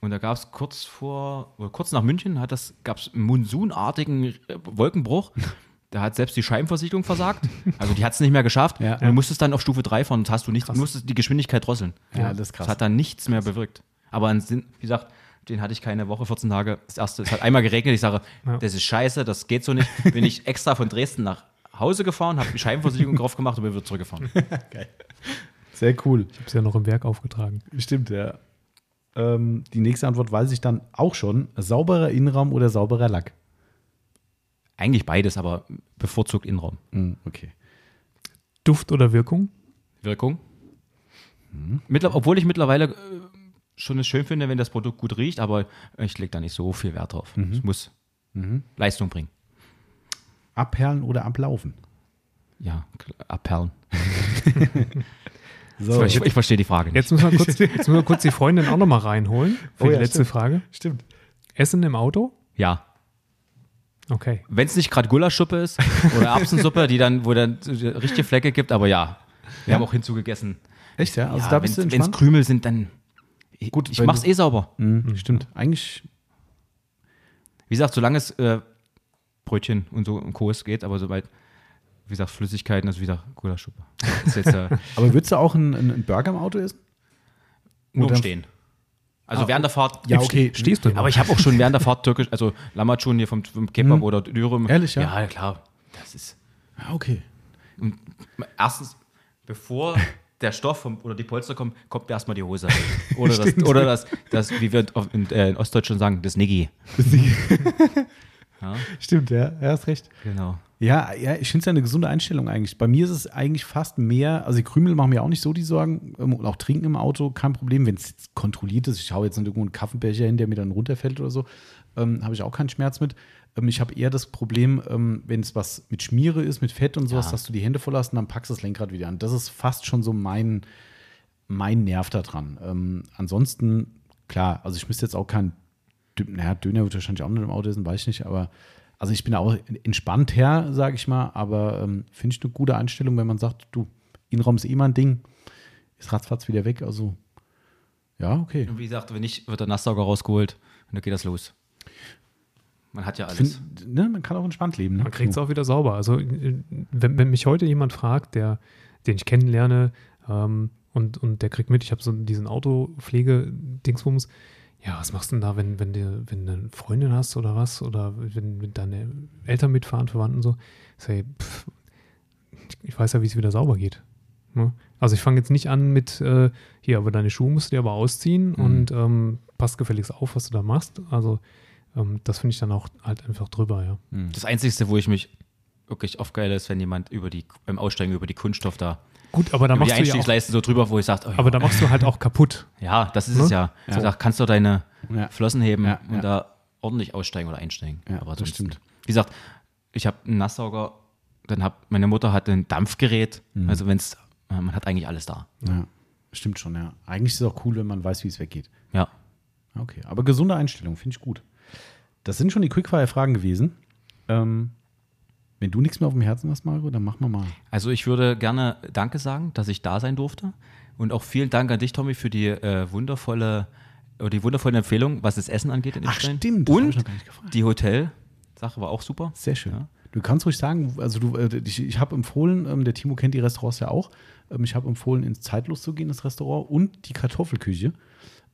S3: und da gab es kurz vor, oder kurz nach München hat das, gab es einen monsunartigen Wolkenbruch. Da hat selbst die Scheibenversiegelung versagt. Also die hat es nicht mehr geschafft.
S1: Ja.
S3: und du musstest dann auf Stufe 3 fahren und hast du nicht, du musstest die Geschwindigkeit drosseln.
S1: Ja, das ist krass.
S3: Das hat dann nichts mehr bewirkt. Aber wie gesagt, den hatte ich keine Woche, 14 Tage. Das erste, es hat einmal geregnet. Ich sage,
S2: Ja.
S3: das ist scheiße, das geht so nicht. Bin ich extra von Dresden nach Hause gefahren, habe die Scheibenversiegelung drauf gemacht und bin wieder zurückgefahren.
S1: Sehr cool.
S2: Ich habe es ja noch im Werk aufgetragen.
S1: Stimmt, ja. Ähm, die nächste Antwort weiß ich dann auch schon. Sauberer Innenraum oder sauberer Lack?
S3: Eigentlich beides, aber bevorzugt Innenraum.
S1: Mhm, okay.
S2: Duft oder Wirkung?
S3: Wirkung. Mittler obwohl ich mittlerweile äh, schon schön finde, wenn das Produkt gut riecht, aber ich lege da nicht so viel Wert drauf. Es muss Leistung bringen.
S1: Abperlen oder ablaufen?
S3: Ja, abperlen.
S1: So,
S3: ich, ich verstehe die Frage nicht.
S2: Jetzt müssen wir kurz, jetzt müssen wir kurz die Freundin auch nochmal reinholen für
S1: Oh
S2: die
S1: ja,
S2: letzte
S1: stimmt.
S2: Frage.
S1: stimmt.
S2: Essen im Auto?
S3: Ja.
S2: Okay.
S3: Wenn es nicht gerade Gulaschsuppe ist oder Erbsensuppe, die dann, wo dann richtige Flecke gibt, aber ja. Wir haben auch hinzugegessen.
S1: Echt, ja? Also
S3: ja,
S1: da bist du
S3: wenn es? Krümel sind, dann. Ich,
S1: Gut,
S3: ich mach's eh sauber.
S1: Mhm, Stimmt. Eigentlich,
S3: Wie gesagt, solange es äh, Brötchen und so und Kost geht, aber sobald, wie gesagt, Flüssigkeiten, also wieder Gulaschsuppe. Das ist jetzt äh,
S1: aber würdest du auch einen, einen Burger im Auto essen?
S3: nur im Stehen. Also
S1: Ah,
S3: während der Fahrt.
S1: Ja, okay.
S2: Stehst du
S3: Aber ich habe auch schon während der Fahrt türkisch, also Lammatschun hier vom, vom Kebab oder Dürüm.
S1: Ehrlich, ja?
S3: Ja, klar. Das ist.
S1: Ja, okay.
S3: Und erstens, bevor der Stoff vom, oder die Polster kommen, kommt erstmal die Hose. Oder, das, oder das, das, wie wir in, äh, in Ostdeutschland sagen, das Niggi. Ja,
S1: Stimmt, ja. Er hast recht.
S3: genau.
S1: Ja, ja, ich finde es ja eine gesunde Einstellung eigentlich. Bei mir ist es eigentlich fast mehr, also die Krümel machen mir auch nicht so die Sorgen ähm, und auch Trinken im Auto, kein Problem, wenn es kontrolliert ist. Ich schaue jetzt nicht irgendwo einen Kaffeebecher hin, der mir dann runterfällt oder so, ähm, habe ich auch keinen Schmerz mit. Ähm, ich habe eher das Problem, ähm, wenn es was mit Schmiere ist, mit Fett und sowas,
S3: Ja.
S1: dass du die Hände voll hast und dann packst du das Lenkrad wieder an. Das ist fast schon so mein, mein Nerv daran. Ähm, ansonsten, klar, also ich müsste jetzt auch kein, naja, Döner wird wahrscheinlich auch nicht im Auto essen, weiß ich nicht, aber Also ich bin auch entspannt her, sage ich mal, aber ähm, finde ich eine gute Einstellung, wenn man sagt, du, Innenraum ist eh mal ein Ding, ist ratzfatz wieder weg. Also ja, okay.
S3: Und wie gesagt, wenn nicht, wird der Nasssauger rausgeholt und dann geht das los. Man hat ja alles.
S1: Find, ne, man kann auch entspannt leben. Ne?
S2: Man kriegt es auch wieder sauber. Also äh, wenn, wenn, mich heute jemand fragt, der, den ich kennenlerne ähm, und, und der kriegt mit, ich habe so diesen Autopflege-Dingsbums, ja, was machst du denn da, wenn, wenn, du, wenn du eine Freundin hast oder was? Oder wenn, wenn deine Eltern mitfahren, Verwandten so? Ich sage, pff, ich weiß ja, wie es wieder sauber geht. Ne? Also ich fange jetzt nicht an mit, äh, hier, aber deine Schuhe musst du dir aber ausziehen mhm. und ähm, passt gefälligst auf, was du da machst. Also ähm, das finde ich dann auch halt einfach drüber, ja.
S3: Mhm. Das Einzige, wo ich mich wirklich aufgeile, ist, wenn jemand über die, beim Aussteigen über die Kunststoff da
S2: Gut, aber da
S3: über
S2: machst
S3: die Einstiegsleiste
S2: ja
S3: so drüber, wo ich sage, oh,
S2: aber da machst du halt auch kaputt.
S3: Ja, das ist ne? es ja. ja. Sag, kannst du deine
S1: ja.
S3: Flossen heben
S1: Ja,
S3: und
S1: ja.
S3: da ordentlich aussteigen oder einsteigen.
S1: Ja,
S3: aber
S1: das
S3: sonst-
S1: stimmt.
S3: Wie gesagt, ich habe einen Nasssauger, dann hat meine Mutter hat ein Dampfgerät.
S1: Mhm.
S3: Also wenn es, man hat eigentlich alles da.
S1: Ja, stimmt schon, ja. Eigentlich ist es auch cool, wenn man weiß, wie es weggeht.
S3: Ja.
S1: Okay, aber gesunde Einstellung, finde ich gut. Das sind schon die Quickfire-Fragen gewesen. Ähm, wenn du nichts mehr auf dem Herzen hast, Mario, dann machen wir mal.
S3: Also ich würde gerne Danke sagen, dass ich da sein durfte. Und auch vielen Dank an dich, Tommy, für die äh, wundervolle oder die wundervolle Empfehlung, was das Essen angeht in
S1: Ach,
S3: Innstein.
S1: stimmt,
S3: Und die Hotel-Sache war auch super.
S1: Sehr schön.
S3: Ja.
S1: Du kannst ruhig sagen, also du, äh, ich, ich habe empfohlen, ähm, der Timo kennt die Restaurants ja auch. Ähm, ich habe empfohlen, ins Zeitlos zu gehen, das Restaurant und die Kartoffelküche.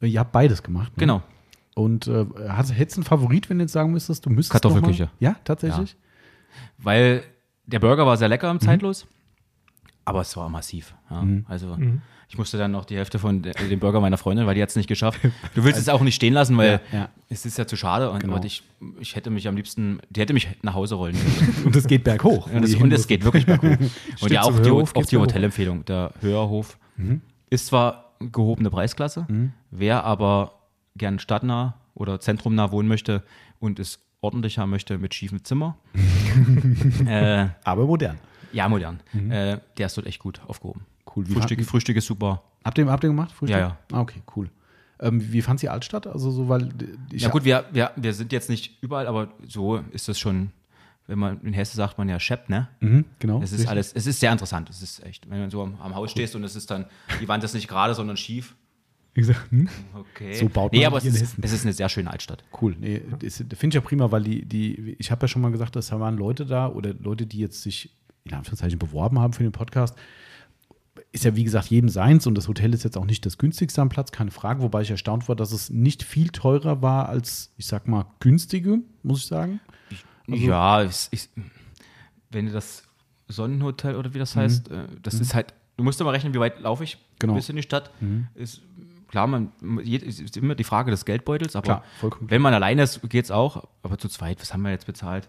S1: Äh, ihr habt beides gemacht. Ne?
S3: Genau.
S1: Und äh, hast, hättest du einen Favorit, wenn du jetzt sagen müsstest, du müsstest.
S3: Kartoffelküche.
S1: Ja, tatsächlich.
S3: Weil der Burger war sehr lecker
S1: Mhm.
S3: im Zeitlos, aber es war massiv. Ja. Also ich musste dann noch die Hälfte von de- dem Burger meiner Freundin, weil die hat es nicht geschafft. Du willst es auch nicht stehen lassen, weil
S1: Ja, ja.
S3: es ist ja zu schade. Und
S1: Genau.
S3: ich, ich hätte mich am liebsten, die hätte mich nach Hause rollen können.
S1: Und es geht berghoch.
S3: und, es, und es geht wirklich berghoch. Und ja, auch die, auch die. Hotelempfehlung. Der Hörhof
S1: Mhm.
S3: ist zwar gehobene Preisklasse, wer aber gern stadtnah oder zentrumnah wohnen möchte und es ordentlich haben möchte mit schiefem Zimmer, äh,
S1: Aber modern.
S3: ja, modern. Äh, der ist dort echt gut aufgehoben.
S1: Cool. Wie
S3: Frühstück, Frühstück ist super.
S1: Habt ihr, habt ihr gemacht? Frühstück?
S3: Ja, ja.
S1: Ah, okay, cool. Ähm, wie fand sie Altstadt? Also so, weil
S3: ja gut, wir, wir, wir sind jetzt nicht überall, aber so ist das schon, wenn man in Hesse sagt man ja Schepp, ne?
S1: Mhm, genau.
S3: Es ist
S1: richtig.
S3: alles, es ist sehr interessant. Es ist echt, wenn du so am, am Haus stehst und es ist dann, die Wand ist nicht gerade, sondern schief.
S1: Wie gesagt, hm?
S3: Okay.
S1: So baut
S3: nee,
S1: man
S3: aber es ist, es ist eine sehr schöne Altstadt.
S1: Cool. Nee, finde ich ja prima, weil die, die, ich habe ja schon mal gesagt, dass da waren Leute da oder Leute, die jetzt sich in Anführungszeichen beworben haben für den Podcast. Ist ja wie gesagt jedem seins und das Hotel ist jetzt auch nicht das günstigste am Platz, keine Frage, wobei ich erstaunt war, dass es nicht viel teurer war als, ich sag mal, günstige, muss ich sagen. Also
S3: ja, es, ich, wenn du das Sonnenhotel oder wie das heißt, äh, das ist halt, du musst immer rechnen, wie weit laufe ich
S1: Genau.
S3: bis in die Stadt. Ist, klar, man, ist immer die Frage des Geldbeutels, aber
S1: Klar,
S3: wenn man alleine ist, geht es auch. Aber zu zweit, was haben wir jetzt bezahlt?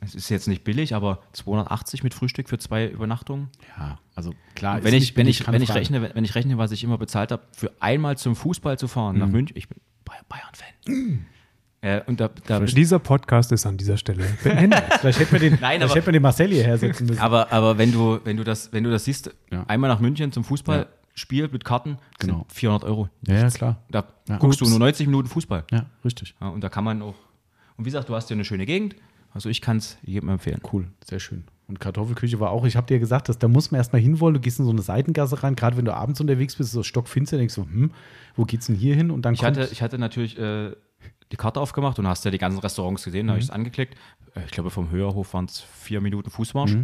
S3: Es ist jetzt nicht billig, aber 280 mit Frühstück für zwei Übernachtungen.
S1: Ja, also klar. ist
S3: wenn ich, wenn ich, wenn ich rechne, wenn, wenn ich rechne, was ich immer bezahlt habe, für einmal zum Fußball zu fahren nach München, ich bin Bay- Bayern-Fan. Äh, und da, da
S2: Dieser Podcast ist an dieser Stelle beendet.
S1: Vielleicht hätten wir den,
S3: Nein,
S1: vielleicht
S3: aber-
S1: hätten wir den Marcel hierher setzen müssen.
S3: Aber, aber wenn, du, wenn, du das, wenn du das siehst,
S1: Ja.
S3: einmal nach München zum Fußballspiel mit Karten,
S1: Genau.
S3: sind 400 Euro.
S1: ja, ja, klar.
S3: Da
S1: Ja.
S3: guckst
S1: Ups.
S3: du nur 90 Minuten Fußball.
S1: Ja, richtig.
S3: Ja, und da kann man auch. Und wie gesagt, du hast ja eine schöne Gegend. Also ich kann es jedem empfehlen.
S1: Cool, sehr schön. Und Kartoffelküche war auch, ich habe dir gesagt, dass, da muss man erstmal hinwollen. Du gehst in so eine Seitengasse rein, gerade wenn du abends unterwegs bist, ist so stockfinster, denkst du, hm, wo geht's denn hier hin? Und dann
S3: Ich hatte, ich hatte natürlich äh, die Karte aufgemacht und hast ja die ganzen Restaurants gesehen, da habe ich es angeklickt. Äh, Ich glaube, vom Höherhof waren es vier Minuten Fußmarsch.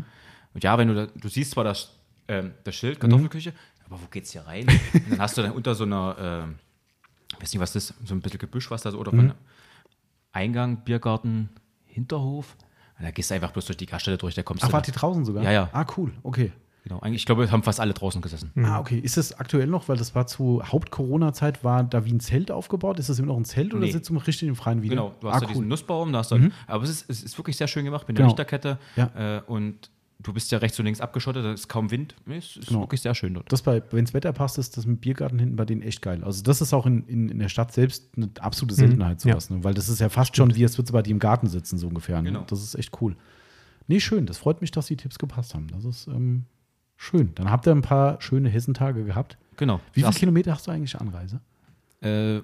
S3: Und ja, wenn du da, du siehst zwar das, ähm, das Schild, Kartoffelküche, aber wo geht's hier rein? und dann hast du dann unter so einer, ähm, weiß nicht, was das ist, so ein bisschen Gebüsch, was da so, oder von Eingang, Biergarten, Hinterhof. Und da gehst du einfach bloß durch die Gaststätte durch, da kommst
S1: ach,
S3: du.
S1: wart ihr draußen sogar?
S3: Ja, ja.
S1: Ah, cool, okay.
S3: Genau, eigentlich, ich glaube, wir haben fast alle draußen gesessen.
S1: Ah, okay. Ist das aktuell noch, weil das war zu Haupt-Corona-Zeit, war da wie ein Zelt aufgebaut? Ist das immer noch ein Zelt oder
S3: Nee.
S1: sitzt du richtig im Freien wieder?
S3: Genau, du hast
S1: ah,
S3: da
S1: cool.
S3: diesen Nussbaum, da hast du, aber es ist, es ist wirklich sehr schön gemacht mit der
S1: Genau.
S3: Lichterkette
S1: Ja.
S3: äh, und du bist ja rechts und links abgeschottet, da ist kaum Wind. Es ist
S1: Genau.
S3: wirklich sehr schön dort.
S1: Das bei, wenn das Wetter passt, ist das mit Biergarten hinten bei denen echt geil. Also das ist auch in, in, in der Stadt selbst eine absolute Seltenheit,
S2: ja.
S1: sowas. Ne? Weil das ist ja fast schon wie, als würdest du bei dir im Garten sitzen, so ungefähr. Ne?
S3: Genau.
S1: Das ist echt cool. Nee, schön. Das freut mich, dass die Tipps gepasst haben. Das ist ähm, schön. Dann habt ihr ein paar schöne Hessentage gehabt.
S3: Genau.
S1: Wie viele Kilometer hast du eigentlich Anreise?
S3: äh,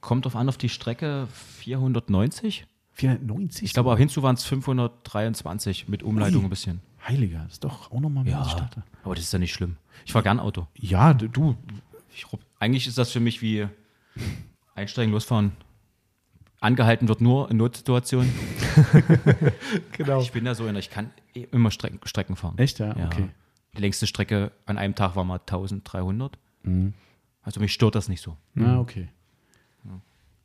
S3: kommt drauf an auf die Strecke 490.
S1: 490?
S3: Ich glaube, auch hinzu waren es 523 mit Umleitung
S1: Ui.
S3: ein bisschen.
S1: Heiliger, das ist doch auch nochmal mehr als ich dachte.
S3: aber das ist ja nicht schlimm. Ich fahre gern Auto.
S1: Ja, du,
S3: Ich, eigentlich ist das für mich wie einsteigen, losfahren. Angehalten wird nur in Notsituationen.
S1: genau.
S3: Ich bin ja so einer, ich kann eh immer Strecken, Strecken fahren.
S1: Echt, ja? Okay.
S3: Die längste Strecke an einem Tag war mal 1300.
S1: Mhm.
S3: Also mich stört das nicht so.
S1: Na, okay.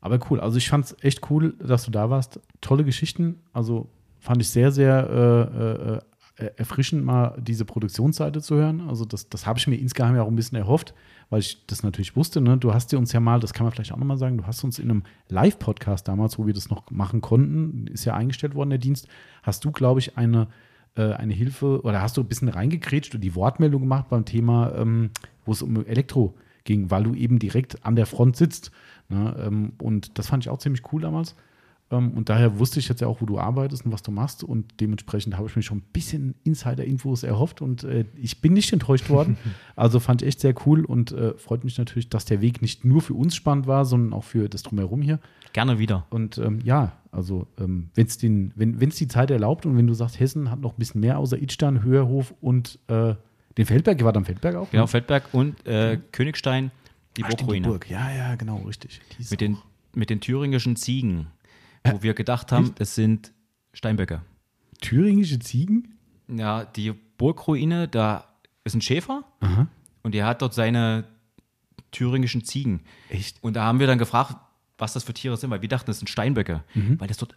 S1: Aber cool, also ich fand es echt cool, dass du da warst. Tolle Geschichten, also fand ich sehr, sehr äh, äh, erfrischend, mal diese Produktionsseite zu hören. Also das, das habe ich mir insgeheim ja auch ein bisschen erhofft, weil ich das natürlich wusste. Ne? Du hast dir uns ja mal, das kann man vielleicht auch nochmal sagen, du hast uns in einem Live-Podcast damals, wo wir das noch machen konnten, ist ja eingestellt worden, der Dienst, hast du, glaube ich, eine, äh, eine Hilfe oder hast du ein bisschen reingekrätscht und die Wortmeldung gemacht beim Thema, ähm, wo es um Elektro ging, weil du eben direkt an der Front sitzt. Ne? Ähm, und das fand ich auch ziemlich cool damals. Ähm, und daher wusste ich jetzt ja auch, wo du arbeitest und was du machst. Und dementsprechend habe ich mir schon ein bisschen Insider-Infos erhofft und äh, ich bin nicht enttäuscht worden. also fand ich echt sehr cool und äh, freut mich natürlich, dass der Weg nicht nur für uns spannend war, sondern auch für das Drumherum hier.
S3: Gerne wieder.
S1: Und ähm, ja, also ähm, wenn's den, wenn es die Zeit erlaubt und wenn du sagst, Hessen hat noch ein bisschen mehr außer Idstein, Höherhof und äh, den Feldberg, wart am Feldberg auch?
S3: Genau,
S1: ne?
S3: Feldberg und äh, Königstein, die
S1: Ah,
S3: Burgruine.
S1: Burg. Ja, ja, genau, richtig.
S3: Mit den, mit den thüringischen Ziegen, wo wir gedacht haben, es sind Steinböcke.
S1: thüringische Ziegen?
S3: Ja, die Burgruine, da ist ein Schäfer
S1: Aha.
S3: und der hat dort seine thüringischen Ziegen.
S1: Echt?
S3: Und da haben wir dann gefragt, was das für Tiere sind, weil wir dachten, das sind Steinböcke.
S1: Mhm.
S3: Weil das dort,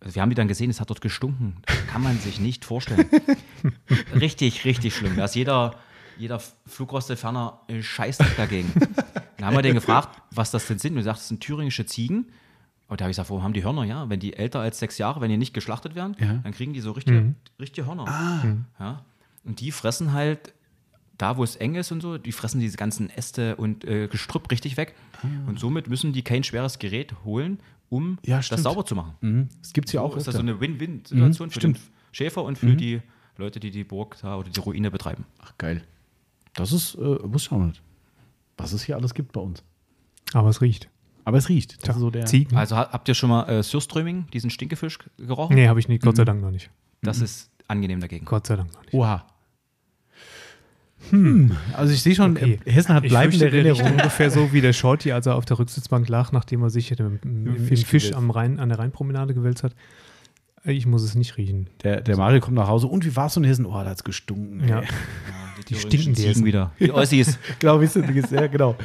S3: also wir haben die dann gesehen, es hat dort gestunken. Das kann man sich nicht vorstellen. richtig, richtig schlimm. Da ist jeder, jeder Flugrostelferner scheißt dagegen. Dann haben wir den gefragt, was das denn sind. Und er sagt, das sind thüringische Ziegen. Und da habe ich gesagt, warum haben die Hörner? Ja, wenn die älter als sechs Jahre, wenn die nicht geschlachtet werden,
S1: Ja.
S3: dann kriegen die so richtige, richtige Hörner. Ja? Und die fressen halt da, wo es eng ist und so, die fressen diese ganzen Äste und äh, Gestrüpp richtig weg.
S1: Ah.
S3: Und somit müssen die kein schweres Gerät holen, um
S1: Ja,
S3: das sauber zu machen.
S1: Mhm. Das gibt es ja
S3: So
S1: auch.
S3: ist das so eine Win-Win-Situation
S1: Mhm,
S3: für
S1: stimmt.
S3: den Schäfer und für die Leute, die die Burg da oder die Ruine betreiben.
S1: Ach, geil. Das ist, äh, wusste ich auch nicht. Was es hier alles gibt bei uns.
S2: Aber es riecht.
S1: Aber es riecht. Das
S2: Ja.
S1: ist so der.
S2: Ziegen?
S3: Also ha- habt ihr schon mal äh, Surströming, diesen Stinkefisch, gerochen?
S2: Nee, habe ich nicht. Gott
S1: Mhm.
S2: sei Dank noch nicht.
S3: Das ist angenehm dagegen.
S2: Gott sei Dank noch nicht.
S1: Oha. Hm. Also ich sehe schon,
S2: Okay.
S1: äh, Hessen hat
S2: Ich
S1: bleibende Erinnerungen.
S2: ungefähr so wie der Shorty, als er auf der Rücksitzbank lag, nachdem er sich im, im, im
S1: Fisch
S2: am Rhein, an der Rheinpromenade gewälzt hat. Ich muss es nicht riechen.
S1: Der, der Mario kommt nach Hause. Und wie war es in Hessen? Oh, da hat es gestunken.
S2: Ja.
S1: ey.
S3: Die,
S2: Die stinken, die
S3: Ziegen wieder. Die Ossis.
S1: genau, wisst ihr, ja, genau.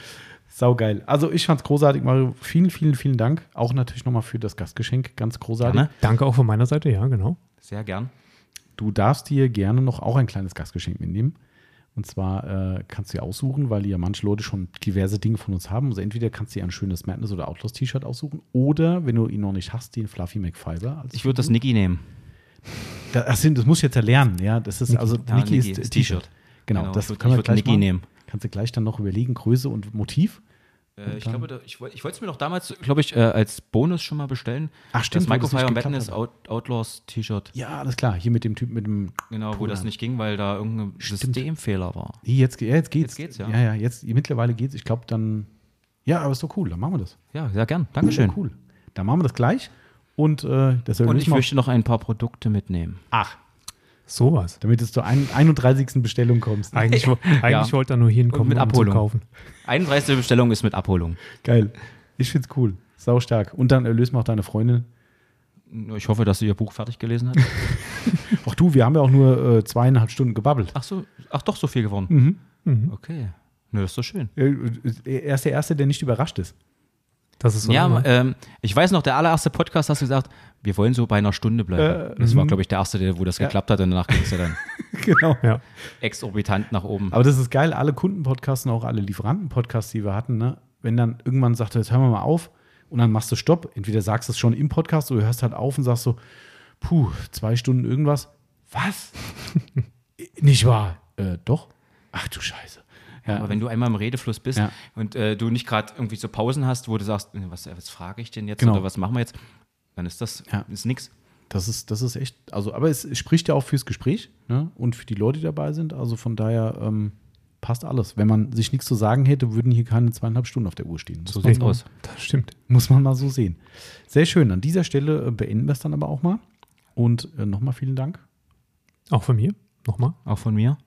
S1: Saugeil. Also ich fand's großartig, Mario. Vielen, vielen, vielen Dank. Auch natürlich nochmal für das Gastgeschenk. Ganz großartig.
S3: Gerne.
S2: Danke auch von meiner Seite, ja, genau.
S3: Sehr gern.
S1: Du darfst dir gerne noch auch ein kleines Gastgeschenk mitnehmen. Und zwar äh, kannst du dir aussuchen, weil ja manche Leute schon diverse Dinge von uns haben. Also entweder kannst du dir ein schönes Madness oder Outlaws T-Shirt aussuchen oder, wenn du ihn noch nicht hast, den Fluffy McFiber. als
S3: Ich würde das Niki nehmen.
S1: Da, das, sind, das muss ich jetzt erlernen, ja. Das ist also
S3: Ja,
S1: Niki
S3: Niki
S1: ist T-Shirt. Genau,
S3: Genau,
S1: das
S3: ich würd-
S1: können wir
S3: ich würd
S1: gleich
S3: Niki
S1: machen.
S3: nehmen.
S1: Kannst du gleich dann noch überlegen, Größe und Motiv.
S3: Äh, ich glaube, da, ich, ich wollte es mir doch damals, glaube ich, äh, als Bonus schon mal bestellen.
S1: Ach, stimmt,
S3: Das
S1: wo
S3: Microfire Madness. Out, Outlaws T-Shirt.
S1: Ja, alles klar. Hier mit dem Typ mit dem.
S3: Genau, wo
S1: Puder.
S3: das nicht ging, weil da irgendein Systemfehler war.
S1: Jetzt, ja, jetzt geht's.
S3: Jetzt geht's, ja.
S1: Ja, ja, jetzt mittlerweile geht's. Ich glaube dann. Ja, aber ist doch cool. Dann machen wir das.
S3: Ja, sehr gern. Dankeschön.
S1: Cool. Dann machen wir das gleich. Und äh,
S3: Und ich möchte noch ein paar Produkte mitnehmen.
S1: Ach,
S2: Sowas.
S1: damit du zur ein- 31. Bestellung kommst.
S2: Eigentlich, eigentlich wollte er nur hinkommen,
S3: mit
S2: um zu
S3: Abholung.
S2: kaufen.
S3: 31. Bestellung ist mit Abholung.
S1: Geil. Ich find's cool. Sau stark. Und dann erlösen wir auch deine Freundin.
S3: Ich hoffe, dass sie ihr Buch fertig gelesen hat.
S1: Ach du, wir haben ja auch nur äh, zweieinhalb Stunden gebabbelt.
S3: Ach so, ach doch, so viel geworden.
S1: Mhm.
S3: Okay. Nö, das ist doch schön.
S1: Äh, Er ist der Erste, der nicht überrascht ist.
S2: Das ist so.
S3: Ja,
S2: immer.
S3: ähm, ich weiß noch, der allererste Podcast hast du gesagt, wir wollen so bei einer Stunde bleiben.
S1: Äh,
S3: das war,
S1: mhm.
S3: glaube ich, der erste, der, wo das geklappt hat und danach ging es ja dann
S1: genau.
S2: ja.
S3: exorbitant nach oben.
S1: Aber das ist geil, alle Kundenpodcasts und auch alle Lieferantenpodcasts, die wir hatten, ne? wenn dann irgendwann sagt, jetzt hören wir mal auf und dann machst du Stopp, entweder sagst du es schon im Podcast oder du hörst halt auf und sagst so, puh, zwei Stunden irgendwas. Was? Nicht wahr? Äh, doch? Ach du Scheiße. Ja,
S3: Aber wenn du einmal im Redefluss bist
S1: Ja.
S3: und äh, du nicht gerade irgendwie so Pausen hast, wo du sagst, was, was frage ich denn jetzt
S1: Genau.
S3: oder was machen wir jetzt, dann ist das
S1: Ja.
S3: ist nix.
S1: das ist, das ist echt, also, aber es spricht ja auch fürs Gespräch ne? und für die Leute, die dabei sind. Also von daher, ähm, passt alles. Wenn man sich nichts zu sagen hätte, würden hier keine zweieinhalb Stunden auf der Uhr stehen.
S3: So
S1: Muss
S3: sieht's
S1: mal-
S3: aus.
S2: Das stimmt.
S1: Muss man mal so sehen. Sehr schön. An dieser Stelle äh, beenden wir es dann aber auch mal. Und äh, nochmal vielen Dank.
S2: Auch von mir. Nochmal.
S3: Auch von mir.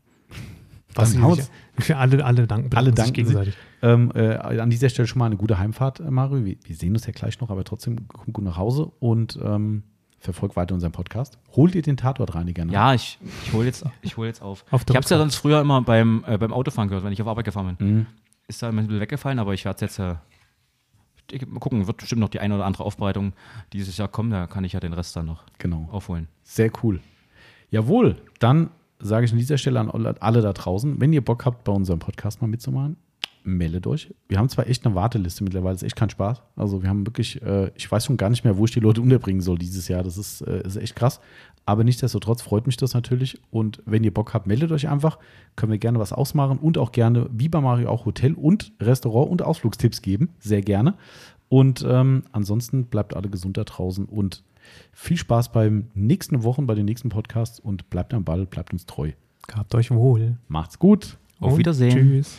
S2: Was
S1: Dann haut's.
S2: Für alle, alle danken,
S1: Alle danken sich.
S2: gegenseitig.
S1: Ähm, äh, an dieser Stelle schon mal eine gute Heimfahrt, äh, Mario. Wir, wir sehen uns ja gleich noch, aber trotzdem komm gut nach Hause und ähm, verfolgt weiter unseren Podcast. Holt ihr den Tatortreiniger nach?
S3: Ja, ich, ich hole jetzt, ich hol jetzt auf.
S2: Auf
S3: ich habe es ja sonst früher immer beim, äh, beim Autofahren gehört, wenn ich auf Arbeit gefahren bin.
S1: Mhm.
S3: Ist da immer ein bisschen weggefallen, aber ich werde es jetzt. Äh, ich, mal gucken, wird bestimmt noch die eine oder andere Aufbereitung dieses Jahr kommen. Da kann ich ja den Rest dann noch
S1: Genau.
S3: aufholen.
S1: Sehr cool. Jawohl, dann sage ich an dieser Stelle an alle da draußen, wenn ihr Bock habt, bei unserem Podcast mal mitzumachen, meldet euch. Wir haben zwar echt eine Warteliste mittlerweile, ist echt kein Spaß. Also wir haben wirklich, äh, ich weiß schon gar nicht mehr, wo ich die Leute unterbringen soll dieses Jahr. Das ist, äh, ist echt krass. Aber nichtsdestotrotz freut mich das natürlich. Und wenn ihr Bock habt, meldet euch einfach. Können wir gerne was ausmachen und auch gerne, wie bei Mario, auch Hotel- und Restaurant- und Ausflugstipps geben. Sehr gerne. Und ähm, ansonsten bleibt alle gesund da draußen und viel Spaß beim nächsten Wochen, bei den nächsten Podcasts und bleibt am Ball, bleibt uns treu.
S2: Gehabt euch wohl.
S1: Macht's gut.
S3: Auf
S2: und
S3: Wiedersehen.
S2: Tschüss.